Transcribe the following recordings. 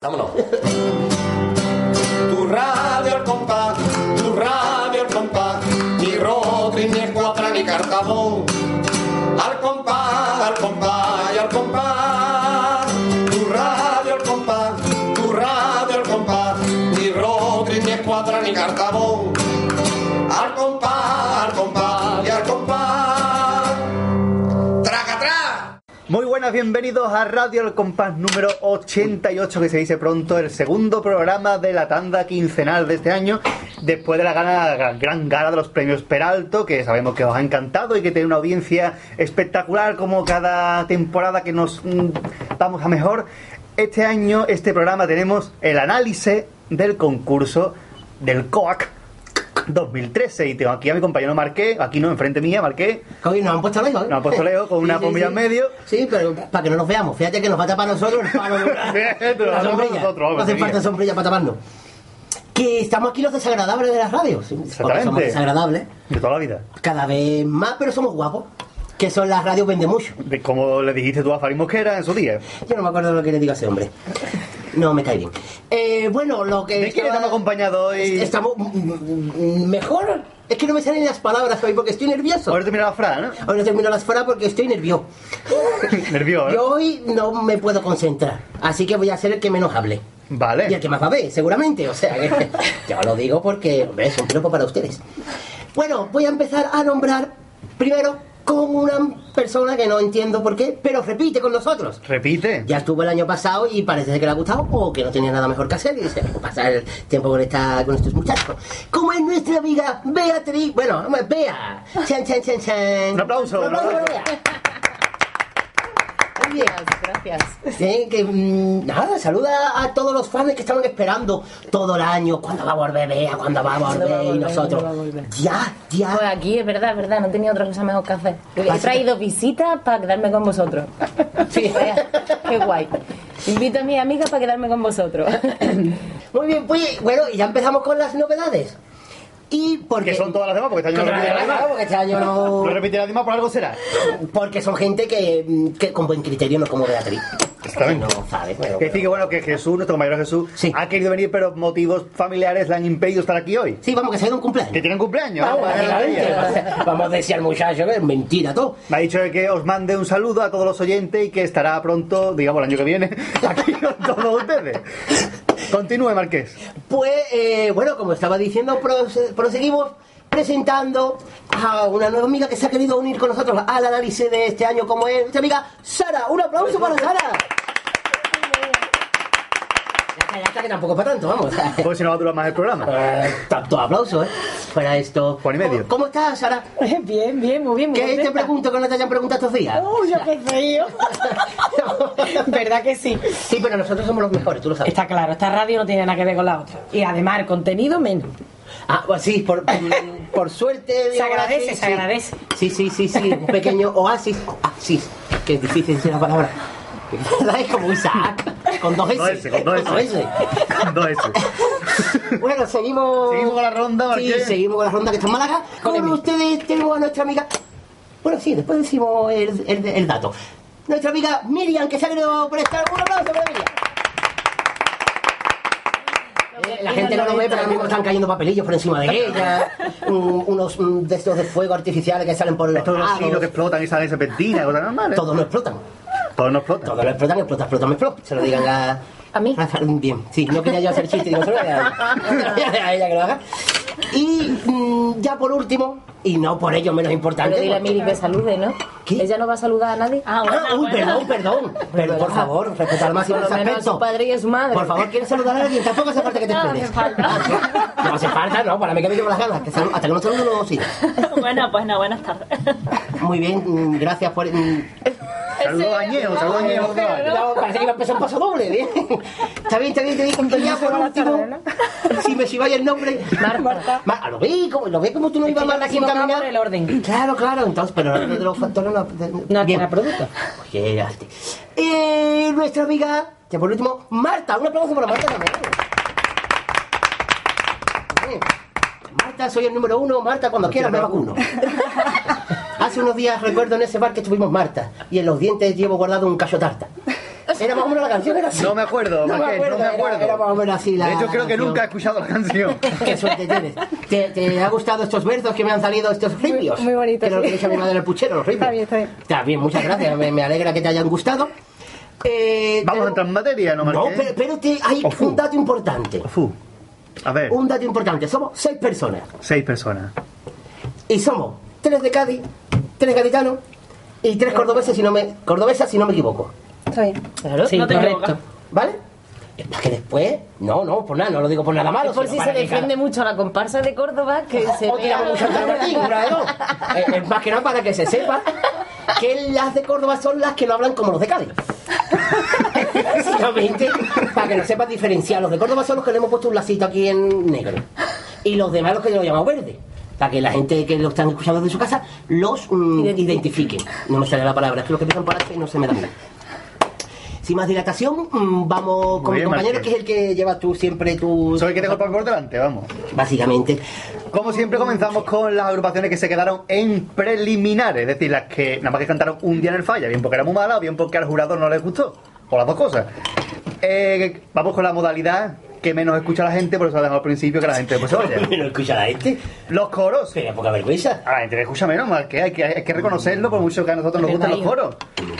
Vámonos. buenas, bienvenidos a Radio El Compás número 88, que se dice pronto, el segundo programa de la tanda quincenal de este año, después de la, gana, gran gala de los premios Peralto, que sabemos que os ha encantado y que tiene una audiencia espectacular como cada temporada que nos mm, vamos a mejor. Este año, este programa, tenemos el análisis del concurso del COAC 2013 y tengo aquí a mi compañero Marqué, aquí no, enfrente mía, Marqué, Coño, nos han puesto lejos. ¿eh? nos ha puesto Leo con una Sí, en medio. Sí, pero para que no nos veamos. Fíjate que nos falta para nosotros el palo de la sombrilla. nosotros, no hace falta sombrilla para taparnos. Que estamos aquí los desagradables de las radios. Exactamente. somos desagradables. De toda la vida. Cada vez más, pero somos guapos. Que son las radios vende mucho. De como le dijiste tú a Farid Mosquera en su día. Yo no me acuerdo de lo que le digo a ese hombre. No, me cae bien. Eh, bueno, lo que... ¿De quién estaba- estamos acompañados hoy? Estamos mm, mm, mejor. Es que no me salen las palabras hoy porque estoy nervioso. Ahora termina la frase, ¿no? No termino las frases porque estoy nervioso. Nervioso, ¿eh? Yo hoy no me puedo concentrar, así que voy a ser el que menos hable. Y el Vale. que más va a ver, seguramente. O sea, que yo lo digo porque, hombre, es un piropo para ustedes. Bueno, voy a empezar a nombrar primero con una persona que no entiendo por qué, pero repite con nosotros. Repite. Ya estuvo el año pasado y parece que le ha gustado o que no tenía nada mejor que hacer y dice, "Pues pasar el tiempo con, esta, con estos muchachos. Como es nuestra amiga Beatriz, bueno, vamos, Bea. Chan, chan, chan, chan. Un aplauso, Un aplauso, un aplauso. Gracias. Que mm, nada, saluda a todos los fans que estaban esperando todo el año. ¿Cuándo va a volver Bea? ¿Cuándo va a ¿Cuándo volver? va a y volver? nosotros. ¿Cuándo va a volver? Ya, ya. Pues aquí es verdad, es verdad, no tenía otra cosa mejor que hacer. He que- traído visitas para quedarme con vosotros. Sí. Qué guay. Invito a mis amigas para quedarme con vosotros. Muy bien, pues bueno, y ya empezamos con las novedades. Y porque. Que son todas las demás, porque este año no repite Claro, nadie más. porque este año no. No repite nadie más, por algo será. Porque son gente que, que con buen criterio, no como Beatriz. Exactamente. No sabe, pero- Que decir que bueno, que Jesús, nuestro compañero Jesús, Sí. ha querido venir, pero motivos familiares le han impedido estar aquí hoy. Sí, vamos, que se ha ido un cumpleaños. Que tienen cumpleaños. Vamos, Vamos, a decir al muchacho es mentira todo. Me ha dicho que os mande un saludo a todos los oyentes y que estará pronto, digamos el año que viene, aquí con todos ustedes. Continúe, Marqués. Pues, eh, bueno, como estaba diciendo, prose- proseguimos presentando a una nueva amiga que se ha querido unir con nosotros al análisis de este año, como es nuestra amiga Sara. Un aplauso para Sara. Ya está, que tampoco es para tanto, vamos. Pues si no va a durar más el programa. Eh, Tanto aplauso, ¿eh? Para esto. Juan y medio. ¿Cómo estás, Sara? Bien, bien, muy bien, muy ¿Qué te contenta. pregunto que no te hayan preguntado estos días? Uy, yo qué frío. ¿Verdad que sí? Sí, pero nosotros somos los mejores, tú lo sabes. Está claro, esta radio no tiene nada que ver con la otra. Y además el contenido menos. Ah, pues sí, por, por suerte. Se agradece, así, se sí. agradece. Sí, sí, sí, sí, un pequeño oasis. Oasis, que es difícil decir la palabra. ¿Verdad? Es como Isaac, con dos S. Con dos S, con dos S. Con dos S. Bueno, seguimos. Seguimos con la ronda, Sí, seguimos con la ronda que está en Málaga. Con ustedes tenemos a nuestra amiga. Bueno, sí, después decimos el, el- el dato. Nuestra amiga Miriam, que se ha querido prestar un aplauso para Miriam. Eh, La gente no lo ve, pero ahora mismo están cayendo papelillos por encima de ella. un- unos mm, de estos de fuego artificiales que salen por los Estos los lados. hilos que explotan y salen serpentinas, cosas normales. Todos no explotan. Todos no explotan. Todos no explotan, explota, explota, me explota. Se lo digan a... ¿A mí? Bien, sí, no quería yo hacer chiste, digo, se lo voy a dar a ella que lo haga. Y mm, ya por último, y no por ello menos importante... Pero dile a Miri que salude, ¿no? ¿Qué? Ella no va a saludar a nadie. Ah, Ah, uy, perdón, perdón. Pero por favor, respetar más ese a aspecto. su padre y a su madre. Por favor, ¿quieres saludar a alguien? Tampoco hace falta que te No, no esperes. hace falta. No hace falta, no, para mí que me llevo las ganas. que hasta que no saludo no sigo. bueno, pues no, buenas tardes. Muy bien, mm, gracias por... mm, Saludos añejos, saludos añejos. No, parece que iba a empezar un paso doble, bien. Está bien, está bien. Y ya por último, si me si vaya el nombre. Marta. Ma- ¿Lo ve? como- ¿Lo ve como tú no ibas mal sin caminar? el orden. Claro, claro, entonces, pero de los factores no... No tiene producto. Oye. Eh, nuestra amiga, ya por último, Marta. Un aplauso para Marta también. Marta, soy el número uno. Marta, cuando quieras me vacuno. Hace unos días recuerdo en ese bar que estuvimos Marta y en los dientes llevo guardado un cacho tarta. Era más o menos la canción, era así. No me acuerdo, no me Marqués, acuerdo, no me era- acuerdo. Era, más o menos así la De hecho, la creo que canción. nunca he escuchado la canción. Qué suerte tienes. ¿Te, te ha gustado estos versos que me han salido estos rimbios? muy bonito, Que lo sí. que dice mi madre en el puchero, los rimbios. Está bien, está bien. Está bien, muchas gracias. Me, me alegra que te hayan gustado. Eh, Vamos a tenemos- entrar en materia, ¿no, No, Marqués? pero, pero te- hay Ofu. un dato importante. Fu. A ver, Un dato importante. Somos seis personas. seis personas. Y somos tres de Cádiz, tres gaditanos y tres cordobeses, si no me, cordobesas, si no me equivoco. Está bien. Claro, Sí, no te correcto. equivocas. ¿Vale? Es para que después. No, no, por nada, no lo digo por nada malo. Es por si se defiende cada- mucho a la comparsa de Córdoba, que se O tiramos mucho dos. Eh, Es más que nada para que se sepa que las de Córdoba son las que no hablan como los de Cádiz. Básicamente, para que no sepas diferenciar. Los de Córdoba son los que le hemos puesto un lacito aquí en negro. Y los demás los que lo llamamos verde. Para que la gente que lo están escuchando desde su casa los mm, identifiquen. No me sale la palabra, es que lo que empiezan por H no se me da bien. Sin más dilatación, mm, vamos con Muy mi bien, compañero, Martín. que es el que lleva tú siempre tu... Soy el que tengo el papel por delante, vamos. Básicamente. Como siempre comenzamos con las agrupaciones que se quedaron en preliminares, es decir, las que nada más que cantaron un día en el falla, bien porque era muy mala o bien porque al jurado no les gustó, o las dos cosas. Eh, vamos con la modalidad que menos escucha la gente, por eso lo dejamos al principio que la gente después se vaya. no escucha la gente. Los coros. Sería poca vergüenza. A la gente le escucha menos, mal que hay que, hay que reconocerlo por mucho que a nosotros nos gusten los coros.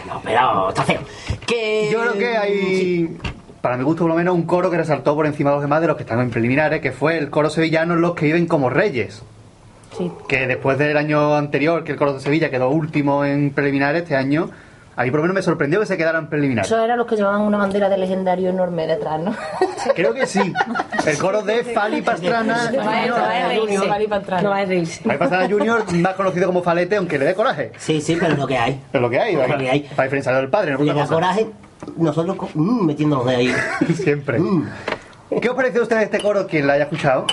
No, pero está feo. Que... Yo creo que hay, para mi gusto por lo menos, un coro que resaltó por encima de los demás de los que están en preliminares, que fue el coro sevillano Los que viven como reyes. Sí. Que después del año anterior, que el coro de Sevilla quedó último en preliminares, este año, a mí por lo menos me sorprendió que se quedara en preliminares. Esos eran los que llevaban una bandera de legendario enorme detrás, ¿no? Creo que sí. El coro de Fali Pastrana. Junior. Fali Pastrana Junior, más conocido como Falete, aunque le dé coraje. Sí, sí, pero es lo que hay. Es lo que hay, Es ¿vale? lo que hay. Para diferenciarlo del padre, no Le da coraje, nosotros mm, metiéndonos de ahí. Siempre. Mm. ¿Qué os pareció a ustedes este coro, quien la haya escuchado?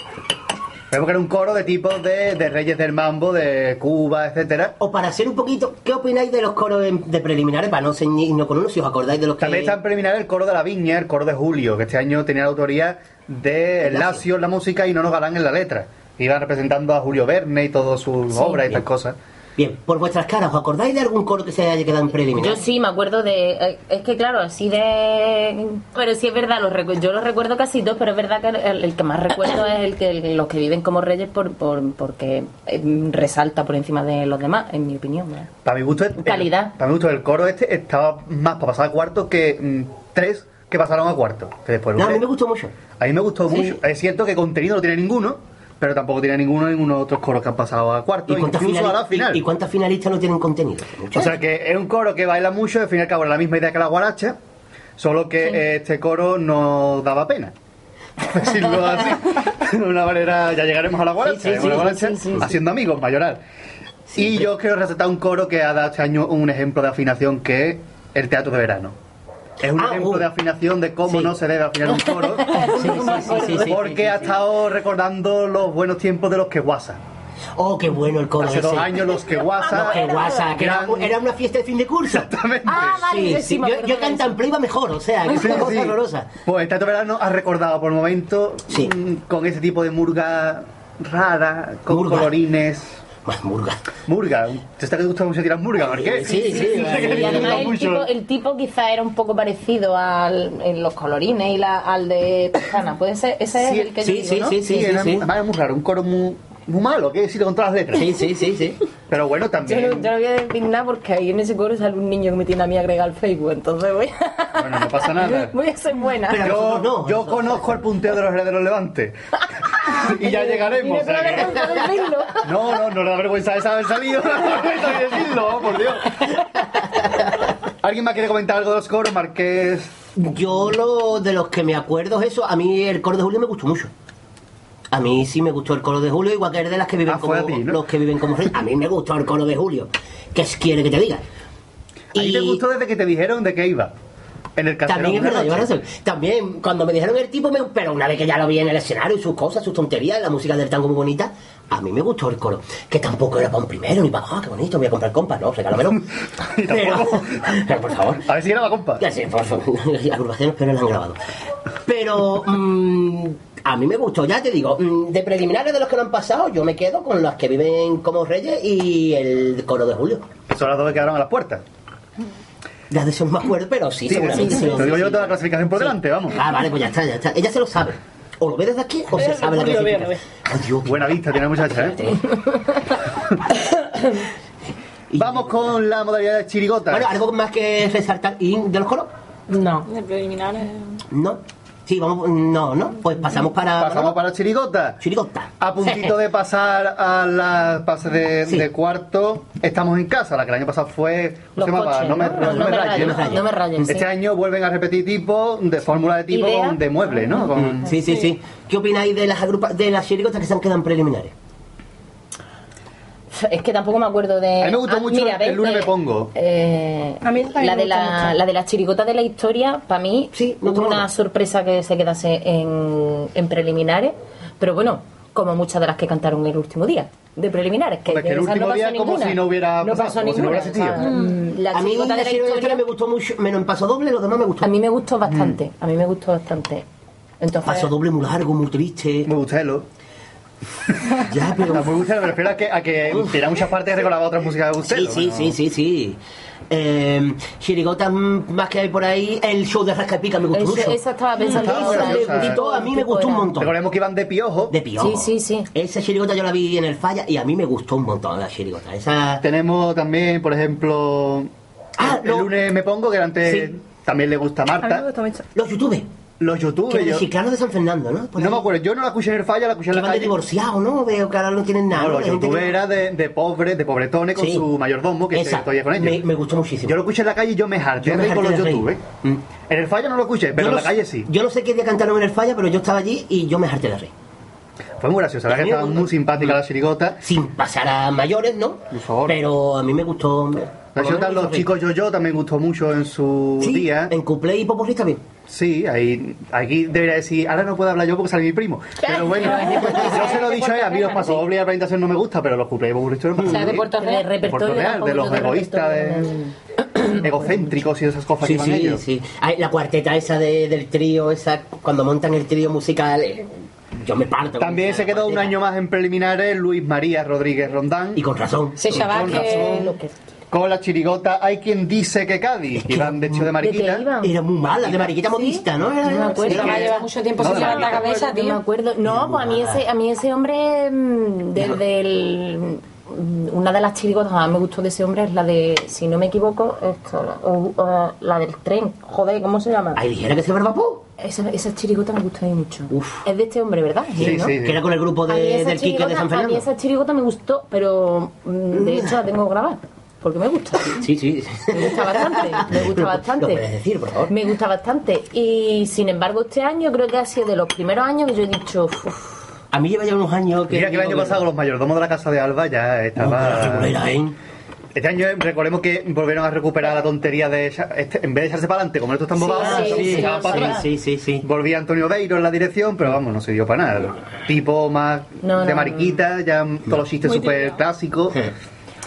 Vemos que era un coro de tipos de, de reyes del mambo, de Cuba, etcétera. O para ser un poquito, ¿qué opináis de los coros de preliminares? Para no ceñirnos con uno, si os acordáis de los que... También está en preliminar el coro de la Viña, el coro de Julio, que este año tenía la autoría de Lacio. En la música y Nono Galán en la letra. Iban representando a Julio Verne y todas sus obras y estas cosas. Bien, por vuestras caras, ¿os acordáis de algún coro que se haya quedado en preliminar? Yo sí, me acuerdo de... eh, Es que claro, así de... Pero sí es verdad, los recu- yo los recuerdo casi todos, pero es verdad que el, el que más recuerdo es el que el- los que viven como reyes por, por, porque eh, resalta por encima de los demás, en mi opinión. Para mi gusto, el- Calidad. para mi gusto el coro este estaba más para pasar a cuarto que mm, tres que pasaron a cuarto. Que después No, a mí me gustó mucho. A mí me gustó Sí. mucho. Es cierto que contenido no tiene ninguno, pero tampoco tiene ninguno en unos otros coros que han pasado a cuarto, cuántas incluso a la final. ¿Y, y cuántas finalistas no tienen contenido? O sea que es un coro que baila mucho, al fin y al cabo es la misma idea que la guaracha, solo que este coro no daba pena. Por decirlo así. De una manera, ya llegaremos a la guaracha, Sí, sí, sí, Una guaracha sí, sí, sí. haciendo amigos, mayoral. y yo quiero resaltar un coro que ha dado este año un ejemplo de afinación que es el teatro de verano. Es un Ah, ejemplo uh. de afinación de cómo Sí. no se debe afinar un coro. Sí, sí, sí, sí, sí, porque sí, sí, ha sí. estado recordando los buenos tiempos de los que guasa. Oh, qué bueno el coro Hace dos ese. años los que guasa. Los que guasa, que era, Gran- era una fiesta de fin de curso. Exactamente. Ah, vale, Sí, yo sí, sí Yo, yo canta en play iba mejor, o sea, que es una Sí, cosa sí. horrorosa. Pues el Teatro Verano ha recordado por momento Sí. mm, con ese tipo de murga rara, con Murga. colorines. Más murga. Murga, ¿te está que gusta mucho tirar murga, Marqués? Sí, sí, Y además el tipo, el tipo quizá era un poco parecido al, en los colorines y la, al de Toscana. ¿Puede ser? Ese Sí, es el que sí, yo digo, sí, ¿no? sí, Sí, era, sí. además era muy raro, un coro muy, muy malo, ¿qué decir con todas las letras? Sí, sí, sí, sí. Pero bueno, Yo también. no, yo no voy a decir nada porque ahí en ese coro sale un niño que me tiene a mí agregado al Facebook, entonces voy a, Bueno, no pasa nada. voy a ser buena. Pero- Yo, no, yo conozco el punteo de los herederos Levante. y ya llegaremos. Y no. No, no, no le da vergüenza esa haber salido. No le da vergüenza ni decirlo, oh, por Dios. ¿Alguien más quiere comentar algo de los coros, Marqués? Yo lo de los que me acuerdo es eso. A mí el coro de Julio me gustó mucho. A mí sí me gustó el coro de Julio, igual que el de las que viven Ah, como ti, ¿no? los que viven como. A mí me gustó el coro de Julio. ¿Qué quiere que te diga? ¿A ti te gustó desde que te dijeron de qué iba? En el También es verdad, lleva razón. También, cuando me dijeron el tipo, me- pero una vez que ya lo vi en el escenario y sus cosas, sus tonterías, la música del tango muy bonita, a mí me gustó el coro. Que tampoco era para un primero, ni para, ah, qué bonito, voy a comprar compas, no, regálamelo. Y pero, pero, por favor. A ver si era la compa. Ya sé, por favor, agrupaciones, pero las han grabado. Pero mm, a mí me gustó, ya te digo, mm, de preliminares de los que no han pasado, yo me quedo con las que viven como reyes y el coro de Julio. Son las dos que quedaron a las puertas. Ya de eso no me acuerdo, pero sí, Sí, seguramente. sí, se lo- Te digo yo sí. toda la clasificación por delante, vamos. Ah, vale, pues ya está, ya está. Ella se lo sabe. O lo ve desde aquí o se Lo sabe la clasificación. Ay, Dios. Buena vista tiene la muchacha, ¿eh? Vamos con la modalidad de chirigota. Bueno, algo más que resaltar. ¿Y de los coros? No. De preliminares. No. Sí, vamos. No, no. Pues pasamos para. Pasamos para chirigota. Chirigota. A puntito de pasar a la fase de, Sí. de cuarto, estamos en casa. La que el año pasado fue. ¿cómo Los se llamaba? coches, no me, ¿no? no me No me rayes. rayes, no me rayes, Este sí. año vuelven a repetir tipo de fórmula de tipo Idea. de mueble, ¿no? Con- Sí, sí, sí. ¿Qué opináis de las agrupa de las chirigotas que se han quedado en preliminares? Es que tampoco me acuerdo de. A mí me gustó mucho el ves, lunes me pongo. eh, A mí la me de la, mucho. la de la chirigota de la historia, para mí, Sí, hubo una sorpresa que se quedase en, en preliminares. Pero bueno, como muchas de las que cantaron el último día de preliminares. Que, que el último no día como ninguna. si no hubiera No pasado, pasó como si no ninguna. hubiera mm, la a mí la de la historia. me gustó mucho, menos en paso doble, lo demás me gustó. A mí me gustó bastante. A mí me gustó bastante. Entonces, Paso doble muy largo, muy triste. Me gusta Elo. Ya, pero. Me gusta, me refiero a que, a que tiene muchas partes que recordaba otras músicas de Bustelo. Sí, sí, sí, sí, sí. Eh, chirigotas mm, más que hay por ahí, el show de Rasca y Pica me gustó mucho. esa estaba pensando. ¿eh? a mí me gustó un montón. Recordemos que iban de piojo. De piojo. Sí, sí, sí. Esa chirigota yo la vi en el falla y a mí me gustó un montón la chirigota. Esa. Tenemos también, por ejemplo, Ah, el, lunes me pongo, que antes Sí. también le gusta a A mí me Marta. gusta mucho. Los youtubers. Los youtubers. de yo- Chiclano de San Fernando, ¿no? Por no ahí. me acuerdo, yo no la escuché en el falla, la escuché en la calle. divorciados, ¿no? Veo que ahora no tienen nada. No, los youtubers que- era de, de pobres, de pobretones con Sí. su mayordomo, que Esa. estoy con ellos. Me, me gustó muchísimo. Yo lo escuché en la calle y yo me harté Yo de me con los youtubers. Mm. En el falla no lo escuché, pero Yo en la calle sí. Yo no sé qué día cantaron en el falla, pero yo estaba allí y yo me harté de reír. Fue muy gracioso, la verdad que estaba muy simpática la chirigota. Sin pasar a mayores, ¿no? Por favor. Pero a mí me gustó. Los chicos yo-yo también gustó mucho en su sí, día. En cuplé y popurrí bien. Sí, ahí, aquí debería decir, ahora no puedo hablar yo porque sale mi primo. Pero bueno, yo se lo he dicho a él, a mí los pasos y la presentación no me gusta, pero los cumpleaños populares O sea, de Puerto de Real. Puerto repertorio Real, de los egoístas, de egocéntricos y esas cosas Sí, que van sí, ellos. sí. Ay, la cuarteta esa de- del trío, esa cuando montan el trío musical, eh, yo me parto. También se quedó un año más en preliminares Luis María Rodríguez Rondán. Y con razón. Chaval con que. Con la chirigota Hay quien dice que Cádiz, que iban de hecho de ¿De mariquita. Era muy mala, de mariquita modista, ¿no? Era, No me acuerdo. Sí, lleva mucho tiempo No, sin la cabeza, No me tío. acuerdo. No, pues a mí ese, a mí ese hombre, mm, desde el, mm, una de las chirigotas que más me gustó de ese hombre es la de, si no me equivoco, esto, la, o- o la del tren. Joder, ¿cómo se llama? Ay, dijera que se barbapó. Esa, esa chirigota me gustó a mí mucho. Uf. Es de este hombre, ¿verdad? Sí, ¿no? sí. Que era con el grupo de, del Quique de San A mí Fernando. esa chirigota me gustó, pero mm, de hecho la tengo grabada. Porque me gusta. Sí, sí. Me gusta bastante, me gusta Lo bastante. puedes decir, por favor. Me gusta bastante. Y sin embargo, este año creo que ha sido de los primeros años que yo he dicho, "Uf, A mí lleva ya unos años que... Mira que el año pasado los mayordomos de la casa de Alba ya estaba... Regulera, ¿eh? Este año recordemos que volvieron a recuperar la tontería de este- en vez de echarse para adelante, como estos están bobados, sí, se sí, sí, para sí. Sí, sí, sí. Volvía Antonio Beiro en la dirección, pero vamos, no se dio para nada. Tipo más No, de no, mariquita, ya todos los chistes súper clásicos.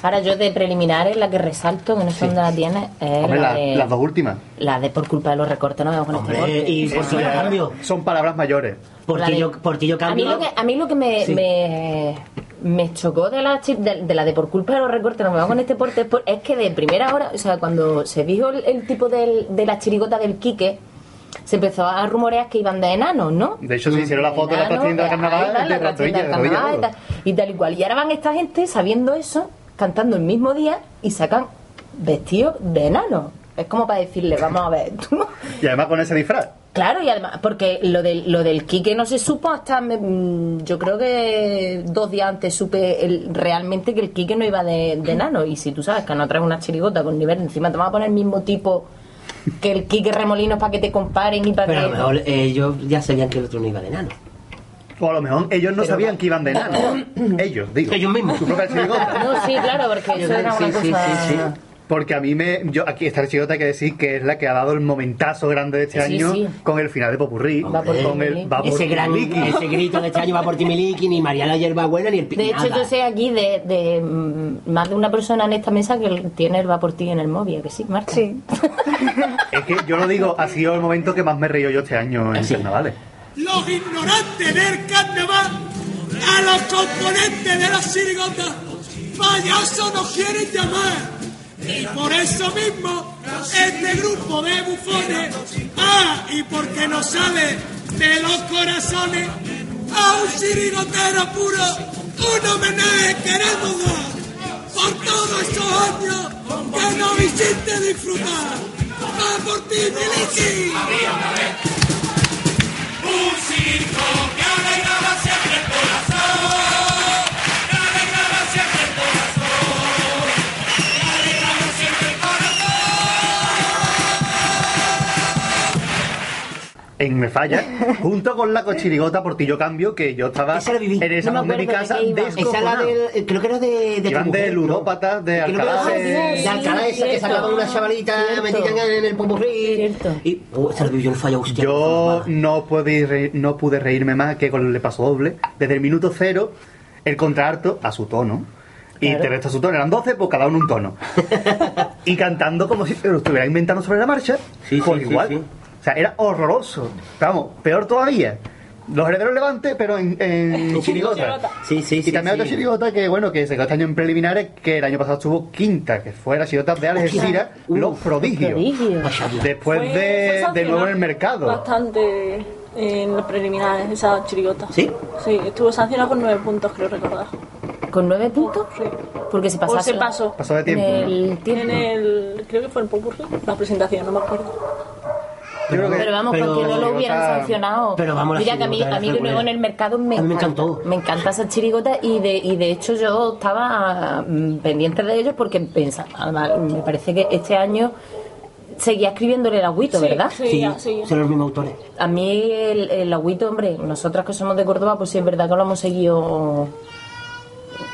Ahora yo de preliminares la que resalto, que no sé dónde la tienes, es Hombre, la, la- de, las dos últimas. la de por culpa de los recortes, no me con este Hombre, corte. y por qué yo cambio. Son palabras mayores. La Porque de- yo, porque yo A mí cambio... lo que, a mí lo que me, Sí. me, me chocó de la, chi- de, de la de por culpa de los recortes, no me hago con este porte, es, que de primera hora, o sea, cuando se dijo el, el tipo del, de la chirigota del Quique, se empezó a rumorear que iban de enanos, ¿no? De hecho, se hicieron la foto de la platina carnaval va, la de de carnaval y rodillas. tal, y tal y cual. Y ahora van esta gente sabiendo eso, cantando el mismo día y sacan vestidos de enanos. Es como para decirle, vamos a ver, tú Y además con ese disfraz. Claro, y además, porque lo del, lo del Quique no se supo hasta, mm, yo creo que dos días antes supe el- realmente que el Quique no iba de, de enano. Y si tú sabes que no traes una chirigota con nivel, encima te van a poner el mismo tipo que el Quique Remolinos para que te comparen y para Pero a que... lo mejor ellos ya sabían que el otro no iba de enano. O a lo mejor ellos no sabían que iban de enano. ellos, digo. Ellos mismos. Su propia chirigota. No, sí, claro, porque eso era una Sí, sí, cosa... sí, sí. Porque a mí me. Yo, aquí esta chirigota hay que decir que es la que ha dado el momentazo grande de este Sí, año sí. con el final de Popurrí. Va por con el va por Ese gran ese grito de este año va por Timiliki, ni Mariana Hierbabuena, ni el De hecho, nada. yo sé aquí de, de mm, más de una persona en esta mesa que tiene el va por ti en el móvil, ¿a que sí, Marta. Sí. Es que yo lo digo, ha sido el momento que más me reído yo este año en Sí. carnavales. Los ignorantes del carnaval, a los componentes de las chirigotas, payaso nos quieren llamar. Y por eso mismo este grupo de bufones. Ah, y porque no sale de los corazones, a un chirigotero puro, un homenaje queremos dar. Por todos esos años que no hiciste disfrutar. Va por ti, Miliki. Un circo que alegraba siempre el corazón, En Me Falla, junto con la cochirigota Portillo Cambio, que yo estaba Esa la viví. en esa No de mi de casa iba. Esa es la del. eh, Creo que era de. de Iban de ludópatas, de Creo que era Alcalá de, de- de Alcalá esa que sacaban una chavalita, metían en el popurrí. Y. Oh, esa la viví yo en falla, hostia. Yo no pude, no pude reírme más que con el paso doble. Desde el minuto cero, el contralto a su tono. Y Claro. te resta su tono. Eran 12, pues cada uno un tono. y cantando como si lo estuviera inventando sobre la marcha. Sí, pues sí, igual. sí. Sea, era horroroso. Vamos, peor todavía. Los herederos Levante, pero en, en chirigota. Sí, sí, sí. y también sí. otra chirigota que, bueno, que se quedó este año en preliminares, que el año pasado estuvo quinta, que fue la chirigota de Uh, Los Prodigios. Prodigio. Después Fue- de, fue de nuevo en el mercado. Bastante en los preliminares, esa chirigota. ¿Sí? Sí, estuvo sancionado con nueve puntos, creo recordar. ¿Con nueve puntos? Sí. Porque se pasó. O se pasó. Pasó de tiempo. En el En tiempo. el, creo que fue en Popurrí, la presentación, no me acuerdo. Pero vamos, Pero- porque no lo hubieran sancionado. Pero vamos, la Mira que a mí, a mí de nuevo en el mercado me A mí me encanta. encantó. Me encanta esa chirigota y de, y de hecho yo estaba mm, pendiente de ellos porque pensaba, además, me parece que este año seguía escribiéndole el agüito, ¿verdad? Sí, Sí, son los mismos autores. A mí el, el agüito, hombre, nosotras que somos de Córdoba, pues sí es verdad que lo hemos seguido,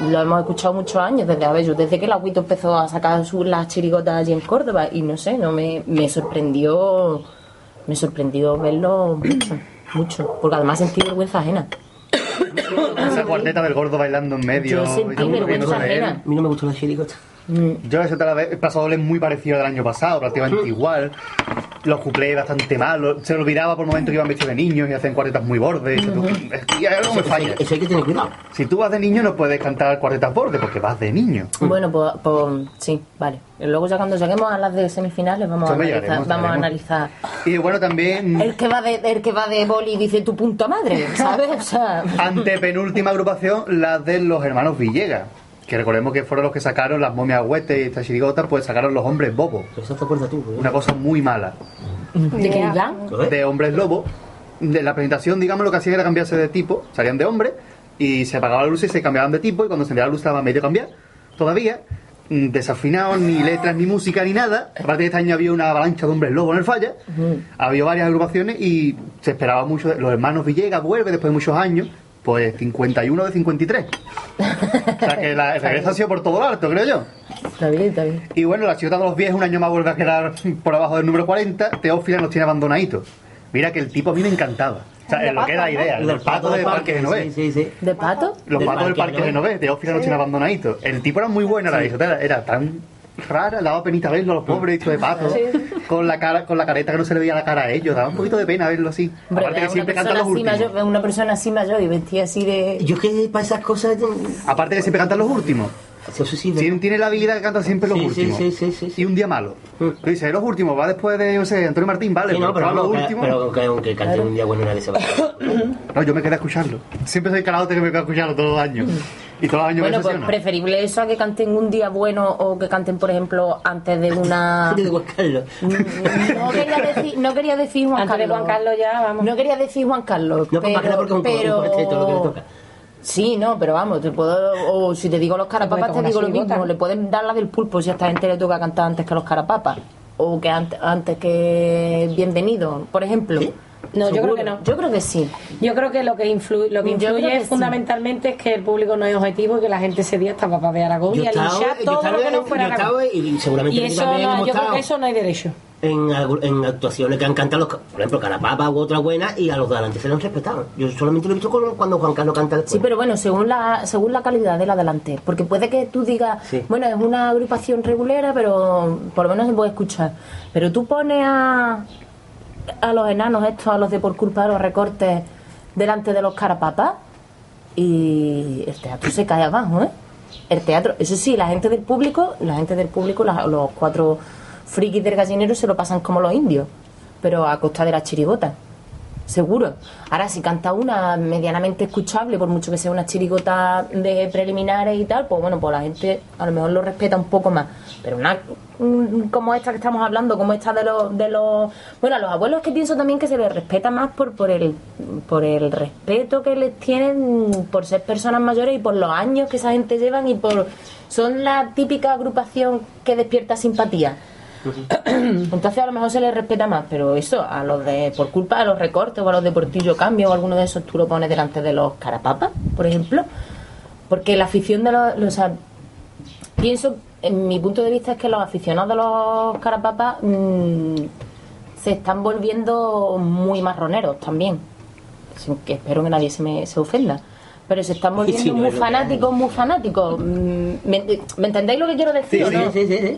lo hemos escuchado muchos años, desde, a ver, yo desde que el agüito empezó a sacar su, las chirigotas allí en Córdoba y no sé, no me, me sorprendió, me sorprendió verlo mucho, mucho, porque además sentí vergüenza ajena. Esa cuarteta del gordo bailando en medio. Yo sentí vergüenza ajena. A mí no me gustó la chirigota. Yo la otra vez, el paso doble es muy parecido al año pasado, prácticamente igual. Los cuplés bastante malos. Se olvidaba por momentos que iban vestidos de niños y hacen cuartetas muy bordes. Es que algo me falla. Eso hay que tener cuidado. Si tú vas de niño no puedes cantar cuartetas bordes porque vas de niño. Bueno, pues, pues sí, vale. Y luego ya cuando lleguemos a las de semifinales vamos, a Eso analizar, llegaremos, vamos a analizar Y bueno, también El que va de, el que va de boli dice tu puta madre, ¿sabes? O sea, ante penúltima agrupación, la de los hermanos Villegas. Que recordemos que fueron los que sacaron las momias huetes y esta chirigota, pues sacaron los hombres bobos. Eso te acuerdas tú, ¿eh? Una cosa muy mala. ¿de qué? ¿Lo de hombres lobo. De la presentación, digamos, lo que hacían era cambiarse de tipo. Salían de hombre y se apagaba la luz y se cambiaban de tipo. Y cuando se encendía la luz estaba medio cambiar. Todavía, mm, desafinados, ni letras, ni música, ni nada. Aparte de este año había una avalancha de hombres lobo en el falla. Había varias agrupaciones y se esperaba mucho. de- Los hermanos Villegas vuelve después de muchos años. Pues 51 de 53. O sea que la, el regreso ha sido por todo lo alto, creo yo. Está bien, está bien. Y bueno, la ciudad de los 10 un año más vuelve a quedar por abajo del número 40. Teófila nos tiene abandonaditos. Mira que el tipo a mí me encantaba. O sea, es lo que era la idea. El pato del Parque Genové. Sí, sí, sí. ¿De pato? Los patos del Parque. Genové. Teófila nos tiene abandonaditos. El tipo era muy bueno, la discoteca. Era tan rara, daba penita verlo a los pobres hechos de pato. Con la cara, con la careta que no se le veía la cara a ellos. Daba un poquito de pena verlo así. Hombre, Aparte que una siempre cantan los últimos. mayor, una persona así mayor y vestida así de... Yo que para esas cosas. Aparte que siempre cantan los últimos. Eso sí, Tiene, tiene la habilidad de cantar siempre los Sí, sí, últimos. sí, sí, sí, sí. Y un día malo. Tú dices, los últimos, va después de, yo sé, Antonio Martín, vale, Sí, no, pero, pero, los últimos. pero aunque, aunque cante un día bueno nadie se va. No, yo me quedé a escucharlo. Siempre soy calabote que me quedo a escucharlo todos los años. Y todos los años Bueno, me pues preferible eso a que canten un día bueno o que canten, por ejemplo, antes de una... de Juan Carlos. No quería decir, no quería decir Juan Antes de Carlos. Juan Carlos ya, vamos. No quería decir Juan Carlos. No, pues más que nada porque es un pero... un lo que le toca. Sí, no, pero vamos, te puedo. O si te digo los carapapas, te digo lo mismo. Le pueden dar la del pulpo si a esta gente le toca cantar antes que los carapapas. O que antes, antes que Bienvenido, por ejemplo. No, yo creo que no. Yo creo que sí. Yo creo que lo que influye, lo que influye que sí. fundamentalmente es que el público no es objetivo y que la gente ese día estaba para ver a Aragón Yo y a estaba- yo todo estaba- lo que no fuera yo Aragón. y seguramente Y eso no, yo creo que eso no hay derecho. En, en actuaciones que han cantado, los, por ejemplo, Carapapa u otra buena, y a los de adelante se los han respetado. Yo solamente lo he visto con- cuando Juan Carlos canta después. Sí, pero bueno, según la según la calidad del adelante. Porque puede que tú digas, Sí. bueno, es una agrupación regulera, pero por lo menos se puede escuchar. Pero tú pones a, a los enanos estos, a los de por culpa de los recortes, delante de los carapapas y el teatro se cae abajo, ¿eh? El teatro, eso sí, la gente del público, la gente del público, la- los cuatro frikis del gallinero se lo pasan como los indios, pero a costa de la chirigota. Seguro. Ahora, si canta una medianamente escuchable, por mucho que sea una chirigota de preliminares y tal, pues bueno, pues la gente a lo mejor lo respeta un poco más. Pero una como esta que estamos hablando, como esta de los, de los... Bueno, a los abuelos que pienso también que se les respeta más por, por, el, por el respeto que les tienen por ser personas mayores y por los años que esa gente llevan y por... Son la típica agrupación que despierta simpatía. Entonces a lo mejor se les respeta más, pero eso, a los de, por culpa de los recortes o a los de Portillo Cambio o alguno de esos, tú lo pones delante de los carapapas, por ejemplo. Porque la afición de los, los- o sea, pienso, en mi punto de vista es que los aficionados de los carapapas mm, se están volviendo muy marroneros también. Sin que espero que nadie se me se ofenda. Pero se están volviendo Sí, muy fanáticos, muy fanáticos. Mm, ¿Me, me entendéis lo que quiero decir? Sí, o sí, no? Sí, sí, sí.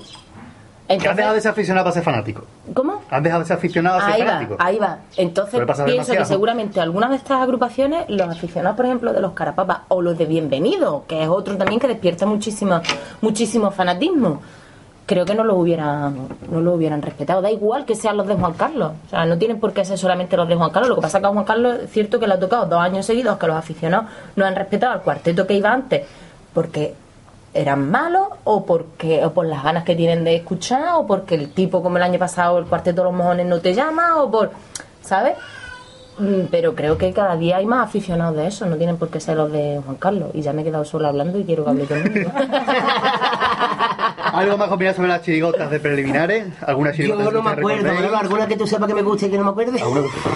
Que has Entonces- dejado de ser aficionado para ser fanático. ¿Cómo? Has dejado de ser aficionado a ser Ahí va, fanático. ahí va. Entonces pienso que seguramente algunas de estas agrupaciones, los aficionados, por ejemplo, de los carapapas o los de Bienvenido, que es otro también que despierta muchísimo, muchísimo fanatismo, creo que no lo hubieran, no lo hubieran respetado. Da igual que sean los de Juan Carlos. O sea, no tienen por qué ser solamente los de Juan Carlos. Lo que pasa es que a Juan Carlos es cierto que le ha tocado dos años seguidos que los aficionados no han respetado al cuarteto que iba antes, porque eran malos o porque o por las ganas que tienen de escuchar o porque el tipo como el año pasado el cuarteto de los mojones no te llama o por ¿sabes? Mm, pero creo que cada día hay más aficionados de eso no tienen por qué ser los de Juan Carlos y ya me he quedado sola hablando y quiero que hable todo el mundo ¿Algo más opinar sobre las chirigotas de preliminares? ¿Alguna Yo chirigota no que me te acuerdo? Manolo, ¿alguna que tú sepas que me guste y que no me acuerde?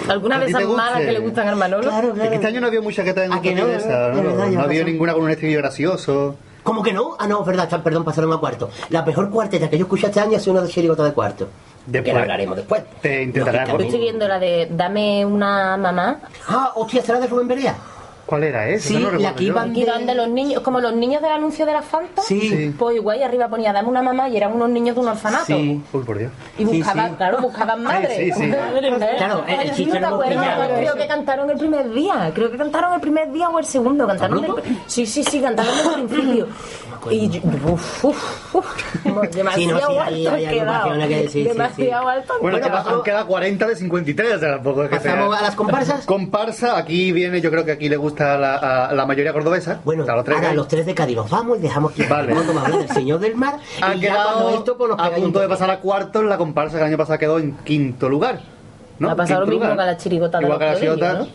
alguna ¿A de esas malas guste? que le gustan al Manolo Claro, Es que claro. este año no había muchas que te hayan ¿A que gustado no? de esas, ¿no? No había ninguna con un estribillo gracioso. ¿Cómo que no? Ah, no, es verdad, está- perdón, pasaron a cuarto. La mejor cuarteta que yo escuché este año ha sido una de chirigota de cuarto. Después. Que la hablaremos después. Te intentaré yo estoy viendo la de dame una mamá Ah, hostia, ¿será de Rubén Berea? ¿Cuál era esa? Sí, no la que iban- de los niños como los niños del anuncio de la Fanta Sí. Sí. pues igual y arriba ponía dame una mamá y eran unos niños de un orfanato Sí. Uy, por Dios. Y buscaban, sí. claro, buscaban madre. Sí, sí, sí. Claro, el- el ¿No chiste no Creo que cantaron el primer día. Creo que cantaron el primer día o el segundo. Cantaron ¿Tan el, sí, sí, sí, cantaron desde el principio. Y yo, uf, uf, uf, demasiado Sí, no, sí, hay- alto hay he quedado. agrupaciones que- sí, sí, demasiado alto. Bueno, Bueno, queda- pasó- han quedado 40 de 53, o sea, tampoco es que sea... ¿Pasamos a las comparsas? Comparsa, aquí viene, yo creo que aquí le gusta a la, a la mayoría cordobesa. Bueno, sea, los tres ahora que hay. los tres de Cádiz nos vamos y dejamos que Vale. a del Señor del Mar. Ha y ya cuando quedado esto, pues, a punto un de pasar a cuartos la comparsa que el año pasado quedó en quinto lugar. ¿No? Ha pasado lo mismo que la chirigota de Igual que la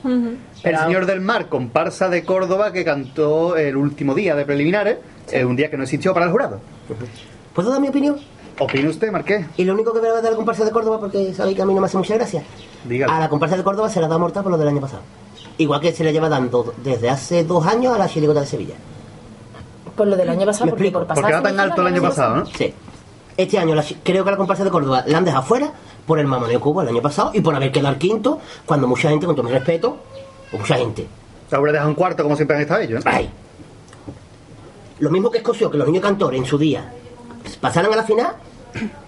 El Señor del Mar, comparsa de Córdoba que cantó el último día de preliminares, eh, un día que no existió para el jurado. ¿Puedo dar mi opinión? ¿Opina usted, Marqués? Y lo único que voy a dar de la comparsa de Córdoba, porque sabéis que a mí no me hace mucha gracia. Dígalo. A la comparsa de Córdoba se la da mortal por lo del año pasado. Igual que se le lleva dando desde hace dos años a la chirigota de Sevilla. Pues lo del año pasado, Me porque explico, por pasar Porque era tan alto el año pasado, ¿no? Sí. Este año la creo que la comparsa de Córdoba la han dejado fuera por el mamoneo hubo el año pasado y por haber quedado al quinto cuando mucha gente, con todo mi respeto, o mucha gente, dejado un cuarto como siempre han estado ellos. ¿no? Ay. Lo mismo que escoció que los niños cantores en su día pasaran a la final,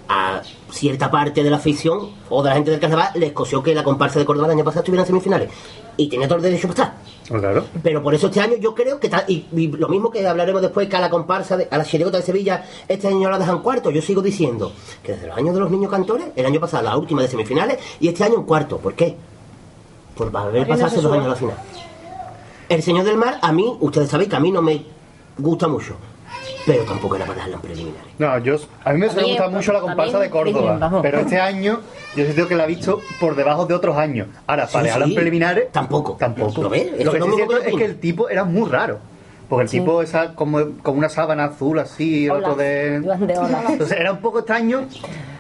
a cierta parte de la afición o de la gente del carnaval le escoció que la comparsa de Córdoba el año pasado estuviera en semifinales. Y tenía todo el derecho para estar. Pues claro. Pero por eso este año yo creo que tal, y, y lo mismo que hablaremos después que a la comparsa, de, a la chirigota de Sevilla, este año la dejan cuarto. Yo sigo diciendo que desde los años de los niños cantores, el año pasado la última de semifinales y este año un cuarto. ¿Por qué? Por haber no pasado se dos años a la final. El Señor del Mar, a mí, ustedes sabéis que a mí no me gusta mucho, pero tampoco era para en preliminares. No, yo, a mí me suele gustar mucho la comparsa de Córdoba, pero este año yo sí tengo que la he visto por debajo de otros años. Ahora, para Sí, dejarla en sí. preliminares, Tampoco. Tampoco. ¿Lo ves? Lo que sí siento es que el tipo era muy raro. Porque el tipo esa como, como una sábana azul así, Hola. otro de... De hola. Entonces era un poco extraño.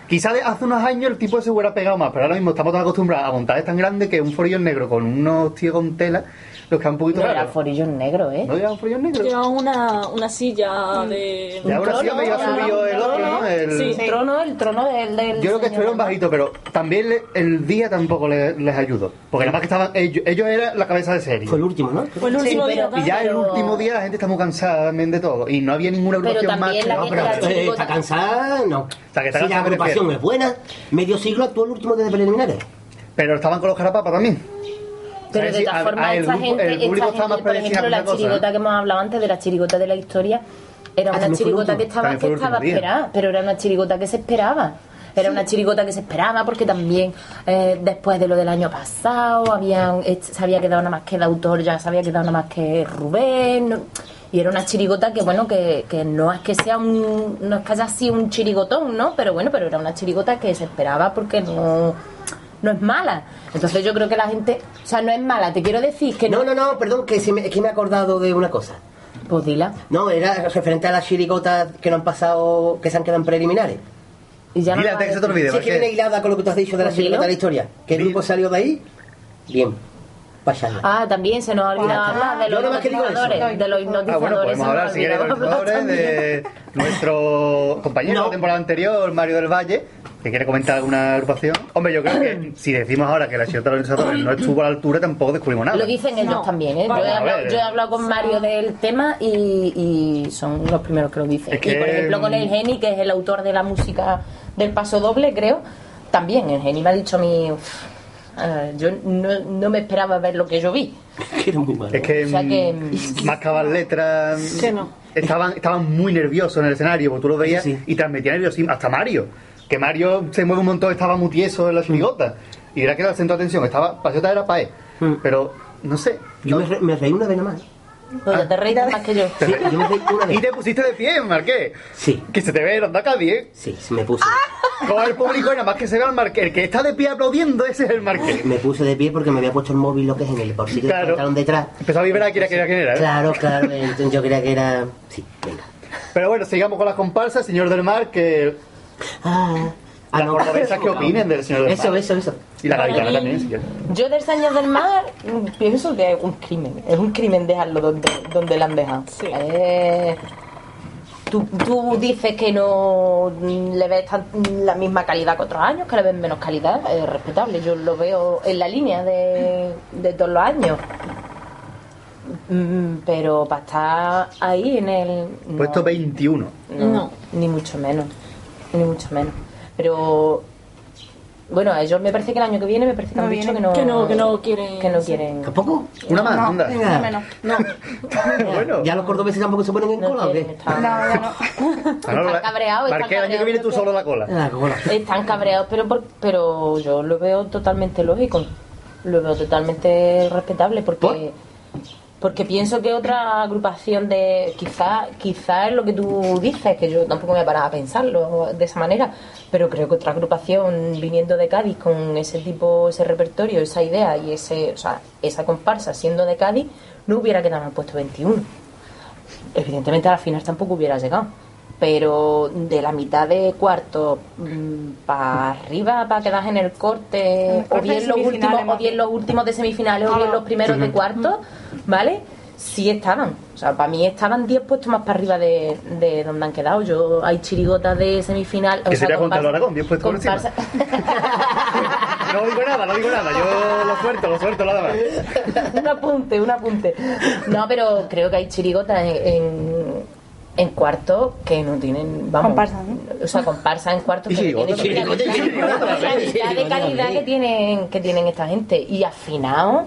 Quizá de hace unos años el tipo se hubiera pegado más, pero ahora mismo estamos tan acostumbrados a montajes tan grandes que un forillo negro con unos tíos con tela los poquito No era raro. forillos negros, ¿eh? ¿No lleva un forillo negro? Lleva una, una silla de. Ya ahora sí trono, me iba ya, subido el otro, ¿no? El- Sí. El trono, el trono del... del Yo creo que estuvieron bajitos, pero también le- el día tampoco le- les ayudó. Porque nada más que estaban ellos, ellos eran la cabeza de serie. Fue el último, ¿no? Fue el último Sí, día. pero- Y ya el pero- último día la gente está muy cansada también de todo. Y no había ninguna Pero agrupación más. también que- la No, gente pero- Eh, está cansada, no. sea, que está si cansada la me agrupación refiero. es buena, medio siglo actuó el último desde preliminares. Pero estaban con los carapapas también. Pero de todas formas, el esta gente, el esta gente, por ejemplo, la cosa, chirigota ¿eh? que hemos hablado antes de la chirigota de la historia, era Ah, una el chirigota que estaba, que el estaba esperada, pero era una chirigota que se esperaba. Era una chirigota que se esperaba porque también eh, después de lo del año pasado habían, se había quedado nada más que de autor, ya se había quedado nada más que Rubén. no- y era una chirigota que, bueno, que, que no es que sea un. No es que haya sido un chirigotón, ¿no? Pero bueno, pero era una chirigota que se esperaba porque no. No es mala. Entonces yo creo que la gente. O sea, no es mala, te quiero decir que No, no, no, perdón, que, se me, es que me he acordado de una cosa. Pues dila. No, era referente a las chirigotas que no han pasado, que se han quedado en preliminares. Y ya no Dile lo antes que se te a olvide. Si es que viene hilada con lo que tú has dicho de la Pues chirigota de la historia. ¿Qué grupo salió de ahí? Bien. Ah, también se nos ha olvidado Ah, hablar de los hipnotizadores. De los Ah, hipnotizadores. bueno, podemos se nos hablar ha si quieres de los jugadores, de nuestro compañero de la temporada anterior, Mario del Valle, que quiere comentar alguna agrupación. Hombre, yo creo que si decimos ahora que la Chirigota de los Organizadores no estuvo a la altura, tampoco descubrimos nada. Lo dicen ellos No. también, ¿eh? Yo he, hablado, ver. yo he hablado con Mario del tema y, y son los primeros que lo dicen. Es que- Y por ejemplo con el Geni, que es el autor de la música del paso doble, creo, también el Geni me ha dicho a mí, "Uf, eh, yo no, no me esperaba ver lo que yo vi. Que era muy malo. Es que, O sea que, mm, marcaban letras. Que no. Estaban, estaban muy nerviosos en el escenario, porque tú lo veías Sí. y transmitía nerviosismo. Hasta Mario, que Mario se mueve un montón, estaba muy tieso en la chirigota. Y era que era el centro de atención, estaba, Pasiota era pae. Mm. Pero, no sé. Yo no- me, re- me reí una vez nada más. Pues ya te reíste más que yo. Sí, yo me reí una Y vez. te pusiste de pie, Marqués. Sí, Que se te ve el onda Cádiz, ¿eh? sí, sí, me puse. Con el público y nada más que se vea el Marqués. El que está de pie aplaudiendo, ese es el Marqués. Me puse de pie porque me había puesto el móvil lo que es en el bolsillo del Claro. pantalón detrás. Empezó a vibrar quién era, quién era, quién era. ¿eh? Claro, claro, entonces yo creía que era... Sí, venga. Pero bueno, sigamos con las comparsas. Señor del Mar, que Ah, ah, las no. cordobesas que opinen del Señor del Eso, Mar. eso, eso. Y la gaditana también, si quieres. Yo del Señor del Mar mm, pienso que es un crimen. Es un crimen dejarlo donde, donde le han dejado. Eh, tú, tú dices que no le ves tan- la misma calidad que otros años, que le ves menos calidad. Es respetable. Yo lo veo en la línea de, de todos los años. Mm, Pero para estar ahí en el... no. Puesto 21. No, No. ni mucho menos, ni mucho menos. Pero bueno, a ellos me parece que el año que viene me parece que No han dicho que no, Que no- que no quieren- que no sí. quieren, ¿Tampoco? Una más, anda. Venga. menos. No. bueno. ¿Ya los cordobeses tampoco se ponen en no cola o qué? estar- No, ya no. No, Están cabreados, están Marqués, el año que viene tú solo la cola. Ah, cola. Están cabreados, pero por- pero yo lo veo totalmente lógico. Lo veo totalmente respetable porque porque pienso que otra agrupación de quizá quizá es lo que tú dices, que yo tampoco me he parado a pensarlo de esa manera, pero creo que otra agrupación viniendo de Cádiz con ese tipo, ese repertorio, esa idea y ese, o sea, esa comparsa siendo de Cádiz no hubiera quedado en el puesto 21. Evidentemente a la final tampoco hubiera llegado. Pero de la mitad de cuarto para arriba, para quedar en el corte, el o bien los últimos, o bien los últimos de semifinales, o bien Ah. los primeros de cuarto, ¿vale? Sí estaban. O sea, para mí estaban 10 puestos más para arriba de, de donde han quedado. Yo hay chirigotas de semifinal. Que sería Carlos comparsa- Aragón, 10 puestos por encima. No digo nada, no digo nada. Yo lo suelto, lo suelto nada más. un apunte, un apunte. No, pero creo que hay chirigotas en, en, en cuarto que no tienen, vamos, Comparsa, ¿no? o sea, comparsa en cuarto que no tienen la de calidad que tienen, que tienen esta gente. Y afinado,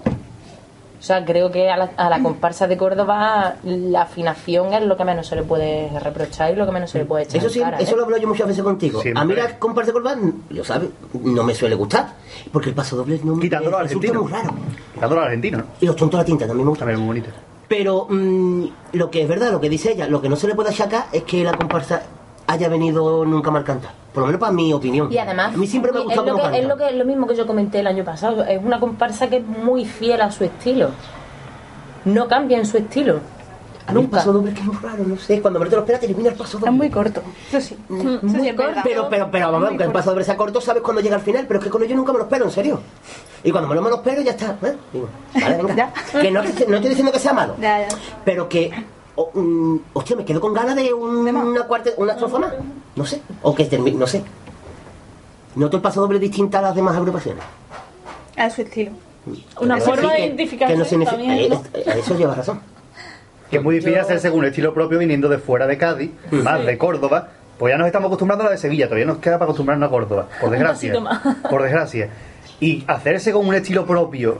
o sea, creo que a la, a la comparsa de Córdoba la afinación es lo que menos se le puede reprochar y lo que menos se le puede echar Eso sí, cara, ¿eh? eso lo hablo yo muchas veces contigo. Siempre. A mí la comparsa de Corbán, lo sabes, no me suele gustar. Porque el paso doble no me Quitándolo al me resulta argentino. muy raro. Quitándolo al argentino, ¿no? Y los tontos la tinta también me gustan. También muy bonito. Pero mm, lo que es verdad, lo que dice ella, lo que no se le puede achacar es que la comparsa haya venido nunca mal cantar. Por lo menos para mi opinión. Y además, a mí siempre me ha es gustado lo, cómo que, es canta. lo que es lo mismo que yo comenté el año pasado. Es una comparsa que es muy fiel a su estilo. No cambia en su estilo. A mí Nunca. paso doble que es muy raro, no sé. Cuando me te lo esperas, termina el paso doble. Es muy corto. Eso sí. Sí Muy verdad. Pero, pero, pero, vamos, aunque el paso doble sea corto, sabes cuándo llega al final, pero es que con ello nunca me lo espero, en serio. Y cuando me lo, me lo espero, ya está. ¿eh? Digo, vale, venga. Que no, no estoy diciendo que sea malo, Ya, ya. pero que. o, mm, hostia, me quedo con ganas de un- una cuarta, una estrofa más. No sé. O que termine, no sé. Noto el paso doble distinta a las demás agrupaciones. A su estilo. Una Eso forma de identificarse que no significa- también, eh, ¿no? eh, Eso lleva razón. Que es muy difícil Yo- hacer según estilo propio viniendo de fuera de Cádiz, más de Córdoba. Pues ya nos estamos acostumbrando a la de Sevilla, todavía nos queda para acostumbrarnos a Córdoba, por Un desgracia. Por desgracia. Y hacerse con un estilo propio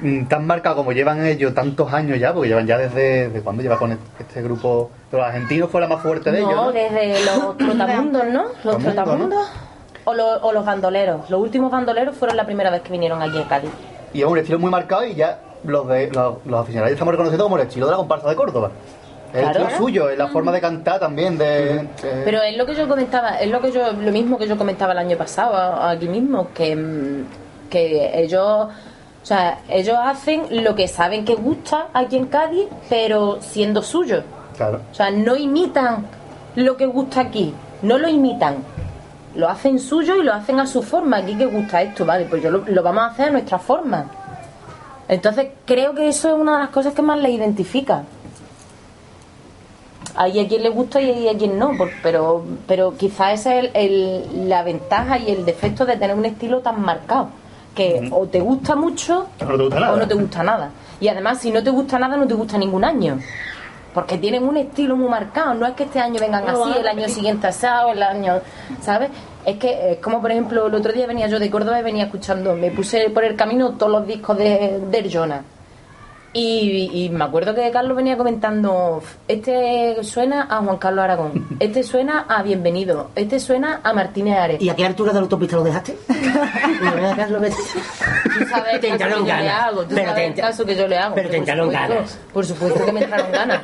mm, tan marcado como llevan ellos tantos años ya, porque llevan ya desde. ¿De cuándo lleva con este grupo? Los argentinos fue la más fuerte de ellos. No, desde los trotamundos, ¿no? Los Trotamundos, trotamundos. O, lo- o los bandoleros. Los últimos bandoleros fueron la primera vez que vinieron aquí a Cádiz. Y es un estilo muy marcado y ya los, de, los, los aficionados estamos reconociendo como el estilo de la comparsa de Córdoba. Claro. estilo suyo, es la forma de cantar también de... de- Pero es lo que yo comentaba, es lo que yo, lo mismo que yo comentaba el año pasado aquí mismo, que, mm, que ellos, o sea, ellos hacen lo que saben que gusta aquí en Cádiz, pero siendo suyo. Claro. O sea, no imitan lo que gusta aquí, no lo imitan. Lo hacen suyo y lo hacen a su forma. Aquí que gusta esto, vale, pues yo lo, lo vamos a hacer a nuestra forma. Entonces creo que eso es una de las cosas que más le identifica. Hay a quien le gusta y hay a quien no, por- pero, pero quizás esa es el- el- la ventaja y el defecto de tener un estilo tan marcado. Que o te gusta mucho O no te gusta nada. o no te gusta nada. Y además, si no te gusta nada, no te gusta ningún año. Porque tienen un estilo muy marcado. No es que este año vengan No así, el año siguiente asado, el año. ¿Sabes? Es que, es como por ejemplo, el otro día venía yo de Córdoba y venía escuchando. Me puse por el camino todos los discos de, de Arjona. Y, y me acuerdo que Carlos venía comentando, este suena a Juan Carlos Aragón, este suena a Bienvenido, este suena a Martínez Ares. ¿Y a qué altura de la autopista lo dejaste? Que- Tú sabes el Te que entraron yo le ganas. hago, tú Pero sabes te el caso que yo le hago. pero te entraron supuesto, ganas. Por supuesto que me entraron ganas.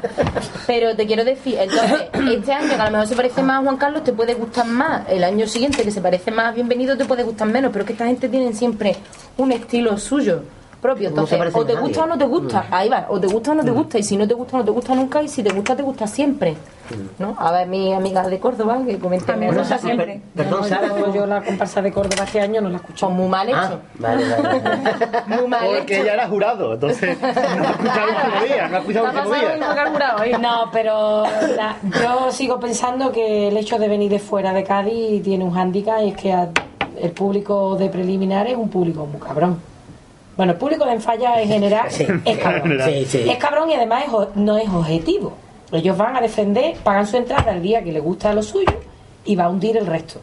Pero te quiero decir, entonces, este año que a lo mejor se parece más a Juan Carlos, te puede gustar más. El año siguiente que se parece más a Bienvenido, te puede gustar menos. Pero es que esta gente tiene siempre un estilo suyo propio. Entonces, o te gusta o no te gusta. Ahí va, o te gusta o no te gusta. Y si no te gusta, no te gusta nunca. Y si te gusta, te gusta siempre. ¿No? A ver, mi amiga de Córdoba, que comenta me gusta siempre. Perdón, No, Sara, yo, la comparsa de Córdoba este año no la escucho. Son muy mal Ah, hecho. vale, vale. vale. Muy mal Porque hecho. ella era jurado, entonces no ha escuchado el último día, no que ha jurado, ¿eh? No, pero la- yo sigo pensando que el hecho de venir de fuera de Cádiz tiene un hándicap y es que a- el público de preliminares es un público muy cabrón. Bueno, el público de Enfalla en general Sí. es cabrón. Sí, sí. Es cabrón y además es no es objetivo. Ellos van a defender, pagan su entrada el día que les gusta lo suyo y va a hundir el resto.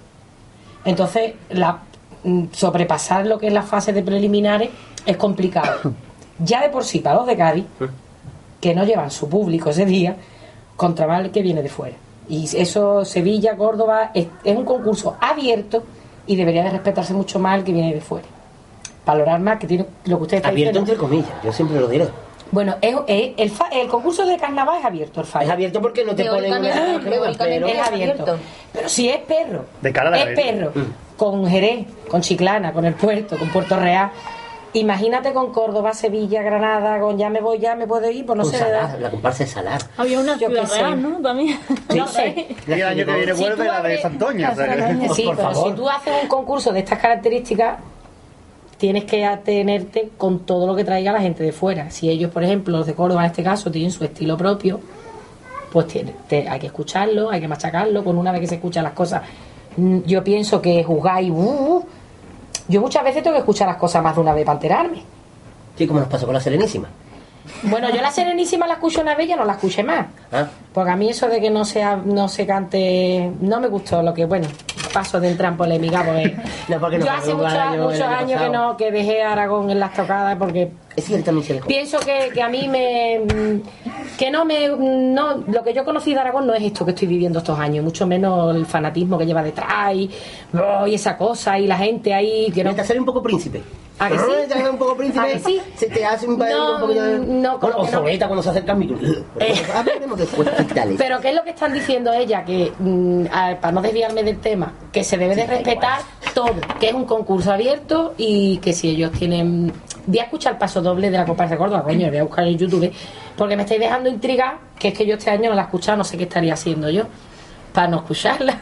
Entonces, la, mm, sobrepasar lo que es la fase de preliminares es complicado. Ya de por sí, para los de Cádiz, que no llevan su público ese día, contra más el que viene de fuera. Y eso, Sevilla, Córdoba, es, es un concurso abierto y debería de respetarse mucho más el que viene de fuera. Valorar más que tiene lo que usted está Abierto diciendo. entre comillas, yo siempre lo diré. Bueno, es, es- el, fa- el concurso de carnaval es abierto, el Es fallo. abierto porque no te ponen una Teóricamente, prueba, teóricamente pero... es es abierto. abierto. Pero si es perro, De cara a la es galería. perro, con Jerez, con Chiclana, con el puerto, con Puerto Real. Imagínate con Córdoba, Sevilla, Granada, con ya me voy, ya me puedo ir, pues no Con sé. Salar, la comparsa de Salar. Había una Yo ciudad qué sé. real, ¿no? También. No sé. Y el año que viene Si vuelve la de abres- Santoña. o sea que- Sí, Por pero favor. si tú haces un concurso de estas características, tienes que atenerte con todo lo que traiga la gente de fuera. Si ellos, por ejemplo, los de Córdoba en este caso, tienen su estilo propio, pues tiene- te- hay que escucharlo, hay que machacarlo. Con una vez que se escuchan las cosas, mm, yo pienso que jugáis. uh, uh, yo muchas veces tengo que escuchar las cosas más de una vez para enterarme. Sí, como nos pasó con la Serenísima. Bueno, yo la Serenísima la escucho una vez y ya no la escuché más. Ah, Porque a mí eso de que no se, no se cante, no me gustó lo que, bueno, paso de entrar en polémica porque, No, porque nos yo hace muchos, año- años que no, que dejé a Aragón en las tocadas porque es que se dejó. pienso que, que a mí me, que no me, no, lo que yo conocí de Aragón no es esto que estoy viviendo estos años, mucho menos el fanatismo que lleva detrás y, oh, y esa cosa y la gente ahí que no, Te hace un poco príncipe. ¿A que sí? Ah, te hace un poco príncipe. ¿A que sí? Se te hace un, No, un poquito de... no, como o que no. Zogueta cuando se acerca al micro. Eh. Hablaremos después. Dale. Pero ¿qué es lo que están diciendo ella? Que, mm, a- para no desviarme del tema, que se debe de respetar todo, que es un concurso abierto y que si ellos tienen... Voy a escuchar el paso doble de la comparsa de Córdoba, coño, voy a buscar en YouTube, porque me estáis dejando intrigar, que es que yo este año no la he escuchado, no sé qué estaría haciendo yo para no escucharla.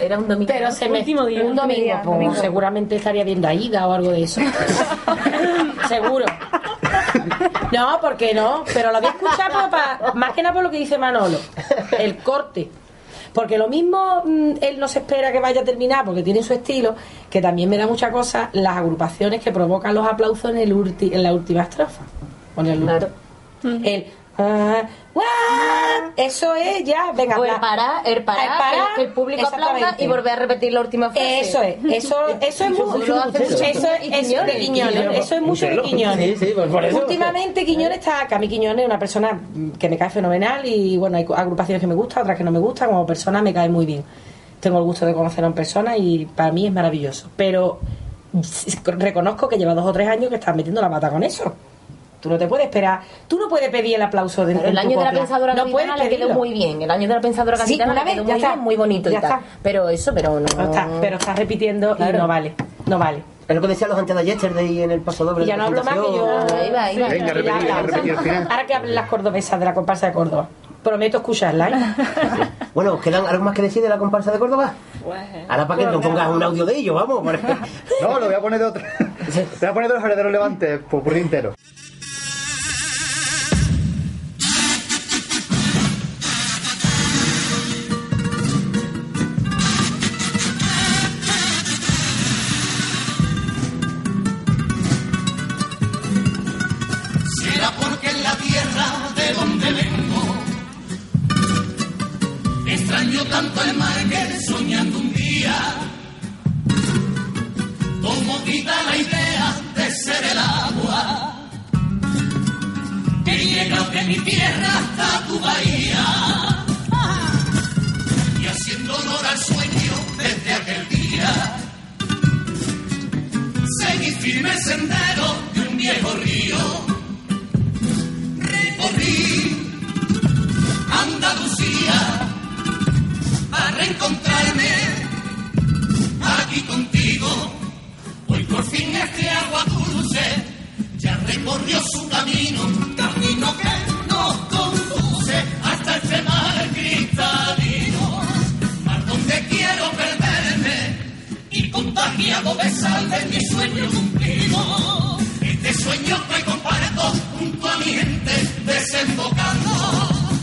Era un domingo. Pero se me... Último día, un domingo, día, pues, domingo. seguramente estaría viendo a Ida o algo de eso. Seguro. No, porque no, pero lo voy a escuchar por- pa- más que nada por lo que dice Manolo, el corte. Porque lo mismo mm, él no se espera que vaya a terminar porque tiene su estilo, que también me da mucha cosa las agrupaciones que provocan los aplausos en, el ulti- en la última estrofa. Con el, Claro. el, ah, guau, eso es ya, venga, O el apla- parar, el parar, El parar, que el público aplauda y volver a repetir la última frase. Eso es, eso, eso es Eso mucho eso es, de Quiñones, eso es mucho de Quiñones. sí, pues por eso. Últimamente Quiñones está, que a mí Quiñones es una persona que me cae fenomenal y bueno, hay agrupaciones que me gustan, otras que no me gustan, como persona me cae muy bien. tengo el gusto de conocerlo en persona y para mí es maravilloso. Pero reconozco que lleva dos o tres años que estás metiendo la pata con eso. Tú no te puedes esperar, tú no puedes pedir el aplauso el año de la pensadora no puedes le quedó muy bien. El año de la pensadora Sí, capitana una le vez, quedó ya muy está. bien, muy bonito y Ya tal. está. Pero eso, pero no. No está, pero estás repitiendo Claro. y no vale, no vale. Es lo que decían los antes de yesterday en el paso doble. Y ya no hablo más que yo. presentación. Ahí va, ahí va. Venga, Ya repetir, hablamos. repetir al final. Ahora que hablen las cordobesas de la comparsa de Córdoba. Prometo escucharla, ¿eh? Bueno, ¿os quedan algo más que decir de la comparsa de Córdoba? Ahora para que no pongas un audio de ellos, vamos. No, lo voy a poner de otro. voy a poner de los herederos levantes, por por entero. Llega de mi tierra hasta tu bahía y haciendo honor al sueño desde aquel día seguí firme sendero de un viejo río recorrí Andalucía a reencontrarme aquí contigo. Hoy por fin este agua dulce ya recorrió su camino contagiado de sal de mi sueño cumplido. Este sueño que comparto junto a mi gente desembocando.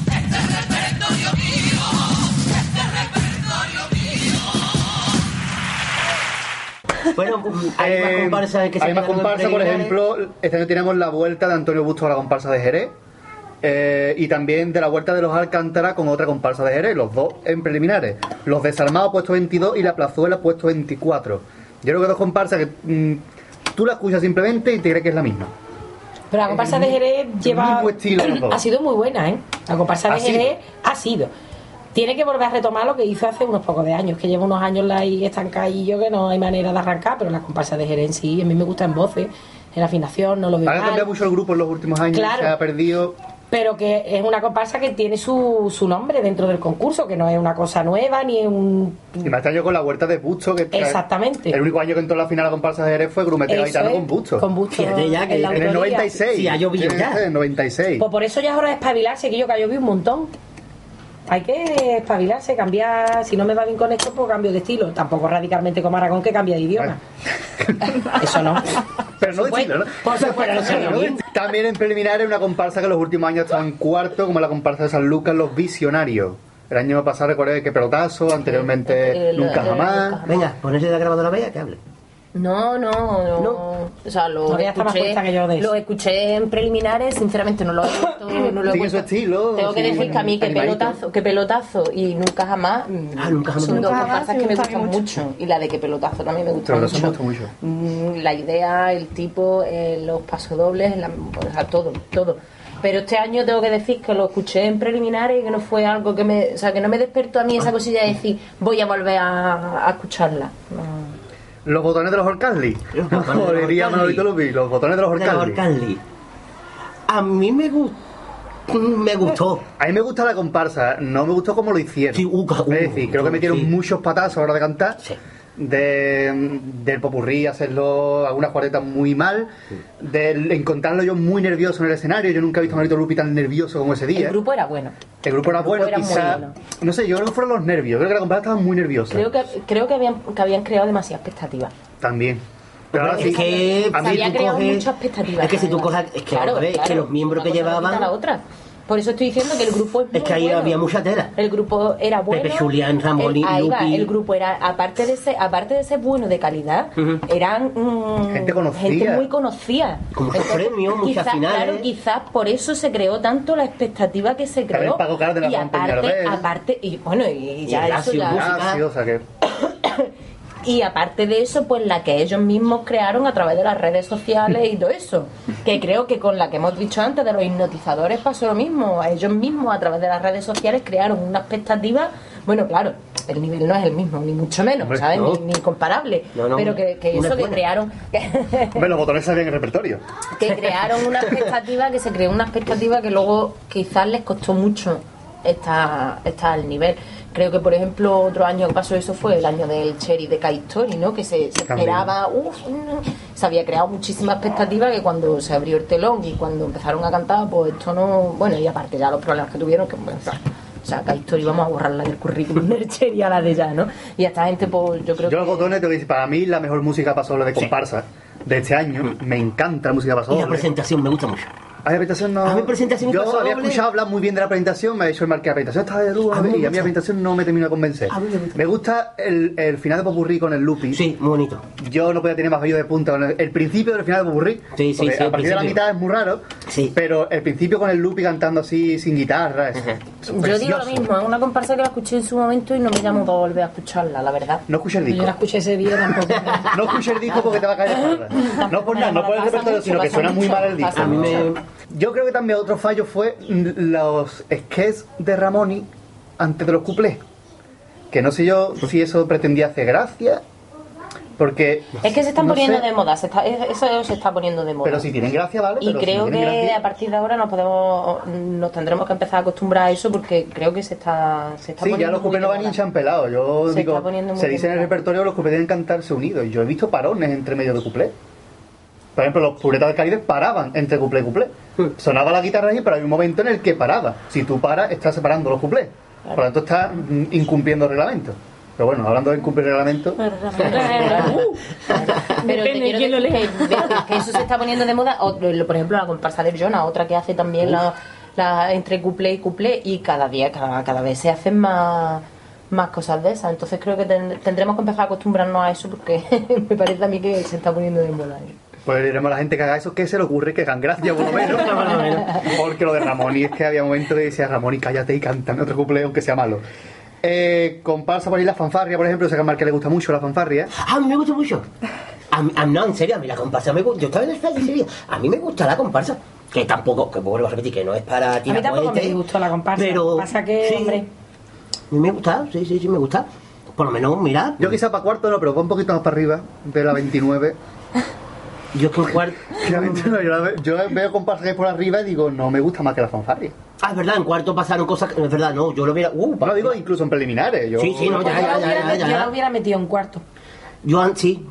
Este repertorio mío, este repertorio mío. Bueno, hay más Eh, comparsas que se hay más comparsas, por ejemplo, este año tenemos la vuelta de Antonio Busto a la comparsa de Jerez. eh, y también de la vuelta de los Alcántara con otra comparsa de Jerez, los dos en preliminares. Los desarmados puesto 22 y la plazuela puesto 24. Yo creo que dos comparsas que mm, tú la escuchas simplemente y te crees que es la misma. Pero la comparsa de Jerez lleva. Ha sido muy buena, ¿eh? La comparsa de. Jerez ha sido. Tiene que volver a retomar lo que hizo hace unos pocos de años, que lleva unos años la ahí estancadillo que no hay manera de arrancar, pero la comparsa de Jerez en sí, a mí me gusta en voces, en afinación, no lo veo Ha cambiado mucho el grupo en los últimos años, Claro. se ha perdido. Pero que es una comparsa que tiene su, su nombre dentro del concurso, que no es una cosa nueva ni es un... Y más este año con la vuelta de Busto. Que Exactamente. El único año que entró en la final a la comparsa de Jerez fue Grumete Eso Gaitano es, con Busto. Con Busto Fíjate ya que en la En el autoría. 96. Sí, ha llovido En ya. el 96. Pues por eso ya es hora de espabilarse, que yo que ha llovido un montón. Hay que espabilarse, cambiar. Si no me va bien con esto, pues cambio de estilo. Tampoco radicalmente como Aragón que cambia de idioma. Eso no. Pero no de estilo, ¿no? Por supuesto, no También en preliminares una comparsa que en los últimos años estaba en cuarto, como la comparsa de San Lucas, Los Visionarios. El año pasado recuerdo que pelotazo, anteriormente El- Nunca el- Jamás. el- Venga, ponerse la grabadora bella que hable. No, no, no. No. O sea, lo Todavía está más escuché, que yo de eso. lo escuché en preliminares, sinceramente no lo he visto, no lo he su estilo, Tengo que decir que a mí que pelotazo, que pelotazo y nunca jamás, mm, Ah, Nunca Jamás. son dos que me me gusta gustan mucho. mucho. Y la de que pelotazo también me gusta mucho. me gusta mucho. Mm, La idea, el tipo, eh, los pasodobles, la, o sea, todo, todo. Pero este año tengo que decir que lo escuché en preliminares y que no fue algo que me, o sea, que no me despertó a mí esa cosilla de decir voy a volver a, a escucharla. No. Los botones de los Orcanli. Los botones de Como los diría Orcanli. Manolito Lupi, los botones de los De los Orcanli. Orcanli. A mí me gustó. Me gustó. A mí me gusta la comparsa, no me gustó cómo lo hicieron. Sí, uh, es decir, creo que metieron sí. muchos patazos a la hora de cantar. Sí. De, del popurrí, hacerlo algunas cuartetas muy mal, del encontrarlo yo muy nervioso en el escenario. Yo nunca he visto a Manolito Lupi tan nervioso como ese día. El grupo era bueno. El grupo era el grupo bueno, era quizá. bueno. No sé, yo creo que fueron los nervios. Creo que la comparsa estaba muy nerviosa. Creo que, creo que, habían, que habían creado demasiadas expectativas. También. Pero ahora es sí, que a Se mí había tú creado coges- muchas expectativas. Es que si tú coges. Es que, los miembros que llevaban. la otra. Por eso estoy diciendo que el grupo es Es que ahí bueno. había mucha tela. El grupo era bueno. Pepe Julián, Ramón el, ahí va, Lupi. el grupo era, aparte de ser, aparte de ser bueno de calidad, eran mm, Gente conocida. gente muy conocida. Con muchos premios, muchas quizás, finales. Claro, quizás por eso se creó tanto la expectativa que se También creó. Paco Cárdenas y aparte, aparte, y bueno, y ya Y eso Horacio ya. Música. Sí, o sea que. Y aparte de eso, pues la que ellos mismos crearon a través de las redes sociales y todo eso. Que creo que con la que hemos dicho antes de los hipnotizadores pasó lo mismo. A ellos mismos a través de las redes sociales crearon una expectativa. Bueno, claro, el nivel no es el mismo, ni mucho menos, Hombre, ¿sabes? no. Ni, ni comparable. No, no, Pero que, eso que crearon, que, Hombre, los botones salían en el repertorio. que crearon una expectativa, que se creó una expectativa que luego quizás les costó mucho estar, estar al nivel. Creo que, por ejemplo, otro año que pasó eso fue el año del Cherry de Kai Story, ¿no? Que se, se esperaba, uff, se había creado muchísima expectativa que cuando se abrió el telón y cuando empezaron a cantar, pues esto no. Bueno, y aparte ya los problemas que tuvieron, que bueno, o sea, o sea, Kai Story vamos a borrarla del currículum del Cherry a la de ya, ¿no? Y a esta gente, pues yo creo Yo los que. botones, te voy a decir, para mí la mejor música pasó la de comparsa de este año. Me encanta la música pasó. Y la presentación me gusta mucho. A mi presentación no. A mi presentación Yo había doble. escuchado hablar muy bien de la presentación, me ha dicho el marqués, la presentación estaba de luz A mí y a mí la presentación no me terminó de convencer. A mí me gusta. Me gusta el, el final de Popurrí con el looping. Sí, muy bonito. Yo no podía tener más vello de punta con el, el principio del final de Popurrí. Sí, sí, sí, A el partir de la mitad es muy raro. Sí. Pero el principio con el looping cantando así sin guitarra. Es, es Yo digo lo mismo, es una comparsa que la escuché en su momento y no me llamo para volver a escucharla, la verdad. No escuché el Yo disco. la escuché ese día tampoco. No escuché el disco porque te va a caer. No por nada, no por el repertorio, sino que suena muy mal el disco. A mí me. Yo creo que también otro fallo fue los sketches de Ramoni antes de los cuplés. Que no sé yo si eso pretendía hacer gracia. Porque. Es que se están no poniendo sé, de moda, se está- eso se está poniendo de moda. Pero si tienen gracia, vale. y pero creo no que gracia- a partir de ahora nos podemos nos tendremos que empezar a acostumbrar a eso porque creo que se está se está Sí, ya poniendo los muy cuplés no de van moda. hinchan pelados. Yo Se digo, está poniendo muy se dice en el repertorio los cuplés deben cantarse unidos. Y yo he visto parones entre medio de cuplés. Por ejemplo, los puretas del Caribe paraban entre cuplé y cuplé. Sonaba la guitarra ahí, pero hay un momento en el que paraba. Si tú paras, estás separando los cuplés. Por lo tanto, estás mm, incumpliendo el reglamento. Pero bueno, hablando de incumplir el reglamento, Pero Depende de quién lo que, eso se está poniendo de moda. O, por ejemplo, la comparsa de Jonah, otra que hace también la, la- entre cuplé y cuplé, y cada día, cada, cada vez se hacen más, más cosas de esas. Entonces creo que ten- tendremos que empezar a acostumbrarnos a eso porque me parece a mí que se está poniendo de moda. Pues diremos a la gente que haga eso, que se le ocurre que hagan gracia, por lo menos. Porque lo de Ramón, y es que había momentos que decía Ramón, y cállate y cántame otro cuplé, aunque sea malo. Eh, comparsa por ahí la fanfarria, por ejemplo, sé que a Mar que le gusta mucho la fanfarria. Ah, A mí me gusta mucho. A mí- a- no, en serio, a mí la comparsa me gusta. Yo estaba en el estadio ese día. A mí me gusta la comparsa. Que tampoco, que vuelvo a repetir, que no es para A tirar mí tampoco me disgustó la comparsa. Pero, Pasa que, sí, hombre, A mí me gusta, sí, sí, sí, me gusta. Por lo menos, mira, Yo quizá para cuarto no, pero va un poquito más para arriba, de la 29. Yo es que cuarto. La 29, yo, yo veo comparsa que hay por arriba y digo, no me gusta más que la fanfarria. Ah, es verdad, en cuarto pasaron cosas que. Es verdad, no, yo lo hubiera. Uh, No lo digo incluso en preliminares. Yo, Sí, sí, no, ya, la ya, hubiera, ya, ya, yo ya. la hubiera metido en cuarto. Yo sí.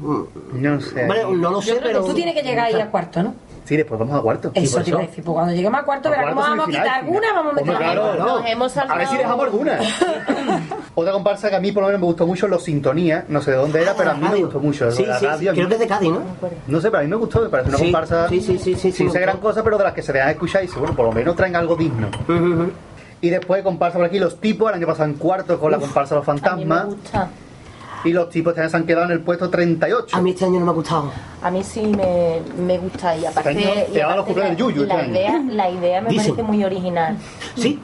No sé. Bueno, no lo sé, pero. tú tienes que llegar ahí a cuarto, ¿no? Sí, después vamos a cuarto. Eso por te iba a decir. Pues cuando lleguemos a cuarto, A verás cómo vamos a quitar alguna, vamos a meter alguna. no. Nos hemos A ver si dejamos alguna. Otra comparsa que a mí por lo menos me gustó mucho, Los Sintonía. No sé de dónde era, pero a mí me gustó mucho. Sí, la sí, radio, creo que es de Cádiz, ¿no? No sé, pero a mí me gustó, me parece una Sí, comparsa sí, sí, sí, sí, sí, sin ser gran cosa, pero de las que se dejan escuchar y dice, bueno, por lo menos traen algo digno. Y después comparsa por aquí, los tipos, el año pasado en cuarto con la comparsa Los A mí me Fantasmas. gusta. Y los tipos también se han quedado en el puesto 38. A mí este año no me ha gustado. A mí sí me, me gusta y aparte, Este año te y van los aparte cumpleaños la, del Yuyu la este idea, la idea me Dicen. parece muy original. Sí,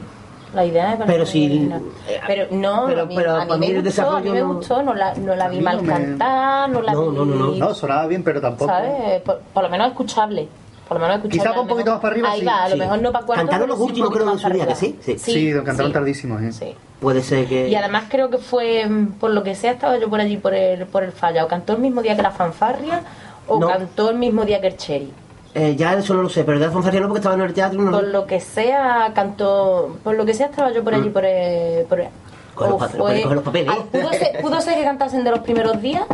La idea parece Pero si- eh, Pero no, pero- a mí, pero a mí para mí me el gustó, a mí me no- gustó, no la, no la A vi mal cantar, no la No, vi... no, no, no. No, sonaba bien, pero tampoco. ¿Sabes? Por, por lo menos escuchable. Por lo menos escuchable. Quizá a un poquito más para arriba, Ahí sí, va, a lo sí. mejor no para cuarto. Cantaron los últimos, creo, su día, que sí, sí. Sí, cantaron sí. tardísimos, ¿eh? Sí. puede ser que. Y además creo que fue, mm, por lo que sea, estaba yo por allí por el, por el falla. O cantó el mismo día que la fanfarria o No. cantó el mismo día que el cherry. Eh, ya eso no lo sé, pero de Fanfarria no porque estaba en el teatro. No, Por lo que sea, cantó. Por lo que sea, estaba yo por allí por el. Por el o puede coger los papeles. Ah, ¿pudo, ser, ¿Pudo ser que cantasen de los primeros días?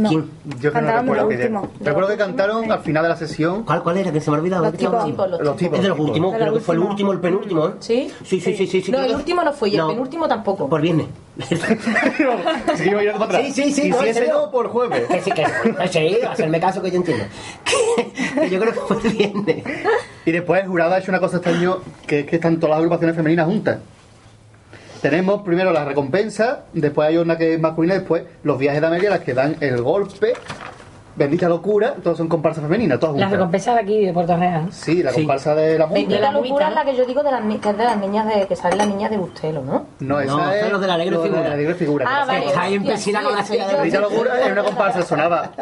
No. ¿Quién? Yo que no recuerdo último. Recuerdo que cantaron al final de la sesión. ¿Cuál, ¿Cuál era? Que se me ha olvidado. Los ¿De qué tipos. Los tipos. Es de los últimos, creo que fue el último, el penúltimo, ¿eh? ¿Sí? Sí, sí, sí, sí. sí, No, el último no fue y el No, penúltimo tampoco. Por viernes. Sí, atrás. Sí, sí, sí, Y no, si no, por jueves. Que sí, que sí, hacerme caso que yo entiendo. Que yo creo que fue el viernes. Y después el jurado ha hecho una cosa este año que es que están todas las agrupaciones femeninas juntas. Tenemos primero la recompensa, después hay una que es masculina, después los viajes de Amelia, las que dan el golpe, bendita locura, todos son comparsas femeninas, todas Las juntas. recompensas de aquí, de Puerto Real. ¿no? Sí, la Sí. comparsa de la Bendita la locura es la que yo digo de las, ni- que es de las niñas de que salen las niñas de Bustelo, ¿no? No, esa No, es son los de la alegre figura. la alegre figura. Ah, vale. Está ahí hostia, con la silla de locura es una comparsa, sonaba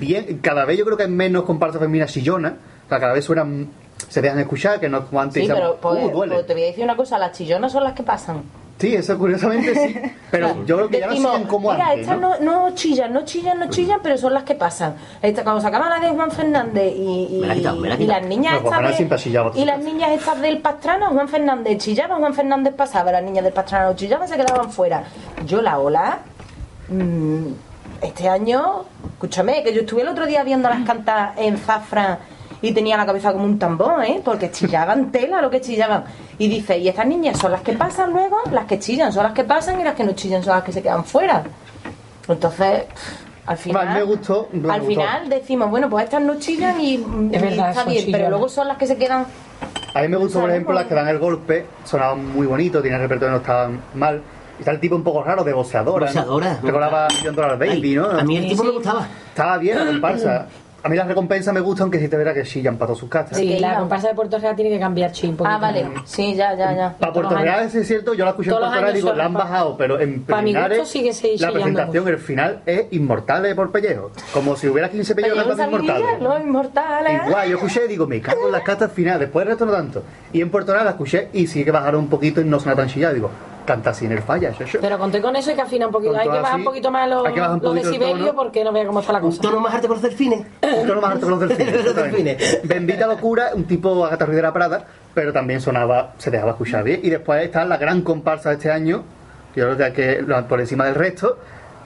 bien, cada vez yo creo que hay menos comparsas femeninas chillonas, o sea, cada vez suenan, se dejan escuchar, que no como antes Sí, pero pues, uh, duele. pues te voy a decir una cosa, las chillonas son las que pasan. Sí, eso curiosamente sí. Pero yo creo que ya no siguen como mira, antes. estas ¿no? no, no chillan, no chillan, no chillan, pero son las que pasan. Esta, cuando se acaba la de Juan Fernández y, y- la quitado, la y las niñas estas de, y las niñas estas del Pastrana, Juan Fernández chillaba, Juan Fernández pasaba, las niñas del Pastrana no chillaban, se quedaban fuera. Yo la ola, mm, este año, escúchame, que yo estuve el otro día viendo las cantas en Zafra y tenía la cabeza como un tambor, ¿eh? Porque chillaban tela lo que chillaban. Y dice, y estas niñas son las que pasan luego, las que chillan son las que pasan y las que no chillan son las que se quedan fuera. Entonces, al final, A mí me gustó, me al gustó. final decimos, bueno, pues estas no chillan y, Es y verdad, está bien, pero luego son las que se quedan A mí me gustó, por ejemplo, las que dan el golpe, sonaban muy bonitos, tenían repertorio, no estaban mal. Y está el tipo un poco raro de boceadora. Boceadora, ¿no? Recordaba a Million Dollar Baby, Ay, ¿no? A mí el Sí, tipo me sí. gustaba. Estaba bien la comparsa. A mí las recompensas me gustan, aunque sí te verá que chillan para todas sus casas. Sí. Sí, la comparsa de Puerto Real tiene que cambiar chip. Ah, vale, sí, ya, ya, ya. Para Puerto Real, es cierto, yo la escuché en Puerto Real y digo, la han bajado, pero en preliminares, sigue la presentación, el final es inmortales por pellejo. Como si hubiera 15 pellejos cantando inmortales. Los inmortales. Igual, yo escuché y digo, me cago en las cartas final, después el resto no tanto. Y en Puerto Real la escuché y sí que bajaron un poquito y no suena tan chillado. Digo, canta sin el falla, yo, yo. Pero conté con eso y que afina un poquito. Con Hay que bajar así, un poquito más los, un los decibelios porque no vea cómo está la Un cosa. tono más arte con los delfines. Un tono más alto que los delfines. Los exactamente. delfines. Bendita locura, un tipo Agatha Ruiz de la Prada, pero también sonaba, se dejaba escuchar bien. Y después está la gran comparsa de este año, yo creo que por encima del resto,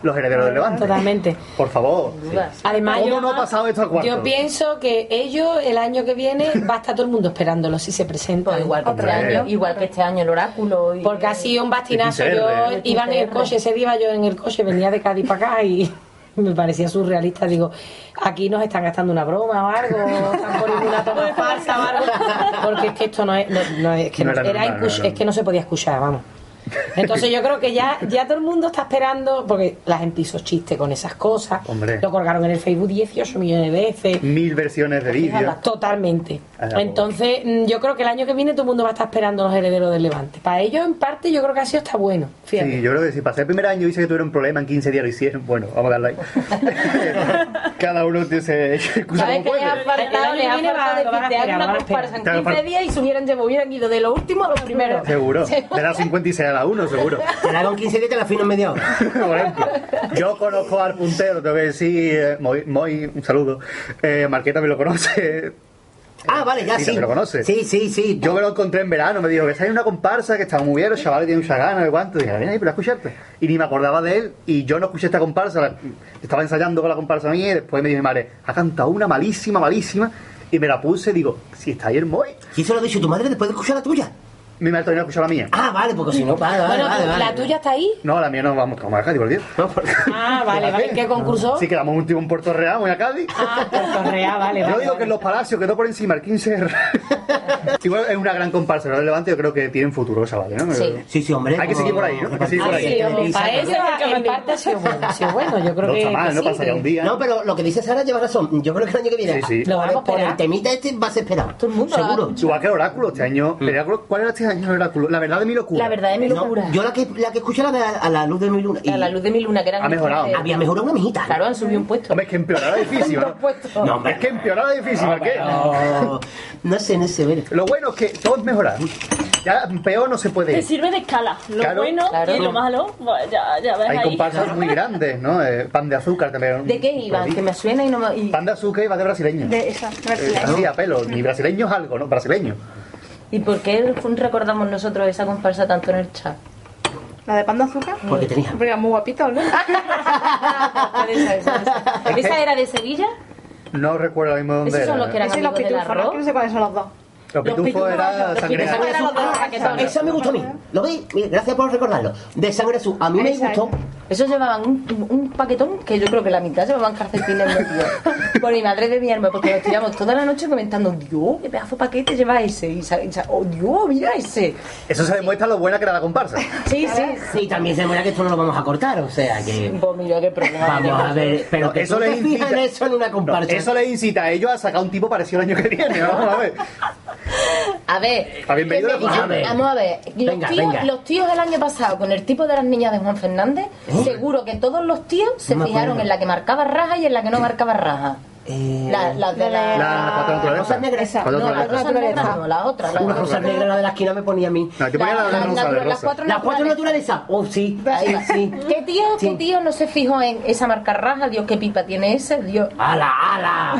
los herederos del Levante. Totalmente. Por favor. Además, ¿Cómo yo, no ha pasado esto a cuarto? yo pienso que ellos el año que viene va a estar todo el mundo esperándolo si se presenta. Pues igual que este año, igual que este año el oráculo. Y, Porque ha sido un bastinazo. Yo iba en el coche, ese día iba yo en el coche, venía de Cádiz para acá y me parecía surrealista. Digo, aquí nos están gastando una broma o algo, están poniendo una toma falsa o algo. Porque es que esto no es, no, no es, que No no- era era normal, no incush- era es que no se podía escuchar, vamos. Entonces yo creo que ya, ya todo el mundo está esperando, porque la gente hizo chiste con esas cosas, Hombre. lo colgaron en el Facebook 18 millones de veces. Mil versiones de vídeo. Totalmente. Entonces, mm, yo creo que el año que viene todo el mundo va a estar esperando los herederos del Levante. Para ellos, en parte, yo creo que ha sido hasta bueno. Fíjate. Sí, yo creo que si pasé el primer año y dice que tuvieron un problema en 15 días lo hicieron, bueno, vamos a darle ahí. Cada uno tiene se excusa ¿Sabes como que les ha puede. El año viene va- a decir, te hagan esperar, lo van una a esperar. comparsa en Claro, 15 para- días y se hubieran, hubieran ido de lo último a lo primero. Seguro. De la 56 a la 1, seguro. Te la hago en 15 días y te la afino en media hora. Por ejemplo, yo conozco al puntero, tengo que decir, eh, Moy, Moy, un saludo. Eh, Marqueta me lo conoce. Ah, vale, ya Sí, lo conoce. Sí, sí, sí. Yo me lo encontré en verano, me dijo que hay una comparsa que está muy bien, los chavales tienen muchas ganas, de cuánto. Dije, ven ahí para escucharte. Y ni me acordaba de él, y yo no escuché esta comparsa, la- estaba ensayando con la comparsa mía, y después me dijo mi madre, ha cantado una malísima, malísima. Y me la puse, digo, si está ahí el Moy. ¿Quién se lo ha dicho tu madre después de escuchar la tuya? Mi madre todavía no escuchó la mía. Ah, vale, porque si no, vale, vale, bueno, vale, tú- vale. ¿la tuya está ahí? No, la mía no, vamos, vamos a Cádiz, por Dios. No, porque- Ah, vale, vale. ¿En qué concurso? Sí, quedamos último en Puerto Real, voy a Cádiz. Ah, Puerto Real, vale, Yo vale. digo que en los palacios quedó por encima el 15 Igual es una gran comparsa, ¿no? El Levante yo creo que tienen futuro, chavales, ¿no? Sí. Sí, sí, hombre. Hay que seguir por ahí, ¿no? Hay que seguir por Ah, ahí. sí, para eso en parte ha sido bueno. Ha sido bueno, yo creo No que. está mal, que ¿no? sí, Pasa ya que- un día. No, pero lo que dice Sara lleva razón. Yo creo que el año que viene. Sí, sí. Lo vamos a por, por el esperar. temita este va a ser esperado. Todo el mundo Seguro. Igual que el oráculo, este año. ¿Cuál era este año el oráculo? La verdad de mi locura. La verdad de mi No, locura. yo la que, la que escuché la de a la luz de mi luna. Y A la luz de mi luna, que eran Ha mejorado. Había mejorado una mijita. Claro, han subido un puesto. Hombre, es que empeorará difícil, ¿no? puesto. No, hombre. Es que empeorará difícil, ¿por qué? No, no sé, no sé. ver. Lo bueno es que todo es mejorar. Ya peor no se puede Te ir. sirve de escala. Lo Claro. bueno Claro. y lo malo, ya, ya ves Hay ahí. comparsas muy grandes, ¿no? Eh, pan de azúcar también. ¿De qué iban? Que me suena y no me... y- Pan de azúcar iba de brasileño. De esa, Eh, brasileña. así a pelo, ni brasileño es algo, ¿no? Brasileño. ¿Y por qué recordamos nosotros esa comparsa tanto en el chat? La de pan de azúcar. Porque tenía. Porque era muy guapito, ¿no? Ser, puede ser. ¿Esa era de Sevilla? No recuerdo ahora mismo dónde Esos era. son los que eran los amigos del pitufos. Que no sé cuáles son los dos. Los pitufos era sangre azul. Esa me gustó a mí. ¿Lo veis? Mira, Gracias por recordarlo. De sangre azul. A mí me gustó. Esos llevaban un, un paquetón que yo creo que la mitad llevaban calcetines metidos. Por mi madre de viernes, porque nos tiramos toda la noche comentando, Dios, qué pedazo de paquete lleva ese. Y, oh, Dios, mira ese. Eso se demuestra lo buena que era la comparsa. Sí, sí. Sí, también se muera que esto no lo vamos a cortar. O sea que. Pues mira qué problema. Vamos a ver. Pero No, que eso tú le te fijas en incita- eso en una comparsa. Eso le incita a ellos a sacar un tipo parecido el año que viene. Vamos a ver. A ver, bienvenido me digan- vamos a ver, los, Venga, tíos, venga. los tíos el año pasado con el tipo de las niñas de Juan Fernández, seguro que todos los tíos se No fijaron en la que marcaba raja y en la que no marcaba raja. Eh, La, la de la... La cuatro naturaleza. Esa. No, la naturaleza. rosa negra no, la otra. La Una rosa negra, la de la esquina me ponía a mí. No, yo ponía la, La- la la rosa de natura- las rosa. cuatro ¿La cuatro naturaleza? Oh, sí. Ahí. Sí. ¿Qué tío, Sí. qué tío no se fijó en esa marca raja? Dios, qué pipa tiene ese, Dios. ¡Hala, hala!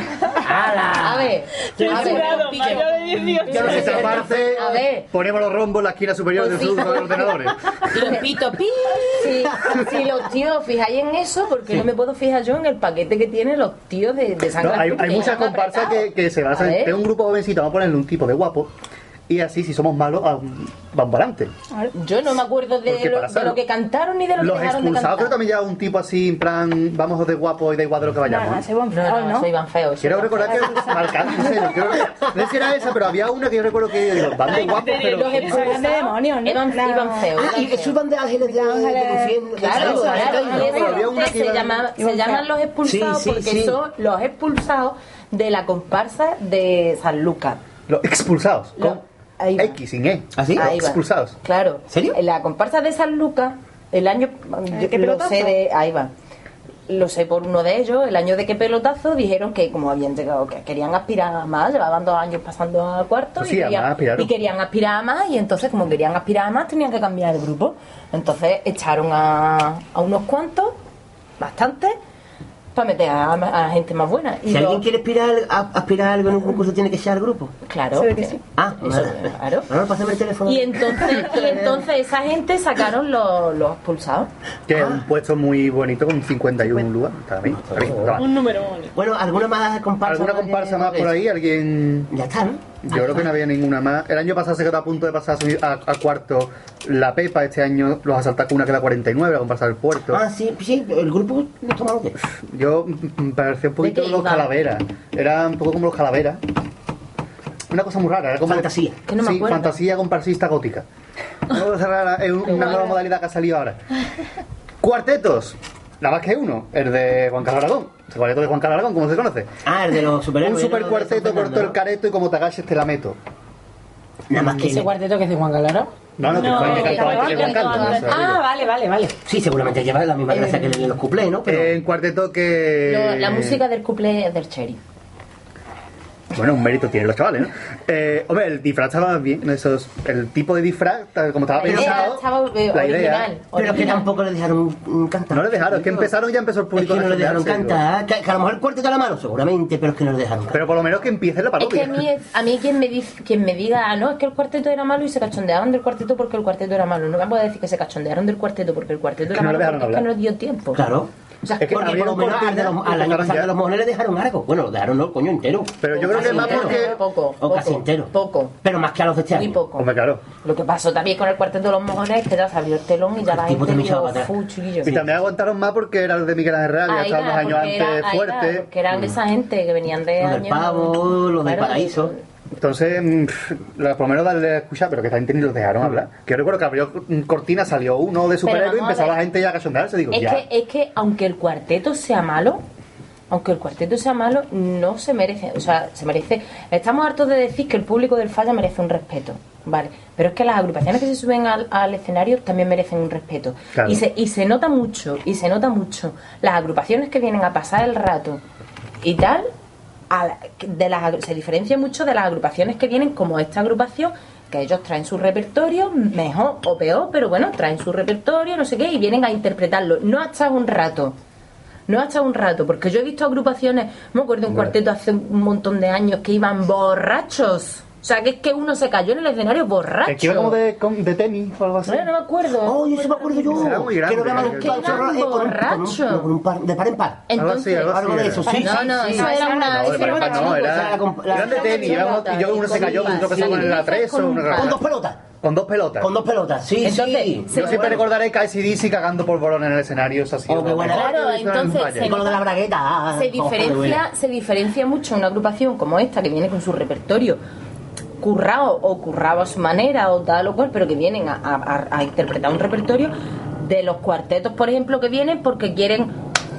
¡Hala! A ver, a ver, Censurado, mayor de 18. Yo no sé esa parte. A ver. Ponemos los rombos en la esquina superior Pues de sus ordenadores. Y los pito, pi. Si, los tíos fijáis en eso, porque no me puedo fijar yo en el paquete que tienen los tíos de, sangre. Hay, hay muchas comparsas que, que se basan tengo un grupo jovencito, vamos a ponerle un tipo de guapo y así si somos malos ah, vamos para adelante. Yo no me acuerdo de lo, de lo que cantaron ni de lo Los que dejaron de expulsados creo cantar. también lleva un tipo así en plan vamos de guapo y da igual de lo que No, vayamos. no, ¿eh? ese buen No, feo, no, ¿no? soy Iván Feo. soy Quiero Iván recordar Feo. que creo que- no sé si era esa, pero había una que yo recuerdo que digo, van de guapos, pero Los era de expulsados demonios, ¿no? Iban, Claro. iban feos. Ah, y feos. van de ángeles de, Ángeles. Claro, claro, que se, llama- se llaman los expulsados porque son los expulsados de la comparsa de San Lucas. los expulsados, con ahí va. X, sin E. ¿Ah, sí? Los Ahí va. expulsados. Claro. ¿Serio? En la comparsa de San Lucas, el año. yo qué lo pelotazo? sé de. Ahí va. Lo sé por uno de ellos, el año de qué pelotazo, dijeron que como habían llegado, que querían aspirar a más, llevaban dos años pasando a cuarto Pues y, sí, a querían, más y querían aspirar a más, y entonces como querían aspirar a más tenían que cambiar el grupo. Entonces echaron a, a unos cuantos, bastantes, para meter a, a gente más buena. Y Si lo- alguien quiere aspirar, a, aspirar a algo en un concurso, tiene que ser al grupo. Claro. Que sí. Ah, Eso, vale. claro. Ahora pásame el teléfono. Y entonces, y entonces esa gente sacaron los, los expulsados. Que es un puesto muy bonito con 51 lugar. Está bien, está bien, está bien. Un número bonito. Bueno, ¿alguna más comparsa? ¿Alguna comparsa más por ahí? ¿Alguien...? Ya está, ¿no? Yo creo que no había ninguna más. El año pasado se quedó a punto de pasar a, a cuarto la Pepa. Este año los asalta con una queda 49, la comparsa del puerto. Ah, sí, sí, el grupo no está malo. Yo mm, me parecía un poquito ¿De qué los calaveras. Era un poco como los calaveras. Una cosa muy rara. Era como Fantasía. Que no me sí, acuerdo. fantasía comparsista gótica. Una cosa rara, es un- una nueva modalidad que ha salido ahora. Cuartetos. Nada más que uno, el de Juan Carlos Aragón. El cuarteto de Juan Carlos Aragón, ¿cómo se conoce? Ah, el de los Un superhéroes. super ¿no? De cuarteto corto el careto y como te agaches te la meto. Nada más que. Ese cuarteto que es de Juan Galaro. No, no, que fue el antes Juan Ah, vale, vale, vale. Sí, seguramente lleva la misma gracia que el de los cuplés, ¿no? Pero. Un cuarteto que... La música del couple es del Cherry. Bueno, un mérito tienen los chavales, ¿no? Eh, hombre, el disfraz estaba bien, esos, el tipo de disfraz, tal como estaba La idea pensado, estaba, eh, la idea. original. pero que original. tampoco le dejaron cantar. No le dejaron, es que empezaron ya empezó el Es público que no le dejaron desesperarse, cantar. Que, que a lo mejor el cuarteto era malo, seguramente, pero es que no le dejaron digo. cantar. Pero por lo menos que empiece la Es que parodia. a mí, a mí quien, me dice, quien me diga, ah, no, es que el cuarteto era malo y se cachondearon del cuarteto porque el cuarteto era malo. No me puede decir que se cachondearon del cuarteto porque el cuarteto Que era no le malo dejaron porque es que hablar. no dio tiempo. Claro. O sea, Es que Porque por lo abrieron menos al, de los, año pasado de los mojones le dejaron algo. Bueno, lo dejaron no, el coño entero. Pero yo creo que más porque... Poco, O casi poco, entero. Poco. Pero más que a los de este Muy año. poco. Hombre, claro. Lo que pasó también con el cuarteto de los mojones es que ya se abrió el telón y ya El la gente también echaba dijo, para atrás. fu, chiquillo. Y también aguantaron más porque era el de Miguel Ángel Real, ya Ahí estaban va, años antes fuerte. porque eran esa gente que venían de Los del años- pavo, los del paraíso. Entonces, mm, pff, la- por lo menos darle a escuchar, pero que gente ni los dejaron hablar. Que yo recuerdo que abrió mm, cortina, salió uno de superhéroe y empezó la gente ya a cachondearse. Digo, Es ya. que, es que aunque el cuarteto sea malo, aunque el cuarteto sea malo, no se merece, o sea, se merece. Estamos hartos de decir que el público del falla merece un respeto, ¿vale? Pero es que las agrupaciones que se suben al, al escenario también merecen un respeto. Claro. Y, se, y se nota mucho, y se nota mucho las agrupaciones que vienen a pasar el rato y tal, la- de las, se diferencia mucho de las agrupaciones que vienen como esta agrupación que ellos traen su repertorio, mejor o peor, pero bueno, traen su repertorio, no sé qué, y vienen a interpretarlo, no hasta un rato. No hasta un rato, porque yo he visto agrupaciones, me acuerdo de un cuarteto hace un montón de años que iban borrachos. O sea, que es que uno se cayó en el escenario borracho. Es que iba como de, con- de tenis o algo así. No, no me acuerdo. Oh, yo sí me acuerdo yo. Será muy grande, que no llaman que un borracho. con un par- de par en par. Entonces, algo así, Algo de era. eso, sí. no, sí, no, sí. eso era una... No, era una no, era, la la- eran de tenis, y yo uno se cayó, Con otro que se con el atrezo, Con un una. Con dos pelotas. Con dos pelotas. Con dos pelotas, sí, Entonces, sí. Yo siempre recordaré que ACDC cagando polvorón en el escenario, eso ha sido Oh, lo he Claro, entonces, se con lo de la bragueta. ah, se diferencia se diferencia mucho una agrupación como esta que viene con su repertorio currado o currado a su manera o tal o cual pero que vienen a, interpretar un repertorio de los cuartetos por ejemplo que vienen porque quieren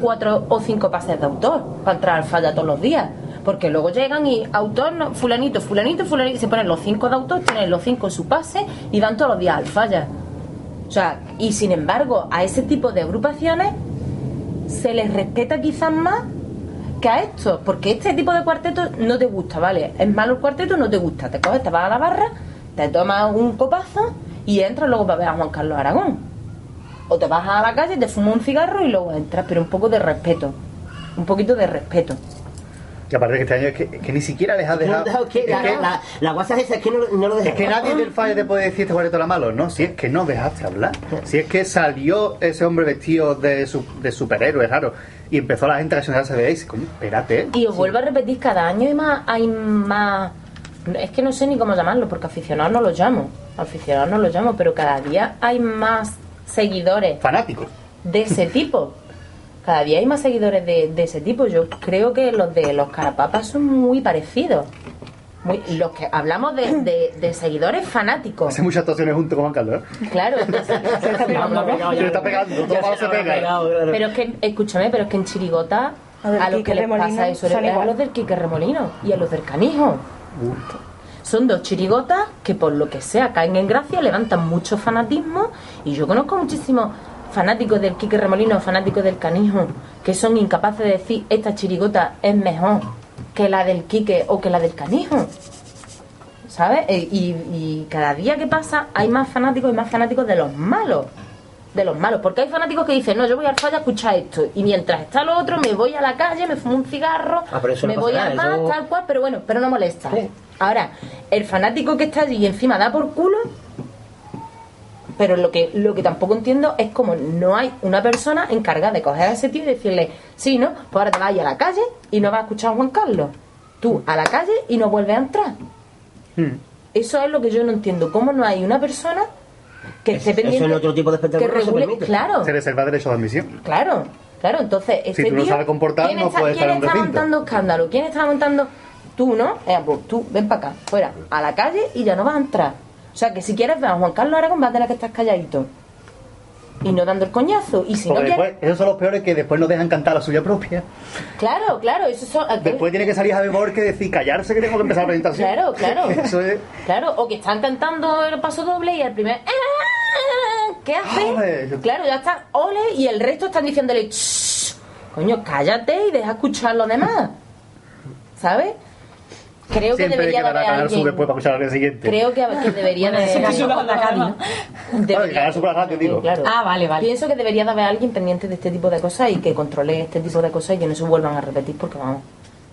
cuatro o cinco pases de autor para entrar al falla todos los días. Porque luego llegan y autor no, fulanito fulanito fulanito se ponen los cinco de autor tienen los cinco su pase y van todos los días al falla. O sea y sin embargo a ese tipo de agrupaciones se les respeta quizás más que a esto, porque este tipo de cuarteto no te gusta, ¿vale? Es malo el cuarteto, no te gusta. Te coges, te vas a la barra, te tomas un copazo y entras luego para ver a Juan Carlos Aragón. O te vas a la calle, te fumas un cigarro y luego entras, pero un poco de respeto. Un poquito de respeto. Que aparte que este año es que, ni siquiera les ha no dejado. deja- que es, la, que, la, la guasa esa es que no, no lo deja. es que nadie del fallo te puede decir este cuarteto era malo, ¿no? Si es que no dejaste hablar. Si es que salió ese hombre vestido de, su- de superhéroe, raro, y empezó la gente a reaccionarse de dice, coño, espérate. Y os vuelvo a repetir, cada año hay más, hay más... Es que no sé ni cómo llamarlo, porque aficionados no los llamo. Aficionados no los llamo, pero cada día hay más seguidores Fanáticos. de ese tipo. Cada día hay más seguidores de, de ese tipo. Yo creo que los de los carapapas son muy parecidos. Muy, los que hablamos de, de- de seguidores fanáticos. Hace muchas actuaciones junto con Juan Carlos, ¿eh? Claro. Se le está pegando, todo malo se pega. Pero es que, escúchame, pero es que en Chirigota A ver, a los que les pasa eso es a los del Quique Remolino y a los del Canijo. Son dos chirigotas que por lo que sea caen en gracia, levantan mucho fanatismo y yo conozco muchísimos fanáticos del Quique Remolino, fanáticos del Canijo, que son incapaces de decir esta chirigota es mejor que la del Quique o que la del Canijo. ¿Sabes? E- Y, y cada día que pasa hay más fanáticos y más fanáticos de los malos. De los malos. Porque hay fanáticos que dicen, no, yo voy al fallo a escuchar esto. Y mientras está lo otro, me voy a la calle, me fumo un cigarro, Ah, pero eso no me voy nada, al bar, eso- tal cual, pero bueno, pero no molesta. Ahora, el fanático que está allí y encima da por culo, pero lo que, lo que tampoco entiendo es como no hay una persona encargada de coger a ese tío y decirle, sí, ¿no? Pues ahora te vas a ir a la calle y no vas a escuchar a Juan Carlos. Tú a la calle y no vuelves a entrar. Hmm. Eso es lo que yo no entiendo. ¿Cómo no hay una persona que esté Eso pendiente? en otro tipo de que espectáculo no se regule? Claro, Se reserva derecho de admisión. claro, claro. Entonces, este tú no tío, sabes comportar, ¿quién no está, puedes ¿quién estar en un está montando escándalo? ¿Quién está montando? Tú, ¿no? Eh, pues tú, ven para acá, fuera, a la calle y ya no vas a entrar. O sea, que si quieres ver a Juan Carlos Aragón, vas a tener que estar calladito. Y no dando el coñazo. Y si no Porque quieres... después, esos son los peores que después no dejan cantar la suya propia. Claro, claro, eso son... Después tiene que salir Javier Borges y decir callarse que tengo que empezar la presentación. Claro, claro. Eso es. Claro, o que están cantando el paso doble y el primer... "Ah", ¿Qué hace? Claro, ya está, ole, y el resto están diciéndole... "Shh, Coño, cállate y deja escuchar lo demás. ¿Sabes? Creo que Siempre debería de haber alguien... después para escuchar al día siguiente. Creo que, que debería de... Radio, ¿no? Canal digo. Claro. Ah, vale, vale. Pienso que debería de haber alguien pendiente de este tipo de cosas y que controle este tipo de cosas y que no se vuelvan a repetir porque vamos.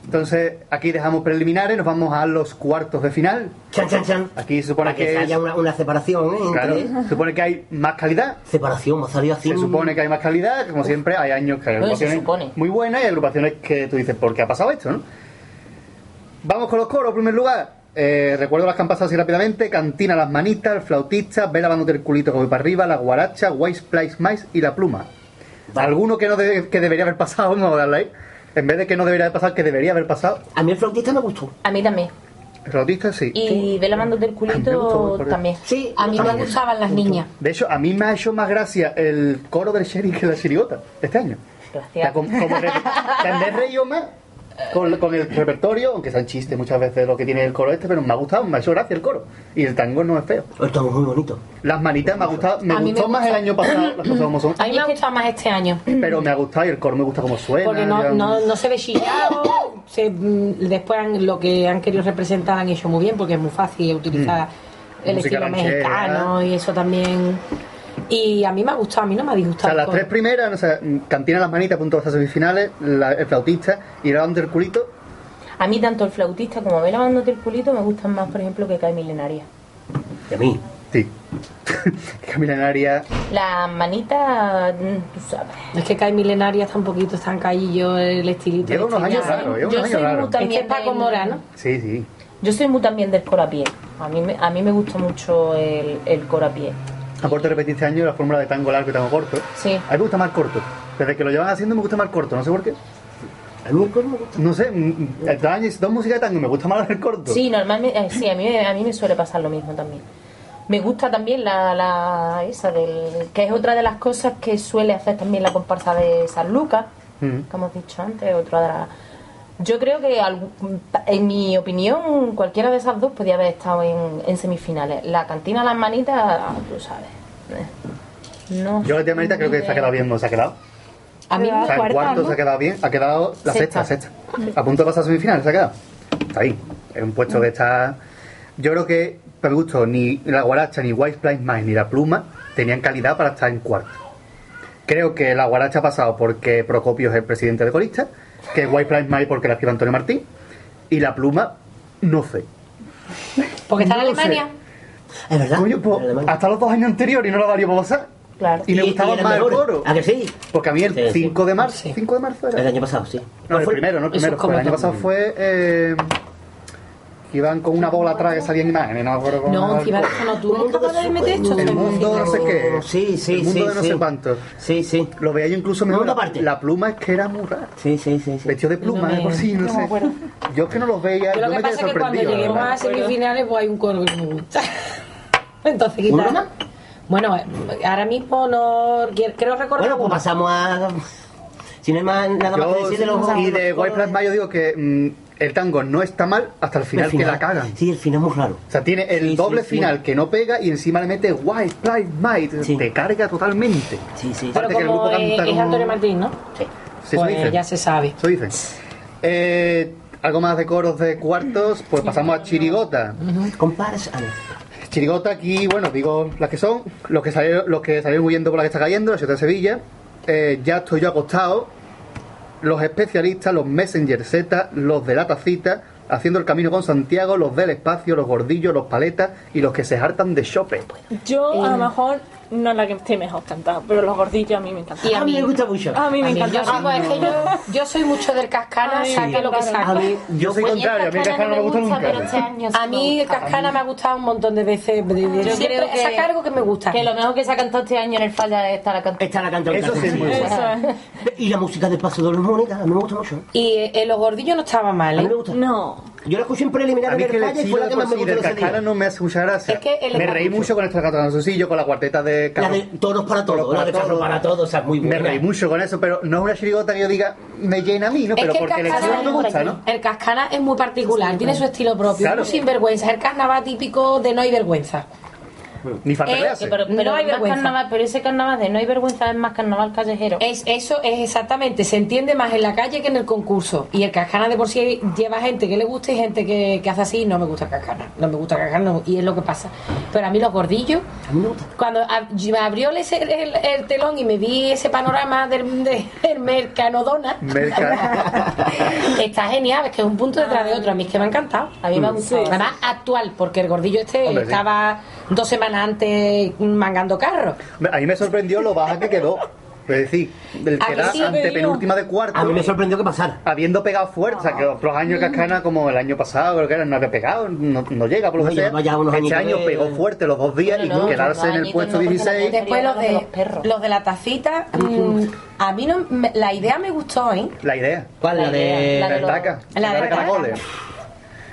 Entonces, aquí dejamos preliminares, nos vamos a los cuartos de final. Chan, chan, chan. Aquí se supone Para que, que, es- haya una, una separación, ¿eh? claro, se supone que hay más calidad. Separación, me ha salido así. Se supone que hay más calidad, como siempre, hay años que hay agrupaciones supone. muy buenas y agrupaciones que tú dices, ¿por qué ha pasado esto? ¿no? Vamos con los coros, en primer lugar. Eh, recuerdo las que han pasado así rápidamente: Cantina Las Manitas, El Flautista, Ve lavándote el culito que voy para arriba, La Guaracha, Wise Place Mice y La Pluma. Vale. ¿Alguno que, no debe- que debería haber pasado? Vamos a darle ahí. En vez de que no debería haber pasado, que debería haber pasado. A mí el flautista me gustó. A mí también. El Flautista sí. Y Vela Mando del gustó, culito también. Sí, A mí me gustaban las niñas. De hecho, a mí me ha hecho más gracia el coro del sheriff que la chirigota este año. O sea, Gracias. como, como re- que en vez de yo más con, con el repertorio, aunque sean chistes muchas veces lo que tiene el coro este, pero me ha gustado, me ha hecho gracia el coro. Y el tango no es feo. Esto es muy bonito. Las manitas me ha gustado, me A mí me gustó más gusta. el año pasado, las cosas como son, A mí me ha gustado más este año. pero me ha gustado y el coro me gusta como suena. Porque no, no, no se ve chillado. se- mm, después han- lo que han querido representar han hecho muy bien porque es muy fácil utilizar el Música estilo ranchera. mexicano y eso también. Y a mí me ha gustado, a mí no me ha O disgustado. sea, las el tres primeras, o sea, Cantina Las Manitas, punto hasta semifinales, la- el flautista y el del culito, A mí tanto el flautista como Vela Mando del culito me gustan más, por ejemplo, que Cae Milenaria. Y a mí. sí. Milenaria, La manita, mm, tú sabes. Es que cae milenaria está un poquito estancadillo el estilito. Lleva el unos años estilo. raros, lleva yo unos años soy raros. muy Es que ¿no? Sí, sí. Yo soy muy también del coro a. A mí, me- a mí me gusta mucho el, el coro a pie. Aparte repetir este año la fórmula de tango largo y tango corto. Sí. A mí me gusta más corto. Desde que lo llevan haciendo me gusta más corto, no sé por qué. A mí el coro me gusta. No sé, mm, mm, dos, años- dos músicas de tango y me gusta más el corto. Sí, normalmente, eh, sí, a mí, a mí me suele pasar lo mismo también. Me gusta también la, la esa del que es otra de las cosas que suele hacer también la comparsa de San Lucas, Mm. como hemos dicho antes, otra de las yo creo que en mi opinión cualquiera de esas dos podía haber estado en, en semifinales. La cantina las manitas, tú sabes. No. Yo la tía Marita creo que se ha quedado bien, no se ha quedado. A mí O sea, en cuarta, cuarto ¿no? se ha quedado bien, ha quedado la sexta, Sexta. sexta. A punto de pasar a semifinales se ha quedado. Está ahí. Es un puesto que está. Yo creo que, mi gusto, ni la guaracha, ni White Blind Mind, ni la pluma tenían calidad para estar en cuarto. Creo que la guaracha ha pasado porque Procopio es el presidente de corista, que White Blind Mind porque la escribe Antonio Martín, y la pluma, no sé. Porque está en sé. Alemania. Es verdad. Coño, pues, Alemania. hasta los dos años anteriores y no la daría para pasar. Claro. Y me gustaba más el coro. ¿A que sí? Porque a mí el Sí, sí. 5 de marzo, Sí. 5 de marzo El era. año pasado, sí. No, el fue? primero, no el primero. es fue el año pasado fue. Eh, iban con una bola atrás que salían imágenes, no me acuerdo No, encima eso no, tú no acabas de meter esto. El mundo no sé qué. Sí, sí, El mundo sí, de no sí. sé cuánto. Sí, sí. Lo veía yo incluso mejor. Aparte. La pluma es que era muy rara. Sí, sí, sí. sí. Vestido de pluma, No me- por sí, no, no sé. acuerdo. Yo es que no los veía. Yo yo lo que me pasa es que cuando la lleguemos verdad. a semifinales, pues hay un coro que no me gusta. Entonces, ¿Uno quizás. más? Bueno, ahora mismo no. quiero- Creo recordar. Bueno, pues pasamos a. Si no hay más, nada más que decir de los. y de White Plus Mayo digo que mm, el tango no está mal hasta el final, el que la cagan. Sí, el final es muy raro. O sea, tiene el Sí, doble sí. final que no pega y encima le mete White Plus Might. Sí. Te carga totalmente. Sí, sí. Pero que el grupo es, canta es como- Antonio Martín, ¿no? Sí. Eso pues dicen. ya se sabe. Eso dicen. Eh, algo más de coros de cuartos, pues pasamos a Chirigota. Comparas. Ah, no. Chirigota aquí, bueno, digo las que son, los que salieron, los que salieron huyendo por la que está cayendo, la ciudad de Sevilla. Eh, ya estoy yo acostado. Los especialistas, los Messenger Z, los de la tacita, haciendo el camino con Santiago, los del espacio, los gordillos, los paletas y los que se hartan de shopping. Yo a lo mejor no es la que esté mejor cantada, pero los gordillos a mí me encantan. Y A mí me gusta mucho. A mí me A mí, encanta. yo, soy, pues, es que yo, yo soy mucho del cascana, Ay, saque lo que claro. A saque. mí, Yo soy contrario, a mí el cascano no me gusta nunca. pero este año sí A mí el cascana me ha gustado un montón de veces. Yo siempre creo que- saca algo que me gusta. Que lo mejor que se ha cantado este año en el falla es esta la cantante. Esta la canta Eso sí. Y la música de Paso de los Monedas, a mí me gusta mucho. Y eh, los gordillos no estaban A mal, mí ¿eh? me gusta. No. Yo la escuché en preliminar A mí en es que el el falla y fue la que más me gustó del cascana no me hace mucha gracia. Es que el- me reí mucho con esta cancioncillo, con la cuarteta de La de Toros para Todos, la de Todos. para Todos, o sea, muy Me buena. reí mucho con eso, pero no es una chirigota que yo diga, me llena a mí, ¿no? Es Pero que el porque el estilo me gusta, ¿no? el cascana es muy particular, tiene su estilo propio, Claro. muy sinvergüenza, es el carnaval típico de no hay vergüenza. Ni falta Eh, que hace. Que pero, pero No hay más vergüenza. carnaval, pero ese carnaval de no hay vergüenza es más carnaval callejero. Es, eso es exactamente, se entiende más en la calle que en el concurso. Y el cascana de por sí lleva gente que le gusta y gente que, que hace así, no me gusta cascana, no me gusta cascana, no- y es lo que pasa. Pero a mí los gordillos, cuando ab- me abrió ese- el, el telón y me vi ese panorama del, de- del Mercanodona, Merca- está genial, es que es un punto detrás de otro, a mí es que me ha encantado. A mí me ha gustado. Además, actual, porque el gordillo este Hombre, sí. estaba dos semanas antes mangando carro. A mí me sorprendió lo baja que quedó. Es decir, del ¿A que da sí? antepenúltima de cuarto. A mí me sorprendió que pasara. habiendo pegado fuerte, o sea, que otros años Cascana, como el año pasado, creo que era, no había pegado, no, no llega, por lo No, que sea. Este año de- pegó fuerte los dos días Bueno, y no, quedarse en el puesto no, porque 16. la- Después los de de, los perros. los de la tacita, mm, a mí no, me- la idea me gustó, ¿eh? La idea. ¿Cuál? La La de. La de los- taca. la La de de taca.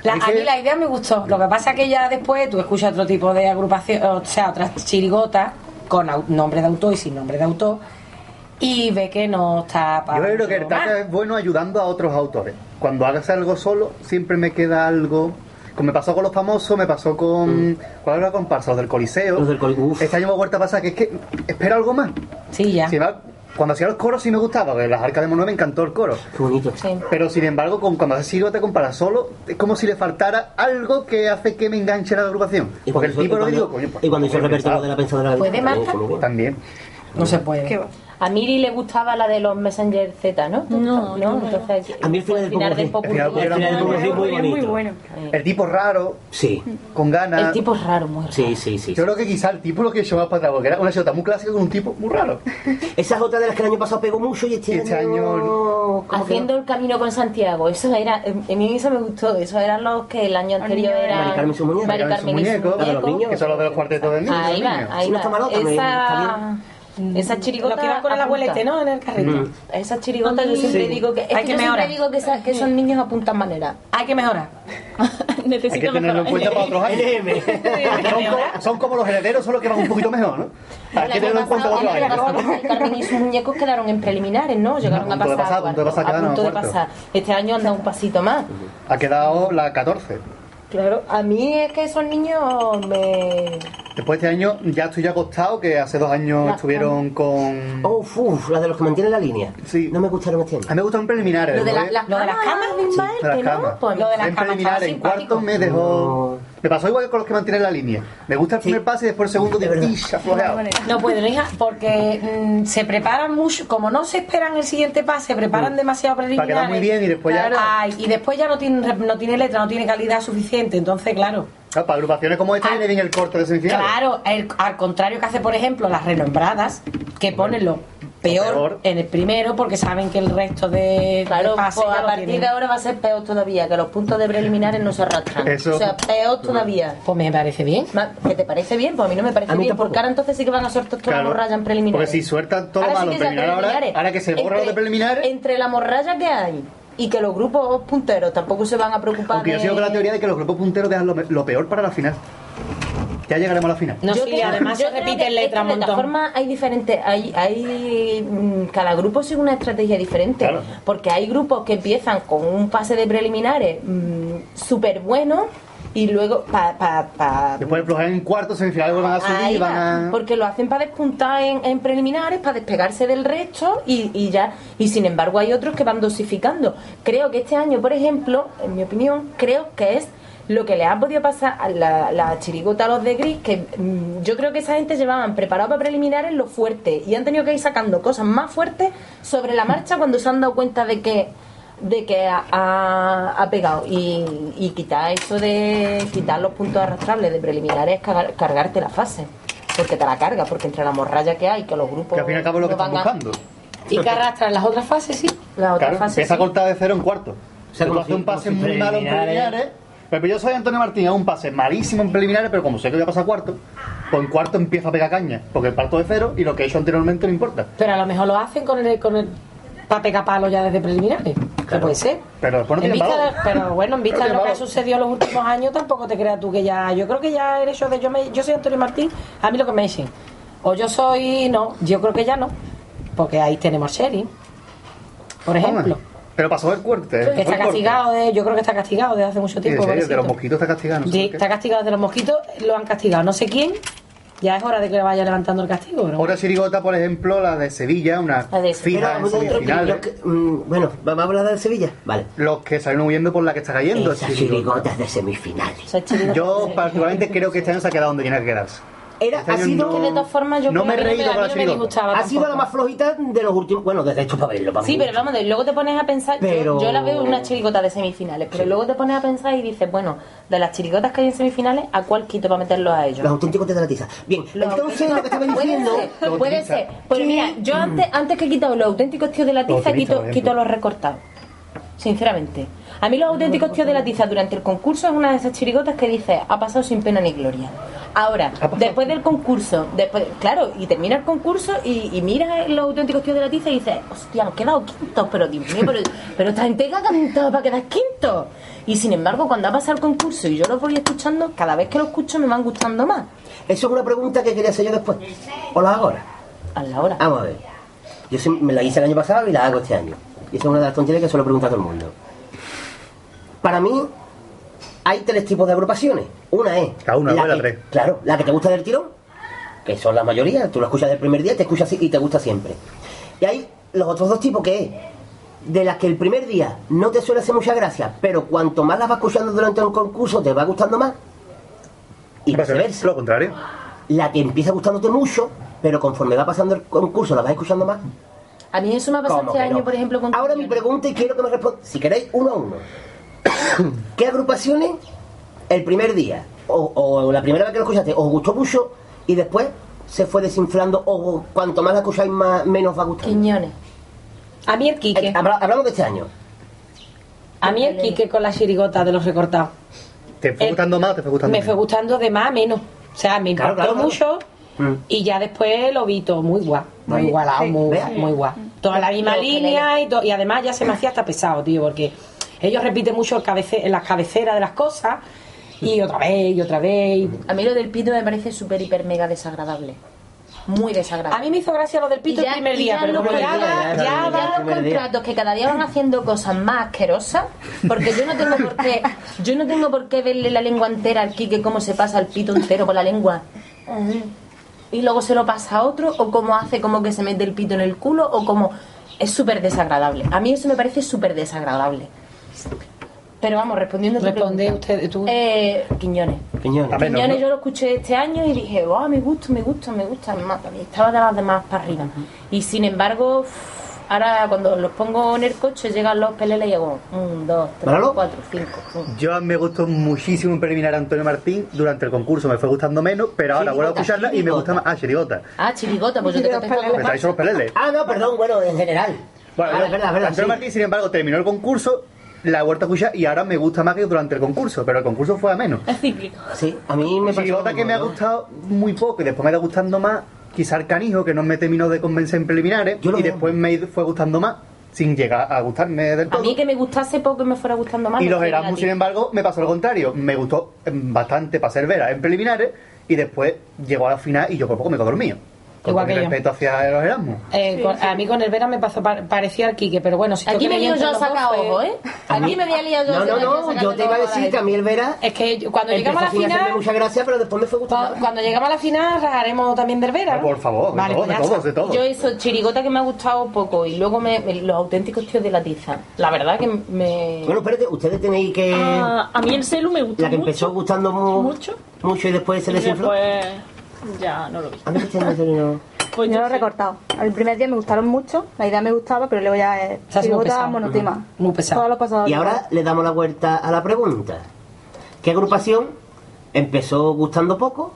La- a que- mí la idea me gustó. Lo que pasa es que ya después tú escuchas otro tipo de agrupación, o sea, otras chirigotas con nombre de autor y sin nombre de autor y ve que no está para Yo creo que el taca es bueno ayudando a otros autores. Cuando hagas algo solo, siempre me queda algo. Como me pasó con los famosos, me pasó con. ¿Cuál era la comparsa? Los del Coliseo. Los del Coli- uf. Este año me ha vuelto a pasar que es que espero algo más. Sí, ya. Si va- cuando hacía los coros sí me gustaba, porque las arcas de Mono me encantó el coro. Qué bonito. Sí. Pero sin embargo, con, cuando haces Siro te comparas solo, es como si le faltara algo que hace que me enganche la agrupación. Y Porque el cuando- tipo y lo cuando- digo, coño, pues, Y cuando hizo el repertorio de la pensadora ¿Puede, también Marta? No se puede. ¿Qué va? A Miri le gustaba la de los Messenger Z, ¿no? No, no, no. Entonces, A mí el final final del Popurrí muy Es muy bonito. bueno. El tipo raro, Sí, con ganas. El tipo es raro, muy raro. sí, sí, sí. Yo creo que quizá el tipo lo que más para atrás, porque era una chota muy clásica con un tipo muy raro. Esa es otra de las que el año pasado pegó mucho y este, Este año... que- Haciendo el camino con Santiago, eso era, a mí eso me gustó, eso eran los que el año anterior Mari era Carmen y sus muñecos. Mari Mari Carmen y sus muñecos, la de los muñecos. niños. Que son los de los cuartetos de niños. Ahí va, ahí va. Esa, esa chirigota que van con el abuelete, ¿no? En el carrito. Mm. Esa chirigota yo siempre Sí. digo que, es Hay que que yo mejorar. siempre digo que, esa- que esos niños apuntan manera. Hay que mejorar. Hay que Necesito tenerlo en cuenta para otros años. Son, son como los herederos, solo que van un poquito mejor, ¿no? Hay que tenerlo en cuenta para otros años. Carmen y sus muñecos quedaron en preliminares, ¿no? Llegaron A pasar. a punto de pasar, a punto de pasar. Este año anda un pasito más. Ha quedado la 14. Claro, a mí es que esos niños me... Después de este año ya estoy ya acostado, que hace dos años La- estuvieron con... Uf, uf, la de los que mantienen la línea. Sí. No me gustaron este año. A mí me gustan preliminares. Lo de, la- ¿no? Lo de las camas, camas, Ismael, de las que no, camas. pues, Lo de las en camas preliminares, en cuarto simpático. me dejó... Me pasó igual que con los que mantienen la línea. Me gusta el Sí. primer pase y después el segundo De. No pueden, hija, porque mm, se preparan mucho, como no se esperan el siguiente pase, se preparan demasiado Para preliminares. quedar muy bien y después ya... Claro, ay, y después ya no tiene, no tiene letra, no tiene calidad suficiente, entonces claro. Claro, para agrupaciones como esta Ah, viene bien el corte de semifinales. Claro, el- al contrario que hace, por ejemplo, las renombradas, que ponen lo peor, peor. en el primero porque saben que el resto de, Claro, de pues a partir tienen. de ahora va a ser peor todavía, que los puntos de preliminares no se arrastran. Eso. O sea, peor todavía. Pues me parece bien. ¿Que te parece bien? Pues a mí no me parece bien, tampoco. porque ahora entonces sí que van a soltar toda Claro, la morralla en preliminares. porque si sueltan todo Ahora sí ahora, preliminares. ahora que se borra lo de preliminares- Entre la morralla que hay y que los grupos punteros tampoco se van a preocupar yo de- sigo con la teoría de que los grupos punteros dejan lo, lo peor para la final. Ya llegaremos a la final. No, Yo sí, creo- además yo se repiten letras un De todas montón. formas, hay diferentes. Hay, hay, mm, cada grupo sigue una estrategia diferente. Claro. Porque hay grupos que empiezan con un pase de preliminares súper bueno y luego para. Pa, pa- Después en cuartos, semifinales vuelvan a subir van va, a... Porque lo hacen para despuntar en, en preliminares, para despegarse del resto y, y ya. Y sin embargo hay otros que van dosificando. Creo que este año, por ejemplo, en mi opinión, creo que es lo que le ha podido pasar a la, la chirigota a los de Gris, que mm, yo creo que esa gente llevaban preparado para preliminares lo fuerte y han tenido que ir sacando cosas más fuertes sobre la marcha cuando se han dado cuenta de que de que ha, ha- pegado y, y quitar eso de quitar los puntos arrastrables de preliminares es cagar- cargarte la fase porque te la carga porque entre la morralla que hay que los grupos Que al fin y al cabo es lo que están a- buscando. Y que arrastran las otras fases, sí. la otra Claro, fase empieza a sí. cortar de cero en cuarto. O sea, Tú como haces un pase muy malo en preliminares. Pero yo soy Antonio Martín, hago un pase malísimo en preliminares, pero como sé que voy a pasar a cuarto, pues en cuarto empiezo a pegar caña, porque parto de cero y lo que he hecho anteriormente no importa. Pero a lo mejor lo hacen con el, con el para pegar palo ya desde preliminares. Que puede ser. Pero después no En vista de- pero bueno, en vista Pero de lo que ha sucedido en los últimos años, tampoco te creas tú que ya. Yo creo que ya el hecho de yo me, yo soy Antonio Martín, a mí lo que me echen. O yo soy. No, yo creo que ya no. Porque ahí tenemos Sherry, por ejemplo. Hombre, Pero pasó el cuarto. Que está castigado de, yo creo que está castigado desde hace mucho En tiempo. serio, de los mosquitos está castigado. no sé Sí, está castigado desde los mosquitos, lo han castigado. No sé quién. Ya es hora de que le vaya levantando el castigo. ¿no? Otra chirigota, por ejemplo, la de Sevilla, una La de fija en Pero, semifinales. que- mm, bueno, vamos a hablar de Sevilla. Vale. Los que salieron huyendo por la que está cayendo. Esas chirigota. chirigotas de semifinales. Yo particularmente creo que este año se ha quedado donde tenía que quedarse. Era, Este ha sido, que de todas formas yo no me he no reído con la no me chirigota. disgustaba ha sido la más flojita de los últimos. Bueno, desde hecho para verlo. para Sí, mí. pero vamos, luego te pones a pensar, yo- Pero- yo, la veo una chirigota de semifinales, pero luego te pones a pensar y dices, bueno, de las chirigotas que hay en semifinales, ¿a cuál quito para meterlos a ellos? Los auténticos de la tiza. Bien, Los entonces lo que estaba diciendo. Puede ser, puede ser. Pues mira, yo antes, antes que he quitado los auténticos tíos de la tiza, quito, quito los recortados. Sinceramente. A mí los auténticos tíos de la tiza durante el concurso es una de esas chirigotas que dice, ha pasado sin pena ni gloria. Ahora, después del concurso, después, claro, y termina el concurso y, y miras los auténticos tíos de la tiza y dices, hostia, han quedado quintos, pero Dios mío, pero, pero esta gente que ha cantado para quedar quintos. Y sin embargo, cuando ha pasado el concurso y yo los voy escuchando, cada vez que lo escucho me van gustando más. Eso es una pregunta que quería hacer yo después. ¿O la hago ahora? A la hora. Vamos a ver. Yo me la hice el año pasado y la hago este año. Y esa es una de las tonterías que suelo preguntar a todo el mundo. Para mí, hay tres tipos de agrupaciones. Una es. Cada una, la que- tres. Claro, la que te gusta del tirón, que son la mayoría, tú la escuchas del primer día y te escuchas y te gusta siempre. Y hay los otros dos tipos que es de las que el primer día no te suele hacer mucha gracia, pero cuanto más las vas escuchando durante un concurso te va gustando más. Y viceversa Lo contrario. la que empieza gustándote mucho, pero conforme va pasando el concurso la vas escuchando más. A mí eso me ha pasado ¿Cómo este año, no? por ejemplo, con Ahora mi pregunta y quiero que me responda, si queréis, uno a uno. ¿Qué agrupaciones el primer día, o, o la primera vez que lo escuchaste, os gustó mucho y después se fue desinflando, o cuanto más la escucháis, más, menos va gustando? Quiñones. A mí el Quique. Habla- hablamos de este año. A mí el Quique con la chirigota de los recortados. ¿Te fue gustando más o te fue gustando Me fue gustando de más a menos. O sea, me Claro, impactó claro, mucho Mm. y ya después lo vi todo muy guay. Muy igualado, sí, muy, sí. muy guay. Toda la misma línea y, y además ya se me hacía hasta pesado, tío, porque ellos repiten mucho el cabece en las cabeceras de las cosas y otra vez y otra vez. y- A mí lo del pito me parece súper, hiper, mega desagradable. muy desagradable. A mí me hizo gracia lo del pito Y ya- el primer día, ya pero como ya, ya, va- ya, Ya los contratos que cada día van haciendo cosas más asquerosas, porque yo no tengo por qué, yo no tengo por qué verle la lengua entera al Quique cómo se pasa el pito entero por la lengua. Y luego se lo pasa a otro, o cómo hace como que se mete el pito en el culo, o como es súper desagradable. A mí eso me parece súper desagradable. Pero vamos, respondiendo a tu Responde pregunta. usted, tú. Eh, Quiñones. A no. yo lo escuché este año y dije, wow, me gusta, me gusta, me gusta, me mata. Y estaba de las demás para arriba. Y sin embargo, ahora cuando los pongo en el coche llegan los peleles y hago un, dos, tres, ¿Máralo? cuatro, cinco. pum. Yo me gustó muchísimo en preliminar a Antonio Martín durante el concurso, me fue gustando menos, pero ahora vuelvo a Chirigota, escucharla y me gusta más. Ah, chirigota. Ah, chirigota, pues yo te Y los contesto peleles. Ah, no, perdón, bueno, en general. Bueno, ah, yo- es verdad, es verdad. Antonio sí. Martín, sin embargo, terminó el concurso, la he vuelto a escuchar y ahora me gusta más que durante el concurso, pero el concurso fue a menos. Es cíclico. Sí, a mí me pasó. Lo que me ha gustado muy poco y después me está gustando más, quizá el canijo, que no me terminó de convencer en preliminares, y después me fue gustando más, sin llegar a gustarme del A todo. mí que me gustase poco y me fuera gustando más. Y los Erasmus, sin embargo, me pasó lo contrario. Me gustó em, bastante para ser vera en preliminares y después llegó a la final y yo por poco me quedo dormido. Con Igual que yo. respeto hacia los Erasmus. Eh, con- a mí con el Vera me pasó pa- parecía al Quique, pero bueno, si Aquí me entre yo a los dos, sacar pues- ojo, ¿eh? A mí- Aquí me voy a liar yo No, a no, no, yo te iba a decir que a mí el Vera. Es que yo- cuando llegamos a la final, mucha gracia, pero después me fue gustando. cu- cuando llegamos a la final, haremos también del Vera. Ah, ¿no? por favor, de Vale, todos, pues de todos, de todos. Yo eso, chirigota que me ha gustado poco y luego me, los auténticos tíos de la tiza. La verdad que me... Bueno, espérate, ustedes tenéis que. Ah, a mí el celu me gustó la que mucho. empezó gustando mu- mucho. mucho y después se desinfló. después ya no lo vi. A mí este no. Pues yo lo he sí. recortado. El primer día me gustaron mucho, la idea me gustaba, pero luego ya es muy chirigota pesado. monotema. Muy pesado. Todo lo pasado. Y ahora le damos la vuelta a la pregunta. ¿Qué agrupación empezó gustando poco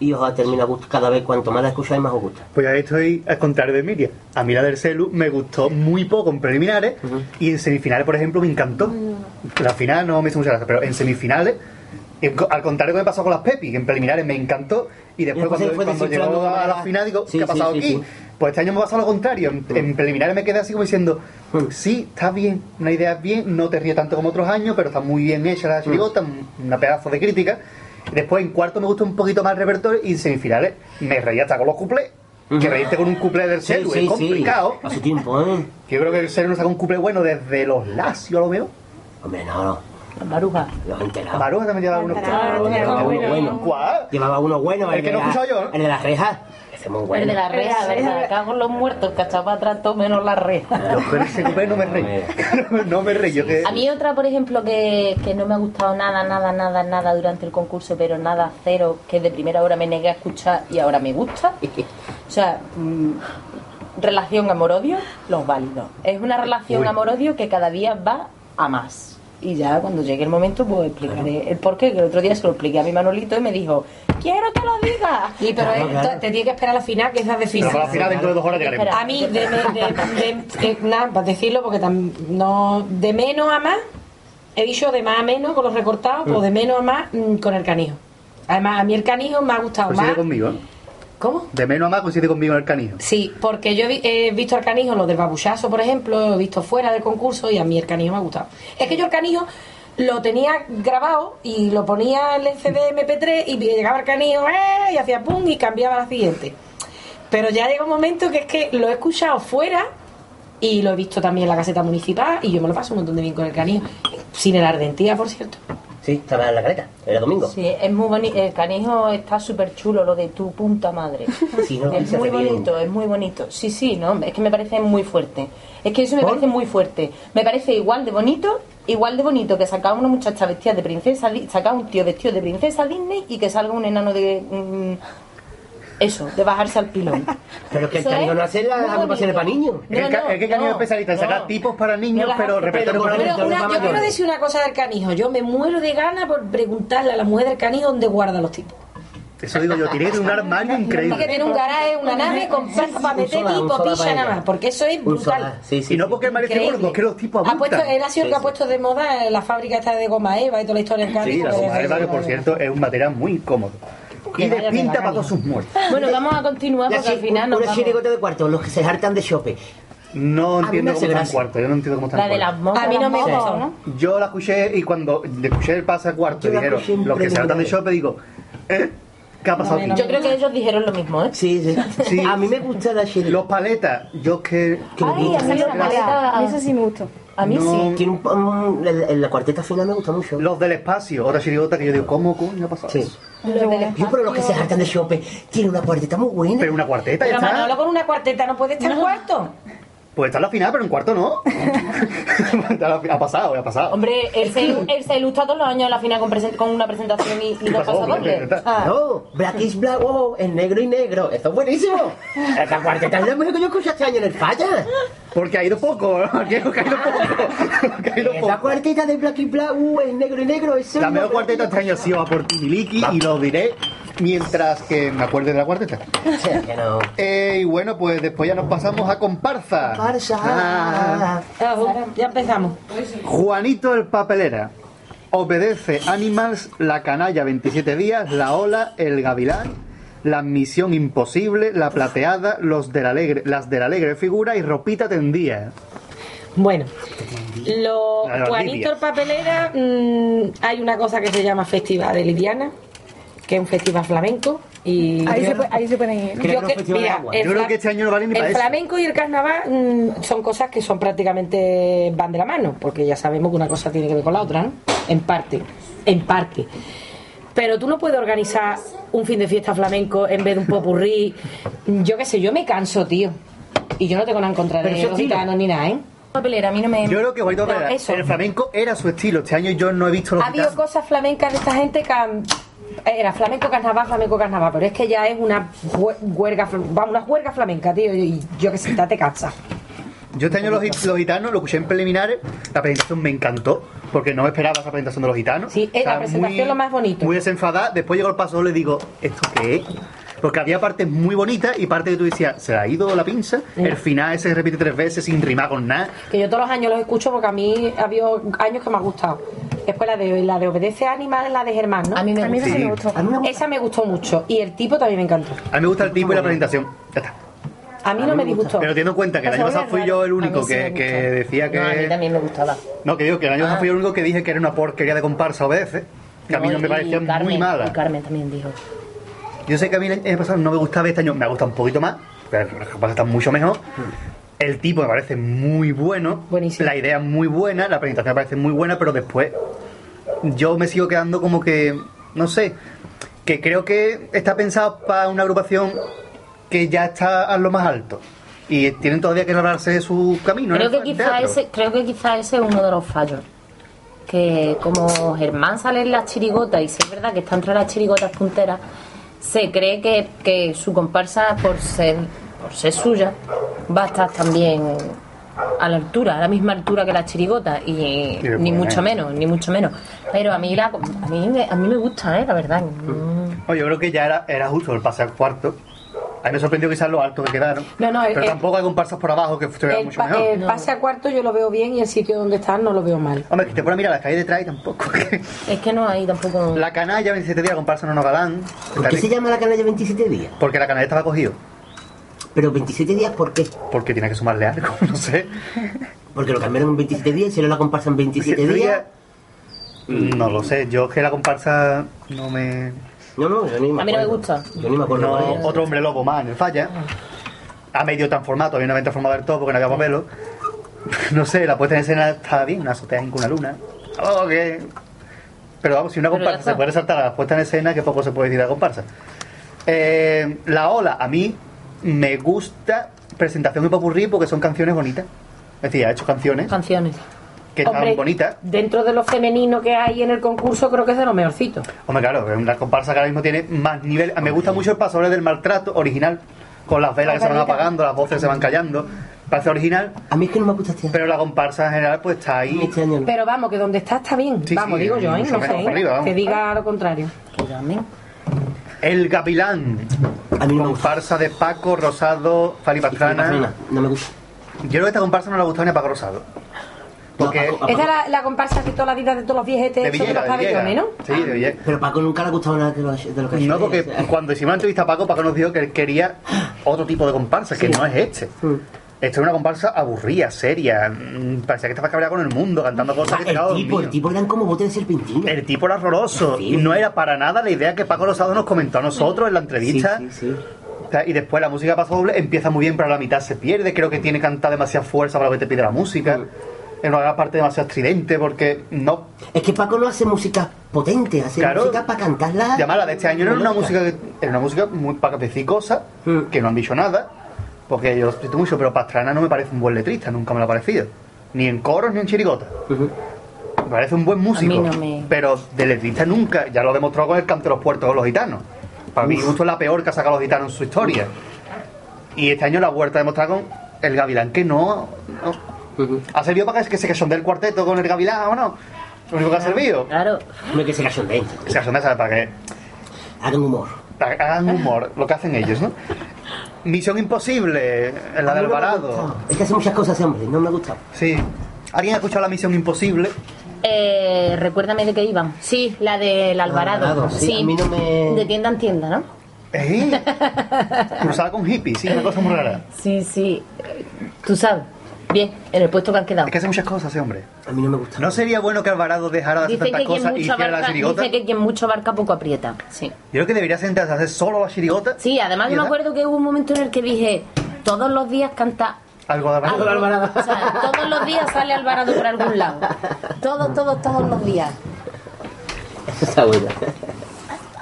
y os ha terminado gust- cada vez cuanto más la escucháis más os gusta? Pues ahí estoy al contrario de Miriam. A mí la del celu me gustó muy poco en preliminares y en semifinales, por ejemplo, me encantó. La final no me hizo mucha gracia, pero en semifinales, al contrario que me pasó con las Pepi, que en preliminares me encantó y después, cuando, cuando llegó a la final digo, Sí, ¿qué ha pasado sí, aquí? Pues este año me pasó lo contrario. En, en preliminares me quedé así como diciendo, Mm. sí, está bien, una idea bien, no te ríe tanto como otros años, pero está muy bien hecha la chirigota, una pedazo de crítica. Después en cuarto me gustó un poquito más el repertorio y en semifinales me reía hasta con los cuplés. Que Ujú. reírte con un cuplé del celu es complicado. Hace tiempo, ¿eh? Yo creo que el celu no saca un cuplé bueno desde los Lacio, a lo mejor. Hombre, no, no. Las marujas. Los enterados. Maruja también lleva algunos Enterados, cuplés. Llevaba uno bueno. ¿Cuál? Llevaba uno bueno. El que no he de la- escuchado yo, ¿no? El de las rejas. Ese es muy bueno. El de la reja, El de la ¿verdad? Cago en los muertos, cachapa atrás, todo menos la reja. Yo con ese cuplé no me reí. no me reí. Yo que... A mí otra, por ejemplo, que, que no me ha gustado nada, nada, nada, nada durante el concurso, pero nada, cero, que de primera hora me negué a escuchar y ahora me gusta. O sea, mm, relación amor-odio, los válidos. Es una relación amor-odio que cada día va a más. Y ya cuando llegue el momento, pues explicaré el porqué, que el otro día se lo expliqué a mi Manolito y me dijo, quiero que lo digas. Y pero Claro, eh, claro. te tiene que esperar a la final, que es la de Pero final. para la final dentro de dos horas llegaremos. A mí, de, de, de- de- nada, para decirlo, porque tam- no, de menos a más, he dicho de más a menos con los recortados, Mm. o de menos a más mm, con el canijo. Además, a mí el canijo me ha gustado Coincide más. conmigo, ¿eh? ¿Cómo? De menos a más coincide conmigo en el canijo. Sí, porque yo he, vi- he visto al canijo, lo del babuchazo, por ejemplo, lo he visto fuera del concurso y a mí el canijo me ha gustado. Es que yo el canijo lo tenía grabado y lo ponía en el CD MP3 y llegaba el canijo ¡eh! y hacía pum y cambiaba a la siguiente. Pero ya llega un momento que es que lo he escuchado fuera y lo he visto también en la caseta municipal y yo me lo paso un montón de bien con el canijo. Sin el ardentía, por cierto. Sí, estaba en la careta. Era domingo. Sí, es muy bonito. El canijo está súper chulo, lo de tu punta madre. Sí, ¿no? Es muy bien. bonito, es muy bonito. Sí, sí, no, es que me parece muy fuerte. Es que eso me ¿Por? parece muy fuerte. Me parece igual de bonito, igual de bonito que sacar una muchacha vestida de princesa, sacar un tío vestido de princesa Disney y que salga un enano de mm, eso, de bajarse al pilón. Pero es que el canijo es no hace las muy agrupaciones para niños. Es que, No, no, es que Canijo no, es especialista en sacar tipos para niños, pero repertorio para una- yo quiero decir una cosa del canijo. Yo me muero de ganas por preguntarle a la mujer del canijo dónde guarda los tipos. Eso digo yo, tiene un armario que increíble. tiene un garaje, una nave con plaza para meter tipo pilla nada más. Porque eso es brutal. Sí, sí. Y no porque el parece Increíble. gordo, que los tipos Ha puesto, él ha sido el Sí, que ha puesto de moda la fábrica esta de goma Eva y toda la historia del canijo. Sí, la goma eva, que por cierto es un material muy cómodo. Que Y despinta para todos sus muertos. Bueno, vamos a continuar porque al final nos una chirigota de cuarto, los que se hartan de chope. No entiendo cómo están cuartos, yo no entiendo cómo están La de las moscas. A mí no me gusta, ¿no? Yo la escuché y cuando le escuché el pase a cuarto dijeron, los que se hartan de shope, digo, ¿eh? ¿Qué ha pasado No, aquí? Yo creo que ellos dijeron lo mismo, ¿eh? Sí, sí. Sí. A mí me gusta la chile. Los paletas, yo que... Ay, a mí los paletas- A mí eso sí me gustó. A mí No. sí. Tiene un, un- en- en la cuarteta final me gusta mucho. Los del espacio, otra chirigota que yo digo, ¿cómo coño ha pasado Sí. eso? Yo, pero los que se hartan de Chope, tiene una cuarteta muy buena. Pero una cuarteta Pero está. Manolo con una cuarteta no puede estar cuarto. Pues está en la final, pero en cuarto no. En la ha pasado, ha pasado. Hombre, él se, él se ilustra todos los años en la final con, presen- con una presentación y, y dos hombre? Ah. No, Black is Black, oh, es negro y negro. Esto es buenísimo. Esta cuarteta es la mejor que yo escuché este año en el falla. Porque ha ido poco, ¿no? Aquí ha ido poco. Ha ido poco. cuarteta de Black is Black, uh, es negro y negro. Eso La mejor cuarteta este año ha sido a por Timiliki y lo diré mientras que me acuerde de la cuarteta. Sea, que no. Eh, y bueno, pues después ya nos pasamos a comparsa. Comparsa. Ah, Ya empezamos. Juanito el papelera. Obedece Animals, La Canalla 27 días, La Ola, El Gavilán, La Misión Imposible, La Plateada, los del alegre, Las del Alegre Figura y Ropita Tendía. Bueno, lo Juanito el Papelera, mm, hay una cosa que se llama Festival de Lidiana, que es un festival flamenco. Y Ahí se, puede- ahí se pueden ir. Creo Yo que que- mira, el Yo creo que este año no vale ni el para eso. flamenco y el carnaval mm, son cosas que son prácticamente van de la mano, porque ya sabemos que una cosa tiene que ver con la otra, ¿no? En parte, en parte. Pero tú no puedes organizar un fin de fiesta flamenco en vez de un popurrí. Yo qué sé, yo me canso, tío. Y yo no tengo nada en contra de los gitanos ni nada, ¿eh? Papelera, a mí no me... Yo creo que No, eso. el flamenco era su estilo. Este año yo no he visto los Ha habido cosas flamencas de esta gente que han- era flamenco carnaval, flamenco carnaval, pero es que ya es una hue- huelga, fl- va, una huelga flamenca, tío, y yo que sé, te cansa. Yo este año los, los gitanos lo escuché en preliminares, la presentación me encantó, porque no me esperaba esa presentación de los gitanos. Sí, es la presentación lo más bonito. Muy desenfadada, después llegó el paso le digo, ¿esto qué es? Porque había partes muy bonitas y partes que tú decías, ¿se ha ido la pinza? El final ese se repite tres veces sin rimar con nada. Que yo todos los años los escucho porque a mí ha habido años que me ha gustado. Después la de la de Obedece a Animal, la de Germán, ¿no? A mí me A mí Sí. me gustó. A mí me gusta. Esa me gustó mucho. Y el tipo también me encantó. A mí me gusta el tipo y la presentación. Ya está. A mí no me disgustó. Pero teniendo en cuenta que el año pasado fui yo el único sí que, me que decía que... No, a mí también me gustaba. No, que digo que el año pasado Ah. fui yo el único que dije que era una porquería de comparsa obedece. Que a mí no me y parecía Carmen, muy Y mala. Carmen también dijo. Yo sé que a mí el año pasado no me gustaba este año, me gusta un poquito más, pero los que está mucho mejor. El tipo me parece muy bueno, Buenísimo. la idea es muy buena, la presentación me parece muy buena, pero después yo me sigo quedando como que, no sé, que creo que está pensado para una agrupación que ya está a lo más alto y tienen todavía que labrarse de su camino. en Creo el que, quizá ese, creo que quizá ese es uno de los fallos. Que como Germán sale en las chirigotas, y si es verdad que está entre las chirigotas punteras, se cree que, que su comparsa, por ser, por ser suya, va a estar también a la altura, a la misma altura que las chirigotas, y después, ni mucho eh. menos, ni mucho menos. Pero a mí, la, a mí, me- a mí me gusta, ¿eh? la verdad. Mm. Yo creo que ya era, era justo el pase al cuarto. A mí me sorprendió quizás lo alto que quedaron. No, no, pero el- tampoco hay comparsas por abajo que estuvieran El, mucho pa- mejor. el pase a cuarto yo lo veo bien y el sitio donde están no lo veo mal. Hombre, que te pones a mirar las calles detrás y tampoco. Es que no hay tampoco... la canalla 27 días comparsa no nos galán. ¿Por qué se llama la canalla 27 días? Porque la canalla estaba cogido. Pero 27 días, ¿por qué? Porque tiene que sumarle algo, no sé. Porque lo cambiaron en 27 días y se lo la comparsa en 27 días. No lo sé, yo es que la comparsa no me. No, no, yo ni me A mí no me gusta. Yo ni me acuerdo. No, cuál otro hombre lobo más en el falla. Ha medio transformado, todavía no había transformado del todo porque no había papelo. No sé, la puesta en escena está bien, una azotea con una luna. Oh, que- Pero vamos, si una comparsa se puede resaltar a la puesta en escena, que poco se puede decir de la comparsa. Eh, la ola, a mí me gusta presentación y popurrí porque son canciones bonitas. Es decir, ha hecho canciones Canciones. Que están Hombre, bonitas. Dentro de lo femenino que hay en el concurso, creo que es de lo mejorcito. Hombre, claro, es una comparsa que ahora mismo tiene más nivel. Me gusta mucho el paso del maltrato original, con las velas que se van apagando, las voces se van callando. Parece original, A mí es que no me gusta este año. pero la comparsa en general pues está ahí. Este año no. Pero vamos, que donde está está bien. Sí, vamos, sí, digo yo, ¿eh? No sé, arriba, vamos. que diga lo contrario. Que llamen. El Gavilán, A mí no me gusta. comparsa de Paco, Rosado, Fali Pastrana. Pastrana, No me gusta. Yo creo que esta comparsa no le ha gustado ni a Paco Rosado. Porque Paco- Esta es la, la comparsa que toda la vida de todos los viejetes de los pabellones, ¿no? Villegas. Sí, de Villegas. Pero Paco nunca le ha gustado nada de lo, de lo que ha hecho. No, porque O sea, cuando hicimos la entrevista a Paco, Paco nos dijo que él quería otro tipo de comparsa, que Sí. no es este. mm. Esto es una comparsa aburrida, seria. mm, Parecía que estaba cabreado con el mundo, cantando cosas que te El tipo, el tipo eran como botes de serpentina. El tipo era horroroso. Y no era para nada la idea que Paco Rosado nos comentó a nosotros en la entrevista. Sí, sí, Y después la música paso doble empieza muy bien, pero a la mitad se pierde. Creo que tiene que cantar demasiada fuerza para lo que te pide la música. En una parte demasiado estridente porque no. Es que Paco no hace música potente, hace Claro. música para cantarla. Llamar la de este año no era una música que- era una música muy pacatecicosa, Mm. que no han dicho nada, porque yo lo siento mucho, pero Pastrana no me parece un buen letrista, nunca me lo ha parecido. Ni en coros ni en chirigota. Me parece un buen músico, A mí no me- pero de letrista nunca, ya lo demostró con el canto de los puertos con los gitanos. Para mí justo es la peor que ha sacado los gitanos en su historia. Y este año la vuelta a demostrar con el Gavilán, que no, no. ¿Ha servido para que se cachondee el cuarteto con el Gavilán o no? Lo único que ha servido. Claro. Hombre, que se cachondeen. Se cachondea, ¿sabes? Para que Hagan humor. hagan humor, lo que hacen ellos, ¿no? Misión Imposible, en la de no Alvarado. Es que hace muchas cosas hombre, no me ha gustado. Sí. ¿Alguien ha escuchado la Misión Imposible? Eh, recuérdame de qué iban. Sí, la del Alvarado. Alvarado, sí, a mí no me- De tienda en tienda, ¿no? ¿Eh? Cruzada con hippies, sí, una cosa muy rara. Sí, sí. Tú sabes. Bien, en el puesto que han quedado. Es que hace muchas cosas ese hombre. A mí no me gusta. ¿No sería bueno que Alvarado dejara de hacer tantas cosas y hiciera la chirigota? dice que quien mucho abarca poco aprieta. Sí. Yo creo que debería sentarse a hacer solo la chirigota. Sí, además yo me acuerdo que hubo un momento en el que dije, todos los días canta Algo de Alvarado. algo. O sea, todos los días sale Alvarado por algún lado. Todos, todos, todos los días. Está buena.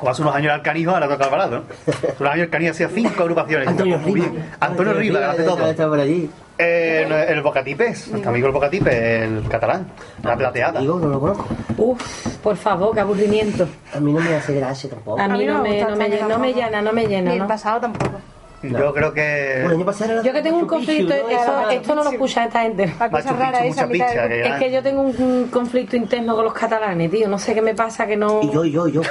O hace unos años el canijo, ahora toca Alvarado. ¿no? Hace unos años el canijo hacía cinco agrupaciones. Antonio Muy Riva. bien. Antonio Riva, que hace todo. Está por allí. Eh, no, el Bocatipes, nuestro amigo el Bocatipes, el catalán, la plateada. Digo, no lo conozco. Uf, por favor, qué aburrimiento. A mí no me hace gracia tampoco. A mí, no no, me no, me, no me llena, no me llena. Ni el ¿no? pasado tampoco. Yo creo que. Bueno, Yo que tengo un conflicto, ¿no? eso- Era- esto no lo escucha esta gente. La cosa rara Picchu, esa mucha mitad picha, del- que- Es que yo tengo un, un conflicto interno con los catalanes, tío. No sé qué me pasa que no. Y yo, y yo, y yo.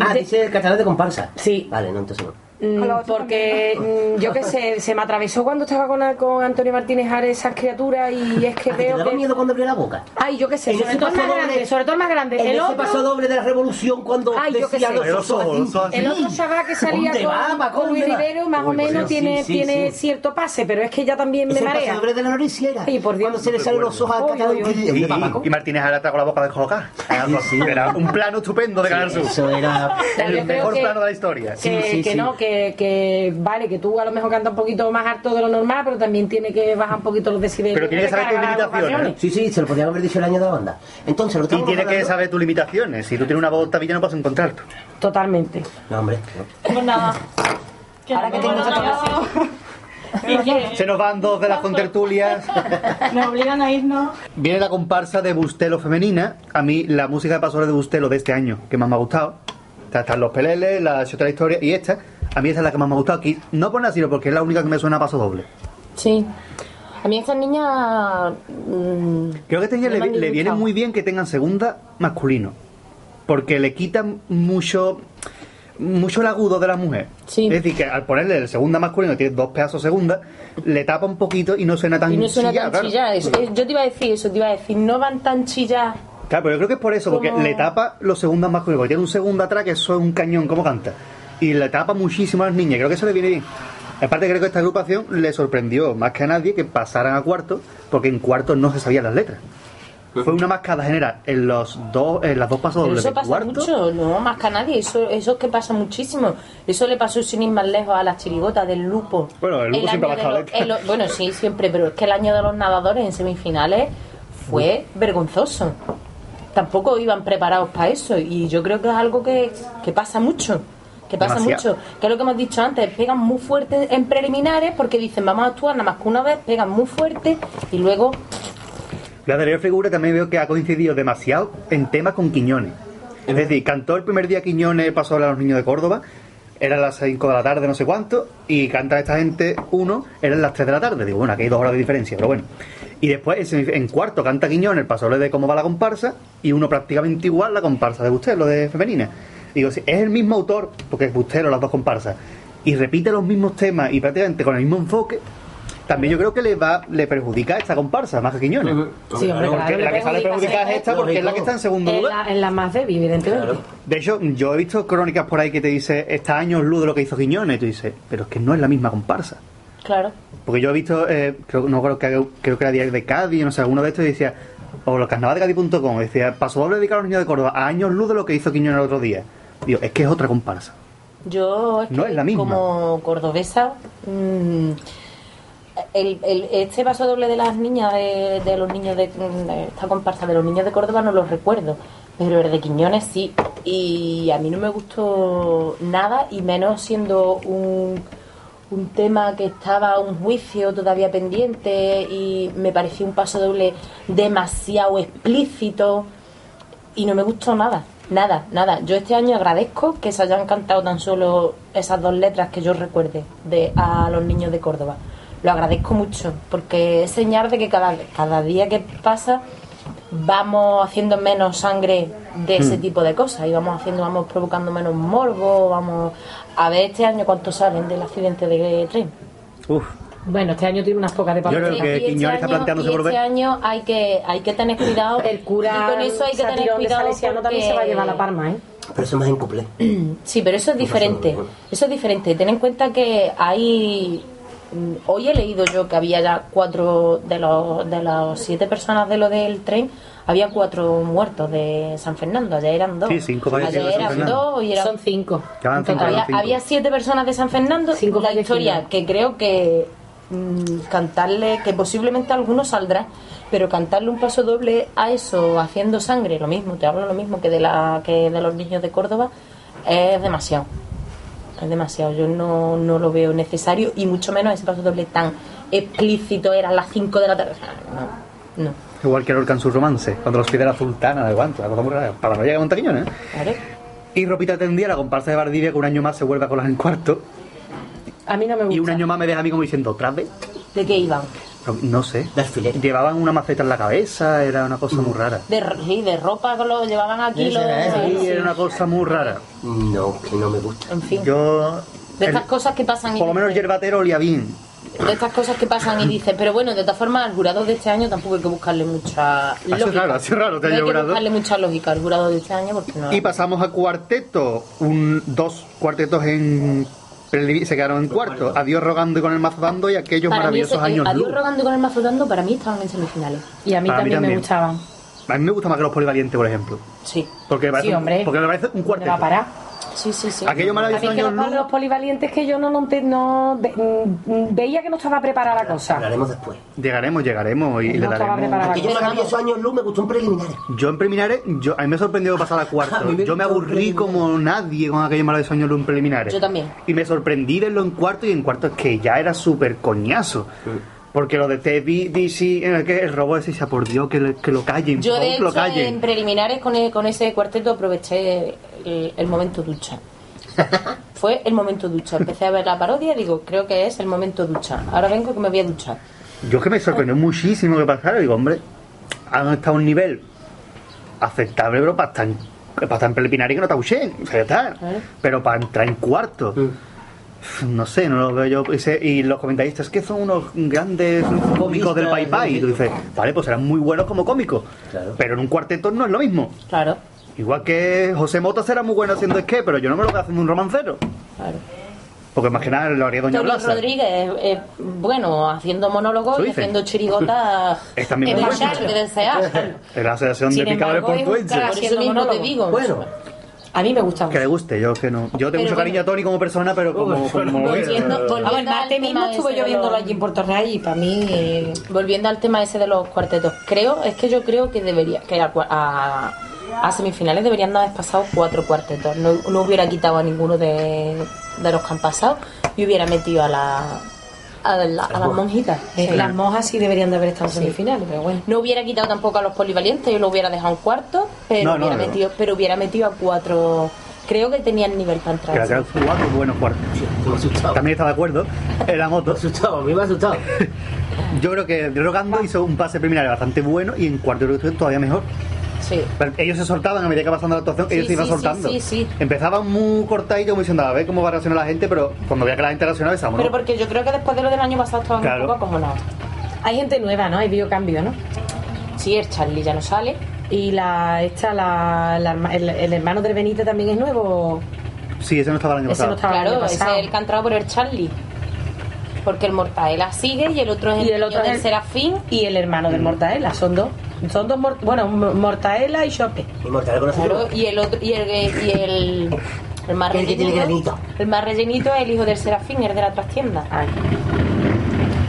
Ah, dice el catalán de comparsa. Sí. Vale, no, entonces no. Mm, porque mm, yo qué sé, se me atravesó cuando estaba con, con Antonio Martínez Ares esas criaturas y es que que te veo daba que. miedo cuando abría la boca. Ay, yo qué sé, sobre todo el más grande, doble- sobre todo el más grande. El otro, paso doble de la revolución cuando Ay, yo decía sé. los ojos, los el otro chaval que salía ¿Dónde con, va, con Luis. Rivero más o menos sí, tiene, sí, tiene sí. cierto pase, pero es que ya también me marea. paso doble de la noricia Ay, por Dios. Cuando se le salen los ojos al que uy. dice, Y, Martínez ahora está con la boca descolocada. Era un plano estupendo de Canal Sur. Eso era... El mejor que- plano de la historia. Que, Sí, sí, que sí. no, que, que vale, que tú a lo mejor cantas un poquito más alto de lo normal, pero también tiene que bajar un poquito los decibeles. Pero tiene que saber tus limitaciones. Sí, sí, se lo podían haber dicho el año de la banda. Entonces, lo Y tiene que saber tus limitaciones. Si tú tienes una voz tabilla no puedes encontrar. Totalmente. No, hombre. Pues nada. Ahora que tengo Se nos van dos de las contertulias. Nos obligan a irnos. Viene la comparsa de Bustelo femenina. A mí la música de paso de Bustelo de este año que más me ha gustado. Están los peleles, la otra historia y esta. A mí esa es la que más me ha gustado aquí. No por nada, sino porque es la única que me suena a paso doble. Sí. A mí estas niñas... mm, Creo que año No me le, viene muy bien que tengan segunda masculino. Porque le quitan mucho mucho el agudo de la mujer. Sí. Es decir, que al ponerle el segunda masculino, tiene dos pedazos segunda, le tapa un poquito y no suena tan y no suena tan claro. chillada. Yo te iba a decir eso, te iba a decir, no van tan chilladas. Claro, pero yo creo que es por eso, porque Como- le tapa los segundos masculinos, porque tiene un segundo atrás que eso es un cañón como canta. Y le tapa muchísimo a las niñas, creo que eso le viene bien. Aparte creo que esta agrupación le sorprendió más que a nadie que pasaran a cuarto, porque en cuarto no se sabían las letras. Fue una mascada general en los dos, en las dos pasos eso de pasa cuarto. mucho, no más que a nadie. Eso, eso es que pasa muchísimo. Eso le pasó sin ir más lejos a las chirigotas del Lupo. Bueno, el Lupo siempre ha bajado los- Bueno, sí, siempre, pero es que el año de los nadadores en semifinales fue vergonzoso. Tampoco iban preparados para eso. Y yo creo que es algo que, que pasa mucho. Que pasa Demasiado. mucho. Que es lo que hemos dicho antes. Pegan muy fuerte en preliminares porque dicen vamos a actuar nada más que una vez. Pegan muy fuerte y luego La anterior figura también veo que ha coincidido demasiado en temas con Quiñones. Es decir, cantó el primer día Quiñones, pasó a los niños de Córdoba, eran las 5 de la tarde, no sé cuánto, y canta esta gente uno, eran las 3 de la tarde. Digo, bueno, aquí hay dos horas de diferencia, pero bueno. Y después, en cuarto, canta Quiñones, el pasoble de cómo va la comparsa, y uno prácticamente igual, la comparsa de Bustelo, de femenina. Digo, sí, es el mismo autor, porque es Bustelo las dos comparsas, y repite los mismos temas y prácticamente con el mismo enfoque, también yo creo que le va le perjudica a esta comparsa más que Quiñones. Sí, hombre, Porque claro, la que sale perjudica perjudicada es esta porque es la que está en segundo lugar. la, es la más débil, evidentemente. De hecho, yo he visto crónicas por ahí que te dice, está años luz de lo que hizo Quiñones, y tú dices, pero es que no es la misma comparsa. Claro. Porque yo he visto, eh, creo, no creo que, creo que era Diario de Cádiz, no sé, alguno de estos y decía, o los carnavaldecádiz.com, decía, paso doble dedicado a los niños de Córdoba, a años luz de lo que hizo Quiñones el otro día. Digo, es que es otra comparsa. Yo es No es la misma. como cordobesa, mm, el, el- este paso doble de las niñas, de, de los niños de, de esta comparsa de los niños de Córdoba no los recuerdo, pero el de Quiñones sí. Y a mí no me gustó nada y menos siendo un, un tema que estaba un juicio todavía pendiente y me pareció un paso doble demasiado explícito y no me gustó nada, nada, nada. Yo este año agradezco que se hayan cantado tan solo esas dos letras que yo recuerde de a los niños de Córdoba. Lo agradezco mucho porque es señal de que cada, cada día que pasa vamos haciendo menos sangre de ese Hmm. tipo de cosas y vamos haciendo, vamos provocando menos morbo, vamos a ver este año cuántos salen del accidente de tren. Uf, Bueno, este año tiene unas pocas de Yo creo papel. que Y este Quiñones está año- planteándose y volver. Este año hay que, hay que tener cuidado. El cura y con eso hay que tener cuidado. Salesiano también se va a porque- llevar la palma, ¿eh? Pero eso es más en cuplé. Sí, pero eso es diferente. Eso es diferente. Ten en cuenta que hay. mm, Hoy he leído yo que había ya cuatro de los de las siete personas de lo del tren, había cuatro muertos de San Fernando. Ayer eran dos. Sí, cinco Ayer eran dos, hoy eran Son cinco. Ya van En cinco, había, cinco. había siete personas de San Fernando. Cinco la historia que creo que mm, cantarle, que posiblemente algunos saldrá, pero cantarle un paso doble a eso, haciendo sangre, lo mismo, te hablo lo mismo que de la que de los niños de Córdoba, es demasiado. Es demasiado, yo no, no lo veo necesario y mucho menos ese paso doble tan explícito, era a las 5 de la tarde. No, no. igual que Lorca en su romance, cuando los pide la sultana de guantes, la cosa muy rara, para no llegar a Montaquiñones, ¿eh? Claro. Y Ropita Tendía, la comparsa de Valdivia, que un año más se vuelve a colar en cuarto, A mí no me gusta. y un año más me deja a mí como diciendo, ¿otra vez? ¿De qué iban? No sé. De alfiler. Llevaban una maceta en la cabeza, era una cosa muy rara. De, r- sí, de ropa que lo llevaban aquí. Esa. Sí, sí. era una cosa muy rara. No, que no me gusta. En fin. Yo... de el- estas cosas que pasan y por lo menos Yerbatero olía bien. de estas cosas que pasan y dices pero bueno de todas formas al jurado de este año tampoco hay que buscarle mucha sido lógica raro, ha sido raro este no hay que buscarle mucha lógica al jurado de este año porque no Y pasamos a cuarteto. Un, dos cuartetos en... prelivi- Se quedaron en cuarto. Adiós rogando y con el mazo dando y aquellos para mí maravillosos ese- eh, años adiós luz. rogando con el mazo dando para mí estaban en semifinales Y a mí, también, me gustaban. A mí me gusta más que los polivalientes, por ejemplo. sí Porque me parece, Sí, un- hombre. porque me parece un ¿Dónde cuarteto. va a parar? Sí sí sí Aquello A mí maravilloso es que años los, luz. los polivalentes que yo no, no, mm, veía que no estaba preparada la cosa. Hablaremos después. Llegaremos, llegaremos y No le estaba daremos. maravillosos años luz me gustó en preliminares. Yo en preliminares, yo, a mí me sorprendió pasar a cuarto. Yo me aburrí como nadie con aquellos maravillosos años luz en preliminares. Yo también. Y me sorprendí verlo en cuarto y en cuarto es que ya era súper coñazo. Porque lo de Teddy, DC, en el que el robo ese, decía, por Dios, que, le- que lo callen, yo de lo hecho en preliminares con, e- con ese cuarteto aproveché el, el momento ducha fue el momento ducha empecé a ver la parodia y digo creo que es el momento ducha ahora vengo que me voy a duchar Yo que me sorprendió muchísimo que pasara. Digo, hombre, han estado a un nivel aceptable, pero para estar en, para estar en preliminares que no tabuchen. O sea, ya está. Pero para entrar en cuarto. No sé, no lo veo yo. Y se- Y los comentaristas que son unos grandes cómicos del Pai Pai. Y tú dices, vale, pues serán muy buenos como cómicos. Claro. Pero en un cuarteto no es lo mismo. claro Igual que José Mota será muy bueno haciendo esquí, pero yo no me lo veo haciendo un romancero. claro Porque más que nada lo haría Doña Blasa. Rodríguez, eh, bueno, haciendo monólogos ¿Eso y haciendo chirigotas Es también en chat de desear. En la asociación de picadores es. Por eso Haciendo monólogos. digo. Bueno, A mí me gusta Que le mucho. guste, yo que no. Yo tengo Pero mucho cariño bueno. a Tony como persona, pero como. como Volviendo- martes mismo tema estuve ese yo de viéndolo allí en Puerto Real y para mí... eh, Volviendo al tema ese de los cuartetos, creo, es que yo creo que debería, que a, cua- a- a semifinales deberían de haber pasado cuatro cuartetos. No, no hubiera quitado a ninguno de, de los que han pasado y hubiera metido a la a, la- a las monjitas. eh, Sí. Las monjas sí deberían de haber estado en semifinales, pero bueno. No hubiera quitado tampoco a los polivalientes, yo lo hubiera dejado en cuarto, pero No, no, hubiera no. metido, pero hubiera metido a cuatro. Creo que tenían nivel para entrar. Que la que cuatro buenos cuartos. me. También está de acuerdo en la Me moto. ha asustado, a mí me ha asustado. Yo creo que Rogando hizo un pase preliminar bastante bueno y en cuarto creo que todavía mejor. Sí. Pero ellos se soltaban a medida que iba pasando la actuación, ellos se iban sí, soltando. sí, sí. Empezaban muy cortaditos, como diciendo, a ver cómo va a reaccionar la gente, pero cuando veía que la gente reaccionaba, decíamos, Pero no. porque yo creo que después de lo del año pasado estaban Claro. un poco acomodados. Hay gente nueva, ¿no? Hay biocambio, ¿no? Sí, el Charlie ya no sale. Y la esta, la, el, el hermano del Benito también es nuevo. Sí, ese no estaba el año Ese no pasado. el año Claro, ese es el que ha entrado por el Charlie. Porque el Mortaela sigue y el otro es el, y el niño otro del es el Serafín. y el hermano del Mortaela. Son dos. Son dos, mor- bueno, M- Mortaela y Chope. Y Claro, tú. y el otro, y el, y el, el más El que tiene rellenito, el más rellenito es el hijo del Serafín, el de la trastienda.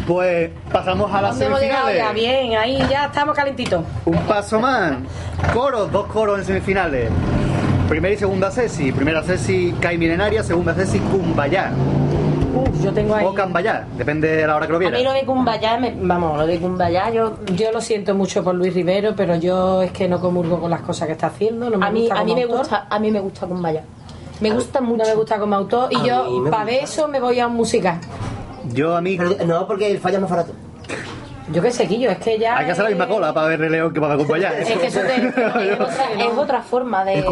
Pues pasamos a las ¿Dónde hemos llegado ya? semifinales. Bien, ahí ya estamos calentitos. Un paso más. Coros, dos coros en semifinales. Primera y segunda Ceci. Primera Ceci Kai Milenaria, segunda Ceci Kumbaya. Uf, yo tengo ahí. O Cambaya, depende de la hora que lo A mí lo de Kumbaya, me- vamos, lo de Kumbaya, yo Yo lo siento mucho por Luis Rivero, pero yo es que no comulgo con las cosas que está haciendo. No me a mí, gusta a mí me autor. gusta, a mí me gusta Kumbaya. Me gusta mucho. No me gusta como autor. Y A yo, para eso, me voy a un musical. Yo a mí Pero, no, porque el falla es más barato. Yo qué sé, Quillo, es que ya. hay que hacer la misma eh, cola para ver Rey León que para Kumbaya. Es que eso te- es, otra, es otra forma de. El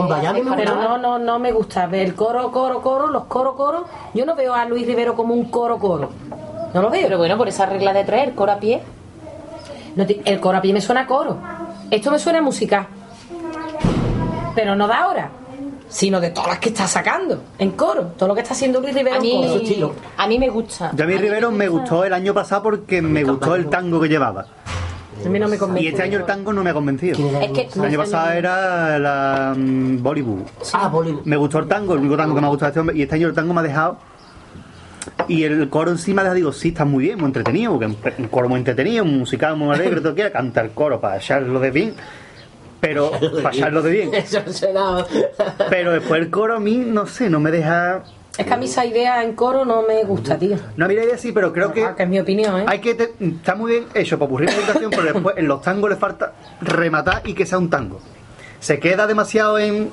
Pero no, no, no me gusta ver el coro, coro, coro, los coro, coro. Yo no veo a Luis Rivero como un coro, coro. No lo veo. Pero bueno, por esa regla de traer, coro a pie. No te- el coro a pie me suena a coro. Esto me suena a música. Pero no de ahora, sino de todas las que está sacando en coro. Todo lo que está haciendo Luis Rivero A en coro. mí, a mí me gusta. Yo a mí Rivero me gustó el año pasado porque me gustó el tango que llevaba. A mí no me convence. Y este año el tango no me ha convencido. Es que El año pasado era la mm, Bollywood. Ah, Bollywood. Me gustó el tango, el único tango que me ha gustado este hombre. Y este año el tango me ha dejado. Y el coro encima deja, digo, sí, está muy bien, muy entretenido, porque un coro muy entretenido, un musical muy alegre, todo quiera, canta el coro para echarlo de bien. Pero, para echarlo de bien. Eso suena. Pero después el coro a mí, no sé, no me deja. Es que a mí esa idea en coro no me gusta, tío. No, mira, idea sí, pero creo que. Ah, que es mi opinión, ¿eh? Hay que te- está muy bien hecho para aburrir la situación, pero después en los tangos le falta rematar y que sea un tango. Se queda demasiado en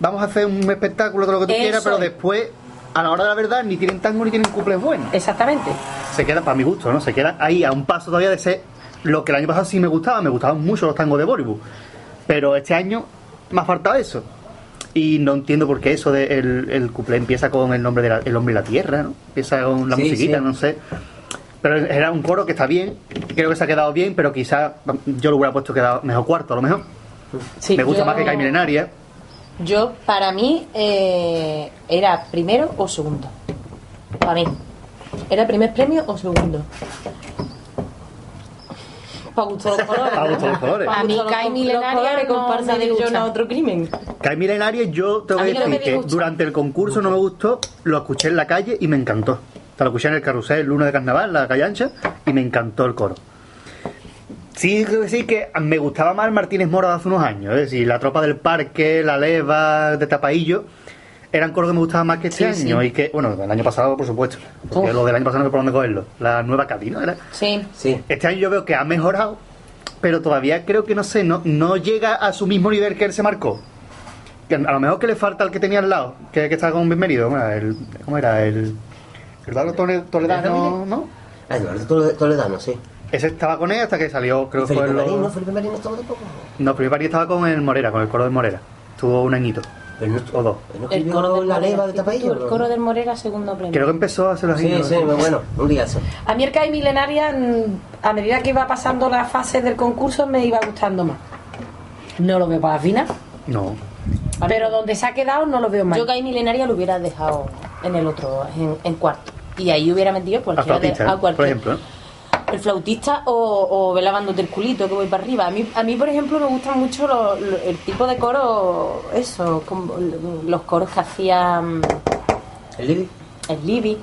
vamos a hacer un espectáculo de lo que tú Eso quieras, pero es. después a la hora de la verdad ni tienen tango ni tienen cuples buenos. Exactamente. Se queda para mi gusto, ¿no? Se queda ahí a un paso todavía de ser lo que el año pasado sí me gustaba, me gustaban mucho los tangos de Bollywood. Pero este año me ha faltado eso. Y no entiendo por qué eso de el, el cuplé empieza con el nombre del hombre y la tierra, ¿no? Empieza con la Sí, musiquita, sí. no sé. Pero era un coro que está bien, creo que se ha quedado bien, pero quizás yo lo hubiera puesto quedado mejor cuarto, a lo mejor. Sí, me gusta yo- más que Kai Milenaria. Yo, para mí, eh, era primero o segundo. Para mí. ¿Era primer premio o segundo? Para gusto los colores. Pa' gusto los colores. A mí, Kai Milenaria, no comparsa me de lucha. a otro crimen. Kai Milenaria, yo te voy a me decir que durante el concurso no me gustó, lo escuché en la calle y me encantó. O sea, lo escuché en el carrusel el lunes de carnaval, la calle ancha, y me encantó el coro. Sí, creo que sí que me gustaba más Martínez Mora de hace unos años, es decir, la tropa del parque, la leva de Tapaillo, eran coros que me gustaban más que este Sí, año sí. y que, bueno, el año pasado, por supuesto, porque Uf. lo del año pasado no sé por dónde cogerlo, la nueva ¿no? Era? Sí. Sí. Este año yo veo que ha mejorado, pero todavía creo que no sé, no, no llega a su mismo nivel que él se marcó. Que a lo mejor que le falta al que tenía al lado, que, que estaba con bienvenido, ¿cómo era? El, ¿cómo era? El, Eduardo Tole- Toledano, ¿no? Ah, Eduardo Tole- Toledano, sí. Ese estaba con él hasta que salió, creo que fue. Marín, ¿no? Felipe Marín no estuvo tampoco. No, Felipe Marín estaba con el Morera, con el coro de Morera. Estuvo un añito. Pero pero no El escribió coro del la leva de Tapaillo. El coro del Morera, segundo premio. Creo que empezó a hacer así. Sí, ¿no? sí, bueno, un día eso. A mí el Kai Milenaria, mm, a medida que iba pasando las fases del concurso, me iba gustando más. No lo veo para la final, No. pero donde se ha quedado no lo veo mal. Yo Kai Milenaria lo hubiera dejado en el otro, en, en cuarto. Y ahí hubiera metido A cualquiera de, flautista, a cualquier- por ejemplo. ¿eh? El flautista o, o ve lavándote el culito que voy para arriba. A mí, a mí por ejemplo, me gustan mucho lo- lo- el tipo de coro, eso, como los coros que hacía mm, ¿El Libby? el Libby,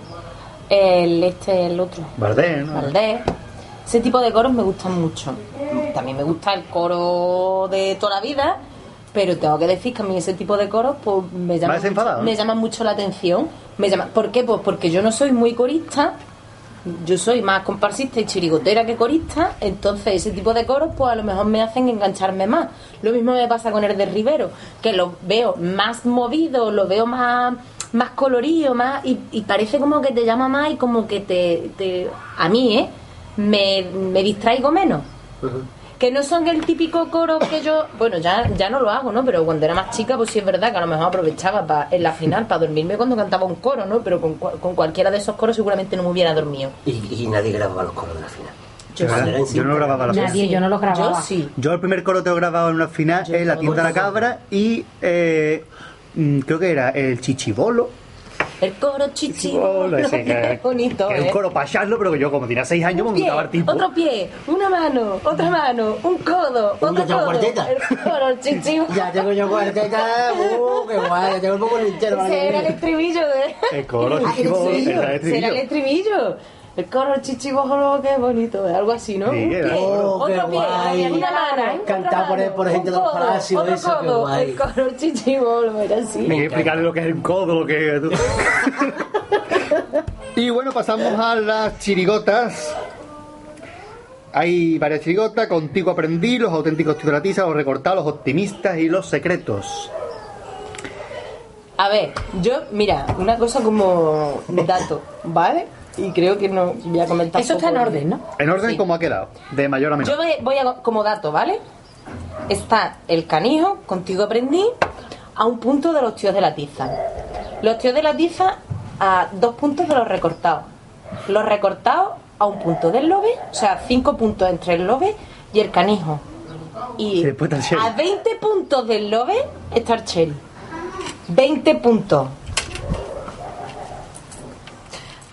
el este, el otro, Valdés, ¿no? Valdés. Ese tipo de coros me gustan mucho. También me gusta el coro de toda la vida, pero tengo que decir que a mí ese tipo de coros pues, me enfadado, mucho, me llaman mucho la atención. Me llama, ¿Por qué? Pues porque yo no soy muy corista, yo soy más comparsista y chirigotera que corista, entonces ese tipo de coros pues a lo mejor me hacen engancharme más. Lo mismo me pasa con el de Rivero, que lo veo más movido, lo veo más más colorido, más y, y parece como que te llama más y como que te, te- a mí, ¿eh? Me, me distraigo menos. Que no son el típico coro que yo, bueno, ya, ya no lo hago, ¿no? Pero cuando era más chica, pues sí es verdad que a lo mejor aprovechaba pa- en la final para dormirme cuando cantaba un coro, ¿no? Pero con, con cualquiera de esos coros seguramente no me hubiera dormido. Y, y nadie grababa los coros de la final. Yo, en no cinta. grababa la Nadie, yo no lo grababa. Yo sí. Yo el primer coro que he grabado en una final Yo es La tienda de la cabra y eh, mm, creo que era el chichibolo. El coro chichi. Hola, ese que- Qué bonito, que es un ¿eh? coro para echarlo, pero que yo como tenía 6 años me Un pie, montaba el tipo. otro pie, una mano, otra mano, un codo, Uy, otro codo. cuarteta. El coro chichi. Ya tengo yo cuarteta, uh, qué guay, ya tengo un poco Ese era el estribillo de... El coro Ah, chichi, ¿en serio? era el Será el estribillo. El coro chichibojolo, qué bonito, algo así, ¿no? Sí, Un pie, Oh, qué otro pie, guay. una mano, Cantar por por gente de los palacios, eso, qué codo, guay. El coro chichibolo, era así. Hay que explicarle lo que es el codo, lo que es... y bueno, pasamos a las chirigotas. Hay varias chirigotas. Contigo aprendí, los auténticos tiza, los recortados, los optimistas y los secretos. A ver, yo, mira, una cosa como dato, ¿vale? Y creo que no voy a comentar. Eso está en orden, ¿no? En orden, Sí. como ha quedado? De mayor a menor. Yo voy, voy a, como dato, ¿vale? Está el canijo, contigo aprendí, a un punto de los tíos de la tiza. Los tíos de la tiza a dos puntos de los recortados. Los recortados a un punto del lobe, o sea, cinco puntos entre el lobe y el canijo. Y Sherry. a 20 puntos del lobe está el Cherry. 20 puntos.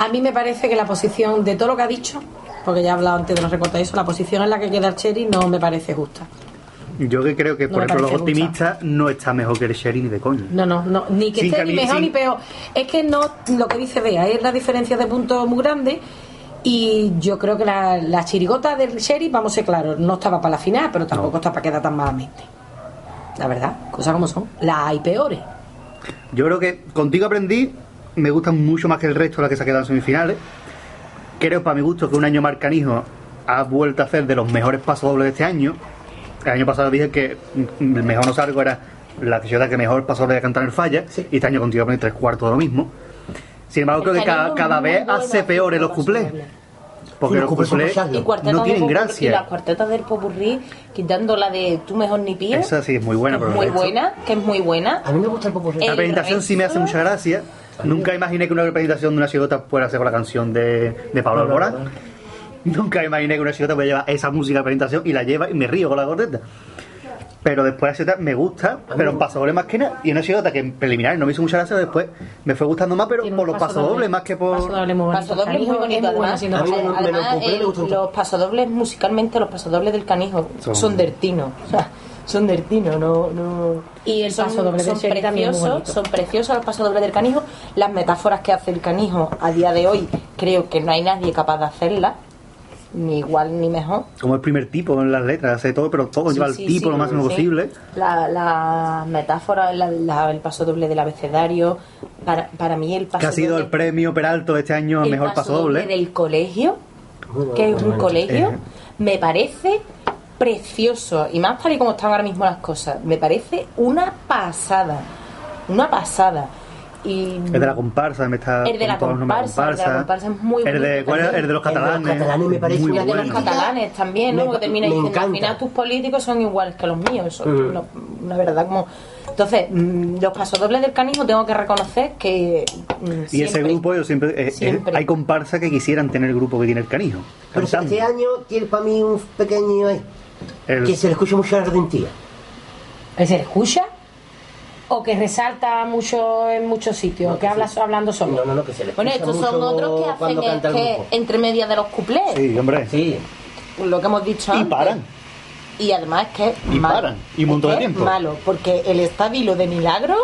A mí me parece que la posición de todo lo que ha dicho, porque ya he hablado antes de los recortes, eso, la posición en la que queda el Cherry no me parece justa. Yo que creo que, No por ejemplo, los optimistas no está mejor que el Sherry ni de coña. No, no, no, ni que esté ni mejor ni peor. Es que no, lo que dice Bea, es la diferencia de puntos muy grande. Y yo creo que la, la chirigota del sheriff, vamos a ser claros, no estaba para la final, pero tampoco está para quedar tan malamente. La verdad, cosas como son. Las hay peores. Yo creo que contigo aprendí, me gustan mucho más que el resto de las que se han quedado en semifinales. Creo, para mi gusto, que un año Marcanijo ha vuelto a hacer de los mejores pasos dobles de este año. El año pasado dije que el mejor no salgo era la ciudad que mejor paso doble de cantar el falla. Y este año contigo aprendí tres cuartos de lo mismo. Sin embargo, creo que Este cada, vez hace peores los cuplés. Porque Sí, los cuplés no tienen de popurrí- Y las gracia. cuartetas del popurrí, quitando la de tú mejor ni pío. Esa sí es muy buena, es muy resto- buena, que es muy buena. A mí me gusta el popurrí. La El presentación sí me hace resto- mucha gracia. Nunca imaginé que una representación de una chigota fuera a ser con la canción de, de Pablo Alborán. Nunca imaginé que una chigota pueda llevar esa música de presentación y la lleva y me río con la gordeta. Pero después la chigota me gusta, pero en paso doble más que nada. Y una chigota que en preliminar no me hizo mucha gracia, después me fue gustando más, pero por los paso pasos dobles más que por. Paso doble muy bonito. Muy además. los pasodobles musicalmente, los pasodobles del canijo Son- son, del tino. O sea, son del tino, no, no. Y el son, pasodoble del son muy preciosos, son preciosos los pasodobles del canijo. Las metáforas que hace el canijo a día de hoy, creo que no hay nadie capaz de hacerlas, ni igual ni mejor. Como el primer tipo en las letras, hace todo, pero todo Sí, lleva el tipo sí, lo máximo sí. posible. La, la metáfora, la- la- el paso doble del abecedario, para, para mí el paso Que ha sido doble- el premio Peralto de este año el mejor paso doble. del colegio, que es un colegio, Eh. me parece precioso y más tal y como están ahora mismo las cosas, me parece una pasada, una pasada. Y El de la comparsa, me está El de la comparsa, el de la comparsa es muy El de. El de los El de los catalanes. catalanes me parece muy una el de los catalanes también, ¿no? Me- Porque termina diciendo, al encanta. final tus políticos son iguales que los míos, eso Mm. es una, verdad como... Entonces, mm, los pasodobles del canijo tengo que reconocer que... mm, Y ese grupo, yo siempre, eh, eh, Siempre. hay comparsas que quisieran tener el grupo que tiene el canijo. Pero cantando. este año tiene para mí un pequeño. El- Que se le escucha mucho la ardentía. ¿Que se le escucha? ¿O que resalta mucho en muchos sitios? ¿Que habla hablando solo? No, no, no, que se le escucha Bueno, estos son mucho otros que hacen el que grupo. entre medias de los cuplés, Sí, hombre. Sí, lo que hemos dicho Y antes. paran. Y además es que Y malo. paran, y un montón Es de que es tiempo. malo, porque el estabilo de Milagro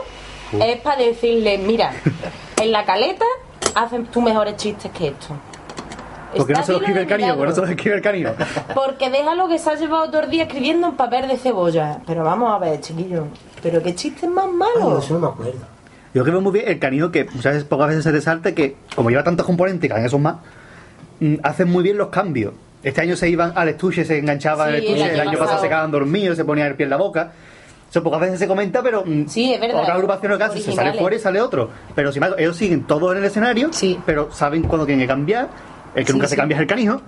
es para decirle, mira, en la caleta hacen tus mejores chistes que esto. Porque no se lo Estabilo escribe el canino, porque no se escribe el. Porque déjalo que se ha llevado todo el día escribiendo en papel de cebolla. Pero vamos a ver, chiquillo. Pero qué chistes más malos. eso no me acuerdo. Yo creo que muy bien el canino que muchas veces, pocas veces se resalta que, como lleva tantos componentes, cada vez son más, mm, hacen muy bien los cambios. Este año se iban al estuche, se enganchaban Sí, en el estuche, el el año pasado pasado. se quedaban dormidos, se ponía el pie en la boca. Eso pocas veces se comenta, pero mm, Sí, es verdad. otra agrupación lo que hace, se sale fuera y sale otro. Pero sin embargo, ellos siguen todos en el escenario, Sí. pero saben cuándo tienen que cambiar. El que Sí, nunca se cambia es el canijo.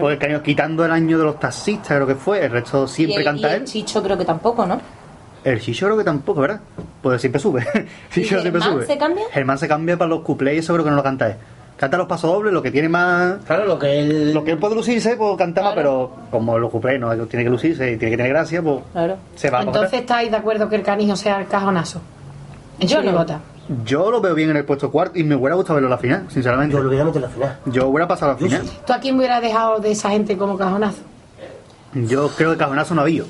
Pues el canijo quitando el año de los taxistas, creo que fue, el resto Y siempre el, y canta el él. chicho creo que tampoco, ¿no? El Chicho creo que tampoco, ¿verdad? Pues siempre sube. Chicho ¿Y siempre sube. se cambia? Germán se cambia para los cuplés y eso creo que no lo canta él. Canta los pasos dobles, lo que tiene más. Claro, lo que él. Lo que él puede lucirse, pues canta más, Claro. pero como los cuplés no tiene que lucirse y tiene que tener gracia, pues Claro. se va a Entonces estáis de acuerdo que el canijo sea el cajonazo. Yo no. chirigota. Yo lo veo bien en el puesto cuarto y me hubiera gustado verlo en la final, sinceramente. Yo lo hubiera metido en la final. Yo hubiera pasado a la final. ¿Tú a quién hubiera dejado de esa gente como cajonazo? Yo creo que cajonazo no había.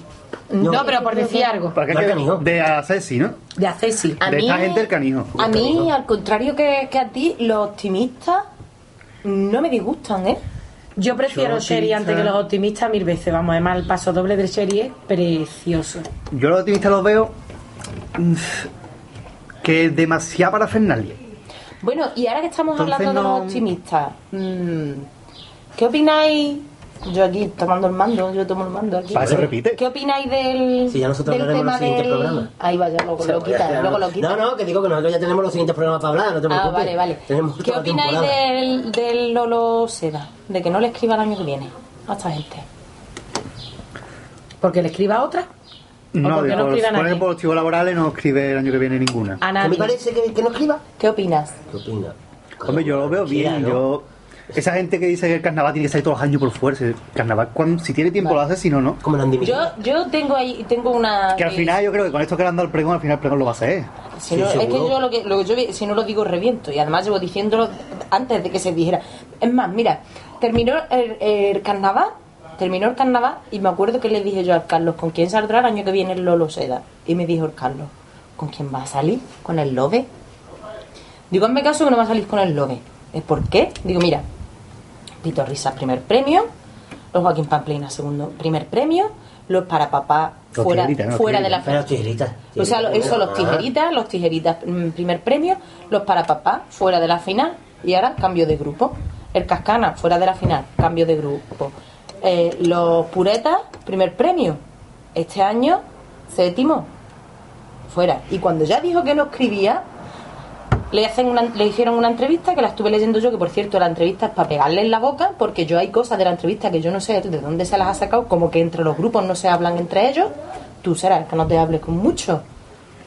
No, No. pero por decir algo. ¿Para qué No. De a Ceci, ¿no? De Acesi. A de mí- esta gente el canijo. A mí, al contrario que, que a ti, los optimistas no me disgustan, ¿eh? Yo prefiero optimista. antes que los optimistas mil veces. Vamos, además, el paso doble de Sherry es precioso. Yo los optimistas los veo que demasiada parafernalia. Bueno, y ahora que estamos Entonces hablando de los optimistas, mm, ¿qué opináis? Yo aquí tomando el mando, yo tomo el mando aquí. Para eso repite. ¿Qué opináis del, Sí, ya nosotros del hablaremos en tema los siguientes del... programas. Ahí vaya, luego lo quita, luego lo quita. No, no, que digo que nosotros ya tenemos los siguientes programas para hablar, no te Ah, preocupes. vale, vale. Tenemos ¿Qué opináis temporada. del, del Lolo Seda? De que no le escriba el año que viene a esta gente. Porque le escriba otra. No, de no por, por ejemplo, los chicos laborales no escribe el año que viene ninguna. A ¿Qué me nadie. parece que, que no escriba? ¿Qué opinas? ¿Qué opina? Hombre, yo lo veo Quiera, bien. ¿no? Yo, esa gente que dice que el carnaval tiene que salir todos los años por fuerza. El carnaval, cuando, si tiene tiempo lo hace, si no, no. Como lo han dimitido. Yo, yo tengo ahí, tengo una... Que al final yo creo que con esto que le han dado el pregón, al final el pregón lo va a hacer. Si Sí, no, es que yo lo que, lo que yo vi- si no lo digo reviento y además llevo diciéndolo antes de que se dijera. Es más, mira, terminó el, el carnaval, terminó el carnaval y me acuerdo que le dije yo al Carlos, ¿con quién saldrá el año que viene el Lolo Seda? Y me dijo el Carlos, ¿con quién va a salir? ¿Con el Lobe? Digo, hazme caso que no va a salir con el Lobe. ¿Es por qué? Digo, mira, Pito Risas primer premio, los Joaquín Pamplina segundo primer premio, los para papá fuera, tijeritas, ¿no? fuera de la Pero tijeritas. o sea, lo- eso, los tijeritas, los tijeritas, mm, primer premio, los para papá, fuera de la final, y ahora cambio de grupo. El Cascana, fuera de la final, cambio de grupo. Eh, los puretas, primer premio. Este año, séptimo, fuera. Y cuando ya dijo que no escribía, le, hacen una, le hicieron una entrevista que la estuve leyendo yo, que por cierto la entrevista es para pegarle en la boca, porque yo hay cosas de la entrevista que yo no sé de dónde se las ha sacado, como que entre los grupos no se hablan entre ellos. Tú serás que no te hables con mucho,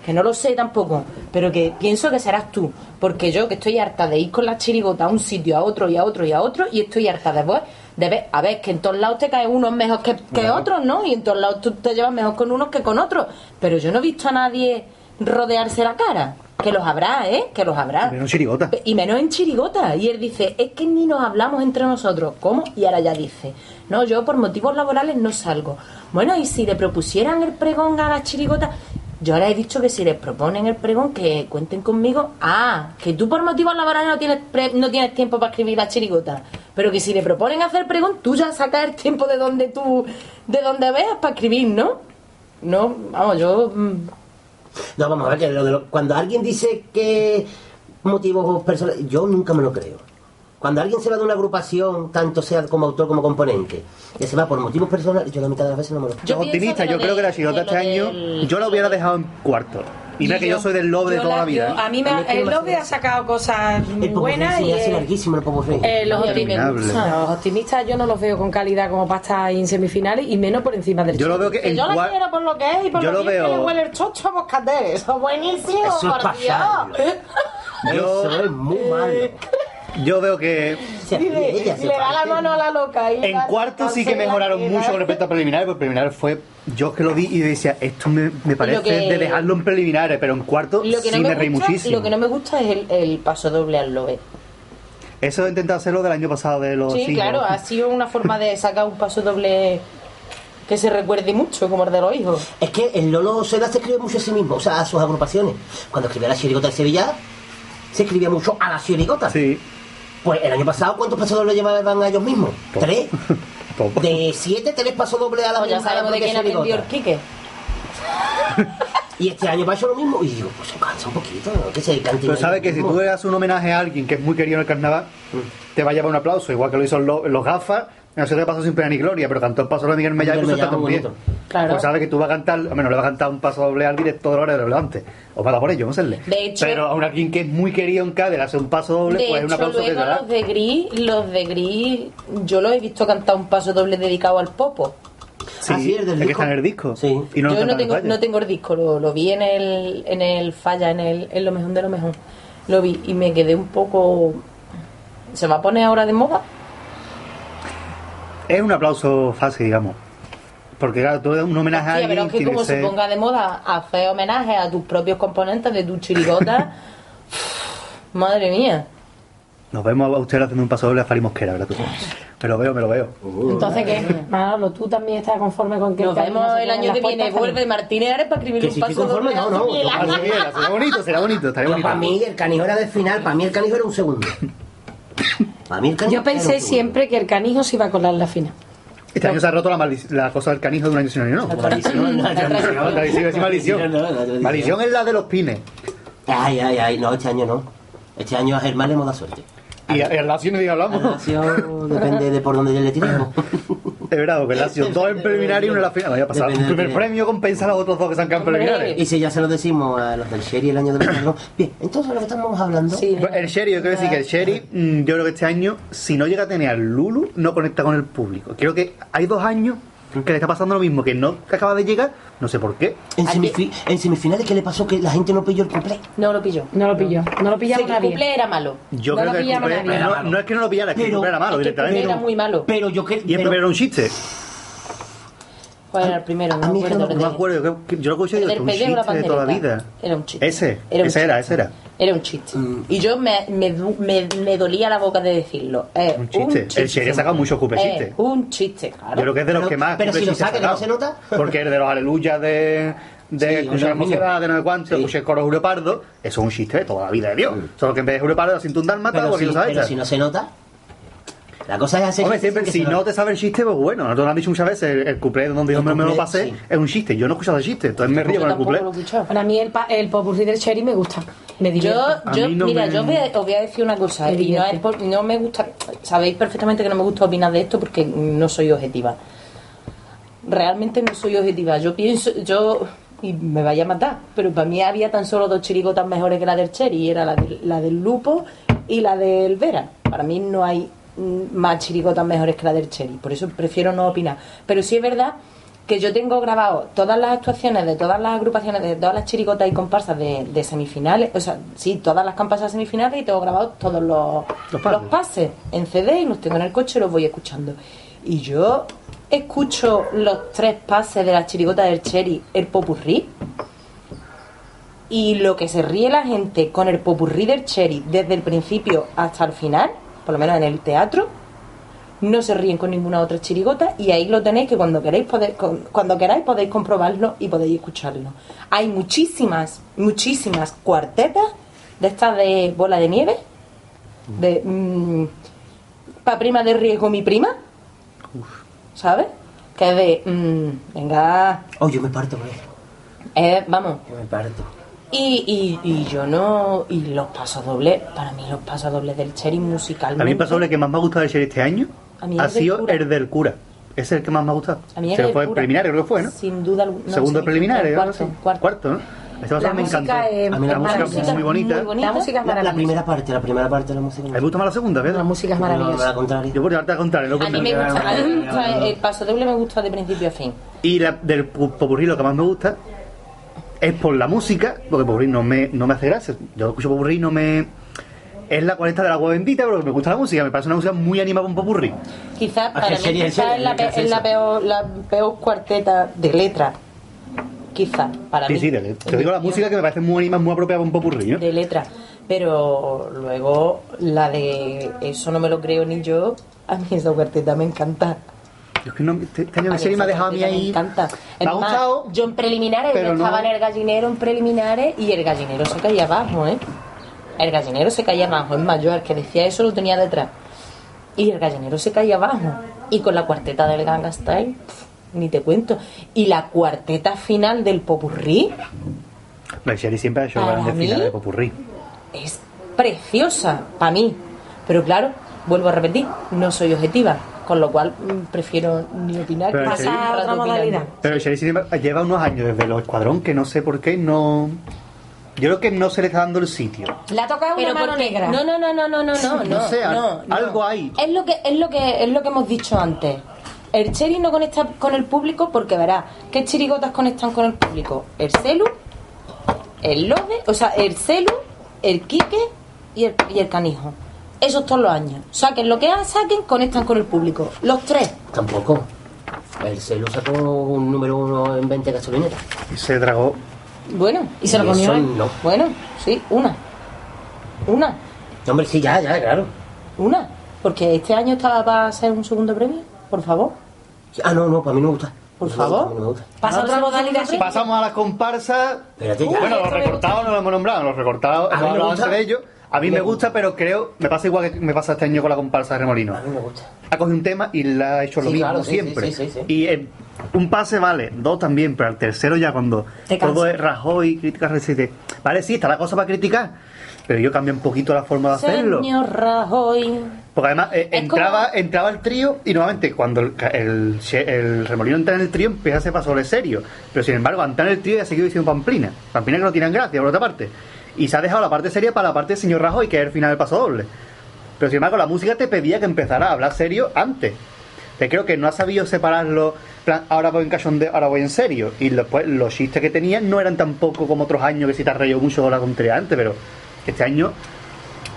que no lo sé tampoco, pero que pienso que serás tú, porque yo que estoy harta de ir con la chirigota a un sitio, a otro y a otro y a otro, y estoy harta de ver, de ver, a ver, que en todos lados te cae unos mejor que, que otros, ¿no? Y en todos lados tú te llevas mejor con unos que con otros, pero yo no he visto a nadie rodearse la cara. Que los habrá, ¿eh? Que los habrá. Menos chirigota. Y menos en chirigota. Y él dice, es que ni nos hablamos entre nosotros. ¿Cómo? Y ahora ya dice, no, yo por motivos laborales no salgo. Bueno, y si le propusieran el pregón a las chirigotas, yo ahora he dicho que si les proponen el pregón, que cuenten conmigo. Ah, que tú por motivos laborales no tienes, pre- no tienes tiempo para escribir las chirigotas. Pero que si le proponen hacer pregón, tú ya sacas el tiempo de donde tú, de donde veas para escribir, ¿no? No, vamos, yo... mm, No, vamos a ver, que lo lo- cuando alguien dice que motivos personales, yo nunca me lo creo. Cuando alguien se va de una agrupación, tanto sea como autor como componente, que se va por motivos personales, yo la mitad de las veces no me lo. Yo que yo creo que la que lo este año, del- yo la hubiera dejado en cuarto. Y mira que yo soy del lobe de toda la la- vida. yo- ¿eh? a mí me, A mí es que el no Lobe hace ha sacado cosas El buenas y eh, larguísimo el Popo eh, los, Y optimistas yo no los veo con calidad como para estar en semifinales y menos por encima del Yo lo veo que Que yo la quiero por lo que es y por Yo lo, que veo- le huele el chocho a Moscatel. Eso es buenísimo, Eso es por. Dios. Yo- Eso es muy malo. Yo veo que le da la mano a la loca. y en la- cuarto sí que mejoraron mucho con respecto a preliminares, porque preliminares fue. Yo que lo vi y decía, esto me, me parece que- de dejarlo en preliminares, pero en cuarto Lo que, sí no me, me reí gusta, muchísimo. lo que no me gusta es el, el paso doble al lobe. Eso he intentado hacerlo del año pasado de los Sí, siglos. claro, ha sido una forma de sacar un paso doble que se recuerde mucho, como el de los hijos. Es que el Lolo Seda se escribe mucho a sí mismo, o sea, a sus agrupaciones. Cuando escribía la chirigota de Sevilla, se escribía mucho a la chirigota. Sí. Pues el año pasado, ¿cuántos pasodobles llevaban a ellos mismos? ¿Tres? Poco. De siete, tres pasodobles a la Pues ya misma- a la sabemos de quién aprendió el. Quique. Y este año pasó lo mismo. Y digo, pues se cansa un poquito, ¿no? Que se cante. Pero sabes que si tú le das un homenaje a alguien que es muy querido en el carnaval, te va a llevar un aplauso, igual que lo hizo los, los gafas. No sé qué pasó sin pena ni gloria, pero cantó el paso de Miguel Mellá y puso Mellá, Claro. Pues sabes que tú vas a cantar, bueno, le vas a cantar un paso doble al directo de la hora de relevante. O para por ello, no sé. De hecho- pero a un alguien que es muy querido en Cádiz, le hace un paso doble, pues es un aplauso que luego los de Gris, los de Gris, yo los he visto cantar un paso doble dedicado al popo. Sí, Ah, sí, el del que disco. está en el disco. Sí. Y no lo yo no tengo, no tengo el disco, lo, lo vi en el, en el falla, en el en lo mejor de lo mejor. Lo vi y me quedé un poco. ¿Se va a poner ahora de moda? Es un aplauso fácil, digamos. Porque claro, tú un homenaje a Hostia, pero alguien es que como se ser- ponga de moda hacer homenaje a tus propios componentes de tu chirigota, Madre mía. Nos vemos a usted haciendo un paso doble a Fari Mosquera, ¿verdad tú? Me lo veo, me lo veo. Entonces, ¿qué? Manolo, ¿tú también estás conforme con que Nos vemos el año que viene. Vuelve Martínez Ares para escribir Que un si paso conforme, doble no, no, a Ángel. Será será bonito, será bonito, estaría Pero bonito. para mí el canijo era del final, para mí el canijo era un segundo. Para mí el canijo Yo era un pensé siempre que el canijo se iba a colar en la final. Este año se ha roto la, la cosa del canijo de un año sin año, ¿no? Maldición, Maldición es la de los pines. Ay, ay, ay, no, este año no. Este año a Germán le hemos dado suerte. Y el Lazio ni hablamos. la Lazio depende de por dónde le tiremos. Es verdad, porque el Lazio dos en preliminar y uno en la final. Vaya a pasar. De primer premio compensa a los otros dos que se han quedado en preliminares. Y si ya se lo decimos a los del Sherry el año de verano. Bien, entonces lo que estamos hablando. Sí. Pues El Sherry, yo quiero decir que el Sherry, mm, yo creo que este año, si no llega a tener al Lulu, no conecta con el público. Creo que hay dos años que le está pasando lo mismo, que no que acaba de llegar, no sé por qué. En, en semifinales, ¿qué le pasó? Que la gente no pilló el cumple. No lo pilló. No lo pilló. No lo pillaba Sí, que el nadie. cumple era malo. Yo No creo lo que el cumple- nadie. no, no es que no lo pillara, es que el cumple era malo es que directamente. era muy malo. Pero yo que. Y el pero- primero era un chiste. ¿Cuál era el primero? No a mí me acuerdo. No me acuerdo, yo, que- lo escuché y El un chiste de toda la vida. Era un chiste. Ese, Era un ese era, chiste. ese era. Era un chiste. Mm. Y yo me, me, du- me, me dolía la boca de decirlo. Es Un chiste. El Sherry ha sacado muchos cupes Es chistes. un chiste, claro. Yo creo que es de los Pero- que más. pero si lo saca, que no se nota. Porque es de los aleluyas de. De Sí, escuchar mocedad, de no sé cuánto, Sí. escuché el coro Jurepardo, eso es un chiste de toda la vida de Dios. Solo que en vez de Jurepardo, la cinta un dálmata, Pero, porque si, lo sabes. pero si no se nota. La cosa es hacer. Hombre, siempre, si no lo- te sabes el chiste, pues bueno. Nosotros nos han dicho muchas veces el, el cuplé donde yo me, me lo pasé sí. es un chiste. Yo no he escuchado el chiste, entonces me río Yo con el tampoco cuplé. lo he escuchado. Para mí el, pa- el popurrí del Sherry me gusta. Me. Yo, yo no mira, me- yo voy a- os voy a decir una cosa, Me y no, es por- no me gusta, sabéis perfectamente que no me gusta opinar de esto porque no soy objetiva. Realmente no soy objetiva. Yo pienso, yo, y me vaya a matar, pero para mí había tan solo dos chirigotas mejores que la del Cherry, y era la del, la del Lupo y la del Vera. Para mí no hay más chirigotas mejores que la del Cherry, por eso prefiero no opinar. Pero sí es verdad que yo tengo grabado todas las actuaciones de todas las agrupaciones, de todas las chirigotas y comparsas de, de semifinales, o sea, sí, todas las comparsas semifinales y tengo grabados todos los, Los pases. los pases en CD y los tengo en el coche y los voy escuchando. Y yo escucho los tres pases de la chirigota del Cherry, el popurrí, y lo que se ríe la gente con el popurrí del Cherry desde el principio hasta el final, por lo menos en el teatro, no se ríen con ninguna otra chirigota y ahí lo tenéis que cuando queréis podéis, con- cuando queráis podéis comprobarlo y podéis escucharlo. Hay muchísimas, muchísimas cuartetas de estas de bola de nieve, de mm, pa prima de riesgo mi prima, ¿sabes? Que es de mm, venga, Oh, yo me parto eh, vamos, Yo me parto. Y, y, y yo no. Y los pasos dobles, para mí los pasos dobles del Cherry musicalmente. A mí el paso doble que más me ha gustado de Sherry este año A mí ha el del sido cura. el del cura. Ese es el que más me ha gustado. A mí Se el fue cura. preliminar, creo que fue, ¿no? Sin duda alguna. no, Segundo sí, preliminar, ¿eh? cuarto, cuarto. Cuarto, ¿no? Esta La pasada me música encantó. es- a mí la es música maravillosa. muy bonita. muy bonita. La música es La, la maravillosa. primera parte, la primera parte de la música. ¿Me gusta más la segunda, La Pedro? música es No, no, maravillosa. contrario. Yo por llevarte al contrario, no A mí me cuento. gusta, a mí me gusta- el paso doble me gusta de principio a fin. Y la, del pu- popurrí lo que más me gusta es por la música, porque popurrí no me, no me hace gracia. Yo escucho popurrí y no me... Es la cuarenta de la agua bendita, pero me gusta la música. Me parece una música muy animada un popurrí. Quizás para Ah, mí sería el quizás serio, es la, pe- es la peor, la peor cuarteta de letra. Quizás, para Sí, mí. sí, de- te digo la música que me parece muy animada, muy apropiada un popurrí, ¿no? de letra. Pero luego la de eso no me lo creo ni yo. A mí esa cuarteta me encanta. Yo es que no, este este año A la mí serie me ha dejado a mí ahí... Me encanta. Me ha gustado, yo en preliminares, pero yo estaba en el gallinero en preliminares y el gallinero se caía abajo, ¿eh? El gallinero se caía abajo. Es yo el que decía eso lo tenía detrás. Y el gallinero se caía abajo. Y con la cuarteta del Ganga Style, ni te cuento. Y la cuarteta final del Popurrí La Sherry siempre ha hecho grandes finales de popurrí. es preciosa para mí. Pero claro, vuelvo a repetir, no soy objetiva. Con lo cual mm, prefiero ni opinar. Pero que un rato Otra modalidad. Pero Sherry siempre lleva unos años desde los escuadrón que no sé por qué no... Yo creo que no se le está dando el sitio. Le ha tocado una Pero mano negra. No, no, no, no, no, no, no, No sé, no, no. algo hay. Es lo que es lo que es lo que hemos dicho antes. El Cherry no conecta con el público porque verá, ¿qué chirigotas conectan con el público? El celu, el lobe, o sea, el celu, el quique y el, y el canijo. Esos todos los años. Saquen lo que saquen, conectan con el público. Los tres. Tampoco. El celo sacó un número uno en 20 gasolineras. Y se tragó... Bueno, Y se lo comió eso no. bueno, sí, una. Una, Hombre, sí, ya, ya, claro. una. Porque este año estaba para ser un segundo premio, por favor. Ah, no, no, para mí no me gusta. Por No, favor. no me gusta. Pasa otra modalidad. Pasamos a las comparsas. Espérate, ya. Bueno, los recortados no lo hemos nombrado, los recortados hemos hablado antes de ellos. A mí me gusta, pero creo, me pasa igual que me pasa este año con la comparsa de Remolino. A mí me gusta. Ha cogido un tema y le ha hecho lo Sí, mismo claro, sí, siempre. sí, sí, sí, sí. Y eh, un pase vale, dos también, pero al tercero ya cuando todo es Rajoy, crítica recite. Vale, sí, está la cosa para criticar, pero yo cambio un poquito la forma de hacerlo. Señor Rajoy. Porque además eh, entraba, como- entraba el trío y nuevamente cuando el, el, el remolino entra en el trío empieza a ser paso serio. Pero sin embargo, entrar en el trío ya ha seguido diciendo Pamplina. Pamplina que no tienen gracia, por otra parte. Y se ha dejado la parte seria para la parte del señor Rajoy, que es el final del paso doble. Pero sin embargo, la música te pedía que empezara a hablar serio antes. Te creo que no ha sabido separarlo. plan, ahora voy en cachondeo, ahora voy en serio. Y después los chistes que tenía no eran tampoco como otros años que si te has reído mucho la tontería antes, pero este año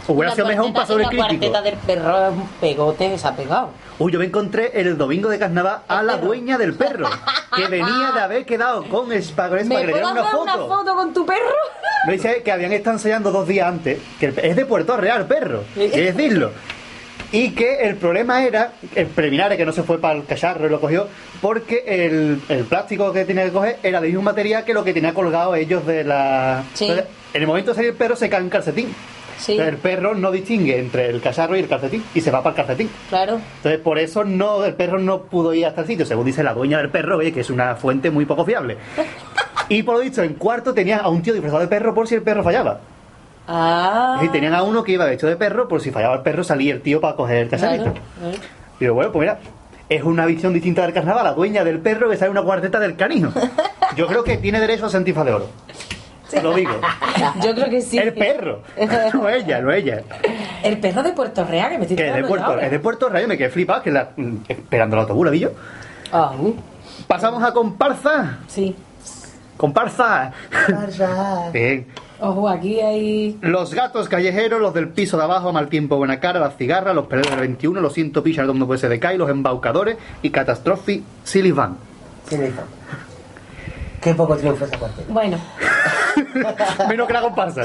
hubiera sido mejor un paso doble La crítico. cuarteta del perro es un pegote que se ha pegado. Uy, yo me encontré el domingo de carnaval a El la perro. dueña del perro, que venía de haber quedado con con Spa, ¿Me puedo una hacer foto. una foto con tu perro? Me dice que habían estado ensayando dos días antes, que el- es de Puerto Real, perro, que decirlo. Y que el problema era, el preliminar, que no se fue para el cacharro y lo cogió, porque el, el plástico que tenía que coger era del mismo material que lo que tenía colgado ellos de la... Sí. Entonces, en el momento de salir el perro se cae un calcetín. Sí. Entonces, el perro no distingue entre el cacharro y el calcetín y se va para el calcetín. Claro. Entonces, por eso no, el perro no pudo ir hasta el sitio, según dice la dueña del perro, oye, que es una fuente muy poco fiable. Y por lo dicho, en cuarto tenía a un tío disfrazado de perro por si el perro fallaba. Ah. Decir, tenían a uno que iba vestido de perro, por si fallaba el perro salía el tío para coger el cacharrito. Claro, claro. Y digo, bueno, pues mira, es una visión distinta del carnaval, la dueña del perro que sale una cuarteta del canijo. Yo creo que tiene derecho a ser antifa de oro. Lo digo. Yo creo que sí. El perro. No ella, no ella. El perro de Puerto Real, que me estoy Que es de Puerto, es de Puerto Real, me quedé flipado, que la, esperando el autobús, ¿la vi yo? Ah, uh, Pasamos a comparsa. sí. Comparsa. Parra. Bien. Ojo, aquí hay... Los gatos callejeros, los del piso de abajo, mal tiempo, buena cara, las cigarras, los peleos del 21, los siento pichas donde puede ser de Kai, los embaucadores y Catastrophe Silly Van. Hizo. Qué poco triunfo esa parte. Bueno, Menos que la comparsa.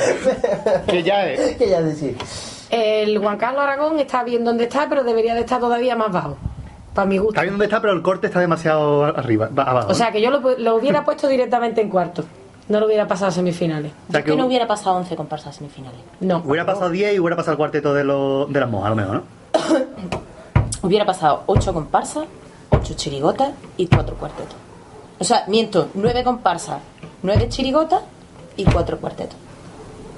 que ya es. ¿Qué ya decir? el Juan Carlos Aragón está bien donde está, pero debería de estar todavía más bajo. Para mi gusto. Está bien donde está, pero el corte está demasiado arriba, abajo. O sea, que yo lo, lo hubiera puesto directamente en cuarto. No lo hubiera pasado a semifinales. O sea, que no hubiera pasado 11 comparsas semifinales. No. hubiera pasado 10 y hubiera pasado el cuarteto de, los de las mojas, a lo mejor, ¿no? Hubiera pasado 8 comparsas, 8 chirigotas y 4 cuartetos. O sea, miento, 9 comparsas, 9 chirigotas y 4 cuartetos.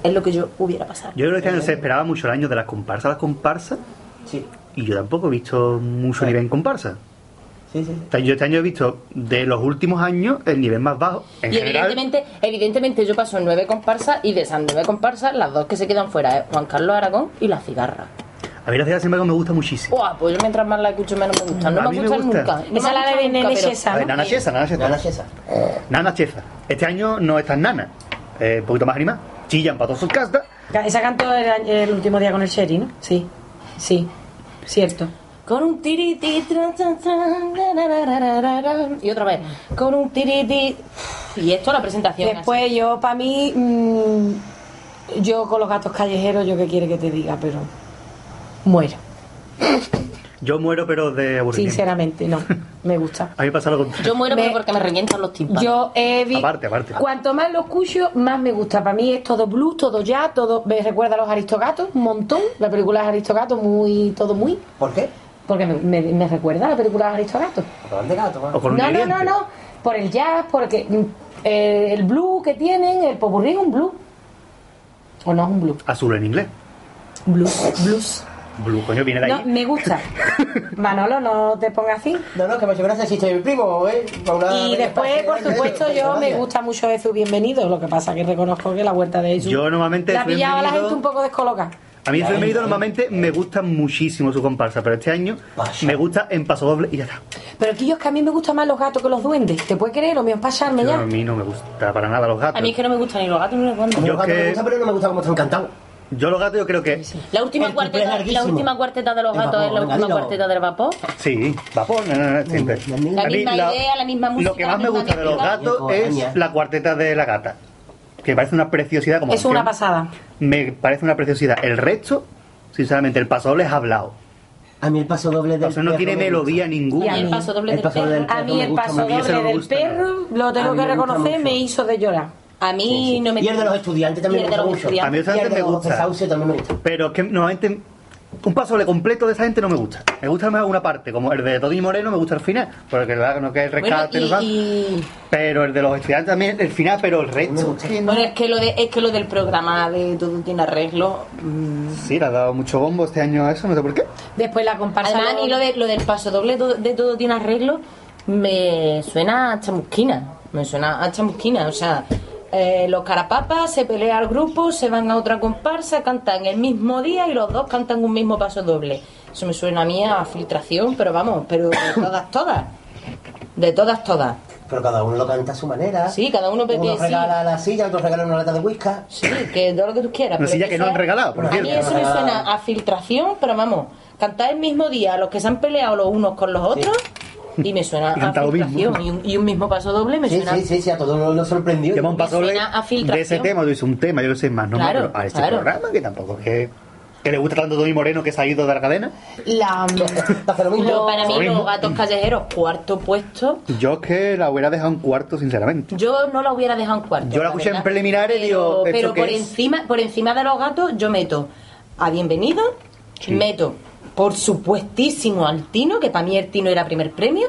Es lo que yo hubiera pasado. Yo creo que este año se esperaba mucho el año de las comparsas a las comparsas Sí, y yo tampoco he visto mucho nivel en comparsa. sí, sí. Yo este año he visto de los últimos años el nivel más bajo. En Y general, evidentemente, evidentemente yo paso 9 comparsas y de esas 9 comparsas, las dos que se quedan fuera es Juan Carlos Aragón y la cigarra. A mí la ciudad sin embargo me gusta muchísimo. Buah, pues yo mientras más la escucho menos me gusta. No A me mí me gustan gusta. nunca. No me Esa es la de Nene Chesa, ¿no? Nana Chesa, Nana Chesa. Nana Chesa. Nana Cheza. Este año no es tan nana. Eh, un poquito más animada. Chillan para todos sus castas. Esa cantó el, el último día con el Sherry, ¿no? Sí. Sí. Cierto. Con un tiriti, y otra vez, con un tiriti. Y esto la presentación. Después yo, para mí, mm, yo con los gatos callejeros, yo qué quiere que te diga, pero muero. Yo muero, pero de aburrimiento. Sinceramente, no. Me gusta. A mí pasa lo contrario. Yo muero Me- pero porque me revientan los tímpanos. Yo he vi- Aparte, aparte. Cuanto más lo escucho, más me gusta. Para mí es todo blues, todo jazz, todo. Me recuerda a los Aristogatos, un montón. La película de Aristogatos, muy. todo muy. ¿Por qué? Porque me, me- me recuerda a la película de Aristogatos. De gato, va. O con un No, no, no, no. Por el jazz, porque mm, eh, el blues que tienen, el popurrí es un blues. ¿O no es un blues? Azul en inglés. Blues, blues. Blue, coño, viene de No, me gusta. Manolo, no te pongas así. No, no, que me ha hecho gracia si estoy mi primo, ¿eh? Y después, parte por año, supuesto, ¿eh? yo me Gracias. gusta mucho Jesús Bienvenido. Lo que pasa que reconozco que la huerta de Jesús. Yo normalmente La pillaba a la gente un poco descolocada. A mí el bienvenido normalmente me gusta muchísimo su comparsa, pero este año Vaya. me gusta en paso doble y ya está. Pero aquí yo es que a mí me gustan más los gatos que los duendes. ¿Te puedes creer? Lo mío es pasarme Yo, ya. a mí no me gusta para nada los gatos. A mí es que no me gustan ni los gatos ni los duendes. Yo los gatos que- me gustan, pero no me gusta cómo están cantados. Yo los gatos yo creo que... La última, cuarteta, la última cuarteta de los El gatos vapor, es la última cuarteta del vapor. Sí, vapor, no, no, no, siempre. La mí misma idea, la misma música. Lo que más me gusta de los gatos es la cuarteta de la gata. que parece una preciosidad como Es una pasada. Me parece una preciosidad. El resto, sinceramente, el paso doble es hablado. A mí el paso doble del El paso no tiene me melodía ninguna. Y el paso doble El del perro. A mí el paso doble del perro, lo tengo que reconocer, me hizo de llorar. A mí Sí, sí. no me Y el de los estudiantes también me gusta los mucho. estudiantes. A mí el gente de me los gusta. Sauce también me gusta. Pero es que normalmente un paso doble completo de esa gente no me gusta. Me gusta más una parte, como el de Tony Moreno me gusta el final, porque la verdad no que el Bueno, rescate, no tal. y, y- pero el de los estudiantes también el final, pero el resto no. bueno, es que lo de es que lo del programa de todo tiene arreglo. mm, Sí, le ha dado mucho bombo este año a eso, no sé por qué. Después la comparsa. Además, lo- y lo, de, lo del paso doble de todo tiene arreglo me suena a chamusquina. Me suena a chamusquina. O sea, eh, los carapapas se pelean al grupo, se van a otra comparsa, cantan el mismo día y los dos cantan un mismo paso doble. Eso me suena a mí a filtración, pero vamos, pero de todas, todas. De todas, todas. Pero cada uno lo canta a su manera. Sí, cada uno Uno que sí. regala la silla, otro regala una lata de whisky. Sí, que todo lo que tú quieras. Una pero silla que no sea- han regalado, por A mí cierto. eso me suena a filtración, pero vamos, cantar el mismo día los que se han peleado los unos con los otros y me suena Y a lo mismo. filtración. Y un, y un mismo paso doble me Sí, suena sí, sí, sí, a todos nos lo sorprendió. Lleva un paso doble de ese tema, tú dices un tema, yo no sé más, no Claro, más, pero a este claro. programa que tampoco es que, que le gusta tanto Tony Moreno que se ha ido de la cadena. La, lo. Lo- para mí Lo los gatos callejeros, cuarto puesto. Yo es que la hubiera dejado en cuarto, sinceramente. Yo no la hubiera dejado en cuarto. Yo la escuché en preliminares y pero, digo, ¿esto Pero por es? encima, por encima de los gatos, yo meto a Bienvenido, meto, por supuestísimo, al Tino, que para mí el Tino era primer premio,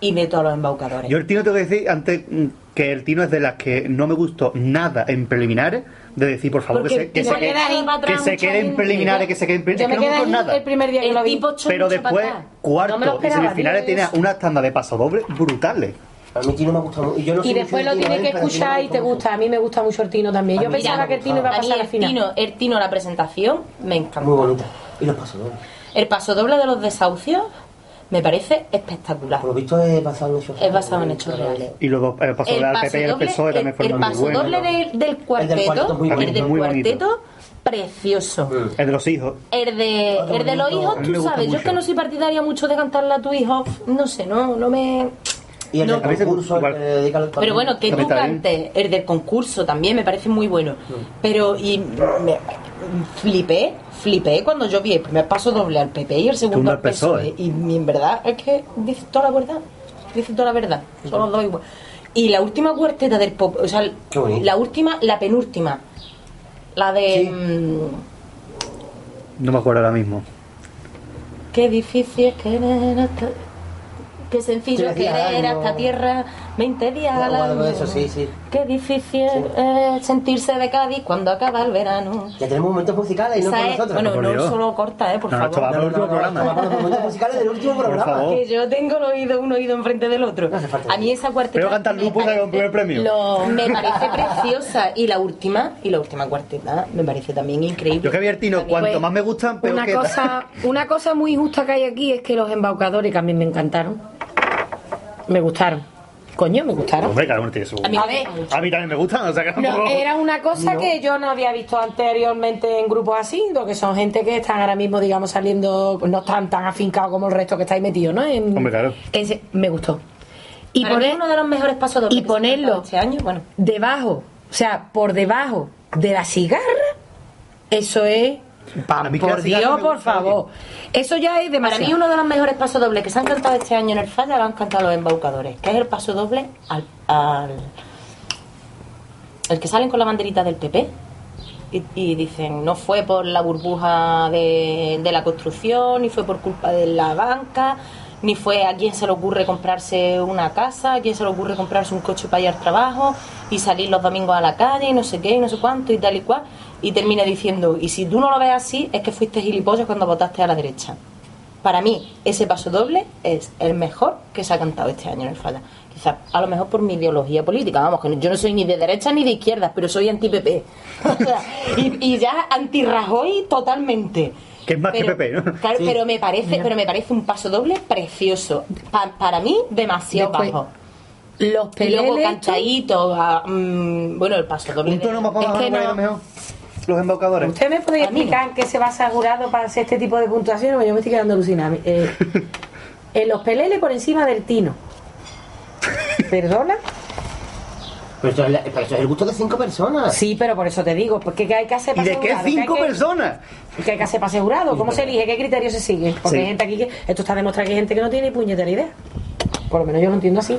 y meto a los embaucadores. Yo el Tino tengo que decir antes mm, que el Tino es de las que no me gustó nada en preliminares, de decir por favor Porque que se, que me se, queda ahí quede, para atrás que se preliminares, que se quede en yo preliminares, me que no quedé me gustó ahí nada. el primer día que El lo vi. Pero después, cuarto No y semifinales tío. tenía unas tandas de paso doble brutales. A mí Tino me gusta mucho. Y, yo no Y después lo tienes que escuchar y te gusta. A mí me gusta mucho el Tino también. Yo A pensaba que el Tino iba a a mí pasar al el final. Tino, el Tino, la presentación, me encanta. Muy bonita. Y los pasos dobles. El paso doble de los desahucios me parece espectacular. Por lo visto es basado en hechos Es basado en hechos reales. Y los dos, el paso doble al paso PP y el PSOE el, también fueron el paso doble del, del cuarteto, cuarteto es muy el del Muy cuarteto, precioso. El de los hijos. El de, el de los hijos, tú sabes, yo es que no soy partidaria mucho de cantarle a tu hijo, no sé, no, no me... Y el No. del concurso, el que dedica Pero bueno, que tú cantes el del concurso también me parece muy bueno. Pero y me, flipé, flipé cuando yo vi el primer paso doble al PP y el segundo al PSOE. PSOE. Y en verdad es que dice toda la verdad. Dice toda la verdad. Son los dos igual. Y la última cuarteta del pop, o sea, la última, la penúltima. La de. Sí. mm, No me acuerdo ahora mismo. Qué difícil es hasta... Qué sencillo querer algo. esta tierra 20 días al año. eso, sí, sí. Qué difícil es sentirse de Cádiz cuando acaba el verano. Ya tenemos momentos musicales y no con nosotros. bueno, por no Dios. solo corta, eh, por No, favor. esto va para el último programa. momentos musicales del último programa. Que yo tengo el oído, un oído enfrente del otro. No hace falta. A mí esa cuarteta. Pero canta el me Lupo y saca un primer premio. lo- me parece preciosa. Y la última, y la última cuarteta me parece también increíble. Yo que vi el Tino, También- cuanto más me gustan, peor Una que cosa, una cosa muy justa que hay aquí es que los embaucadores que a mí me encantaron. Me gustaron. Coño, me gustaron. Hombre, cada uno tiene su... A mí A me ver, gusta mucho. A mí también me gustan, o sea que No, era una cosa que yo no había visto anteriormente en grupos así, que son gente que están ahora mismo, digamos, saliendo, no están tan afincados como el resto que estáis metidos, ¿no? En- Hombre, claro. que se- me gustó. Y Para mí poner uno de los mejores pasos y ponerlo este año, bueno. debajo, o sea, por debajo de la cigarra, eso es. La por Dios, por favor. Eso ya es Para demasiado. mí uno de los mejores pasos dobles que se han cantado este año en el Falla lo han cantado los embaucadores, que es el paso doble al, al el que salen con la banderita del PP y, y dicen no fue por la burbuja de, de la construcción, ni fue por culpa de la banca, ni fue a quién se le ocurre comprarse una casa, a quién se le ocurre comprarse un coche para ir al trabajo y salir los domingos a la calle y no sé qué y no sé cuánto y tal y cual. Y termina diciendo, y si tú no lo ves así, es que fuiste gilipollas cuando votaste a la derecha. Para mí, ese paso doble es el mejor que se ha cantado este año en el Falla. Quizás a lo mejor por mi ideología política, vamos, que yo no soy ni de derecha ni de izquierda, pero soy anti-PP. O sea, y, y ya anti-Rajoy totalmente. Que es más que PP, ¿no? Claro, Sí. pero me parece, pero me parece un paso doble precioso. Pa- para mí, demasiado Después, bajo. Los Y luego peleles. estos- cantadito, a, mm, bueno, el paso doble. Un tono más para Es que no mejor. Los embaucadores. ¿Usted me puede explicar en qué se basa jurado para hacer este tipo de puntuaciones? Porque yo me estoy quedando alucinada. Eh, en los peleles por encima del tino. ¿Perdona? Pero eso, es, la- pero eso es el gusto de cinco personas. Sí, pero por eso te digo, porque ¿qué hay que hacer ¿Y para de qué asegurado? ¿Qué hay cinco que- personas? ¿Qué hay que hacer para asegurado? ¿Cómo se elige? ¿Qué criterio se sigue? Porque Sí. hay gente aquí que. Esto está demostrado que hay gente que no tiene ni puñetera idea. Por lo menos yo lo entiendo así.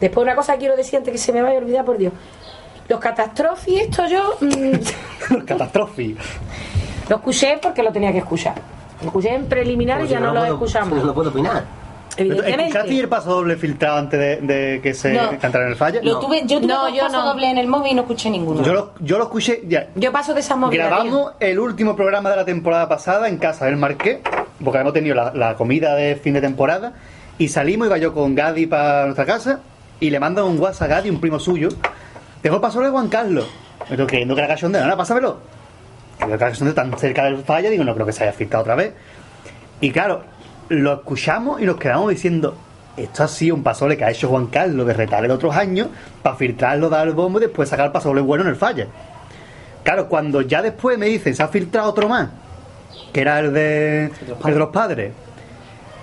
Después, una cosa que quiero decir antes que se me vaya a olvidar, por Dios. Los catástrofes, esto yo. mm, Catástrofe. lo escuché porque lo tenía que escuchar. Lo escuché en preliminares y ya no, lo puedo- escuchamos. No, no puedo opinar. ¿Escuchaste el paso doble filtrado antes de, de que se No. cantara en el fallo? Lo tuve, yo tuve No, yo pasos no. doble en el móvil y no escuché ninguno. Yo lo, yo lo escuché ya. Yo paso de esas movidas. Grabamos el último programa de la temporada pasada en casa del Marqués, porque habíamos tenido la, la comida de fin de temporada, y salimos, iba yo con Gadi para nuestra casa, y le manda un WhatsApp a Gadi, un primo suyo, tengo el paso de Juan Carlos. Me estoy creyendo que era cachondeo, no, pásamelo. Y veo que era cachondeo tan cerca del falla, digo, no creo que se haya filtrado otra vez. Y claro, lo escuchamos y nos quedamos diciendo, esto ha sido un pasoble que ha hecho Juan Carlos de retarle de otros años para filtrarlo, dar el bombo y después sacar el pasoble bueno en el falla. Claro, cuando ya después me dicen, se ha filtrado otro más, que era el de, el de los padres.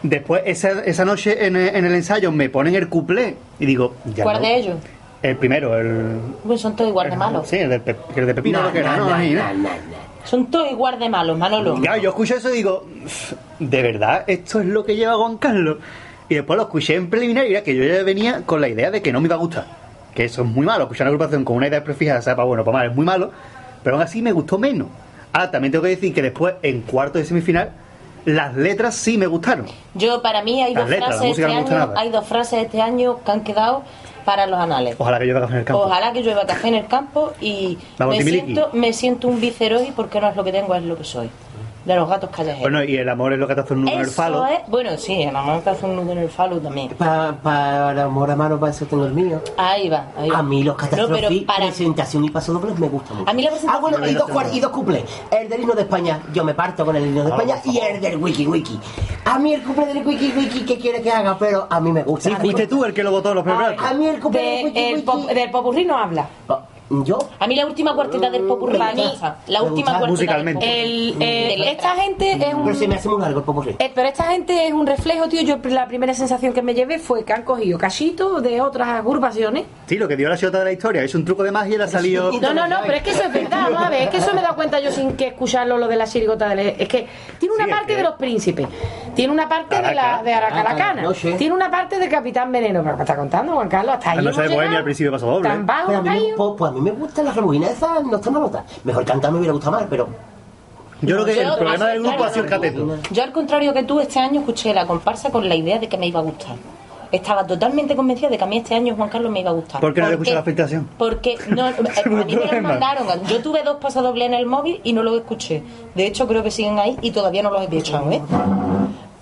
Después, esa, esa noche en el, en el ensayo me ponen el cuplé y digo, ya ¿Cuál no. de ellos? El primero, el. Pues son todos igual de malos. Sí, el Pe- el de Pepino, Nah, lo que era, ¿no? Ahí, ¿no? Son todos igual de malos, Manolo. Claro, yo escucho eso y digo, ¿de verdad esto es lo que lleva Juan Carlos? Y después lo escuché en preliminar y era que yo ya venía con la idea de que no me iba a gustar. Que eso es muy malo, escuchar una agrupación con una idea prefijada, sea para bueno o para mal, es muy malo, pero aún así me gustó menos. Ahora, también tengo que decir que después, en cuarto de semifinal, las letras sí me gustaron. Yo, para mí, hay Las dos letras, frases este no año, hay dos frases este año que han quedado para los anales. Ojalá que yo café en el campo. Ojalá que llueva café en el campo y me siento, me siento un viceroy porque no es lo que tengo, es lo que soy. De los gatos callejeros. Bueno, y el amor es lo que te hace un nudo en el falo. es, bueno, sí, el amor que hace un nudo en el falo también. Pa- para amor a mano, para eso tengo el mío. Ahí va, ahí va. A mí los No, catástrofes, pero para presentación y paso dobles me gustan mucho. A mí la presentación Ah, bueno, y dos, y dos cuplés. El del himno de España, yo me parto con el himno de Ah, España y el del Wiki Wiki. A mí el cumple del Wiki Wiki, ¿qué quiere que haga? Pero a mí me gusta. Sí, fuiste tú el que lo votó en los primeros. A mí el cumple De- del Wiki el Wiki. pop- del popurrí no habla. Pa- ¿Yo? A mí la última cuarteta del mí, gusta. La última cuarteta El, popurrí. eh, esta gente es un. Pero se me hace muy largo el popurrí. Eh, pero esta gente es un reflejo, tío. Yo la primera sensación que me llevé fue que han cogido cachitos de otras agrupaciones. Sí, lo que dio la chota de la historia. Es un truco de magia y le ha salido. No, no, no, pero es que eso es verdad, vamos a ver, es que eso me he dado cuenta yo sin que escucharlo lo de la chirigota de Es que tiene una Sí, es parte que- de los príncipes, tiene una parte de la de Aracalacana, No sé. tiene una parte de Capitán Veneno, pero me está contando Juan Carlos, hasta ahí. Hemos de Bohemia al principio pasó doble. Tan bajo, Pero a mí, pues, pues a mí me gustan las esas, no están malotas. Mejor cantar me hubiera gustado más, pero... Yo creo que Yo, el problema del grupo ha sido el cateto. Yo, al contrario que tú, este año escuché la comparsa con la idea de que me iba a gustar. Estaba totalmente convencida de que a mí este año Juan Carlos me iba a gustar. ¿Por qué no le Porque- escuchas la filtración? Porque no, a mí me los problema. mandaron. Yo tuve dos pasadobles en el móvil y no los escuché. De hecho, creo que siguen ahí y todavía no los he escuchado, ¿eh?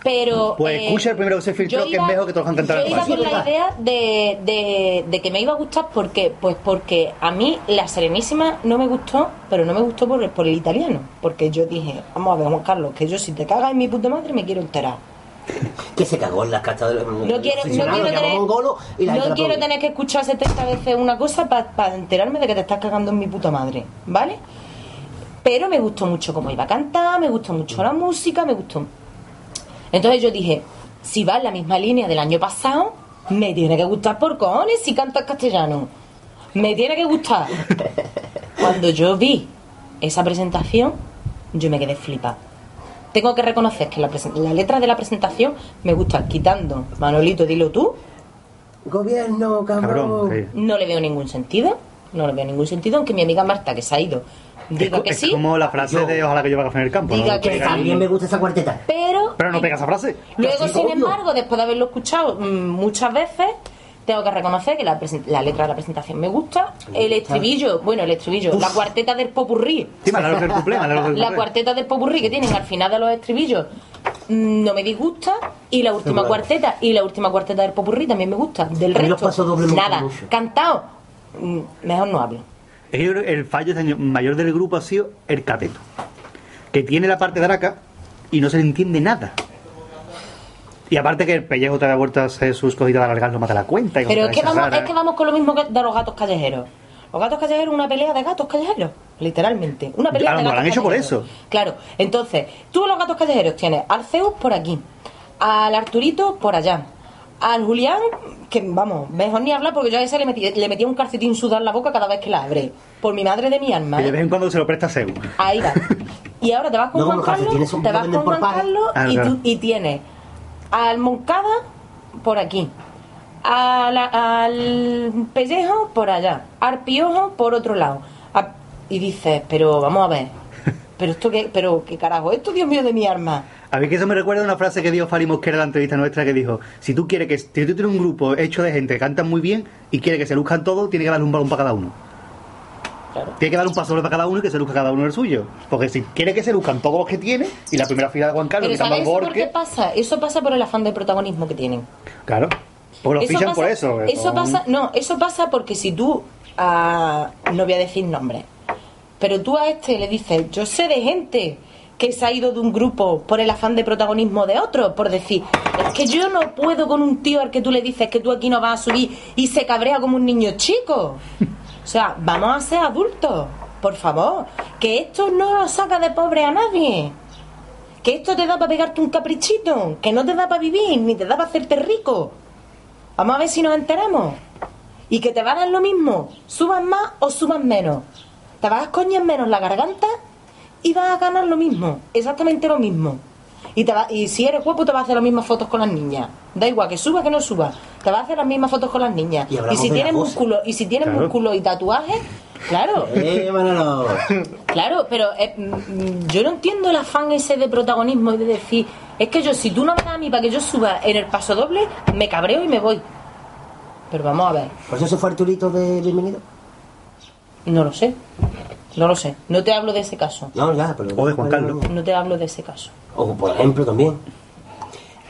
Pero. Pues escucha el primero que se filtró, que es mejor que todos los que han cantado Yo iba con la idea de, de, de que me iba a gustar porque, pues porque a mí la Serenísima no me gustó, pero no me gustó por, el- por el italiano. Porque yo dije, vamos a ver, Juan Carlos, que yo si te cagas en mi puta madre me quiero enterar. Que se cagó en las cartas de los No quiero, no quiero, tener, mongolo y la gente no la quiero aplaudió. tener que escuchar 70 veces una cosa para enterarme de que te estás cagando en mi puta madre, ¿vale? Pero me gustó mucho cómo iba a cantar, me gustó mucho la música, me gustó. Entonces yo dije, si va en la misma línea del año pasado, me tiene que gustar por cojones si cantas castellano. Me tiene que gustar. Cuando yo vi esa presentación, yo me quedé flipada. Tengo que reconocer que la, la letra de la presentación me gusta quitando Manolito, dilo tú, Gobierno, cabrón. Cabrón, sí. no le veo ningún sentido, no le veo ningún sentido, aunque mi amiga Marta, que se ha ido, Es, diga co- que es sí, como la frase Yo- de ojalá que yo vaya a café en el campo. Diga ¿no? que Que también me gusta esa cuarteta. pero Pero no pega esa frase. luego, sin obvio. embargo, después de haberlo escuchado mm, muchas veces, tengo que reconocer que la, la letra de la presentación me gusta, el estribillo, bueno, el estribillo, la cuarteta del popurrí, Sí, alegro del cuplé, alegro del la cuarteta del popurrí que tienen al final de los estribillos mm, no me disgusta. Y la última cuarteta y la última cuarteta del popurrí también me gusta. Del A mí los resto nada. cantado mejor no hablo el fallo este año mayor del grupo ha sido el cateto. Que tiene la parte de Araca y no se le entiende nada. Y aparte que el pellejo te da vuelta a hacer sus cositas de alargar, lo mata la cuenta. Y pero es que vamos es que vamos con lo mismo que de los gatos callejeros los gatos callejeros una pelea de gatos callejeros literalmente una pelea lo de gatos han hecho por eso. claro entonces tú los gatos callejeros tienes al Zeus por aquí al Arturito por allá Al Julián, que vamos, mejor ni hablar porque yo a ese le metía, le metía un calcetín sudado en la boca cada vez que la abre. Por mi madre de mi alma. Y de ¿eh? vez en cuando se lo presta Seu. Ahí va. Y ahora te vas con No, Juan Carlos, te lo vas con Juan. Carlos Ah, y, claro. tú, y tienes al Moncada por aquí, a la- al Pellejo por allá, al Piojo por otro lado. A- y dices, pero vamos a ver, pero esto qué, pero qué carajo, esto Dios mío de mi alma. A mí que eso me recuerda a una frase que dijo Fari Mosquera en la entrevista nuestra que dijo, si tú quieres que, si tú tienes un grupo hecho de gente que cantan muy bien y quieres que se luzcan todos, tiene que darle un balón para cada uno. Claro. Tiene que dar un paso para cada uno y que se luzca cada uno el suyo. Porque si quiere que se luzcan todos los que tiene, y la primera fila de Juan Carlos, Pero ¿sabes eso por qué Borque, pasa? Eso pasa por el afán de protagonismo que tienen. claro. Porque los fichan por eso. Eso pasa, no, eso pasa porque si tú, a, no voy a decir nombres, pero tú a este le dices, yo sé de gente que se ha ido de un grupo por el afán de protagonismo de otro, por decir, es que yo no puedo con un tío al que tú le dices que tú aquí no vas a subir y se cabrea como un niño chico. O sea, vamos a ser adultos, por favor, que esto no lo saca de pobre a nadie. Que esto te da para pegarte un caprichito, que no te da para vivir, ni te da para hacerte rico. Vamos a ver si nos enteramos. Y que te va a dar lo mismo, subas más o subas menos. Te vas a coñar menos la garganta y vas a ganar lo mismo, exactamente lo mismo. Y, te va- y si eres guapo te vas a hacer las mismas fotos con las niñas. Da igual, que subas que no subas. Te vas a hacer las mismas fotos con las niñas. Y si tienes músculo, y si tienes Claro. músculo y tatuajes, claro. ¡Eh, Manolo! Claro, pero eh, mm, yo no entiendo el afán ese de protagonismo y de decir, es que yo, si tú no me das a mí para que yo suba en el paso doble, me cabreo y me voy. Pero vamos a ver, ¿Por eso fue Arturito de bienvenido? No lo sé, no lo sé, no te hablo de ese caso, No, ya, pero... O de Juan Carlos. no te hablo de ese caso. O por ejemplo también.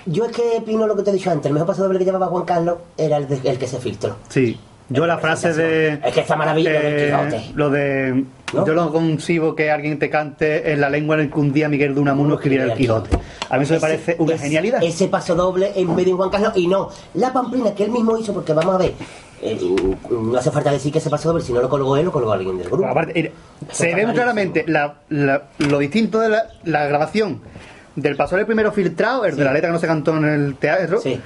Yo es que opino lo que te he dicho antes. El mejor paso doble que llevaba Juan Carlos era el, de- el que se filtró. Sí. Yo la frase de... Es que esta maravilla del eh, Quijote. lo de... ¿No? Yo no concibo que alguien te cante en la lengua en el que un día Miguel de Unamuno escribiera el Quijote. A mí eso me parece una genialidad. Ese paso doble en medio de Juan Carlos y no la pamplina que él mismo hizo, porque vamos a ver, eh, no hace falta decir que ese paso doble, si no lo colgó él, lo colgó alguien del grupo. Pero aparte, mira, se ve claramente la- la- lo distinto de la, la grabación del paso del primero filtrado, el de la letra que no se cantó en el teatro, Sí.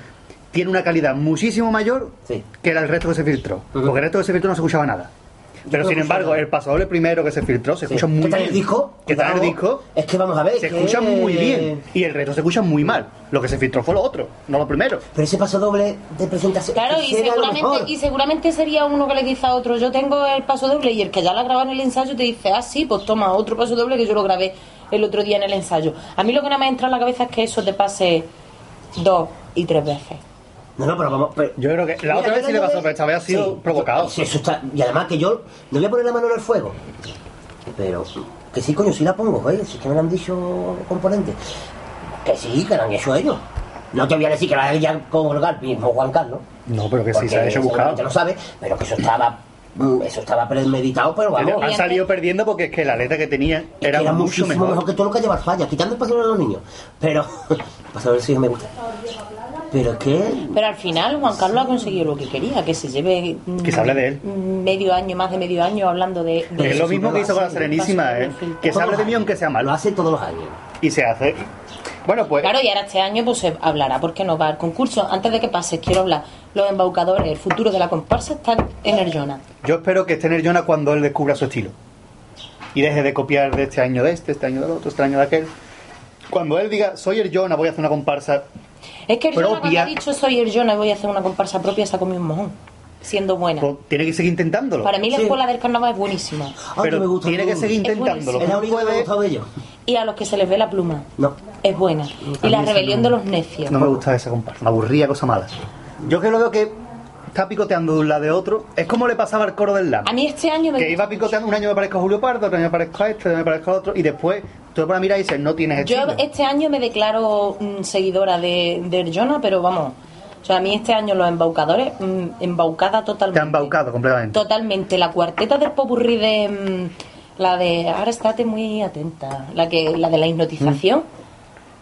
tiene una calidad muchísimo mayor Sí. que el resto que se filtró. Porque el resto que se filtró no se escuchaba nada. Pero sin embargo, el paso doble primero que se filtró se Sí. escucha muy ¿Qué tal bien. el disco? Que está en el disco. Es que vamos a ver. Se que- escucha muy bien. Y el resto se escucha muy mal. Lo que se filtró fue lo otro, no lo primero. Pero ese paso doble de presentación. Claro, y ese era lo seguramente, y seguramente sería uno que le dice a otro, yo tengo el paso doble, y el que ya lo ha grabado en el ensayo te dice, ah, sí, pues toma otro paso doble que yo lo grabé el otro día en el ensayo. A mí lo que no me entra en la cabeza es que eso te pase dos y tres veces. No, no, pero vamos. pero- Yo creo que la Mira, otra vez sí le pasó, pero esta vez ha sido Sí, provocado. sí, eso está- y además que yo no voy a poner la mano en el fuego. Pero que sí, coño, sí la pongo, oye, si es que me lo han dicho componentes. Que sí, que lo han hecho ellos. No te voy a decir que la hayan colgar el mismo Juan Carlos. No, pero que sí se ha hecho buscado. lo sabe, pero que eso estaba. mm, Eso estaba premeditado, pero vamos. Han salido perdiendo porque es que la letra que tenía Es que era, era mucho muchísimo mejor. mejor. que todo lo que lleva falla, quitando el paso de los niños. Pero, para saber si me gusta. Pero es que. Pero al final Juan Carlos ha conseguido lo que quería, que se lleve mm, Que se hable de él. medio año, más de medio año hablando de... de Es lo mismo que hizo con la Serenísima, ¿eh? que se hable de mí aunque sea Lo malo. hace todos los años. Y se hace. Bueno, pues. Claro, y ahora este año pues se hablará, porque no va al concurso. Antes de que pase, quiero hablar. Los embaucadores, el futuro de la comparsa están en el Jona. Yo espero que esté en el Jonah cuando él descubra su estilo. Y deje de copiar de este año de este, este año del otro, este año de aquel. Cuando él diga, soy el Jonah, voy a hacer una comparsa. Es que el Jona cuando Propia. ha dicho soy el Jona y voy a hacer una comparsa propia, se ha comido un mojón, siendo buena. pues, tiene que seguir intentándolo. Para mí la Sí. escuela del carnaval es buenísima. Ay, pero que me gusta tiene que seguir intentándolo. Es la única que me ha puede- gustado de ellos. Y a los que se les ve la pluma. No. Es buena. Y la rebelión de los necios. No me gusta esa comparsa. Me aburría, cosa mala. Yo que lo veo que está picoteando de un lado de otro. Es como le pasaba al coro del LAM. A mí este año me Que iba picoteando, un año me parezco a Julio Pardo, otro año me parezco a este, otro año me parezco a otro, y después tú te pones a mirar y dices, no tienes Yo estilo. este año me declaro mm, seguidora de, de Jonah, pero vamos. O sea, a mí este año los embaucadores, mm, embaucada totalmente. Te han embaucado completamente. Totalmente. La cuarteta del popurrí de. mm, la de. Ahora estate muy atenta. La, que, la de la hipnotización.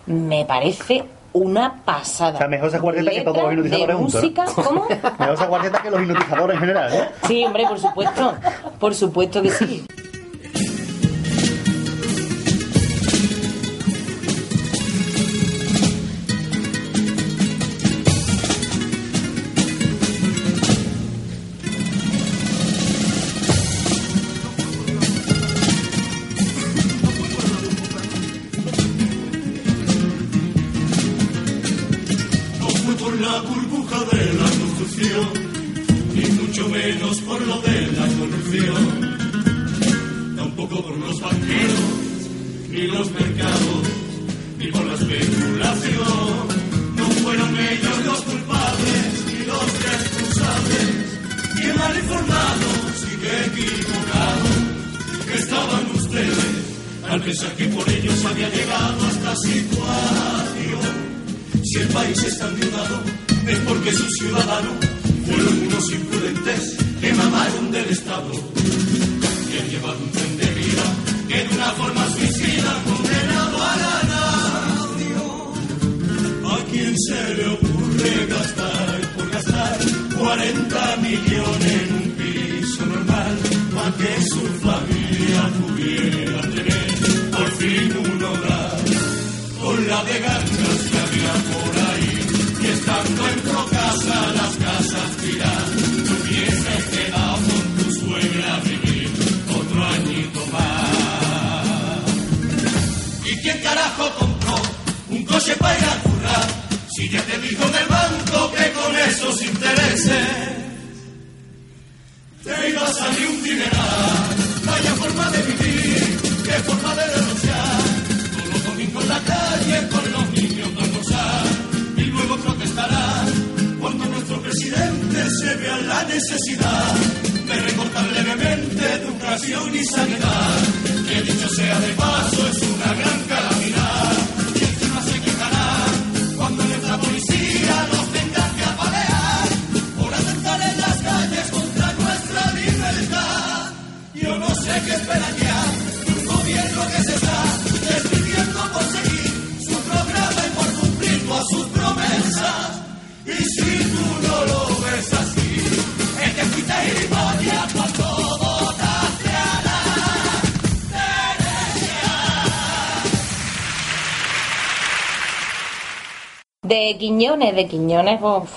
Me parece una pasada. O sea, mejor esa cuarteta que todos los hipnotizadores juntos, música. ¿no? ¿Cómo? Mejor esa cuarteta que los hipnotizadores en general, ¿eh? Sí, hombre, por supuesto. Por supuesto que sí. De Quiñones, de Quiñones, uf.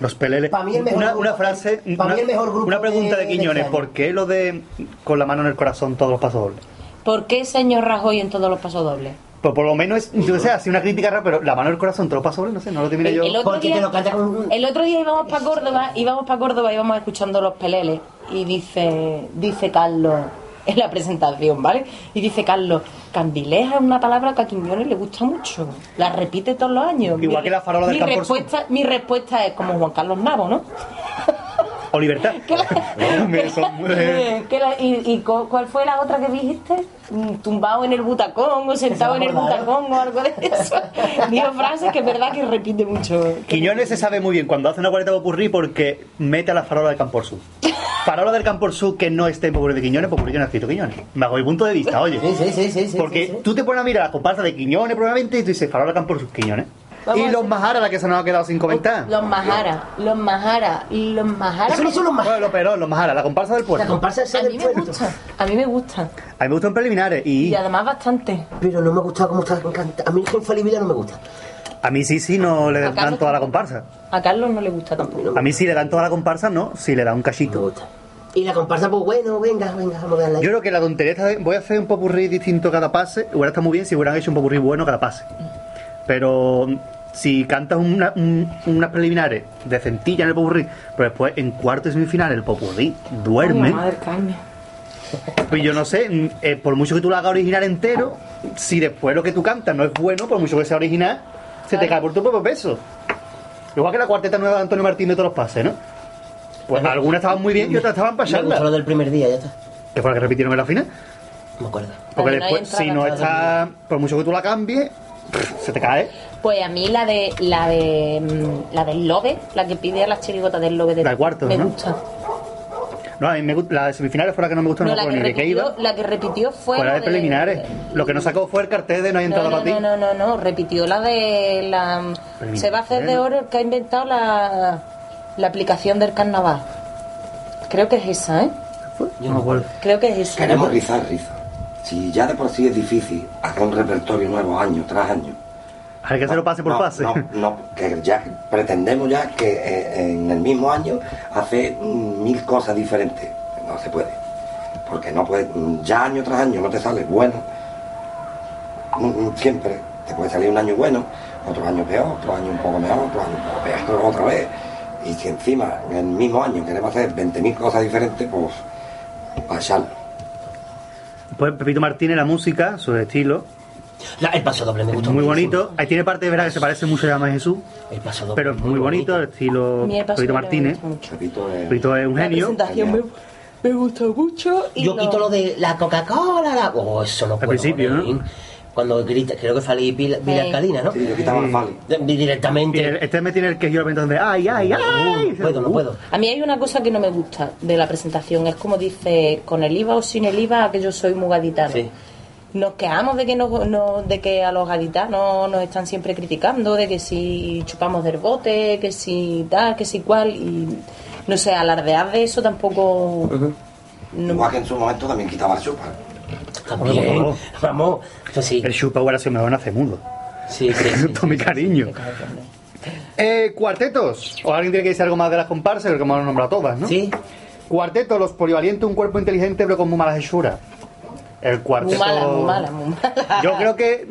Los peleles. Pa' mí el mejor una, grupo una de- frase. pa' mí una, el mejor grupo una pregunta de- Quiñones. este. ¿Por qué lo de con la mano en el corazón todos los pasos dobles? ¿Por qué señor Rajoy en todos los pasos dobles? Pues por lo menos, es, yo sé, así una crítica rara, pero la mano en el corazón todos los pasos dobles, no sé, no lo terminé El, yo. el otro día, te lo canta con- el otro día íbamos para Córdoba, íbamos para Córdoba, íbamos escuchando los peleles y dice, dice Carlos en la presentación, ¿vale? Y dice Carlos, candileja es una palabra que a Quiñones le gusta mucho, la repite todos los años. Igual Mi- que la farola del mi respuesta, mi respuesta es como Juan Carlos Navo, ¿no? O libertad. ¿Qué la- Me son muy- ¿Qué la- y, y cu- cuál fue la otra que dijiste? Mm, Tumbado en el butacón o sentado en el butacón o algo de eso. Digo frases que es verdad que repite mucho. Quiñones se sabe muy bien cuando hace una cuareta popurrí porque mete a la farola del Campor Sur. Farola del Campor Sur que no esté en popurrí de Quiñones, popurrí que no ha escrito Quiñones. Bajo mi punto de vista, oye. Sí, sí, sí, sí, sí, Porque sí, sí. tú te pones a mirar la comparsa de Quiñones probablemente y tú dices Farola del Campor Sur, Quiñones. Vamos y a los Majara, la que se nos ha quedado sin comentar. Los Majara, los Majara, los Majara. Eso no son los más. Bueno, los pero los Majara, la comparsa del La puerto. comparsa esa A del mí me puerto. gusta, a mí me gusta. A mí me gustan preliminares y Y además bastante. Pero no me gusta cómo está cantando. A mí el infalibilidad no me gusta. a mí sí, sí, no le A dan Carlos toda la comparsa. A Carlos no le gusta tampoco. A mí sí le dan toda la comparsa, no, sí le da un me cachito. gusta. Y la comparsa, pues bueno, venga, venga, vamos a darle. Yo creo que la tontería de voy a hacer un popurrí distinto cada pase, hubiera estado muy bien si hubieran hecho un popurrí bueno cada pase. Pero si cantas una- un- unas preliminares de centilla en el popurrí, pero después en cuarto y semifinal el popurrí duerme, Ay, madre Carmen. pues yo no sé, mm, eh, por mucho que tú lo hagas original entero, si después lo que tú cantas no es bueno, por mucho que sea original, se te cae por tu propio peso. Igual que la cuarteta nueva de Antonio Martín de todos los pases, ¿no? Pues algunas estaban muy bien y otras estaban para Me gustó lo echarla. del primer día, ya está. Que fue la que repitieron en la final. No me acuerdo. Porque no después, si no está, por mucho que tú la cambies, se te cae. Pues a mí la de la de mm, la del lobe, la que pide a las chirigotas del lobe de La de cuartos, me ¿no? gusta. No, a mí me gusta, la de semifinales fue la que no me gustó, no, No, me la, que acuerdo ni de qué repitió, iba. la que repitió fue la de preliminares. Lo que no sacó fue el cartel de no hay No, entrada no, para ti. no, no, no, no, repitió la de la se va a hacer de oro el que ha inventado la, la aplicación del carnaval. Creo que es esa, ¿eh? Yo no me acuerdo. Creo que es esa. Queremos rizar, riza. Si ya de por sí es difícil hacer un repertorio nuevo año tras año. Hay que hacerlo pase por no, pase. No, no, que ya pretendemos ya que eh, en el mismo año hacer mm, mil cosas diferentes. No se puede. Porque no puede, mm, ya año tras año no te sale bueno. Mm, Siempre. te puede salir un año bueno, otro año peor, otro año un poco mejor, otro año un poco peor, otra vez. Y si encima en el mismo año queremos hacer 20.000 cosas diferentes, pues a echarlo. Pues Pepito Martínez, la música, su estilo, La- el paso doble me es gustó muy bonito. Ahí tiene parte de verdad que se parece mucho a Jesús, El paso doble pero es muy bonito, el estilo me Martínez. gusta. Pepito es... Un La genio. presentación me, me gustó mucho. Y Yo lo- quito lo de la Coca-Cola, la... Oh, eso no puedo. principio, ¿no? Cuando grita, creo que salí Pila, Pila Sí. Alcalina, ¿no? Sí, yo quitaba el Fali. Directamente. Este me tiene el que yo lo entonces, ay, ay, ay. No puedo, no puedo. A mí hay una cosa que no me gusta de la presentación. Es como dice, con el IVA o sin el IVA, que yo soy muy gaditano. Sí. Nos quejamos de que, no, no- de que a los gaditanos nos están siempre criticando, de que si chupamos del bote, que si tal, que si cual. Y no sé, alardear de eso tampoco. no- Igual que en su momento también quitaba la chupa. También. Oh. Vamos. Eso sí. El chupa hubiera sido mejor hace mudo. Sí, sí. sí, Todo mi cariño. Eh, cuartetos. O alguien tiene que decir algo más de las comparsas, porque hemos nombrado todas, ¿no? Sí. Cuarteto, los polivalentes, un cuerpo inteligente, pero con muy malas hechuras. El muy cuarteto. mala, muy mala, muy mala. Yo creo que.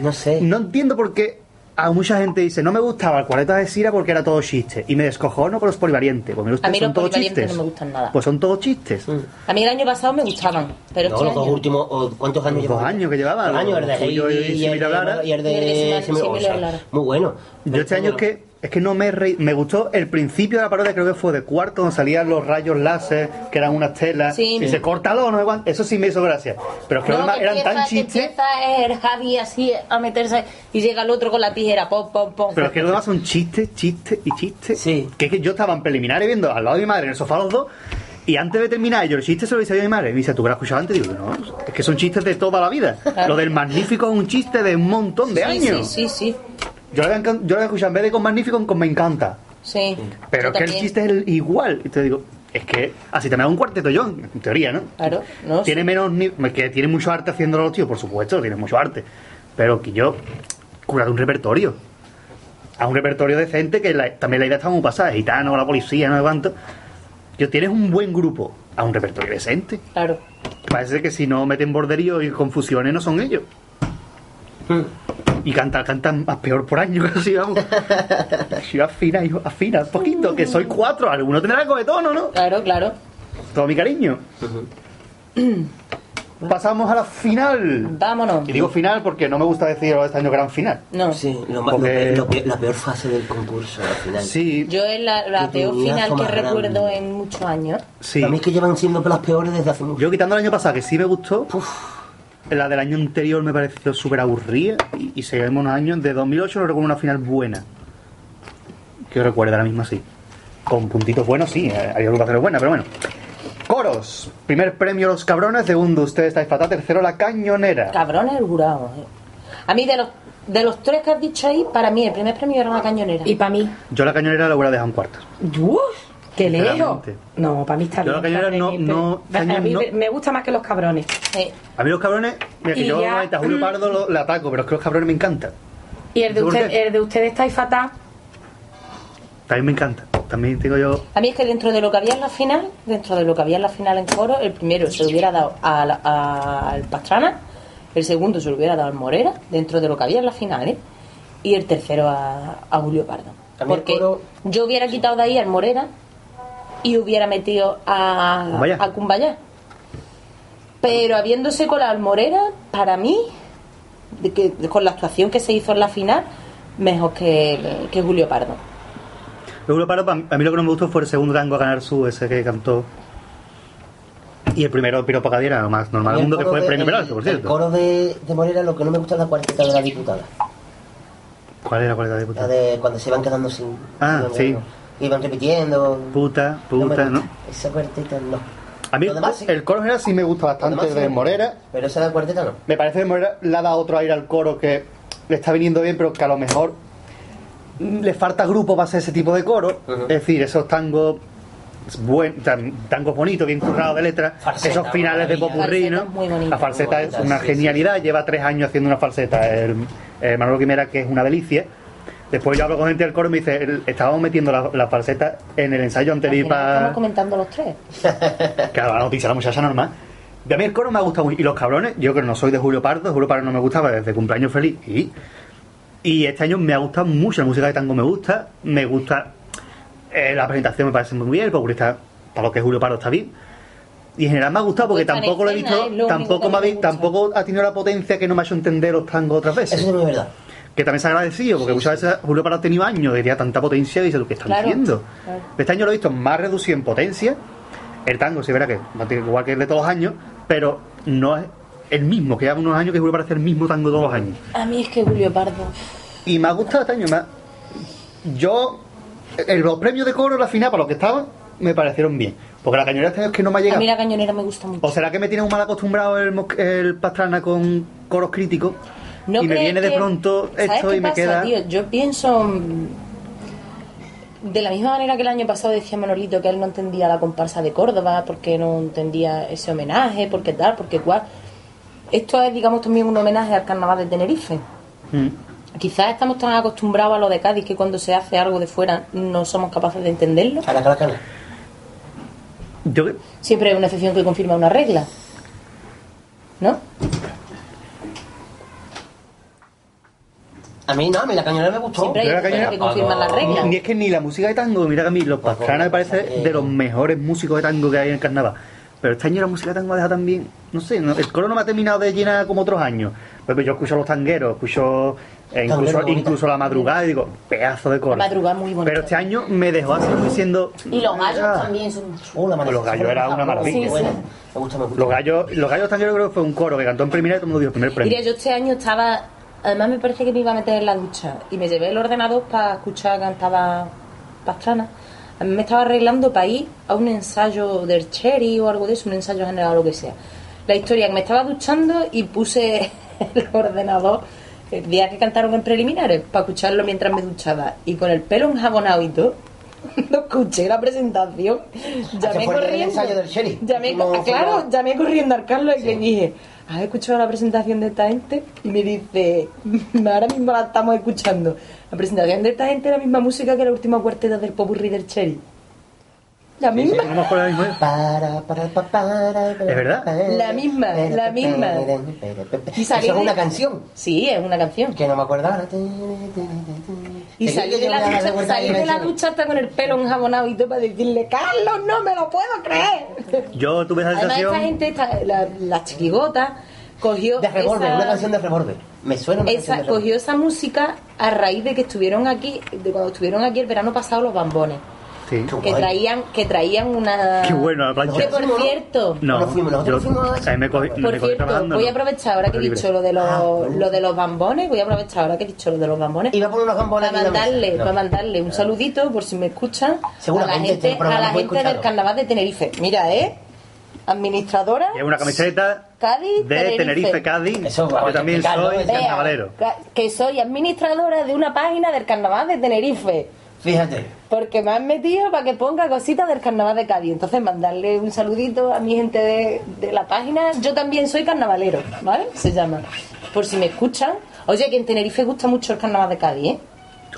No sé. No entiendo por qué a mucha gente dice, no me gustaba el cuarteto de Sira porque era todo chiste. Y me descojono con los polivarientes. Pues mira usted, A mí son los todos chistes. no me gustan nada. Pues son todos chistes. A mí el año pasado me gustaban, pero No, este los dos año- últimos, ¿cuántos años Los dos años que llevaban, Dos años, el de Heidi y y de, y el de, Y el de. Muy bueno. Yo este año es que es que no me reí- me gustó el principio de la parodia creo que fue de cuarto donde salían los rayos láser que eran unas telas Sí. y se cortalo no cuánto. eso sí me hizo gracia pero es que los No, demás que eran tan chistes Empieza el Javi así a meterse y llega el otro con la tijera, pom, pom, pom. pero es que los demás son chistes chistes y chistes Sí. que es que yo estaba en preliminares viendo al lado de mi madre en el sofá los dos y antes de terminar yo el chiste se lo hice a mi madre y me dice tú que lo has escuchado antes digo no es que son chistes de toda la vida Claro. lo del magnífico es un chiste de un montón de sí, años Sí, sí, sí. Yo encan- yo lo había escuchado en vez de con magnífico con me encanta sí. Pero Yo es que el también. chiste es el igual. Y te digo, es que así te me da un cuarteto yo, en teoría, ¿no? Claro, no, Tiene menos ni- que tiene mucho arte haciéndolo los tíos, por supuesto, tiene mucho arte. Pero que yo, curado un repertorio. A un repertorio decente que la- también la idea está muy pasada, gitano, la policía, no cuánto. Yo tienes un buen grupo a un repertorio decente. Claro. Parece que si no meten borderío y confusiones no son ellos. Y cantan, cantan más peor por año casi, vamos. Si afina, hijo, afina un poquito, que soy cuatro, alguno tendrá algo de tono, ¿no? Claro, claro. Todo mi cariño. Pasamos a la final. Vámonos. Y digo final porque no me gusta decir este año gran final. No. Sí, lo más- lo Porque- pe- lo la peor fase del concurso al final. Sí, Yo es la, la peor final que grande. recuerdo en muchos años. sí. A mí es que llevan siendo las peores desde hace mucho. Yo quitando el año pasado, que sí me gustó, la del año anterior me pareció súper aburrida y, y seguimos unos años. De 2008 no recuerdo una final buena. Que recuerdo ahora mismo así. Con puntitos buenos, sí, eh, hay agrupaciones buenas, pero bueno. Coros. Primer premio Los Cabrones, segundo Ustedes estáis fatal, tercero La Cañonera. Cabrón el jurado. eh. A mí de los de los tres que has dicho ahí, para mí el primer premio era una cañonera. Y para mí, Yo La Cañonera la hubiera dejado en cuartos. ¡Uf! ¡Qué lejos! No, para mí está Yo bien. está no- a mí no. me- gusta más que los cabrones. Eh, A mí Los Cabrones, mira que Y yo ya- a Julio Pardo lo, le ataco, pero es que Los Cabrones me encantan. Y el de, ¿Por usted, el de ustedes estáis fatal. También me encanta. También tengo yo... A mí es que dentro de lo que había en la final, dentro de lo que había en la final en coro, el primero se lo hubiera dado a la- a- al Pastrana, el segundo se lo hubiera dado al Morera, dentro de lo que había en la final, ¿eh? y el tercero a, a Julio Pardo. Porque coro- yo hubiera quitado de ahí al Morera y hubiera metido a Cumbayá. a Cumbayá. Pero habiéndose colado al Morera, para mí, de que, con la actuación que se hizo en la final, mejor que, que Julio Pardo. Julio Pardo, pa- a mí lo que no me gustó fue el segundo tango a ganar su, ese que cantó. Y el primero, Piropo Cadí, era lo más normal del mundo, que fue el de- premio Peralta, por El cierto. coro de, de Morera lo que no me gusta es la cuarteta de la diputada. ¿Cuál era la cualidad de La puta? de cuando se van quedando sin... Ah, sin- sí. Iban repitiendo. Puta, No me puta, gusta. ¿no? Esa cuarteta no. A mí demás sí. el coro general sí me gusta bastante demás sí de me- Morera. Pero esa de la cuarteta no. Me parece que Morera le ha dado otro aire al coro que le está viniendo bien, pero que a lo mejor le falta grupo para hacer ese tipo de coro. Es decir, esos tangos buen, tan- tangos bonitos, bien currados de letra, Falseta, esos finales de popurrí, ¿no? La falseta es una sí, genialidad, lleva tres años haciendo una falseta. El, el Manolo Quimera, que es una delicia. Después yo hablo con gente del coro y me dice, el- estábamos metiendo la, la falseta en el ensayo anterior para... Estamos comentando los tres. Claro, la noticia, la muchacha normal. Y a mí el coro me ha gustado mucho. Y los cabrones, yo que no soy de Julio Pardo, Julio Pardo no me gustaba desde cumpleaños feliz. Y, y este año me ha gustado mucho, la música de tango me gusta, me gusta, eh, la presentación me parece muy bien, el populista, para lo que es Julio Pardo está bien. Y en general me ha gustado porque tampoco lo he visto, tampoco, me ha, tampoco ha tenido la potencia que no me ha hecho entender los tangos otras veces. Eso no es verdad. Que también se ha agradecido, porque muchas veces Julio Pardo ha tenido años que tenía tanta potencia y dice, ¿qué están Claro, claro. Este año lo he visto más reducido en potencia. El tango, sí, verá que igual que el de todos los años, pero no es el mismo, que lleva unos años que Julio Pardo hace el mismo tango todos los años. A mí es que Julio Pardo. Y me ha gustado este año. me ha- Yo, los premios de coro, la final, para los que estaban, me parecieron bien. Porque la cañonera este año es que no me ha A llegado. mí la cañonera me gusta mucho. ¿O será que me tiene un mal acostumbrado el, el Pastrana con coros críticos? ¿No y me viene de pronto ¿sabes esto qué y me pasa, queda. tío? Yo pienso. mm, De la misma manera que el año pasado decía Manolito que él no entendía la comparsa de Córdoba, porque no entendía ese homenaje, porque tal, porque cual. Esto es, digamos, también un homenaje al carnaval de Tenerife. Mm. Quizás estamos tan acostumbrados a lo de Cádiz que cuando se hace algo de fuera no somos capaces de entenderlo. Cala, cala, cala. Yo, Siempre hay una excepción que confirma una regla. ¿No? A mí no, a mí la cañonera me gustó. Siempre hay Yo la excepciones cañonera- que confirman la regla. Ni es que ni la música de tango, mira que a mí los Pues, Pastrana me parece eh, de los mejores músicos de tango que hay en el carnaval. Pero este año la música de tango me deja también, no sé, no- el coro no me ha terminado de llenar como otros años. Porque yo escucho a los tangueros, escucho eh, incluso, bonito. incluso la madrugada y digo, pedazo de coro. La madrugada muy bonita. Pero este año me dejó así diciendo. Y los gallos "Ah". también son Oh, la Pues los gallos era una maravilla. Sí, Bueno, sí. me gusta, me gusta. Los gallos, los gallos tangueros creo que fue un coro que cantó en primera y todo el mundo dio el primer premio. Mira, yo este año estaba. Además, me parece que me iba a meter en la ducha y me llevé el ordenador para escuchar cantaba Pastrana. A mí me estaba arreglando para ir a un ensayo del Cherry o algo de eso, un ensayo general o lo que sea. La historia que me estaba duchando y puse el ordenador el día que cantaron en preliminares para escucharlo mientras me duchaba y con el pelo enjabonado y todo. No escuché la presentación. Llamé el del corriendo. ensayo del. Llamé, No claro, la- llamé corriendo al Carlos y le dije, ¿has escuchado la presentación de esta gente? Y me dice, ahora mismo la estamos escuchando. La presentación de esta gente es la misma música que la última cuarteta del Popurrí del Cherry. La misma. Ahora mismo. Para, para, pa, para, para, ¿Es verdad? La misma, la misma. Y Eso es una canción Sí, es una canción. que no me acuerdo ahora. Y salí de la ducha, salí de la ducha hasta con el pelo enjabonado y todo para decirle, Carlos, no me lo puedo creer. Yo tuve esa Además, esta sensación. gente, esta- la, la cogió De Revolver, esa- una canción de Revolver. Me suena una esa, canción de Revolver. cogió esa música a raíz de que estuvieron aquí, de cuando estuvieron aquí el verano pasado los bambones, Sí. que traían, que traían una Qué bueno la plancha. que por cierto, No, No fuimos, nosotros yo, fuimos a- mí me cogí, por me cierto, trabajando, voy a aprovechar ahora que he dicho lo de los, Ah, bueno. lo de los bambones, voy a aprovechar ahora que he dicho lo de los bambones. Iba a poner unos gambones Para mandarle, No. para mandarle un saludito, por si me escuchan, a la este gente, a la gente del carnaval de Tenerife. Mira, ¿eh? Administradora. Llevo una camiseta Cádiz, de Tenerife. Tenerife, Cádiz. Eso, yo vamos, también soy ¿eh? Carnavalero. ca- Que soy administradora de una página del carnaval de Tenerife. Fíjate. Porque me han metido para que ponga cositas del carnaval de Cádiz. Entonces, mandarle un saludito a mi gente de, de la página. Yo también soy carnavalero, ¿vale? Se llama. Por si me escuchan. Oye, que en Tenerife gusta mucho el carnaval de Cádiz, ¿eh?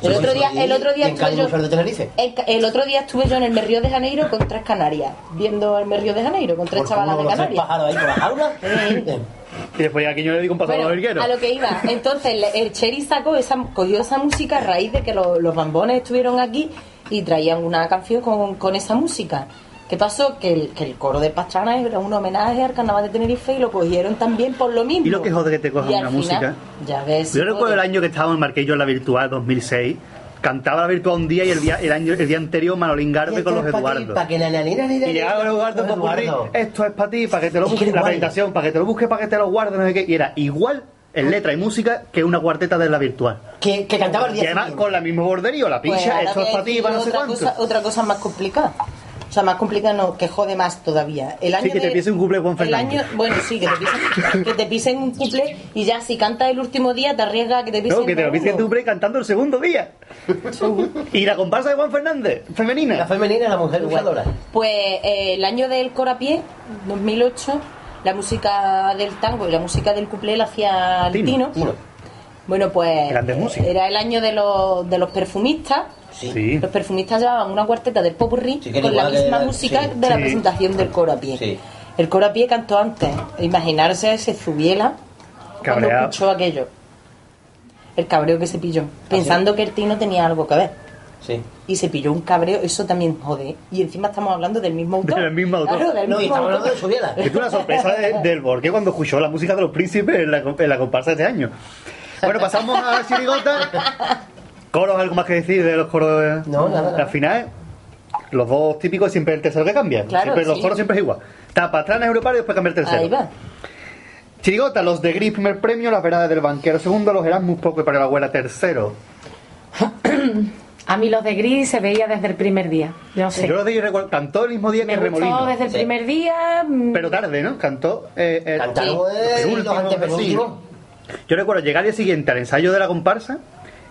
El otro día, el otro día ¿Y en estuve yo. el de Tenerife? El, ca- el otro día estuve yo en el Merrío de Janeiro con tres canarias, viendo el Merrío de Janeiro con tres chavalas de Canarias. ahí. Y después aquí yo le digo un paso a Bueno, los virgueros. a lo que iba. Entonces, le- el Cherry sacó esa, cogió esa música a raíz de que lo- los bambones estuvieron aquí y traían una canción con, con esa música. ¿Qué pasó? Que el, que el coro de Pastrana era un homenaje al carnaval de Tenerife y lo cogieron también por lo mismo. Y lo que jode que te cojan Y una final, música. Ya ves. Yo recuerdo el año que estábamos en Marquillo en la Virtual 2006. Cantaba la Virtual un día y el día, el año, el día anterior Manolín con los Eduardos. Para que la nanina ni Y llegaba con Los Popurrí, Eduardos. esto es para ti, para que te lo Es que busques, la presentación, para que te lo busques, para que te lo guardes, no sé qué. Y era igual en letra y música que una cuarteta de la Virtual. Que, que cantaba el Y día además siguiente. con la misma bordería, la Pues picha, ahora esto es para ti, para no sé cuánto. cosa, otra cosa más complicada. O sea, más complicada no, que jode más todavía. El año Sí, que te de- pise un cuplé Juan el Fernández. año, Bueno, sí, que te, pisen, que te pisen un cuplé y ya si cantas el último día te arriesgas a que te pisen No, que te lo viste tu break cantando el segundo día. y la comparsa de Juan Fernández, femenina. La femenina, la mujer luchadora. Pues eh, el año del Corapié, 2008, la música del tango y la música del cuplé la hacía el Tino, Tino. Tino. Bueno, pues Grandes músicos. era el año de los, de los perfumistas. Sí. Los perfumistas llevaban una cuarteta del popurrí Sí, con la misma la- música sí, de la presentación del coro a pie. Sí. El coro a pie cantó antes. Imaginarse ese Zubiela cuando escuchó aquello. El cabreo que se pilló. Pensando que el Tino tenía algo que ver. Sí. Y se pilló un cabreo, eso también jode. Y encima estamos hablando del mismo autor. Del mismo autor. Claro, del No, mismo estamos hablando de Subiela. Es una sorpresa de- del Borque cuando escuchó la música de los príncipes en la, en la comparsa de este año. Bueno, pasamos a Chirigota. Coros, algo más que decir de los coros de, No, nada, nada. Al final, los dos típicos siempre el tercero que cambia. Claro, siempre, Los coros siempre es igual. Tapa en Europa y después cambia el tercero. Ahí va. Chirigota, los de Gris primer premio, las verdades del banquero segundo, los Erasmus poco y para la abuela tercero. A mí los de Gris se veía desde el primer día. Yo no sé. Yo los de Gris cantó el mismo día Me que gustó Remolino. desde el Sí. primer día. mm, Pero tarde, ¿no? Cantó. Eh, el- Cantaron el eh, los antepenúltimos. sí. Yo recuerdo llegar al día siguiente al ensayo de la comparsa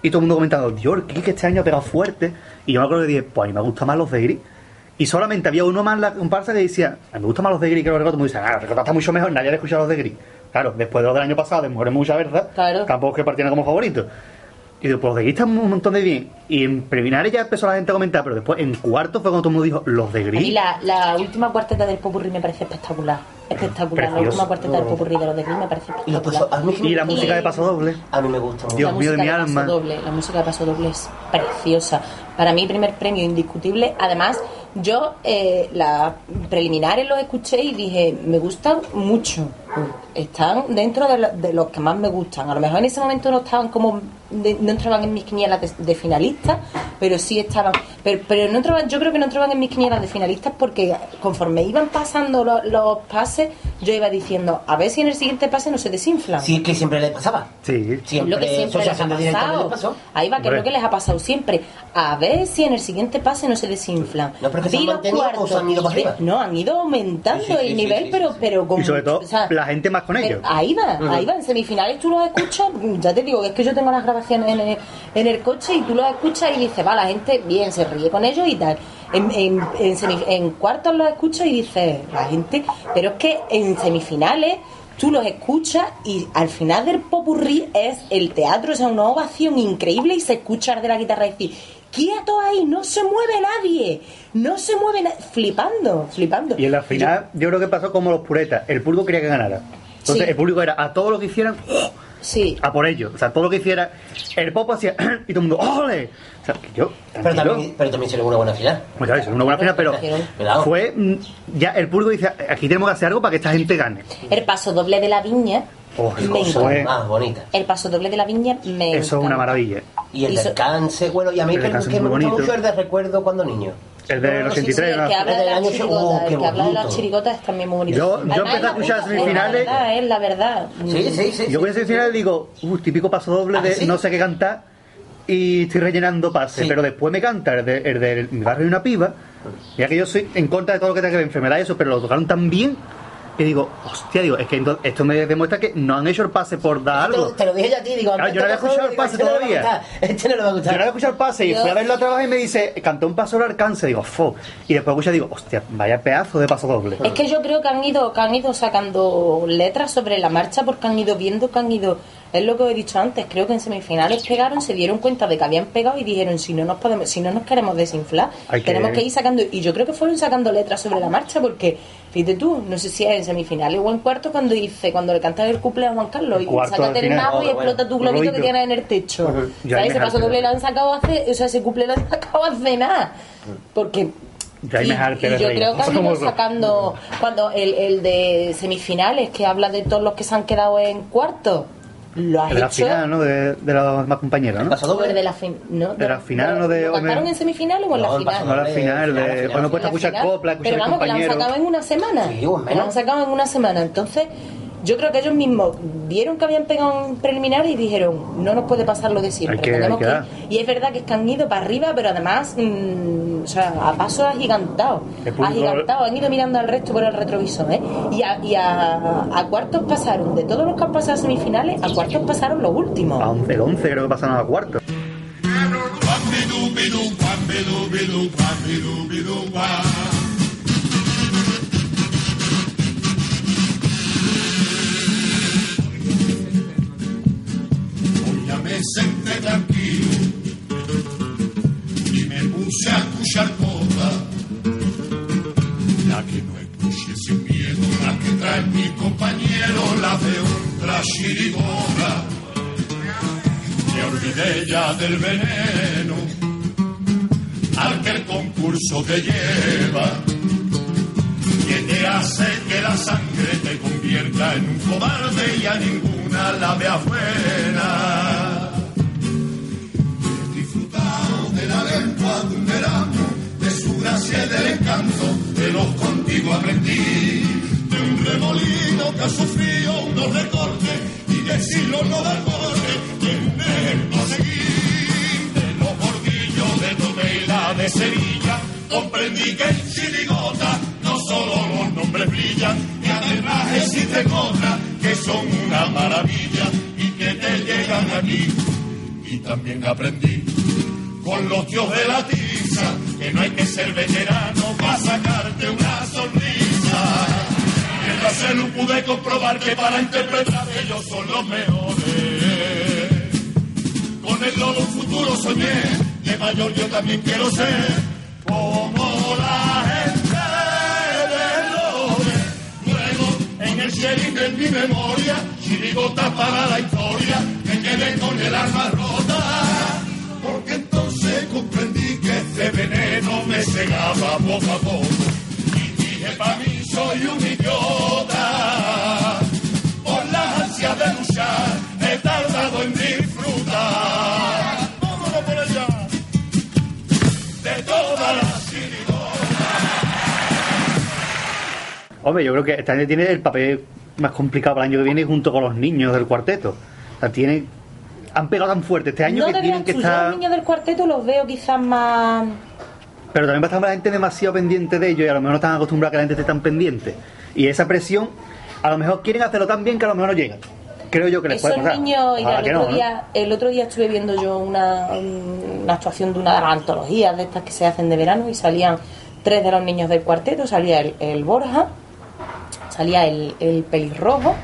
y todo el mundo comentando, Dios, que este año ha pegado fuerte. Y yo me acuerdo que dije, pues a mí me gustan más los de Gris. Y solamente había uno más en la comparsa que decía, a mí me gustan más los de Gris que los de Recota. Me dicen, ah, los Recota está mucho mejor, nadie había escuchado los de Gris. Claro, después de los del año pasado, de Mujeres Mucha Verdad, Claro. tampoco es que partieran como favoritos. Y digo, pues los de Gris están un montón de bien. Y en preliminares ya empezó la gente a comentar, pero después en cuarto fue cuando todo el mundo dijo, los de Gris. la, la última cuarteta del Popurrí me parece espectacular. Espectacular. La última cuarteta del Popurrí de los de Gris me parece Y, paso- espectacular. Y la música de paso doble. A mí me gusta mucho. Dios la mío de música mi alma. Paso doble, la música de Paso Doble es preciosa. Para mí, primer premio indiscutible. Además, yo eh, las preliminares los escuché y dije, me gustan mucho. Están dentro de, lo- de los que más me gustan. A lo mejor en ese momento no estaban como, de- no entraban en mis quinielas de, de finalistas, pero sí estaban. Pero, pero no entraban, yo creo que no entraban en mis quinielas de finalistas porque conforme iban pasando lo- los pases, yo iba diciendo, a ver si en el siguiente pase no se desinflan. Sí, es que siempre le pasaba. Sí. Siempre, lo que siempre les ha pasado. pasó. Ahí va, que es lo que les ha pasado siempre. A ver si en el siguiente pase no se desinflan. No, pero que se han Vi los mantenido o cuartos. se han ido para arriba. No, han ido aumentando Sí, sí, sí, el sí, nivel, sí, pero, sí. pero con Y sobre todo, o sea, la gente más con ellos. Ahí va, ahí va. En semifinales tú los escuchas, ya te digo, es que yo tengo las grabaciones en el, en el coche y tú los escuchas y dices, va, la gente bien, se ríe con ellos y tal. En, cuartos los escuchas y dices, la gente, pero es que en semifinales tú los escuchas y al final del popurrí es el teatro, o sea, una ovación increíble y se escucha de la guitarra decir, quieto ahí, no se mueve nadie, no se mueve nadie, flipando, flipando. Y en la final, yo creo que pasó como los puretas. El público quería que ganara. Entonces, Sí. el público era a todo lo que hicieran, ¡oh! Sí. a por ello. O sea, todo lo que hiciera, el pop hacía, y todo el mundo, ¡ole! O sea, yo, Pero también, pero también hicieron una buena final. Pues claro, es una buena final, pero Cuidado. fue mm, ya el público dice, aquí tenemos que hacer algo para que esta gente gane. El paso doble de la viña Oh, me Más bonita. El paso doble de la viña me eso es una maravilla. Y el Y so- descanse, bueno, y a mí El que, me gusta mucho el de recuerdo cuando niño. El del 83, el ¿no? que habla de las chirigotas, el que habla de las chirigotas es también muy bonito. Yo- yo empecé a escuchar es semifinales. La verdad, es la verdad. Sí, sí, sí. Yo voy a final y digo, uh, típico paso doble ¿Ah, de sí? no sé qué cantar y estoy rellenando pases, Sí. pero después me canta el de, el de mi barrio y una piba, ya que yo soy en contra de todo lo que tenga que ver enfermedad y eso, pero lo tocaron tan bien que digo, hostia, digo, es que esto me demuestra que no han hecho el pase por dar lo, algo. te lo dije ya a ti, digo, Claro, yo no había escuchado el pase este no le va a todavía. gustar, Este no le va a Yo no había escuchado el pase y Yo- fui a verlo a trabajar y me dice, cantó un paso al alcance, digo, fo. Y después escuché digo, hostia, vaya pedazo de paso doble. Es que yo creo que han ido, que han ido sacando letras sobre la marcha porque han ido viendo que han ido. Es lo que he dicho antes, creo que en semifinales pegaron, se dieron cuenta de que habían pegado y dijeron si no nos podemos, si no nos queremos desinflar, Hay que- tenemos que ir sacando, y yo creo que fueron sacando letras sobre la marcha porque, fíjate tú, no sé si es en semifinales o en cuarto cuando dice, cuando le cantan el cumple a Juan Carlos y Cuarto sácate el mago y explota tu bueno. globito que tienes en el techo. Ya ¿Sabes? Ese paso doble lo han sacado hace, o sea, ese cumple lo han sacado hace nada. Porque y, y yo creo que han sacando cuando el, el de semifinales que habla de todos los que se han quedado en cuarto lo has de la hecho final, ¿no? De, de los más compañeros, ¿no? Paso o el doble. de la fin- no, De la final, ¿no? De- ¿Lo cantaron en semifinales o en No, la final? No la final, final, de final. cuando la escuchar copla, escuchar pero vamos que la han sacado en una semana Sí, o en menos. la han sacado en una semana entonces yo creo que ellos mismos vieron que habían pegado un preliminar y dijeron no nos puede pasar lo de siempre Hay que- tenemos hay que dar. y es verdad que es que han ido para arriba pero además mm, o sea a paso agigantado agigantado han ido mirando al resto por el retrovisor ¿eh? y, a, y a, a cuartos pasaron de todos los que han pasado a semifinales a cuartos pasaron los últimos A 11, el 11 creo que pasaron a cuarto. Senté tranquilo y me puse a escuchar cosas. Ya que no escuché sin miedo ahora en mi compañero la de otra chirigota. Me olvidé ya del veneno al que el concurso te lleva. Que te hace que la sangre te convierta en un cobarde y a ninguna la vea buena. La lengua de su gracia y del encanto, de los contigo aprendí. De un remolino que ha sufrido unos recortes y de siglos no da corte, de un ejemplo a seguir. De los bordillos de Tomela de Sevilla, comprendí que en Chirigota no solo los nombres brillan, y además existen otras que son una maravilla y que te llegan aquí. Y también aprendí con los tíos de la tiza que no hay que ser veterano para sacarte una sonrisa. Mientras se lo pude comprobar que para interpretar ellos son los mejores. Con el lobo futuro soñé, de mayor yo también quiero ser como la gente de Lore. Luego en el sheriff de mi memoria, chirigota para la historia, me quedé con el. Porque entonces comprendí que este veneno me cegaba poco a poco. Y dije, para mí soy un idiota. Por las ansias de luchar, he tardado en disfrutar. Por allá. De todas las Hombre, yo creo que este año tiene el papel más complicado para el año que viene junto con los niños del cuarteto. O tiene, han pegado tan fuerte este año no que tienen que tú, yo a estar... los niños del cuarteto los veo quizás más... Pero también va a estar la gente demasiado pendiente de ellos y a lo mejor no están acostumbrados a que la gente esté tan pendiente. Y esa presión, a lo mejor quieren hacerlo tan bien que a lo mejor no llegan. Creo yo que les Esos puede pasar. niños, y el otro, no, ¿no? día, el otro día estuve viendo yo una, una actuación de una de las antologías de estas que se hacen de verano y salían tres de los niños del cuarteto, salía el, el Borja, salía el, el pelirrojo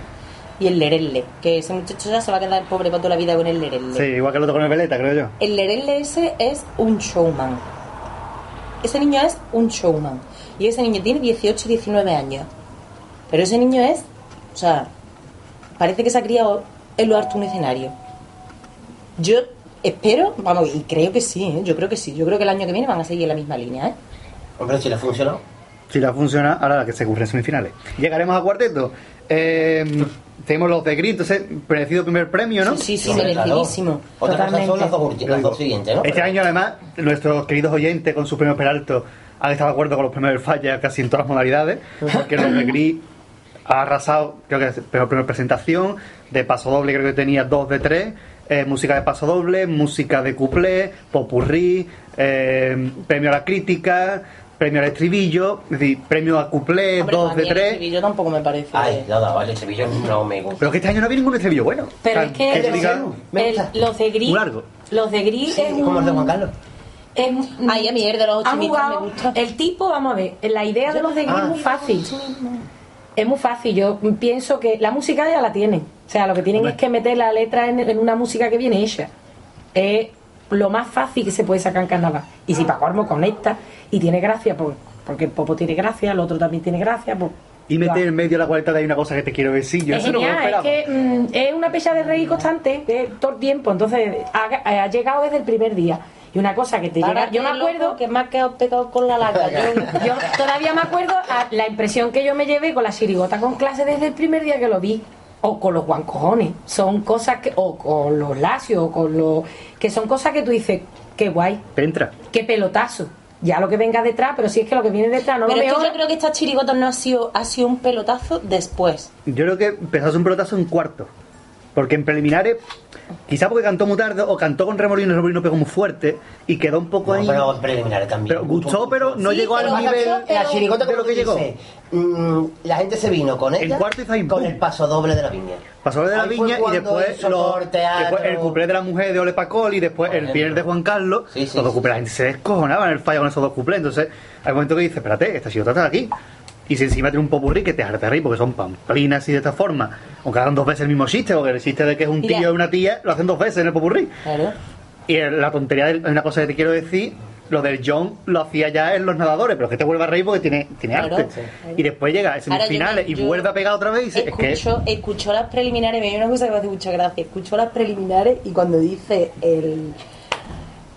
y el Lerelle, que ese muchacho ya se va a quedar pobre para toda la vida con el Lerelle. Sí, igual que el otro con el veleta, creo yo. El Lerelle ese es un showman. Ese niño es un showman. Y ese niño tiene 18, 19 años. Pero ese niño es, o sea, parece que se ha criado en lo harto un escenario. Yo espero, vamos, y creo que sí, ¿eh? yo creo que sí. Yo creo que el año que viene van a seguir en la misma línea, ¿eh? Hombre, si le funcionó. Si la funciona, ahora la que se cubre en semifinales. Llegaremos a cuarteto. Eh, tenemos los de Gris, entonces, merecido primer premio, ¿no? Sí, sí, sí, merecidísimo. Otra cosa son las dos, las dos siguientes, ¿no? Este año, además, nuestros queridos oyentes con su premio Peralto han estado de acuerdo con los premios del Falla casi en todas las modalidades, porque los de Gris ha arrasado, creo que es peor primera presentación, de paso doble creo que tenía dos de tres, eh, música de paso doble, música de cuplé, popurrí, eh, premio a la crítica, premio al estribillo, es decir, premio a cuplé, Hombre, dos a de el tres. estribillo tampoco me parece. Ay, nada, vale, el Sevilla no me gusta. Pero que este año no había ningún estribillo bueno. Pero O sea, es que, te diga- el- los de gris, largo. los de gris es como el de Juan Carlos. es- Ay, a mí el de los optimistas jugado- me gusta. El tipo, vamos a ver, la idea de los de gris Ah. es muy fácil. Es muy fácil. Yo pienso que la música ya la tienen. O sea, lo que tienen es que meter la letra en, en una música que viene hecha. Es lo más fácil que se puede sacar en carnaval. Y si Paco Armo conecta y tiene gracia, pues, porque el Popo tiene gracia, el otro también tiene gracia, pues. Y meter en medio de la cuarta de hay una cosa que te quiero decir. Yo es eso no me lo es que mm, es una pecha de reír constante eh, todo el tiempo. Entonces, ha, ha llegado desde el primer día. Y una cosa que te llega. Yo me acuerdo. que ha quedado pegado con la laca. Yo, Yo todavía me acuerdo a la impresión que yo me llevé con la chirigota con clase desde el primer día que lo vi. O con los guancojones. Son cosas que. O con los lacios, o con los. Que son cosas que tú dices, qué guay, Te entra. qué pelotazo. Ya lo que venga detrás, pero si es que lo que viene detrás no pero lo es que veo. yo creo que esta chirigota no ha sido, ha sido un pelotazo después. Yo creo que empezó a hacer un pelotazo en cuarto. Porque en preliminares, quizá porque cantó muy tarde o cantó con Remolino y Remolino pegó muy fuerte y quedó un poco No, ahí. pero en preliminares también. Pero gustó, pero no Sí, llegó pero al nivel la chirigota de lo que llegó. mm, la gente se vino con ella cuarto hizo ahí, con el paso doble de la viña. Pasó de la Ahí viña y después, hizo lo- por teatro. después el cuplé de la mujer de Ole Pacol y después el pier de Juan Carlos. los dos cuplés, la gente se descojonaba en el fallo con esos dos cuplés. Entonces, hay un momento que dice, espérate, esta chirigota está aquí. Y si encima tiene un popurrí que te harta reír porque son pamplinas y de esta forma. Aunque hagan dos veces el mismo chiste, porque el chiste de que es un Mira. tío y una tía, lo hacen dos veces en el popurrí. Claro. Y la tontería, de- una cosa que te quiero decir, lo del John lo hacía ya en los nadadores, pero que te vuelve a reír porque tiene, tiene Claro. arte. Sí. Y después llega a semifinales y vuelve a pegar otra vez y dice, es que Escucho, escucho las preliminares, me hay una cosa que me hace mucha gracia. Escucho las preliminares y cuando dice el.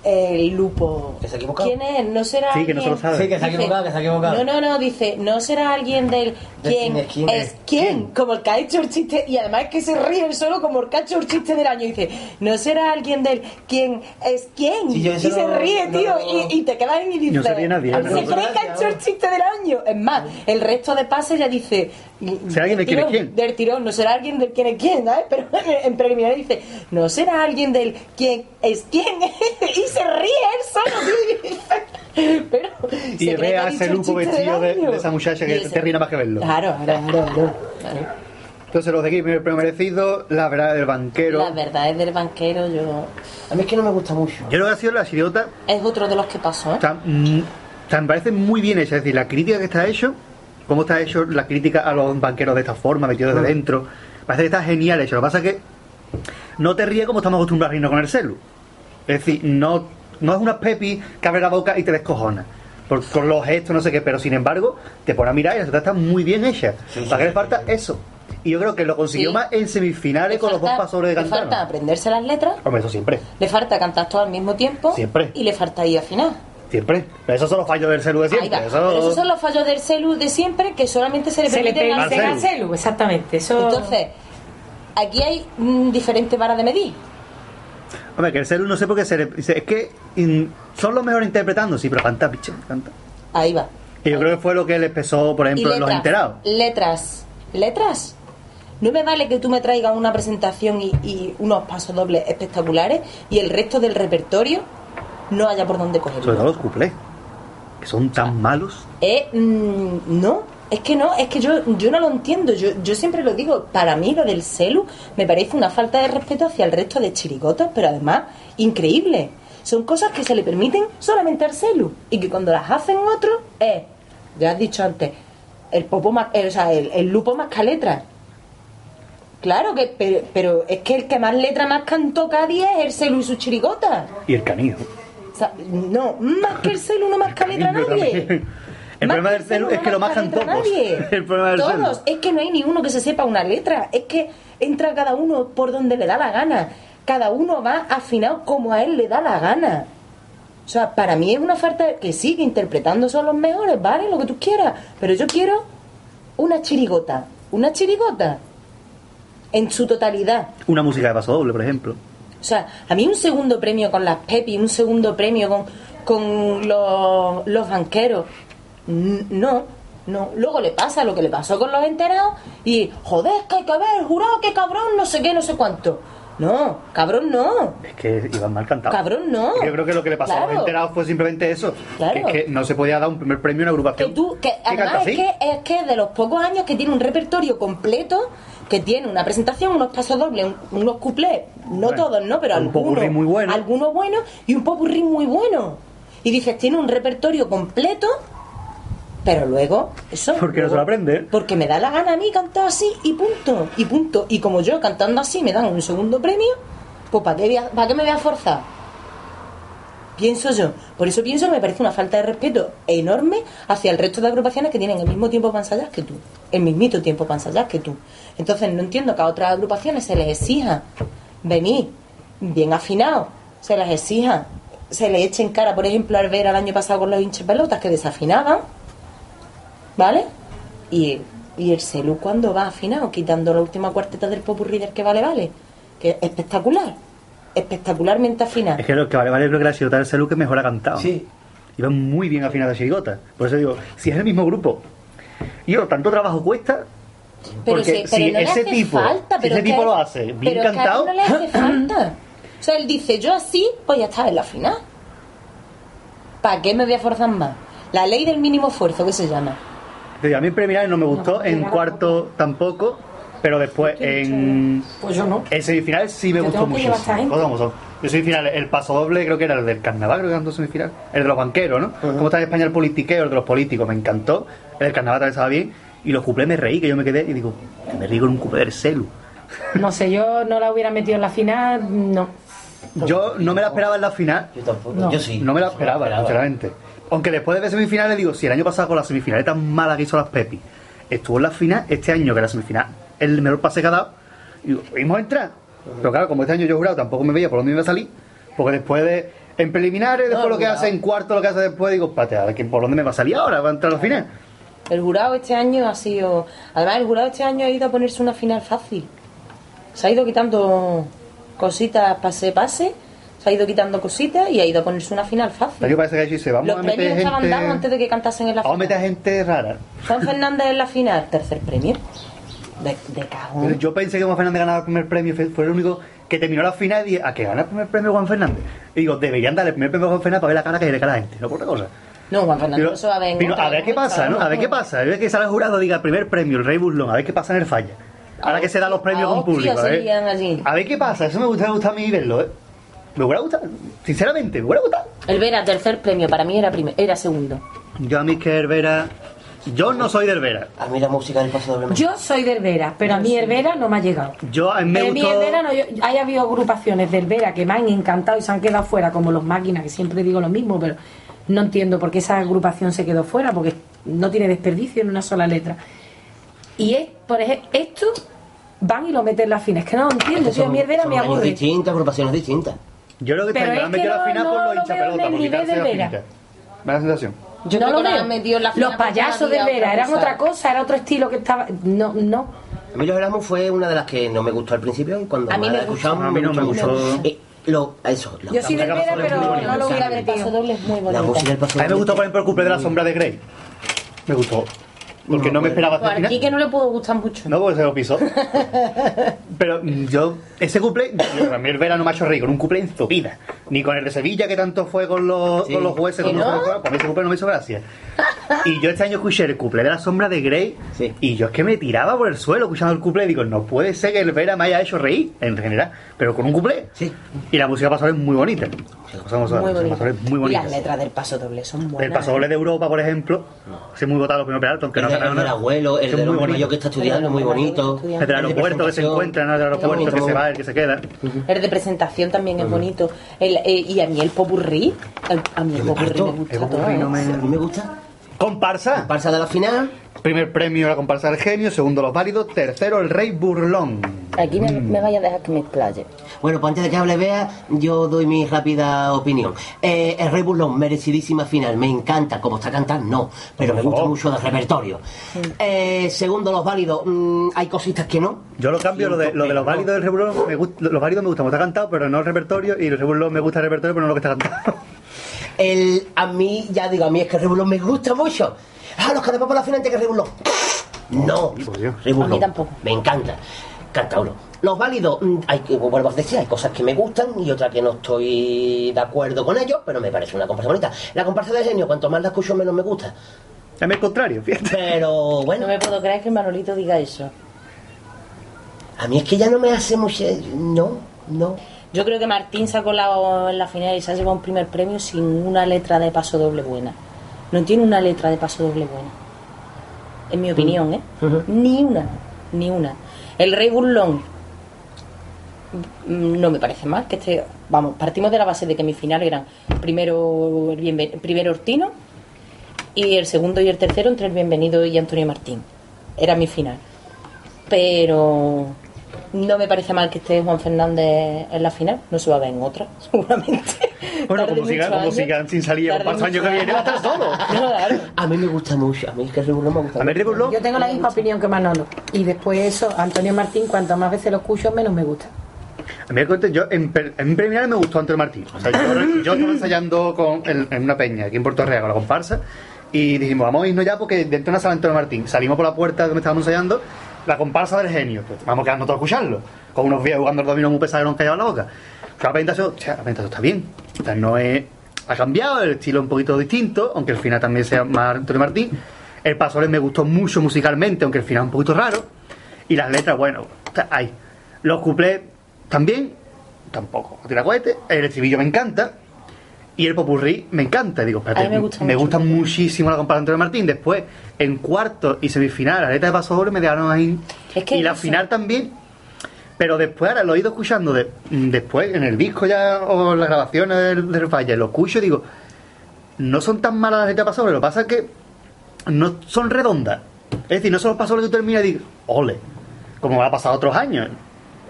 El lupo. ¿Que se ha equivocado? ¿Quién es? ¿No será Sí, que no se lo alguien- sabe. Sí, que se ha Dice- equivocado, que se ha equivocado. No, no, no, dice, no será alguien del. ¿De ¿Quién, quién es quién es es? quién? Como el que ha hecho el chiste. Y además es que se ríe él solo como el que ha hecho el chiste del año. Y dice, no será alguien del. ¿Quién es quién? Sí, yo y eso se no- ríe, no- tío. Y, y te quedas ahí y dices. No se ríe nadie, "Ah, ¿no? Se cree que ha hecho el chiste del año. Es más, el resto de pases ya dice. ¿Será alguien de quién es quién? Del tirón, no será alguien del quién es quién, ¿sabes? Pero en preliminar dice, no será alguien del quién es quién. y se ríe él solo, Pero. y ve a ese lupo vestido del de, esa muchacha que te ríe nada más que verlo. Claro, claro, claro, claro. Entonces los de aquí, primer merecido, la verdad del banquero. La verdad es del banquero, yo. A mí es que no me gusta mucho. Yo creo que ha sido la chiriota Es otro de los que pasó, ¿eh? Sea, mm, me parece muy bien hecha. Es decir, la crítica que está hecho, cómo está hecho la crítica a los banqueros de esta forma, metidos de dentro, parece que está genial hecho. Lo que pasa es que no te ríes como estamos acostumbrados a reírnos con el celu. Es decir, no, no es una pepi que abre la boca y te descojona. Por, con los gestos, no sé qué, pero sin embargo, te pone a mirar y la está muy bien hecha. ¿Para qué le falta eso? Y yo creo que lo consiguió Sí. más en semifinales con los dos pasos de le cantar. falta aprenderse las letras, Hombre, eso siempre. le falta cantar todo al mismo tiempo Siempre. y le falta ir a afinar. Siempre. Pero esos son los fallos del celu de Ahí siempre. va. Eso- Pero esos son los fallos del celu de siempre que solamente se le Se le permiten al permite celu. al celu, exactamente. Eso... Entonces, aquí hay mm, diferentes varas de medir. Hombre, que el celu no sé por qué se le- dice, Es que son los mejores interpretando, sí, pero canta, piche, canta. Ahí va. Y yo creo que fue lo que les pesó, por ejemplo, en los enterados. letras. ¿Letras? No me vale que tú me traigas una presentación y, y unos pasos dobles espectaculares y el resto del repertorio no haya por dónde Sobre todo cogerlo. los cuplés, que son tan malos. Eh, mm, no, es que no, es que yo, yo no lo entiendo. Yo, yo siempre lo digo, para mí lo del celu me parece una falta de respeto hacia el resto de chirigotas, pero además increíble. Son cosas que se le permiten solamente al celu y que cuando las hacen otros es, ya has dicho antes, el popo más, eh, o sea, el, el lupo más que letra. Claro que, pero, pero es que el que más letra más cantó cada día es el celu y sus chirigotas. Y el canillo. No, más que el celu no más que letra nadie. El Más problema que del celu es que lo letra todos. nadie. El problema del celu. Todos. Es que no hay ni uno que se sepa una letra. Es que entra cada uno por donde le da la gana. Cada uno va afinado como a él le da la gana. O sea, para mí es una falta que sigue interpretando son los mejores, vale, lo que tú quieras. Pero yo quiero una chirigota. Una chirigota. En su totalidad. Una música de paso doble, por ejemplo. O sea, a mí un segundo premio con las Pepi, un segundo premio con, con los, los banqueros. No, no. Luego le pasa lo que le pasó con los enterados y, joder, que hay que ver, jurado, que cabrón, no sé qué, no sé cuánto. No, cabrón, no. Es que iban mal cantados. Cabrón, no. Yo creo que lo que le pasó a los enterados fue simplemente eso. Claro. Que, es que no se podía dar un primer premio a una agrupación. Que tú, que además es que, es que de los pocos años que tiene un repertorio completo, que tiene una presentación, unos pasos dobles, un- unos cuplés, no Bueno, todos, ¿no? Pero un algunos, muy bueno. algunos buenos y un popurrí muy bueno. Y dices, tiene un repertorio completo, pero luego, eso. ¿Por qué no se lo aprende? Porque me da la gana a mí cantar así y punto, y punto. Y como yo cantando así me dan un segundo premio, pues ¿para qué, para qué me voy a forzar? Pienso yo. Por eso pienso que me parece una falta de respeto enorme hacia el resto de agrupaciones que tienen el mismo tiempo para ensayar que tú. El mismito tiempo para ensayar que tú. Entonces no entiendo que a otras agrupaciones se les exija venir bien afinados, se les exija, se les eche en cara, por ejemplo, al ver al año pasado con los hinches pelotas que desafinaban, ¿vale? Y, y el celu cuando va afinado, quitando la última cuarteta del popurrí del que vale, vale. Que es espectacular. Espectacularmente afinado. Es que lo que vale, vale, creo que la chirigota del celu que mejor ha cantado. Sí. Iba muy bien afinada la chirigota. Por eso digo, si es el mismo grupo, y yo, tanto trabajo cuesta. Pero, porque sí, pero si no le ese hace tipo, falta, si pero ese es que tipo lo hace bien pero es que a él cantado, no le hace falta. O sea, él dice, yo así voy a estar en la final. ¿Para qué me voy a forzar más? La ley del mínimo esfuerzo, ¿qué se llama? Digo, a mí en preliminar no me gustó, No, en cuarto tampoco, pero después en, Pues yo no. en semifinales sí me Yo gustó que mucho. Yo semifinal, el paso doble creo que era el del carnaval, creo que cantó semifinal. El de los banqueros, ¿no? Como está en España el politiqueo, el de los políticos, me encantó. El del carnaval también estaba bien. Y los cuplés me reí, que yo me quedé y digo, que me río con un cuplé del celu. No sé, yo no la hubiera metido en la final, no. Yo no me la esperaba en la final. Yo tampoco. No, Yo sí. No me la esperaba, sinceramente. Aunque después de ver semifinales digo, si el año pasado con las semifinales tan malas que hizo las Pepi, estuvo en la final, este año que la semifinal es el mejor pase que ha dado, digo, a entrar. Pero claro, como este año yo he jurado, tampoco me veía por dónde iba a salir, porque después de, en preliminares, después lo que hace en cuarto, lo que hace después, digo, pate, a ver quién- por dónde me va a salir ahora, va a entrar a la final. El jurado este año ha sido. Además, el jurado este año ha ido a ponerse una final fácil. Se ha ido quitando cositas pase-pase, se ha ido quitando cositas y ha ido a ponerse una final Pero fácil. yo parece que dice, vamos Los a meter premios estaban gente. dados antes de que cantasen en la Vamos a meter final. gente rara. Juan Fernández en la final, tercer premio. De, de cajón. Pero yo pensé que Juan Fernández ganaba el primer premio, fue fue el único que terminó la final y dije, ¿a qué gana el primer premio Juan Fernández? Y digo, deberían darle el primer premio a Juan Fernández para ver la cara que le cae a la gente, no por otra cosa. No, Juan Fernández, Pero- eso va a ver en pero otra, a ver qué pasa, ¿no? A ver qué pasa. A ver que sale el jurado diga primer premio, el Rey Burlón, a ver qué pasa en el falla. Ahora que se dan los premios A con público, a ver. allí. A ver qué pasa, eso me gustaría gustar a mí verlo, ¿eh? Me hubiera gustado, sinceramente, me hubiera gustado. El Vera, tercer premio, para mí era, primer, era segundo. Yo a mí que Herbera. Yo no soy de Herbera. A mí la música del paso doble. Yo soy de Herbera, pero a mí Herbera no me ha llegado. Yo a mí me a mí gustó. Herbera no, yo- hay habido agrupaciones de Herbera que me han encantado y se han quedado fuera, como los máquinas, que siempre digo lo mismo, pero no entiendo por qué esa agrupación se quedó fuera, porque no tiene desperdicio en una sola letra. Y es, por ejemplo, esto van y lo meten en la fina. Es que no lo entiendo, tío, a mí Herbera son me años aburre. distintas, agrupaciones distintas. Yo creo que Pero año es han que metido la no- final no por los lo veo hinchapelota, en el porque nivel casi de la Vera. finita. Me da la sensación. Yo no lo que lo veo. metido en la Los payasos de otra eran cosa. otra cosa, era otro estilo que estaba. No, no. A mí los Erasmus fue una de las que no me gustó al principio y cuando A mí me la escuchamos A mí no me gustó. Eh, lo, eso, la- Yo soy de la- Herbera, pero no lo hubiera El metido. paso doble es muy La bonita. música del paso A mí me gustó, por ejemplo, el cumple de la sombra de Grey. Me gustó. Porque no me esperaba Pues hacer aquí final. que no le pudo gustar mucho. No, porque se lo pisó. Pero yo, ese cumple, a mí el verano me ha hecho reír con un cumple en su vida. Ni con el de Sevilla, que tanto fue con los, Sí. con los jueces, con ¿Y los no? para mí ese cumple no me hizo gracia. Y yo este año escuché el cumple de la sombra de Grey Sí. y yo es que me tiraba por el suelo escuchando el cumple y digo, no puede ser que el Vera me haya hecho reír, en general, pero con un cumple. Sí. Y la música pasó es muy bonita. La cosa como son, Muy bonita. Muy y bonita. las letras del paso doble son buenas. El paso doble de Europa, por ejemplo, es muy votado los primeros penaltos, aunque no de- el del abuelo, el del hombre mayor que está estudiando, muy bonito. El del aeropuerto que se encuentra, ¿no? El del aeropuerto que se va, el que se queda. El de presentación también es bonito. Eh, y a mí el popurrí, a mí el popurrí me gusta todo. popurrí no me- A mí me gusta. Comparsa. Comparsa de la final. Primer premio la comparsa del genio, segundo los válidos, tercero el rey burlón. Aquí me, me vaya a dejar que me explaye. Bueno, pues antes de que hable Bea, yo doy mi rápida opinión. Eh, el Rey Burlón, merecidísima final. Me encanta. Como está cantando, no. Pero me gusta favor. mucho el repertorio. Eh, segundo, los válidos. mm, hay cositas que no. Yo lo cambio, lo de, lo de los válidos del rey burlón, me gusta, los válidos me gustan, como está cantado, pero no el repertorio, y el rey burlón me gusta el repertorio, pero no lo que está cantado. El, a mí, ya digo, a mí es que el Rey Burlón me gusta mucho. Ah, los quedamos por la final antes que Burlón. No, Burlón. A mí tampoco. Me encanta. Canta uno. Los válidos, mm, hay que, vuelvo a decir, hay cosas que me gustan y otras que no estoy de acuerdo con ellos, pero me parece una comparsa bonita. La comparsa de genio, cuanto más la escucho, menos me gusta. A mí el contrario, fíjate. Pero bueno, No me puedo creer que Manolito diga eso. a mí es que ya no me hace mucho. No, no. Yo creo que Martín se ha colado en la final y se ha llevado un primer premio sin una letra de paso doble buena. No tiene una letra de paso doble buena. En mi opinión, ¿eh? Ni una, ni una. El Rey Burlón mm, no me parece mal que esté. Vamos, partimos de la base de que mi final eran primero, el primero Ortino y el segundo y el tercero entre el Bienvenido y Antonio Martín. Era mi final. Pero no me parece mal que esté Juan Fernández en la final. No se va a ver en otra, seguramente. Bueno, como, siga- como años. sigan sin salir Tarde para el año que viene, va a estar solo. No. A mí me gusta mucho. A mí es que el Rey Burlón me gusta A mí burlón, Yo tengo la misma opinión que Manolo. Y después eso, Antonio Martín, cuanto más veces lo escucho, menos me gusta. a mí yo en, en preliminar me gustó Antonio Martín. O sea, yo, yo estaba ensayando con, en, en una peña aquí en Puerto Real con la comparsa y dijimos, vamos a irnos ya porque dentro de una sala Antonio Martín. Salimos por la puerta donde estábamos ensayando la comparsa del genio. Pues, vamos quedando todos a escucharlo. Con unos viejos jugando el dominó muy pesados que nos callaban la boca. La presentación, o sea, la presentación está bien. O sea, no es... Ha cambiado, el estilo es un poquito distinto, aunque el final también sea más Antonio Martín. El paso me gustó mucho musicalmente, aunque el final es un poquito raro. Y las letras, bueno, está ahí. Los cuplés también, tampoco. Tira cohete. El estribillo me encanta. Y el popurrí me encanta. Digo, espérate, me gusta muchísimo la comparación de Martín. Después, en cuarto y semifinal, la letra de paso doble me dejaron ahí. Es que y la eso- final también. Pero después, ahora lo he ido escuchando de- después, en el disco ya, o las grabaciones del, del Falla, lo escucho y digo, no son tan malas las letras de pasodoble, lo que pasa es que no son redondas. Es decir, no son los pasodobles que tú terminas y dices, ole, como ha pasado otros años.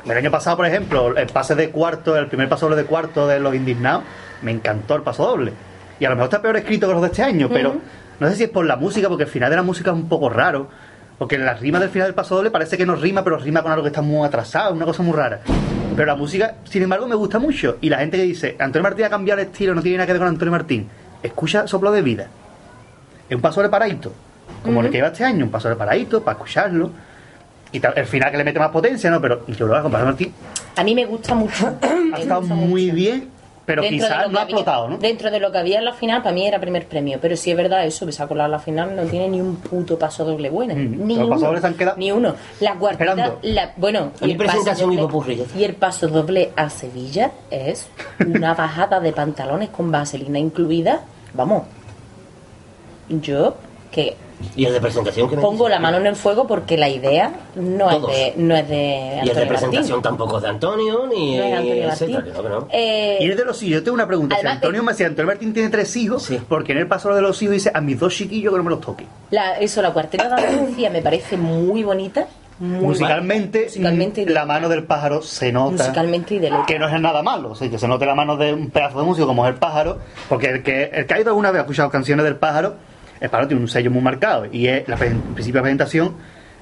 El año pasado, por ejemplo, el pase de cuarto, el primer paso doble de cuarto de los indignados, me encantó el paso doble. Y a lo mejor está peor escrito que los de este año, pero no sé si es por la música, porque el final de la música es un poco raro. Porque la rima del final del paso doble parece que no rima, pero rima con algo que está muy atrasado, una cosa muy rara. Pero la música, sin embargo, me gusta mucho. Y la gente que dice, Antonio Martín ha cambiado el estilo, no tiene nada que ver con Antonio Martín, escucha Soplo de Vida. Es un paso de paradito. Como el que lleva este año, un paso de paradito, para escucharlo. Y el final que le mete más potencia, ¿no? Pero yo lo hago con Antonio Martín. A mí me gusta mucho. Ha estado muy bien, pero Dentro quizás no ha explotado, ¿no? Dentro de lo que había en la final, para mí era primer premio. Pero sí es verdad eso, que se ha colado en la final, no tiene ni un puto paso doble bueno. Mm, Ni los uno. han quedado Ni uno. La cuartita, la, bueno, y el, paso presentación y doble, y el paso doble a Sevilla es una bajada de pantalones con vaselina incluida. Vamos. Yo, que Y el de presentación que me pongo la mano en el fuego porque la idea no es de, no es de Y el de Antonio presentación Martín. tampoco es de Antonio, ni No es Antonio etcétera, Martín. que no, que no. Eh, Y es de los hijos. Yo tengo una pregunta. Si Antonio, eh, si Antonio Martín tiene tres hijos, Sí. porque en el paso de los hijos dice a mis dos chiquillos que no me los toque. La, eso, la cuarteta de Andalucía me parece muy bonita. Muy musicalmente, musicalmente la mano del pájaro se nota. Musicalmente y de. Que no es nada malo, o sea, que se note la mano de un pedazo de músico como es el pájaro, porque el que, el que ha ido alguna vez a escuchar canciones del pájaro, el pájaro tiene un sello muy marcado, y es la principio de presentación,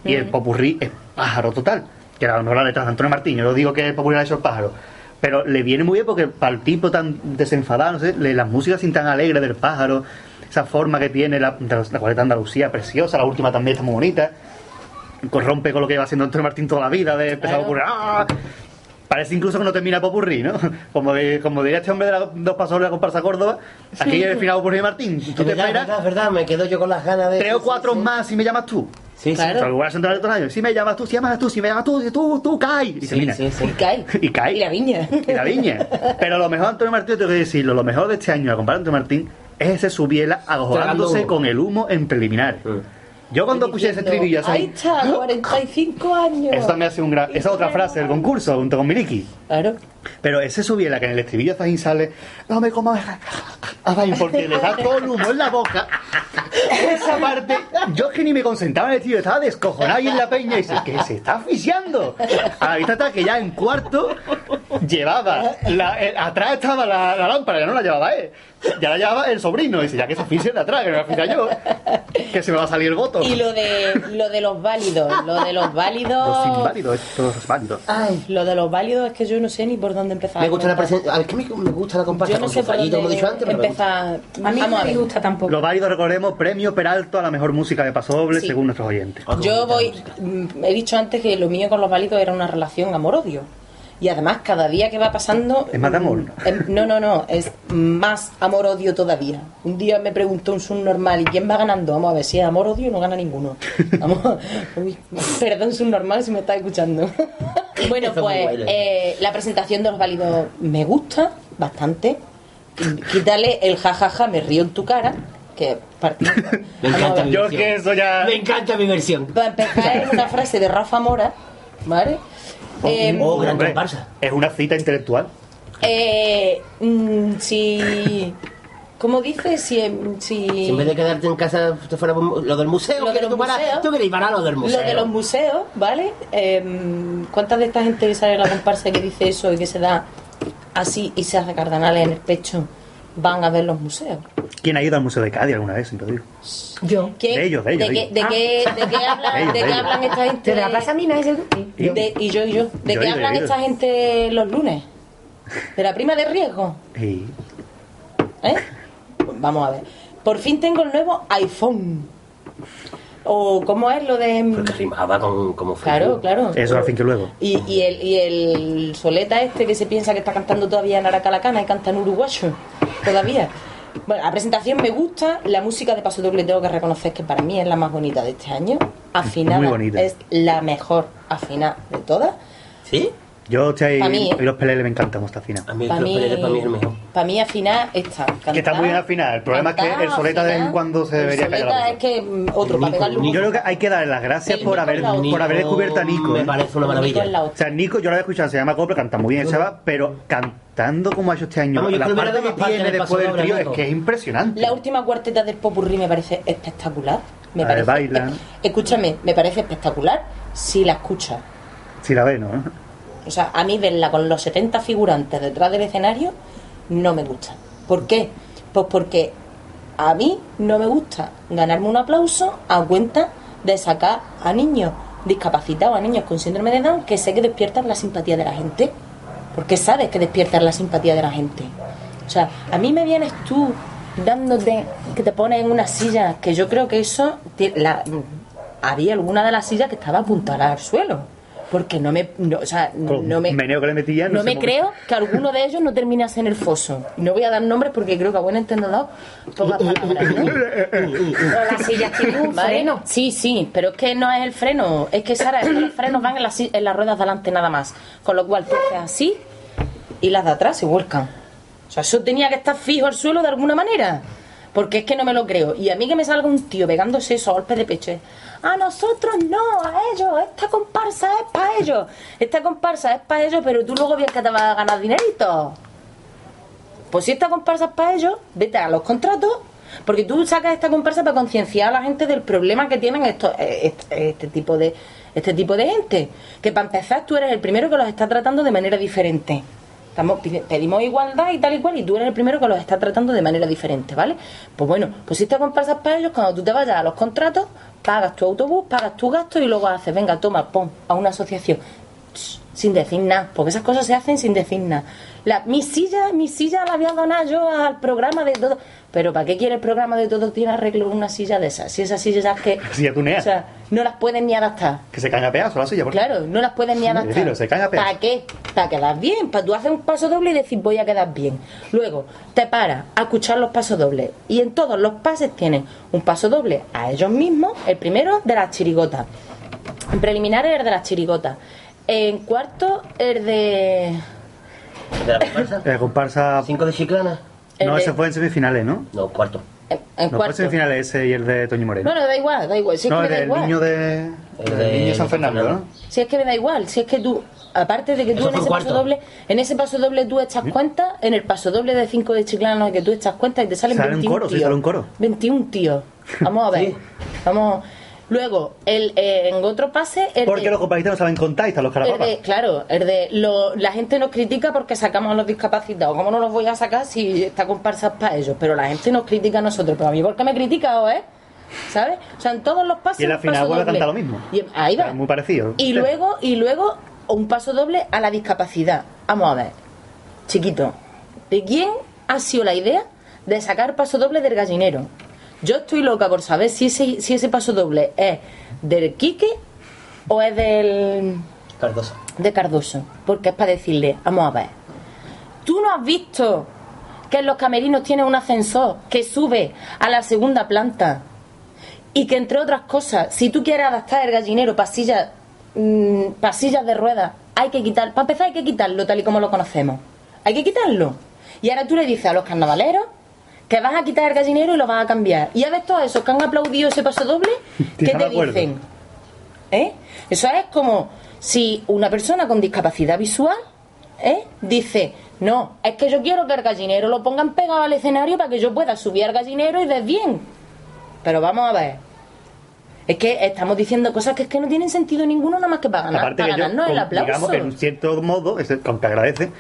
y el popurrí es pájaro total, que a lo mejor la letra de Antonio Martín, yo no digo que el popurrí ha hecho el pájaro, pero le viene muy bien porque para el tipo tan desenfadado, no sé, las músicas así tan alegres del pájaro, esa forma que tiene, la, la Andalucía preciosa, la última también está muy bonita, corrompe con lo que lleva haciendo Antonio Martín toda la vida, de empezar a ocurrir. ¡ah! Parece incluso que no termina Popurrí, ¿no? Como, de- como diría este hombre de las dos pasos de la comparsa Córdoba, aquí es el final Popurrí de Martín. Tú Es te verdad, es esperas verdad, es verdad, me quedo yo con las ganas de... tres o cuatro más si me llamas tú. Sí, sí. Claro. Año. Si me llamas tú, si llamas tú, si me llamas tú, si tú, tú, caes. Y Sí, termina. sí, sí. Y cae. Y cae. Y la viña. Y la viña. Pero lo mejor Antonio Martín, tengo que decirlo, lo mejor de este año a comparar Antonio Martín es ese subiela humo. con el humo en preliminares. Mm. Yo cuando escuché ese estribillo, Ahí está, 45 años. eso también ha sido un gran... Esa otra frase del concurso, junto con Miliki. Claro. Pero ese subiela que en el estribillo Zain sale, no me comas a Zain porque le da todo el humo en la boca. Esa parte, yo es que ni me concentraba en el estribillo, estaba descojonado ahí en la peña y dice, que se está asfixiando. A la vista está que ya en cuarto llevaba, la- el- atrás estaba la, la lámpara, ya no la llevaba él. Ya la llevaba el sobrino, y dice, ya que se asfixia de atrás, que no me yo, que se me va a salir el voto. Y lo de, lo de los válidos, lo de los válidos... Los inválidos, todos los válidos. Ay, lo de los válidos es que yo no sé ni por dónde empezar. Me gusta la presentación... A ver, que me, me gusta la comparsa Yo no con sé su por fallito, como he dónde dicho antes, pero me gusta. empezar. A mí Vamos no a me ver. gusta tampoco. Los válidos, recordemos, premio Peralto a la mejor música de Paso Doble, Sí. según nuestros oyentes. Yo voy, mm, he dicho antes que lo mío con los válidos era una relación amor-odio. Y además, cada día que va pasando. Es más de amor, ¿no? em, No, no, no, es más amor-odio todavía. Un día me preguntó un subnormal, ¿y quién va ganando? Vamos a ver, si es amor-odio, no gana ninguno. Vamos, uy, perdón, subnormal, si me está escuchando. bueno, pues eh, la presentación de los válidos me gusta bastante. Quítale el jajaja, me río en tu cara, que. Me encanta mi Yo versión. que eso ya... Me encanta mi versión. Para empezar, es una frase de Rafa Mora, ¿vale? Eh, Oh, gran Hombre, comparsa. Es una cita intelectual. eh, mm, si. ¿Cómo dices? Si. si Si en vez de quedarte en casa, te fuera por- lo del museo, Lo de que los tú para, museos. tú querías para lo del museo. Lo de los museos, ¿vale? Em, ¿Cuántas de esta gente que sale en la comparsa que dice eso y que se da así y se hace cardenales en el pecho van a ver los museos? ¿Quién ha ido al Museo de Cádiz alguna vez? Siempre digo. Yo. ¿Qué- De ellos, de ellos, ¿De, qué, ellos. de, qué, de qué hablan, De qué esta gente? ¿De la Plaza Mina ese? ¿Y? De- y yo y yo. ¿De Yo qué hablan esta gente los lunes? ¿De la prima de riesgo? Sí. ¿Eh? Vamos a ver. Por fin tengo el nuevo iPhone. O cómo es lo de... Porque rimaba con como Claro, claro. Eso al fin que luego. Y, y el, y el soleta este que se piensa que está cantando todavía en Aracalacana y canta en uruguayo. Todavía. Bueno, la presentación me gusta. La música de Paso Doble tengo que reconocer que para mí es la más bonita de este año. Afinada Muy bonita. es la mejor afinada de todas. ¿Sí? Yo estoy Pa' mí, ¿eh? y los peleles me encantan Mostafina. A mí Pa' los mí- peleles para mí es el mejor. Para mí afinar está. Que está muy bien al final. El problema es que el soleta de vez en cuando se debería El soleta es que mm, otro para pegarle un Yo creo que hay que darle las gracias El por haber, por haber descubierto a Nico. Me ¿eh? parece una maravilla. O sea, Nico, yo lo había escuchado, se llama Copla, canta muy bien el chaval, pero cantando como ha hecho este año, Vamos, yo la parte que tiene después del trío es que es impresionante. La última cuarteta del Popurrí me parece espectacular. Me parece, bailan. escúchame, me parece espectacular si la escuchas. Si la ve, ¿no? O sea, a mí verla con los 70 figurantes detrás del escenario no me gusta. ¿Por qué? Pues porque a mí no me gusta ganarme un aplauso a cuenta de sacar a niños discapacitados, a niños con síndrome de Down, que sé que despiertan la simpatía de la gente. Porque sabes que despiertan la simpatía de la gente. O sea, a mí me vienes tú dándote que te pones en una silla, que yo creo que eso, la- había alguna de las sillas que estaba apuntada al suelo. Porque no me, no, o sea, no me, meneo que le metían. no sé me creo que alguno de ellos no terminase en el foso. No voy a dar nombres porque creo que a buen entendedor pocas palabras, ¿no? Pero las sillas tienen un ¿Vale? freno. Sí, sí, pero es que no es el freno. Es que, Sara, es que los frenos van en las, en las ruedas de adelante nada más. Con lo cual tú haces así y las de atrás se vuelcan. O sea, eso tenía que estar fijo al suelo de alguna manera. Porque es que no me lo creo. Y a mí que me salga un tío pegándose eso a golpes de pecho. A nosotros no, a ellos. Esta comparsa es para ellos. Esta comparsa es para ellos, pero tú luego bien que te vas a ganar dinerito. Pues si esta comparsa es para ellos, vete a los contratos. Porque tú sacas esta comparsa para concienciar a la gente del problema que tienen estos, este, este tipo de este tipo de gente. Que para empezar tú eres el primero que los está tratando de manera diferente. Pedimos igualdad y tal y cual, y tú eres el primero que los está tratando de manera diferente, ¿vale? Pues bueno, pues si esta comparsa es para ellos, cuando tú te vayas a los contratos, pagas tu autobús, pagas tu gasto y luego haces, venga, toma, pon, a una asociación sin decir nada, porque esas cosas se hacen sin decir nada. La, mi silla, mi silla la voy a donar yo al programa de todo. Pero ¿para qué quiere el programa de todo tiene arreglo una silla de esas? Si esas sillas ya que. Silla tunea. O sea, no las pueden ni adaptar. Que se caen a pedazos la silla. porque- Claro, no las pueden ni adaptar. decirlo, se caen a. ¿Para qué? Para quedar bien. Para tú hacer un paso doble y decir voy a quedar bien. Luego, te paras a escuchar los pasos dobles. Y en todos los pases tienen un paso doble a ellos mismos. El primero de las chirigotas. En preliminares el de las chirigotas. En cuarto el de. ¿De la comparsa? Eh, comparsa. ¿Cinco de Chiclana? No, el ese de- fue en semifinales, ¿no? No, cuarto. En, en No, fue cuarto. semifinales ese y el de Toño Moreno. No, no, da igual, da igual. Si es no, que el me da del igual. niño de. El El de niño de San Fernando, ¿no? Si es que me da igual, si es que tú, aparte de que tú en ese cuarto. paso doble, en ese paso doble tú echas cuenta, en el paso doble de 5 de Chiclana que tú echas cuenta y te salen Sale un 21 coro, sí, sale un coro. 21 tíos. Vamos a ver. Sí. Vamos. Luego, el, eh, en otro pase, el Porque de- los compañeros no saben contar y están los carapapas. claro, el de lo- la gente nos critica porque sacamos a los discapacitados. ¿Cómo no los voy a sacar si esta comparsa para ellos? Pero la gente nos critica a nosotros. Pero a mí, ¿por qué me critica o eh? ¿Sabes? O sea, en todos los pasos. Y en la final vuelve a cantar lo mismo. Y ahí O sea, va. muy parecido. Y Sí. luego, y luego un paso doble a la discapacidad. Vamos a ver, chiquito, ¿de quién ha sido la idea de sacar paso doble del gallinero? Yo estoy loca por saber si ese, si ese paso doble es del Quique o es del Cardoso. de Cardoso, porque es para decirle, vamos a ver, tú no has visto que en los camerinos tiene un ascensor que sube a la segunda planta y que entre otras cosas, si tú quieres adaptar el gallinero pasillas mm, pasillas de ruedas, hay que quitar, para empezar hay que quitarlo tal y como lo conocemos, hay que quitarlo. Y ahora tú le dices a los carnavaleros que vas a quitar el gallinero y lo vas a cambiar. Y a ver todos esos que han aplaudido ese paso doble, ¿qué te dicen? ¿Eh? Eso es como si una persona con discapacidad visual ¿eh? dice, no, es que yo quiero que el gallinero lo pongan pegado al escenario para que yo pueda subir al gallinero y ver bien. Pero vamos a ver. Es que estamos diciendo cosas que es que no tienen sentido ninguno nada más que para, ganar, Aparte para que yo, ganarnos el aplauso. digamos que en cierto modo, es- aunque agradece,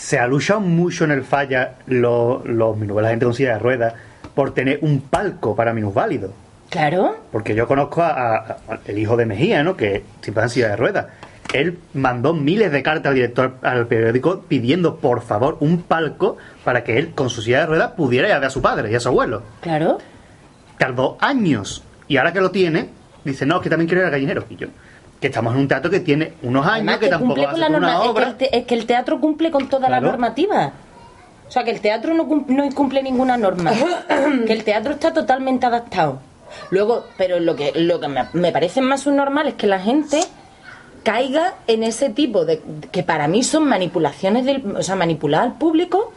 se ha luchado mucho en el falla los, los minusválidos, la gente con silla de ruedas, por tener un palco para minusválidos. Claro. Porque yo conozco a, a- a- el hijo de Mejía, ¿no? Que siempre en silla de ruedas. Él mandó miles de cartas al director al periódico pidiendo por favor un palco para que él con su silla de ruedas pudiera ir a ver a su padre y a su abuelo. Claro. Tardó años y ahora que lo tiene, dice, no, es que también quiero ir al gallinero. Y yo, que estamos en un teatro que tiene unos años, Además que, que tampoco va a ser la una norma- es que, obra. el te- es que el teatro cumple con todas las Claro. normativas. O sea, que el teatro no, cum- no cumple ninguna norma. que el teatro está totalmente adaptado. Luego, pero lo que, lo que me, me parece más subnormal es que la gente caiga en ese tipo de que para mí son manipulaciones del, o sea, manipular al público.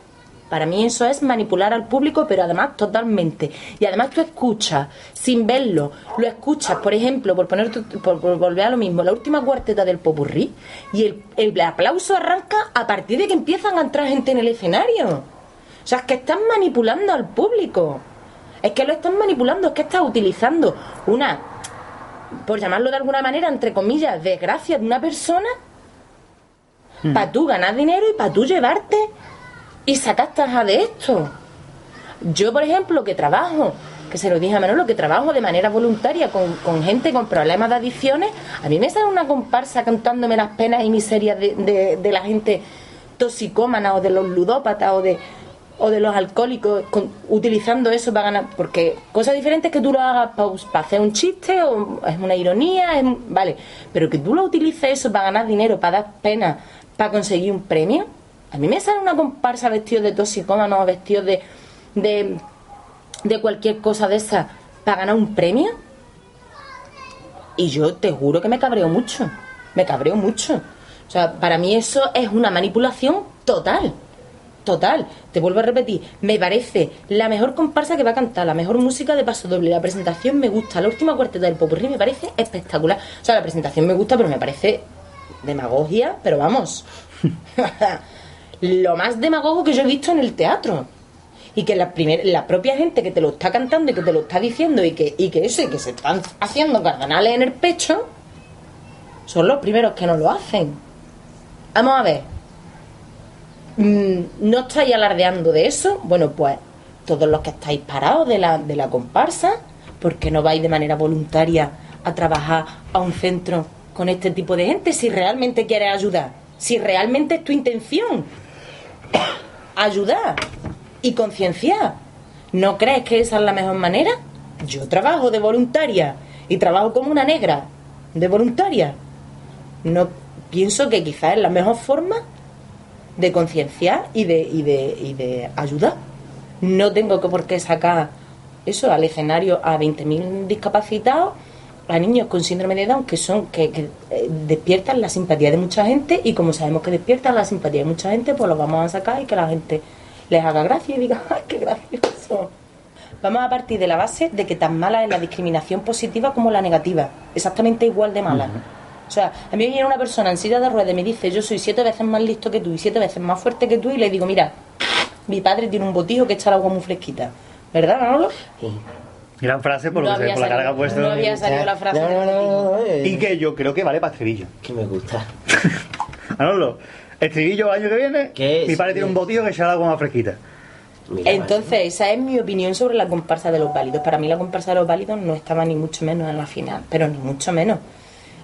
Para mí eso es manipular al público, pero además totalmente. Y además tú escuchas, sin verlo, lo escuchas, por ejemplo, por poner tu- por, por volver a lo mismo, la última cuarteta del popurrí, y el, el aplauso arranca a partir de que empiezan a entrar gente en el escenario. O sea, es que están manipulando al público. Es que lo están manipulando, es que estás utilizando una, por llamarlo de alguna manera, entre comillas, desgracia de una persona para tú ganar dinero y para tú llevarte y sacar taja de esto. Yo, por ejemplo, que trabajo, que se lo dije a Manolo, que trabajo de manera voluntaria con, gente con problemas de adicciones, a mí me sale una comparsa cantándome las penas y miserias de, la gente toxicómana o de los ludópatas o de, o de los alcohólicos, con- utilizando eso para ganar. Porque cosas diferentes que tú lo hagas para hacer un chiste o es una ironía, es- vale, pero que tú lo utilices eso para ganar dinero, para dar pena, para conseguir un premio. A mí me sale una comparsa vestidos de toxicómanos, vestidos de, de, de cualquier cosa de esa para ganar un premio. Y yo te juro que me cabreo mucho. Me cabreo mucho. O sea, para mí eso es una manipulación total. Total. Te vuelvo a repetir. Me parece la mejor comparsa que va a cantar, la mejor música de paso doble. La presentación me gusta. La última cuarteta del popurrí me parece espectacular. O sea, la presentación me gusta, pero me parece demagogia, pero vamos. lo más demagogo que yo he visto en el teatro. Y que la, propia gente que te lo está cantando y que te lo está diciendo y que, y que eso, y que se están haciendo cardenales en el pecho, son los primeros que no lo hacen. Vamos a ver. Mm, ¿No estáis alardeando de eso? Bueno, pues todos los que estáis parados de la, de la comparsa, ¿por qué no vais de manera voluntaria a trabajar a un centro con este tipo de gente si realmente quieres ayudar? Si realmente es tu intención ayudar y concienciar. ¿No crees que esa es la mejor manera? Yo trabajo de voluntaria y trabajo como una negra de voluntaria. No pienso que quizás es la mejor forma de concienciar y de, y, de, y de ayudar. No tengo que por qué sacar eso al escenario a 20.000 discapacitados, a niños con síndrome de Down que son que, que, eh, despiertan la simpatía de mucha gente y como sabemos que despiertan la simpatía de mucha gente, pues los vamos a sacar y que la gente les haga gracia y diga, ¡ay, qué gracioso! Vamos a partir de la base de que tan mala es la discriminación positiva como la negativa, exactamente igual de mala. O sea, a mí viene una persona en silla de ruedas y me dice, yo soy siete veces más listo que tú y siete veces más fuerte que tú, y le digo, mira, mi padre tiene un botijo que echa el agua muy fresquita. ¿Verdad, Manolo? Gran frase por, No lo que- había por la puesta. no había salido la frase. No, no. Y que yo creo que vale para estribillo. Que me gusta. Manolo, estribillo el año que viene, ¿Qué? mi padre tiene un botillo que echa el agua más fresquita. Mira, Entonces, esa es mi opinión sobre la comparsa de los válidos. Para mí la comparsa de los válidos no estaba ni mucho menos en la final, pero ni mucho menos.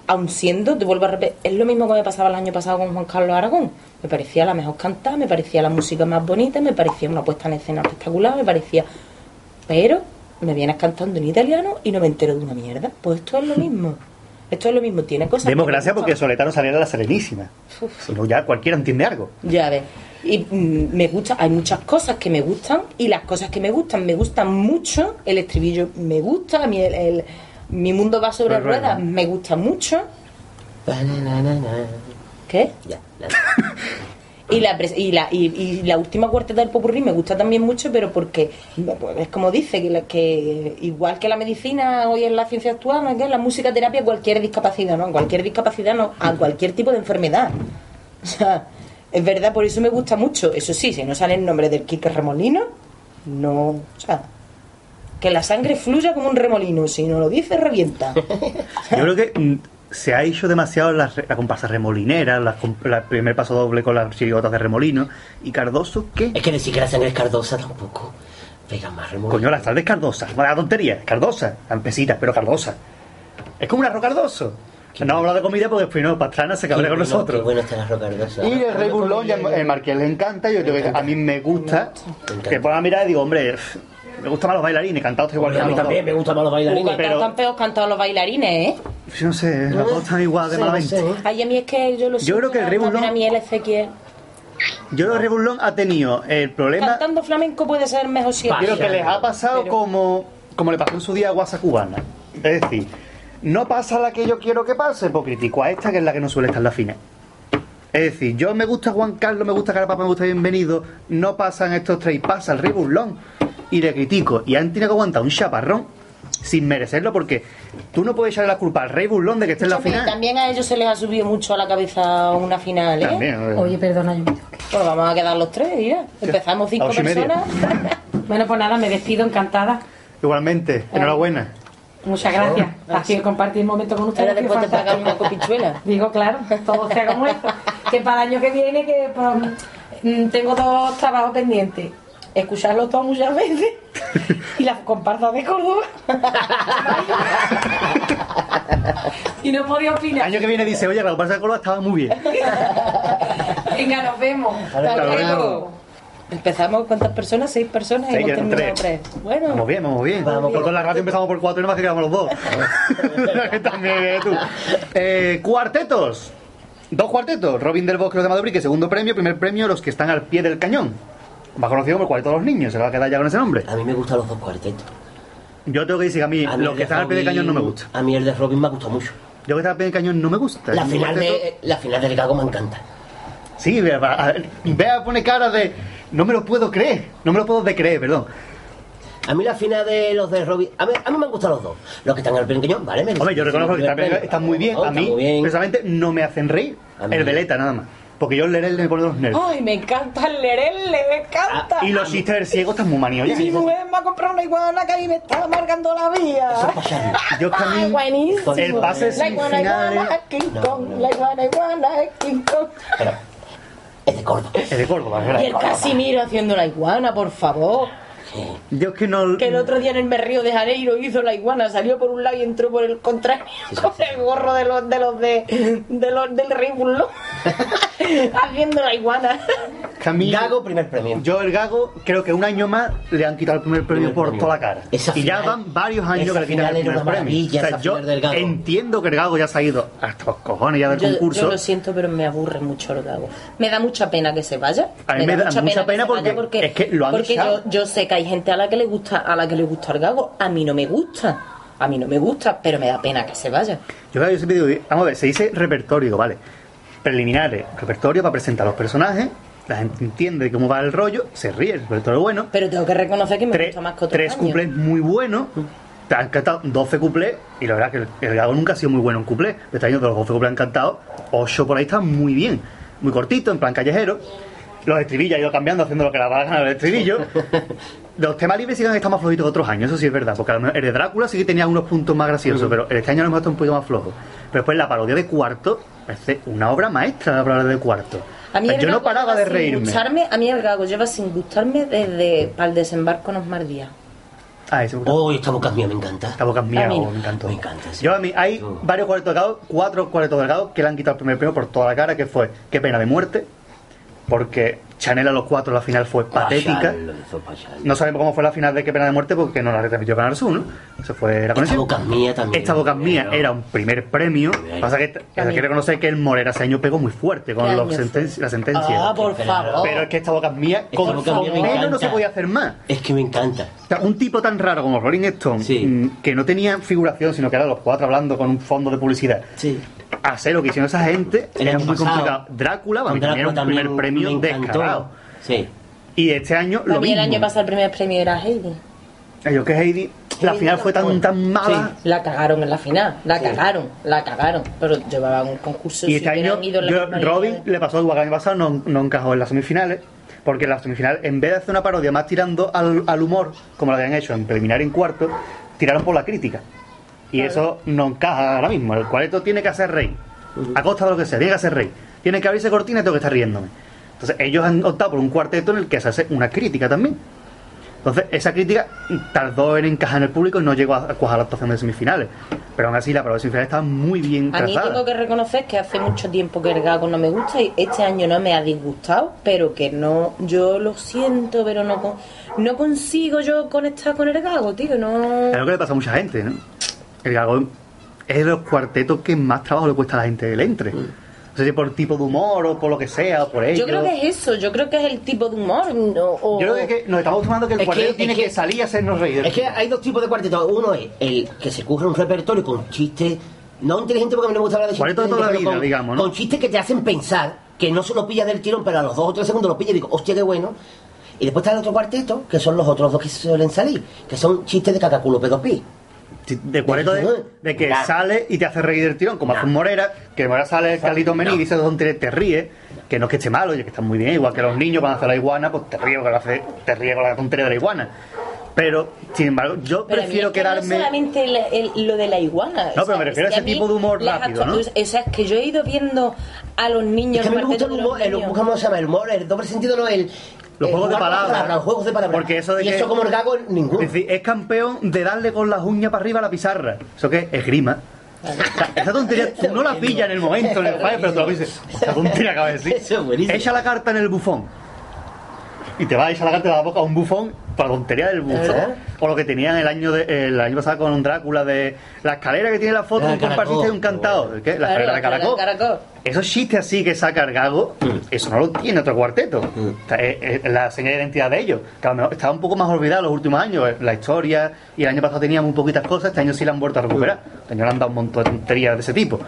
Aun siendo, te vuelvo a repetir, es lo mismo que me pasaba el año pasado con Juan Carlos Aragón. Me parecía la mejor cantada, me parecía la música más bonita, me parecía una puesta en escena espectacular, me parecía... Pero me vienes cantando en italiano y no me entero de una mierda. Pues esto es lo mismo. Esto es lo mismo, tiene cosas... Demos gracias porque. Soletano de la Serenísima. Si no, ya cualquiera entiende algo. Ya ves. Y mm, me gusta, hay muchas cosas que me gustan y las cosas que me gustan, me gustan mucho. El estribillo me gusta, a mí el, el- mi mundo va sobre Pues bueno. ruedas, me gusta mucho. ¿Qué? Ya. Y la, y la, y, y la última cuarteta del popurrí me gusta también mucho, pero porque pues, es como dice, que, igual que la medicina hoy en la ciencia actual, ¿no? que la música terapia cualquier discapacidad, ¿no? Cualquier discapacidad, no, a cualquier tipo de enfermedad. O sea, es verdad, por eso me gusta mucho. Eso sí, si no sale el nombre del Quique Remolino, no. O sea, que la sangre fluya como un remolino, si no lo dice, revienta. Yo creo que mm, se ha hecho demasiado la, la comparsa remolinera, la, la primer paso doble con las chirigotas de remolino. ¿Y Cardoso qué? Es que que la sangre es cardosa tampoco. Pega más remolino. Coño, las tardes Cardosa. Vaya tontería. Cardosa. Campesitas, pero Cardosa. Es como un arroz cardoso. No vamos a hablar de comida porque después no, Pastrana se cabrea con nosotros. Qué bueno está el arroz cardosa. Y el Rey Burlón, el Marqués le encanta. Yo creo que a mí me gusta. encanta. Que pueda mirar y digo, hombre, me gustan más los bailarines, cantados igual que a mí también me gustan más los bailarines. Pero- tan feos cantados los bailarines, ¿eh? Yo no sé, los dos están igual de Sí, no malamente. sé. Ay, a mí es que yo lo Yo creo que el Burlón- a mí el Ezequiel. Yo creo que Rey Burlón ha tenido el problema. Cantando flamenco puede ser mejor si Yo creo que les ha pasado Pero- como, como le pasó en su día a Guasa Cubana. Es decir, no pasa la que yo quiero que pase, pues critico a esta que es la que no suele estar en la final. Es decir, yo me gusta Juan Carlos, me gusta Carapapa, me gusta Bienvenido, no pasan estos tres pasa el Rey Burlón y le critico. Y han tenido que aguantar un chaparrón sin merecerlo porque tú no puedes echarle la culpa al Rey Burlón de que esté en la final. También a ellos se les ha subido mucho a la cabeza una final, ¿eh? También. Oye, perdona, yo me tengo Pues vamos a quedar los tres, mira. Empezamos cinco personas. Bueno, pues nada, me despido encantada. Igualmente, enhorabuena. Muchas gracias. Ha sido compartir el momento con ustedes. Ahora después te pagan una copichuela. Digo, claro, todo sea como esto. Que para el año que viene, que pues, mm, tengo dos trabajos pendientes. Escucharlo todo muchas veces y las comparsas de Córdoba. y no podía El opinar. año que viene dice, oye, la comparsa de Córdoba estaba muy bien. Venga, nos vemos. Hasta luego. Empezamos, ¿cuántas personas? Seis personas y hemos terminado tres. tres. Bueno, Vamos bien, vamos bien. Nosotros en la radio empezamos por cuatro y nada más que quedamos los dos. Que También, eh, tú. Eh, cuartetos. Dos cuartetos. Robin del Bosque de Madrid, que segundo premio. Primer premio, los que están al pie del cañón. Más conocido como el cuarteto de los niños. Se va a quedar ya con ese nombre. A mí me gustan los dos cuartetos. Yo tengo que decir que a mí, A mí los que de están al pie Robin- cañón no me gusta. A mí el de Robin me ha gustado mucho. Yo que están al pie del cañón no me gusta. La final, cuarteto- de, la final del Gago me encanta. Sí, vea, vea, pone cara de. No me lo puedo creer. No me lo puedo de creer, perdón. A mí la final de los de Robin. A mí, a mí me han gustado los dos. Los que están al pequeño, vale, me Hombre, yo reconozco que están, muy bien. A mí, precisamente, no me hacen reír. El veleta, nada más. Porque yo el lerel me pone los nervios. Ay, me encanta el lerele, me encanta. Y los chistes del ciego están muy maníos mi mujer me ha comprado una iguana que a mí me está amargando la vida. Eso es pa' Charlie. Yo mí, Ay, buenísimo. el pase La sin iguana, finales iguana, es King Kong. La iguana, iguana, es King Kong. Pero es de Córdoba. es de Córdoba, es Y el verdad. Casimiro haciendo la iguana, por favor. Yo es que no. Que el otro día en el Berrío de Janeiro hizo la iguana, salió por un lado y entró por el contrario con el gorro de los de los de, de los del Rey haciendo la iguana. mí- Gago, primer premio. Yo el Gago creo que un año más le han quitado el primer premio Primer por premio. toda la cara. Esa y ya final- van varios años que le quitan el primer una premio. O sea, yo del Gago. entiendo que el Gago ya se ha ido hasta los cojones ya del Yo, concurso. yo lo siento, pero me aburre mucho que hago. Me da mucha pena que se vaya. A mí me da mucha pena se porque vaya es que lo han porque yo, yo sé que hay gente a la que le gusta a la que le gusta el gago. A mí no me gusta. A mí no me gusta, pero me da pena que se vaya. Yo, yo siempre digo, vamos a ver, se dice repertorio, vale. Preliminares, repertorio para presentar los personajes, la gente entiende cómo va el rollo, se ríe, el repertorio bueno. Pero tengo que reconocer que me Tres, gusta más que otros tres años. cuplés muy buenos. Te han cantado 12 cuplés y la verdad que el, el Gago nunca ha sido muy bueno en cuplés. Este año de los 12 cuplés han cantado, 8 por ahí están muy bien. Muy cortito, en plan callejero. Los estribillos han ido cambiando, haciendo lo que la va a ganar el estribillo. Los temas libres sí que han estado más flojitos que otros años, eso sí es verdad. Porque el de Drácula sí que tenía unos puntos más graciosos, pero este año lo mejor está un poquito más flojo. Pero después la parodia de Cuarto parece una obra maestra la parodia de Cuarto. A mí el yo no Gago paraba de sin reírme. Gustarme, a mí el gago lleva sin gustarme desde para el desembarco nos mardía. Ah, ese Oh, esta boca es mía, me encanta. Esta boca es mía, oh, me encantó. Me encanta, sí. Yo a mí, hay varios cuartos delgados, cuatro cuartos delgados que le han quitado el primer premio por toda la cara, que fue Qué pena de muerte, porque Chanel a los cuatro la final fue patética. Pachal, lo hizo Pachal. No sabemos cómo fue la final de Qué pena de muerte porque no la retransmitió Canal Sur, ¿no? Se fue la Esta conexión. boca es mía también. Esta boca es mía Pero- era un primer premio. Pasa que hay que reconocer que el Morera ese año pegó muy fuerte con ¿Qué los senten- fue? la sentencia. Ah, por favor. Pero es que esta boca es mía, Esta con, boca mía con me menos no se podía hacer más. Es que me encanta. O sea, un tipo tan raro como Rolling Stone, Sí. mm, que no tenía figuración, sino que eran los cuatro hablando con un fondo de publicidad. Sí. Hacer lo que hicieron esa gente El era muy pasado, complicado. Drácula, Con también era un primer premio descarado. Sí. Y este año lo mí el mismo. año pasado el primer premio era Heidi. Yo que Heidi, la Heidi final la fue tan, tan mala. La cagaron en la final, la Sí. cagaron, la cagaron. Pero llevaban un concurso Y si este año, ido la yo- Robin de- le pasó igual que el año pasado, no, no encajó en las semifinales. Porque en las semifinales, en vez de hacer una parodia más tirando al, al humor, como la habían hecho en preliminar y en cuarto, tiraron por la crítica. Y eso no encaja ahora mismo. El cuarteto tiene que hacer rey. A costa de lo que sea, tiene que hacer rey. Tiene que abrirse cortina y tengo que estar riéndome. Entonces, ellos han optado por un cuarteto en el que se hace una crítica también. Entonces, esa crítica tardó en encajar en el público y no llegó a cuajar la actuación de semifinales. Pero aún así, la parodia de semifinales está muy bien A mí trazada. tengo que reconocer que hace mucho tiempo que el gago no me gusta y este año no me ha disgustado, pero que no, yo lo siento, pero no, no consigo yo conectar con el gago, tío, no... Es lo que le pasa a mucha gente, ¿no? El Gago es de los cuartetos que más trabajo le cuesta a la gente le entre. O sé si por tipo de humor o por lo que sea, o por ello. Yo creo que es eso, yo creo que es el tipo de humor. no, o- Yo creo que nos estamos tomando que el Es cuarteto es tiene que, que- salir a hacernos reír. Es que hay dos tipos de cuartetos. Uno es el que se curra un repertorio con chistes, no inteligente porque a mí no me gusta hablar de chistes. Cuarteto de toda la vida, con, digamos, ¿no? Con chistes que te hacen pensar, que no se lo pillas del tirón, pero a los dos o tres segundos lo pillas y digo, hostia, qué bueno. Y después está el otro cuarteto, que son los otros dos que suelen salir, que son chistes de cacaculo pedopi. De cuarteto de, de que sale y te hace reír del tirón, como hace un Morera, que Morera sale el Carlito Mení y dice donde te ríe, que no es que esté malo, oye, que está muy bien, igual que los niños cuando hacen la iguana, pues te ríe, hace- te ríe con la tontería de la iguana. Pero, sin embargo, yo Pero a mí prefiero es que No quedarme... es solamente el- el- lo de la iguana. No, pero me refiero es a ese tipo de humor rápido, ¿no? O sea, es que yo he ido viendo a los niños. Es que a mí me gusta el humor, el, niños. ¿cómo se llama? El humor, el doble sentido, no el... Los el juegos de palabras. Los juegos de palabras. Porque eso de y que- eso como el gago, ninguno. Es decir, es campeón de darle con las uñas para arriba a la pizarra. ¿Eso qué? Es grima. Esa tontería tú no la pillas en el momento, en el fallo, pero tú la dices. Esa tontería acaba de decir. Echa la carta en el bufón. Y te va a echar la de la boca a un bufón por la tontería del bufón. O lo que tenían el año de, el año pasado con un Drácula de la escalera que tiene la foto Ah, de un comparsista y un cantado. ¿El ¿Qué? La Claro, escalera de caracol. caracol. Esos chistes así que saca el gago, eso no lo tiene otro cuarteto. O sea, es, es la señal de identidad de ellos. Que a lo mejor estaba un poco más olvidado los últimos años. La historia, y el año pasado teníamos muy poquitas cosas, este año sí la han vuelto a recuperar. Este año le han dado un montón de tonterías de ese tipo.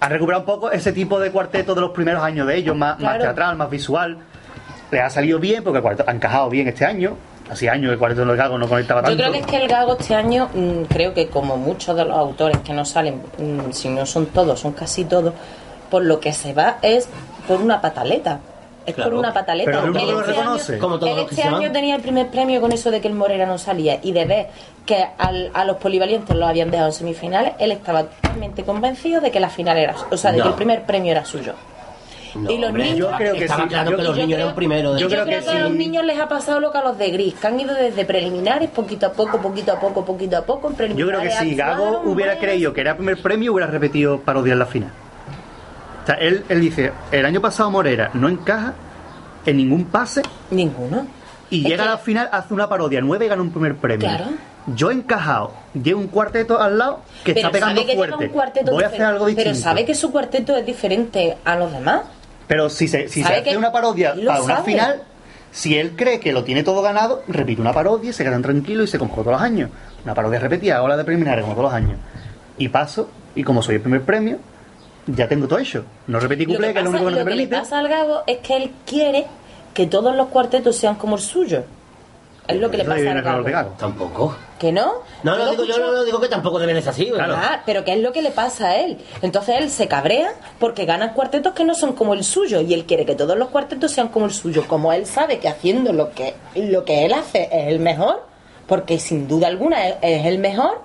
Han recuperado un poco ese tipo de cuarteto de los primeros años de ellos, más, teatral, más visual. Les ha salido bien porque el cuarteto ha encajado bien este año. Hacía años que el cuarteto del gago no conectaba Yo tanto. creo que es que el gago este año, mm, creo que como muchos de los autores que no salen, mm, si no son todos, son casi todos, por lo que se va es por una pataleta. Es Claro. por una pataleta. Pero el Él que lo este reconoce. año- Como todos él este van. año tenía el primer premio con eso de que el Morera no salía y de ver que al- a los polivalientes los habían dejado en semifinales, él estaba totalmente convencido de que la final era, o sea, de No. que el primer premio era suyo. No, y los hombre, niños- Yo creo que estaba sí. claro Yo- que los yo niños creo- eran primero. de yo Yo creo creo que que a los niños les ha pasado lo que a los de Gris, que han ido desde preliminares, poquito a poco, poquito a poco, poquito a poco, en Yo preliminares. creo que si Gago hubiera creído que era primer premio, hubiera repetido parodia en la final. O sea, él, él dice, el año pasado Morera no encaja en ningún pase Ninguno. y Es llega que- a la final, hace una parodia nueva y gana un primer premio. Claro. Yo he encajado, llevo un cuarteto al lado que está pegando sabe que lleva fuerte. un Voy a hacer algo distinto. Pero sabe que su cuarteto es diferente a los demás. Pero si se, si se hace que- una parodia lo para una final, si él cree que lo tiene todo ganado, repite una parodia, y se quedan tranquilos y se como todos los años. Una parodia repetida, ahora de preliminares como todos los años. Y paso, y como soy el primer premio, ya tengo todo hecho. No repetí Lo cuplé, que, que es lo único que no lo te que le permite. pasa al Gago es que él quiere que todos los cuartetos sean como el suyo. Es lo que le Eso pasa Gago. Gago. Tampoco. ¿Que no? No, no, lo digo, yo no no digo que tampoco debe de ser así. ¿verdad? Ah, pero ¿qué es lo que le pasa a él? Entonces él se cabrea porque gana cuartetos que no son como el suyo y él quiere que todos los cuartetos sean como el suyo. Como él sabe que haciendo lo que, lo que él hace es el mejor, porque sin duda alguna es, es el mejor,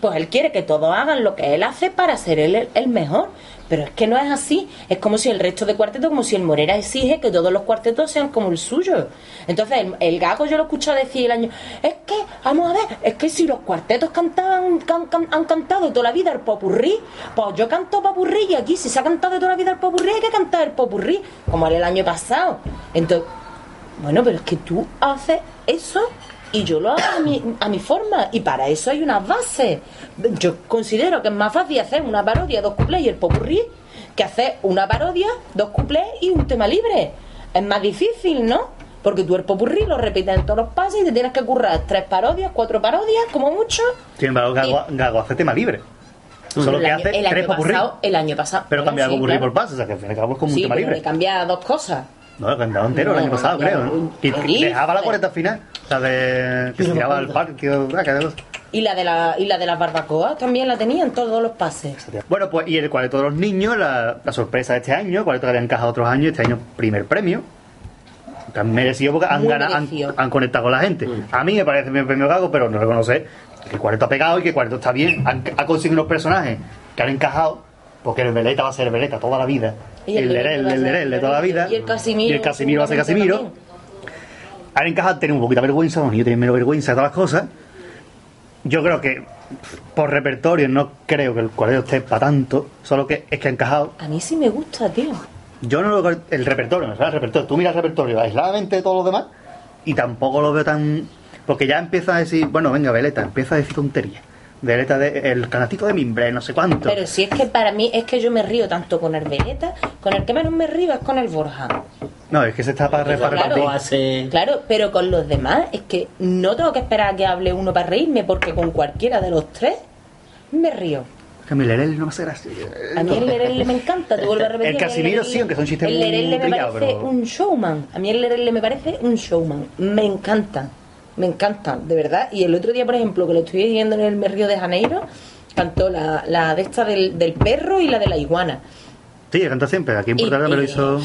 pues él quiere que todos hagan lo que él hace para ser él el, el mejor. Pero es que no es así. Es como si el resto de cuartetos, como si el Morera exige que todos los cuartetos sean como el suyo. Entonces el, el Gago yo lo escucho decir el año, es que, vamos a ver, es que si los cuartetos cantaban, can- han cantado toda la vida el popurrí, pues yo canto popurrí y aquí si se ha cantado toda la vida el popurrí hay que cantar el popurrí, como era el año pasado. Entonces, bueno, pero es que tú haces eso y yo lo hago a mi, a mi forma y para eso hay unas bases. Yo considero que es más fácil hacer una parodia, dos cuplés y el popurrí que hacer una parodia, dos cuplés y un tema libre. Es más difícil, ¿no? Porque tú el popurrí lo repites en todos los pases y te tienes que currar tres parodias, cuatro parodias, como mucho. Sin embargo, Gago, Gago hace tema libre. Solo el que año, hace el tres año popurrí. pasado, el año pasado. Pero Bueno, cambia sí, popurrí claro. por paso, o sea que al fin y al cabo es como un Sí, tema pero libre. le cambia dos cosas. No, el cantado entero el año pasado, creo. Y dejaba la cuarenta final. Sea, de, que se tiraba al parque. Y la de la, y la de las barbacoas también la tenía en todos los pases. Bueno, pues y el cuarteto de los niños, la, la sorpresa de este año, cuarteto que había encajado otros años, este año primer premio. Que han merecido porque han, ganado, han, conectado con la gente. A mí me parece mi premio Gago, pero no reconocer que el cuarteto ha pegado y que el cuarteto está bien. Han- ha conseguido unos personajes que han encajado, porque el Veleta va a ser el Veleta toda la vida. Y el el Lerel, el Lerel de toda la vida. Y el Casimiro, Y el Casimiro va a ser Casimiro. Han encajado, tienen un poquito de vergüenza, los niños tienen menos vergüenza de todas las cosas. Yo creo que por repertorio no creo que el cuarteto esté para tanto, solo que es que ha encajado. A mí sí me gusta, tío. Yo no lo el repertorio, ¿no? El repertorio. Tú miras el repertorio aisladamente de todos los demás y tampoco lo veo tan. Porque ya empieza a decir, bueno, venga, Veleta, empieza a decir tonterías. De Veleta de, el canastito de mimbre, no sé cuánto. Pero si es que para mí es que yo me río tanto con el Veleta, con el que menos me río es con el Borja. No, es que se está para, para repartir. hace... Claro, pero con los demás es que no tengo que esperar a que hable uno para reírme, porque con cualquiera de los tres me río. Que a mí Lerel no me hace gracia. A mí el Lerele me encanta, te vuelvo a repetir. El Casimiro sí, aunque son chistes El muy Lerele me parece pero- un showman. A mí el Lerele me parece un showman. Me encanta, me encanta, de verdad. Y el otro día, por ejemplo, que lo estoy viendo en el Río de Janeiro, cantó la, la de esta del, del perro y la de la iguana. Sí, canta siempre. Aquí en Portugal me lo hizo.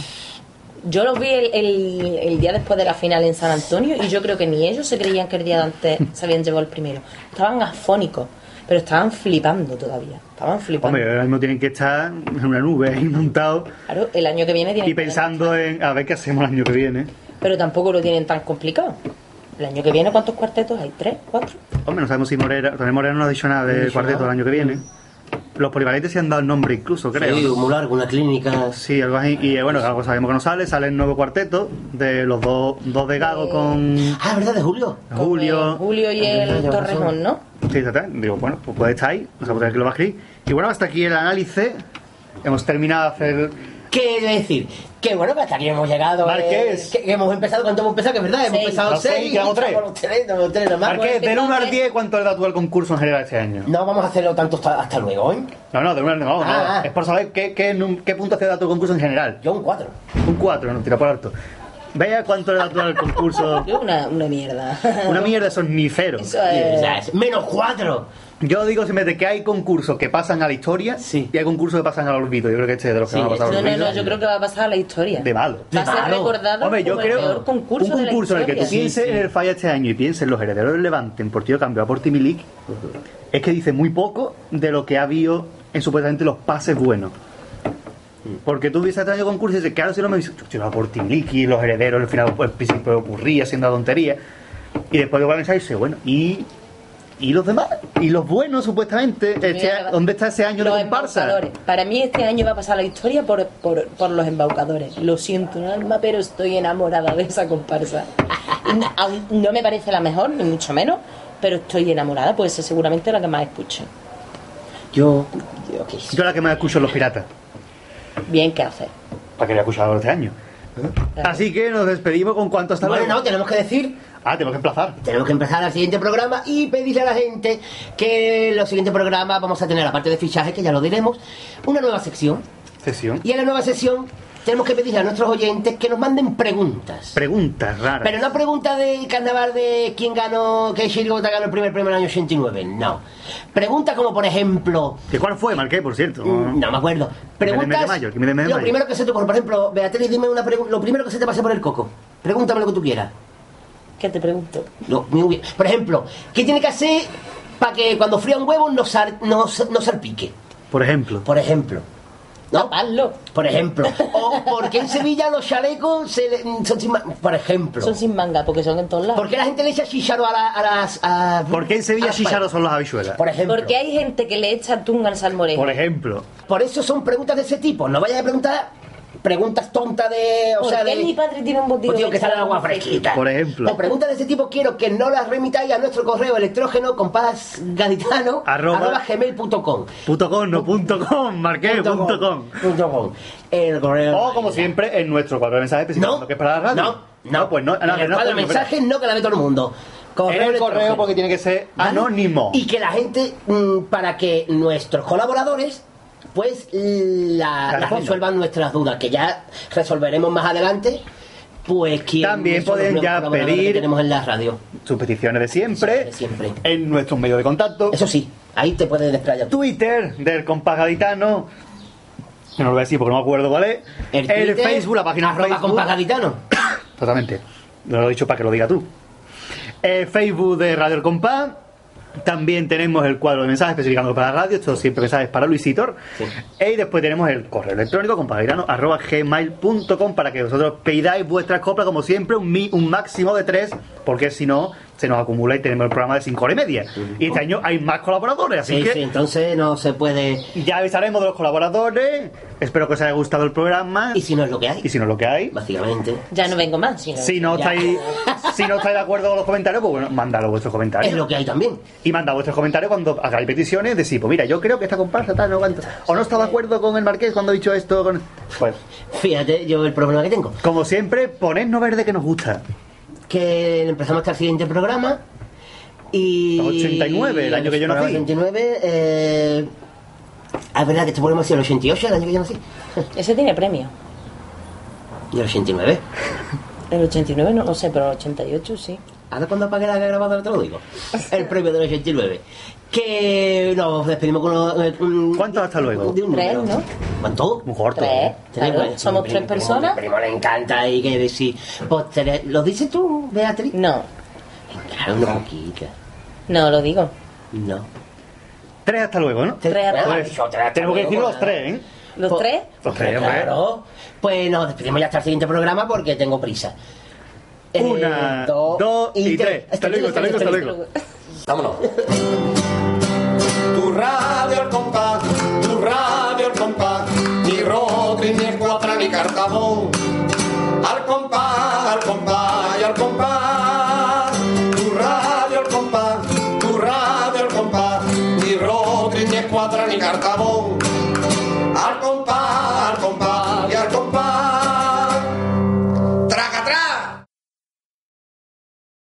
Yo los vi el, el- el día después de la final en San Antonio y yo creo que ni ellos se creían que el día de antes se habían llevado el primero. Estaban afónicos, pero estaban flipando todavía. Estaban flipando. Hombre, ahora mismo tienen que estar en una nube ahí montados Claro, el año que viene tienen y que- pensando en a ver qué hacemos el año que viene. Pero tampoco lo tienen tan complicado. El año que viene, ¿cuántos cuartetos hay? ¿Tres? ¿Cuatro? Hombre, no sabemos si Morera. También Morera no ha dicho nada No dicho cuarteto nada. del año que viene. Los polivalentes se han dado el nombre incluso, creo. Sí, ¿no? muy largo, una clínica. Sí, algo así. Y eh, bueno, algo sabemos que no sale. Sale el nuevo cuarteto de los dos, dos de Gago con Ah, ¿verdad? De Julio. Julio. Julio y el razón. Torrejón, ¿no? Sí, exactamente. Digo, bueno, pues puede estar ahí. O sea, puede que lo va a escribir. Y bueno, hasta aquí el análisis. Hemos terminado de hacer. ¿Qué decir? Que bueno, que hasta aquí hemos llegado. Marqués. eh, que, que hemos empezado, ¿cuánto hemos empezado? Que es verdad, hemos Seis. empezado No, seis, seis. quedamos tres. Estamos tres, estamos tres nomás. Marqués, del 1 al entonces- 10, ¿cuánto le da tú al concurso en general este año? No vamos a hacerlo tanto hasta, hasta luego, ¿eh? No, no, del 1 al 10, no, no. Ah, ah. Es por saber qué, qué, qué puntos te da tu concurso en general. Yo un 4. Un 4, no, tira por alto. Vea cuánto le da tú al concurso. Yo una, una mierda. Una mierda, cero. Eso es... Menos 4. Yo digo siempre que hay concursos que pasan a la historia Sí. y hay concursos que pasan al olvido. Yo creo que este es de los que Sí, van a pasar al No, no, olvido. no, yo creo que va a pasar a la historia. De malo. Va a ser malo. recordado Hombre, yo creo el peor concurso, un de la concurso en el que tú pienses en el falla este año y pienses en los herederos del Levante en Portillo Cambio a Portimilik, es que dice muy poco de lo que ha habido en supuestamente los pases buenos. Porque tú ves este año concurso y dices, claro, si no me dices, yo a Portimilik y los herederos, al final pues, principio ocurría siendo tontería. Y después de a dice, bueno, y. ¿Y los demás? ¿Y los buenos, supuestamente? Este- Mira, ¿Dónde está ese año de los comparsa? embaucadores. Para mí este año va a pasar la historia por, por, por los embaucadores. Lo siento, un alma, pero estoy enamorada de esa comparsa. No- aún no me parece la mejor, ni mucho menos, pero estoy enamorada, pues es seguramente la que más escuche. Yo. Yo, ¿qué Yo la que más escucho es los piratas. Bien, ¿qué hacer? Para que haya escuchado este año. Así que nos despedimos con cuánto hasta Bueno, luego. no, tenemos que decir Ah, tenemos que emplazar. Tenemos que empezar al siguiente programa y pedirle a la gente que en los siguientes programas vamos a tener, aparte de fichaje, que ya lo diremos, una nueva sección. Sesión. Y en la nueva sección tenemos que pedirle a nuestros oyentes que nos manden preguntas. Preguntas raras. Pero no preguntas de carnaval de quién ganó, qué Chirigota ganó el primer premio en el año 89, no. Preguntas como, por ejemplo, ¿Que cuál fue, Marqué, por cierto? Mm, No me acuerdo. Preguntas. de mayo, de lo mayo. primero que se te ocurre, por ejemplo, Beatriz, dime una pregu- lo primero que se te pase por el coco. Pregúntame lo que tú quieras. ¿Qué te pregunto? Bien. Por ejemplo, ¿qué tiene que hacer para que cuando fría un huevo no, sal- no, no salpique? Por ejemplo. Por ejemplo. ¿No? Taparlo. Por ejemplo. O porque en Sevilla los chalecos se le- son sin ma- Por ejemplo. Son sin manga, porque son en todos lados. ¿Por qué la gente le echa chicharo a, la- a las... a- ¿Por qué en Sevilla paellas? son las habichuelas? Por ejemplo. Porque hay gente que le echa tunga al salmorejo. Por ejemplo. Por eso son preguntas de ese tipo. No vayas a preguntar preguntas tontas de... O ¿Por sea, qué de... mi padre tiene un botillo Botillo que sale agua fresquita. Por ejemplo. O preguntas de ese tipo quiero que no las remitáis a nuestro correo electrógeno compasgaditano Arroba- arroba gmail.com. Punto com, no punto com, Marqué, Punto punto com. Punto com. El correo. O como siempre, en nuestro cuadro de mensajes especificando No, que es para la radio. no, no, pues no, no, en el no, cuadro de mensajes no que la ve todo el mundo. En el correo porque tiene que ser ¿Vale? anónimo. Y que la gente, mm, para que nuestros colaboradores, pues la, resuelvan nuestras dudas, que ya resolveremos más adelante. Pues También pueden ya pedir- que tenemos en la radio. Sus peticiones de siempre. De siempre. En nuestros medios de contacto. Eso sí, ahí te puedes desplayar. Twitter del compás gaditano. Que no lo voy a decir porque no me acuerdo cuál es. El, Twitter, Facebook, la página arroba Facebook. compás gaditano. Totalmente. Lo he dicho para que lo diga tú. El Facebook de Radio El Compás. También tenemos el cuadro de mensajes especificando para la radio. Esto siempre mensajes para Luisitor. Y después tenemos el correo electrónico compagaditano.gmail.com para que vosotros pidáis vuestras coplas como siempre, un, mi- un máximo de tres, porque si no, se nos acumula y tenemos el programa de 5 horas y media. Y este año hay más colaboradores, así Sí, que sí, entonces no se puede. ya avisaremos de los colaboradores. Espero que os haya gustado el programa. Y si no es lo que hay. Y si no es lo que hay. Básicamente. Ya no vengo más. Si no, Si no, estáis, si no estáis de acuerdo con los comentarios, pues bueno, mandadlo vuestros comentarios. Es lo que hay también. Y mandad vuestros comentarios cuando hagáis peticiones, decir, pues mira, yo creo que esta comparsa tal, no cuánto. O no está de acuerdo con el marqués cuando ha dicho esto. Con... Pues, Fíjate, yo el problema que tengo. como siempre, ponednos verde que nos gusta. Que empezamos hasta el siguiente programa. Y. Los 89, el año que yo nací. 89, eh. Es verdad que este programa ha sido el 88, el año que yo nací. Ese tiene premio. Y el 89. El 89 no lo sé, pero el 88 sí. Ahora cuando apague la grabadora te lo digo. El premio del 89. Que nos despedimos con... los- eh, un- ¿Cuánto hasta luego? de un Tres, número. ¿no? ¿Cuánto? Muy corto. Tres. Claro, somos tres personas. Primo le encanta y que decir... Pues, tener- ¿Lo dices tú, Beatriz? No, Claro, una poquita. no lo digo. No. Tres hasta luego, ¿no? Tres hasta Pues, tres hasta tenemos que luego, decir los tres, ¿eh? ¿Los Pues- tres? Los tres, hombre. Claro. Pues nos despedimos ya hasta el siguiente programa porque tengo prisa. Eh, Una, dos y tres. Hasta luego, hasta luego, hasta luego. Vámonos. Tu radio al compás, tu radio al compás, ni Rodri, ni ni Cartabón. Al compás, al compás y al compás. Tu radio al compás, tu radio al compás, ni Rodri, ni Escuadra, ni Cartabón. Al compás.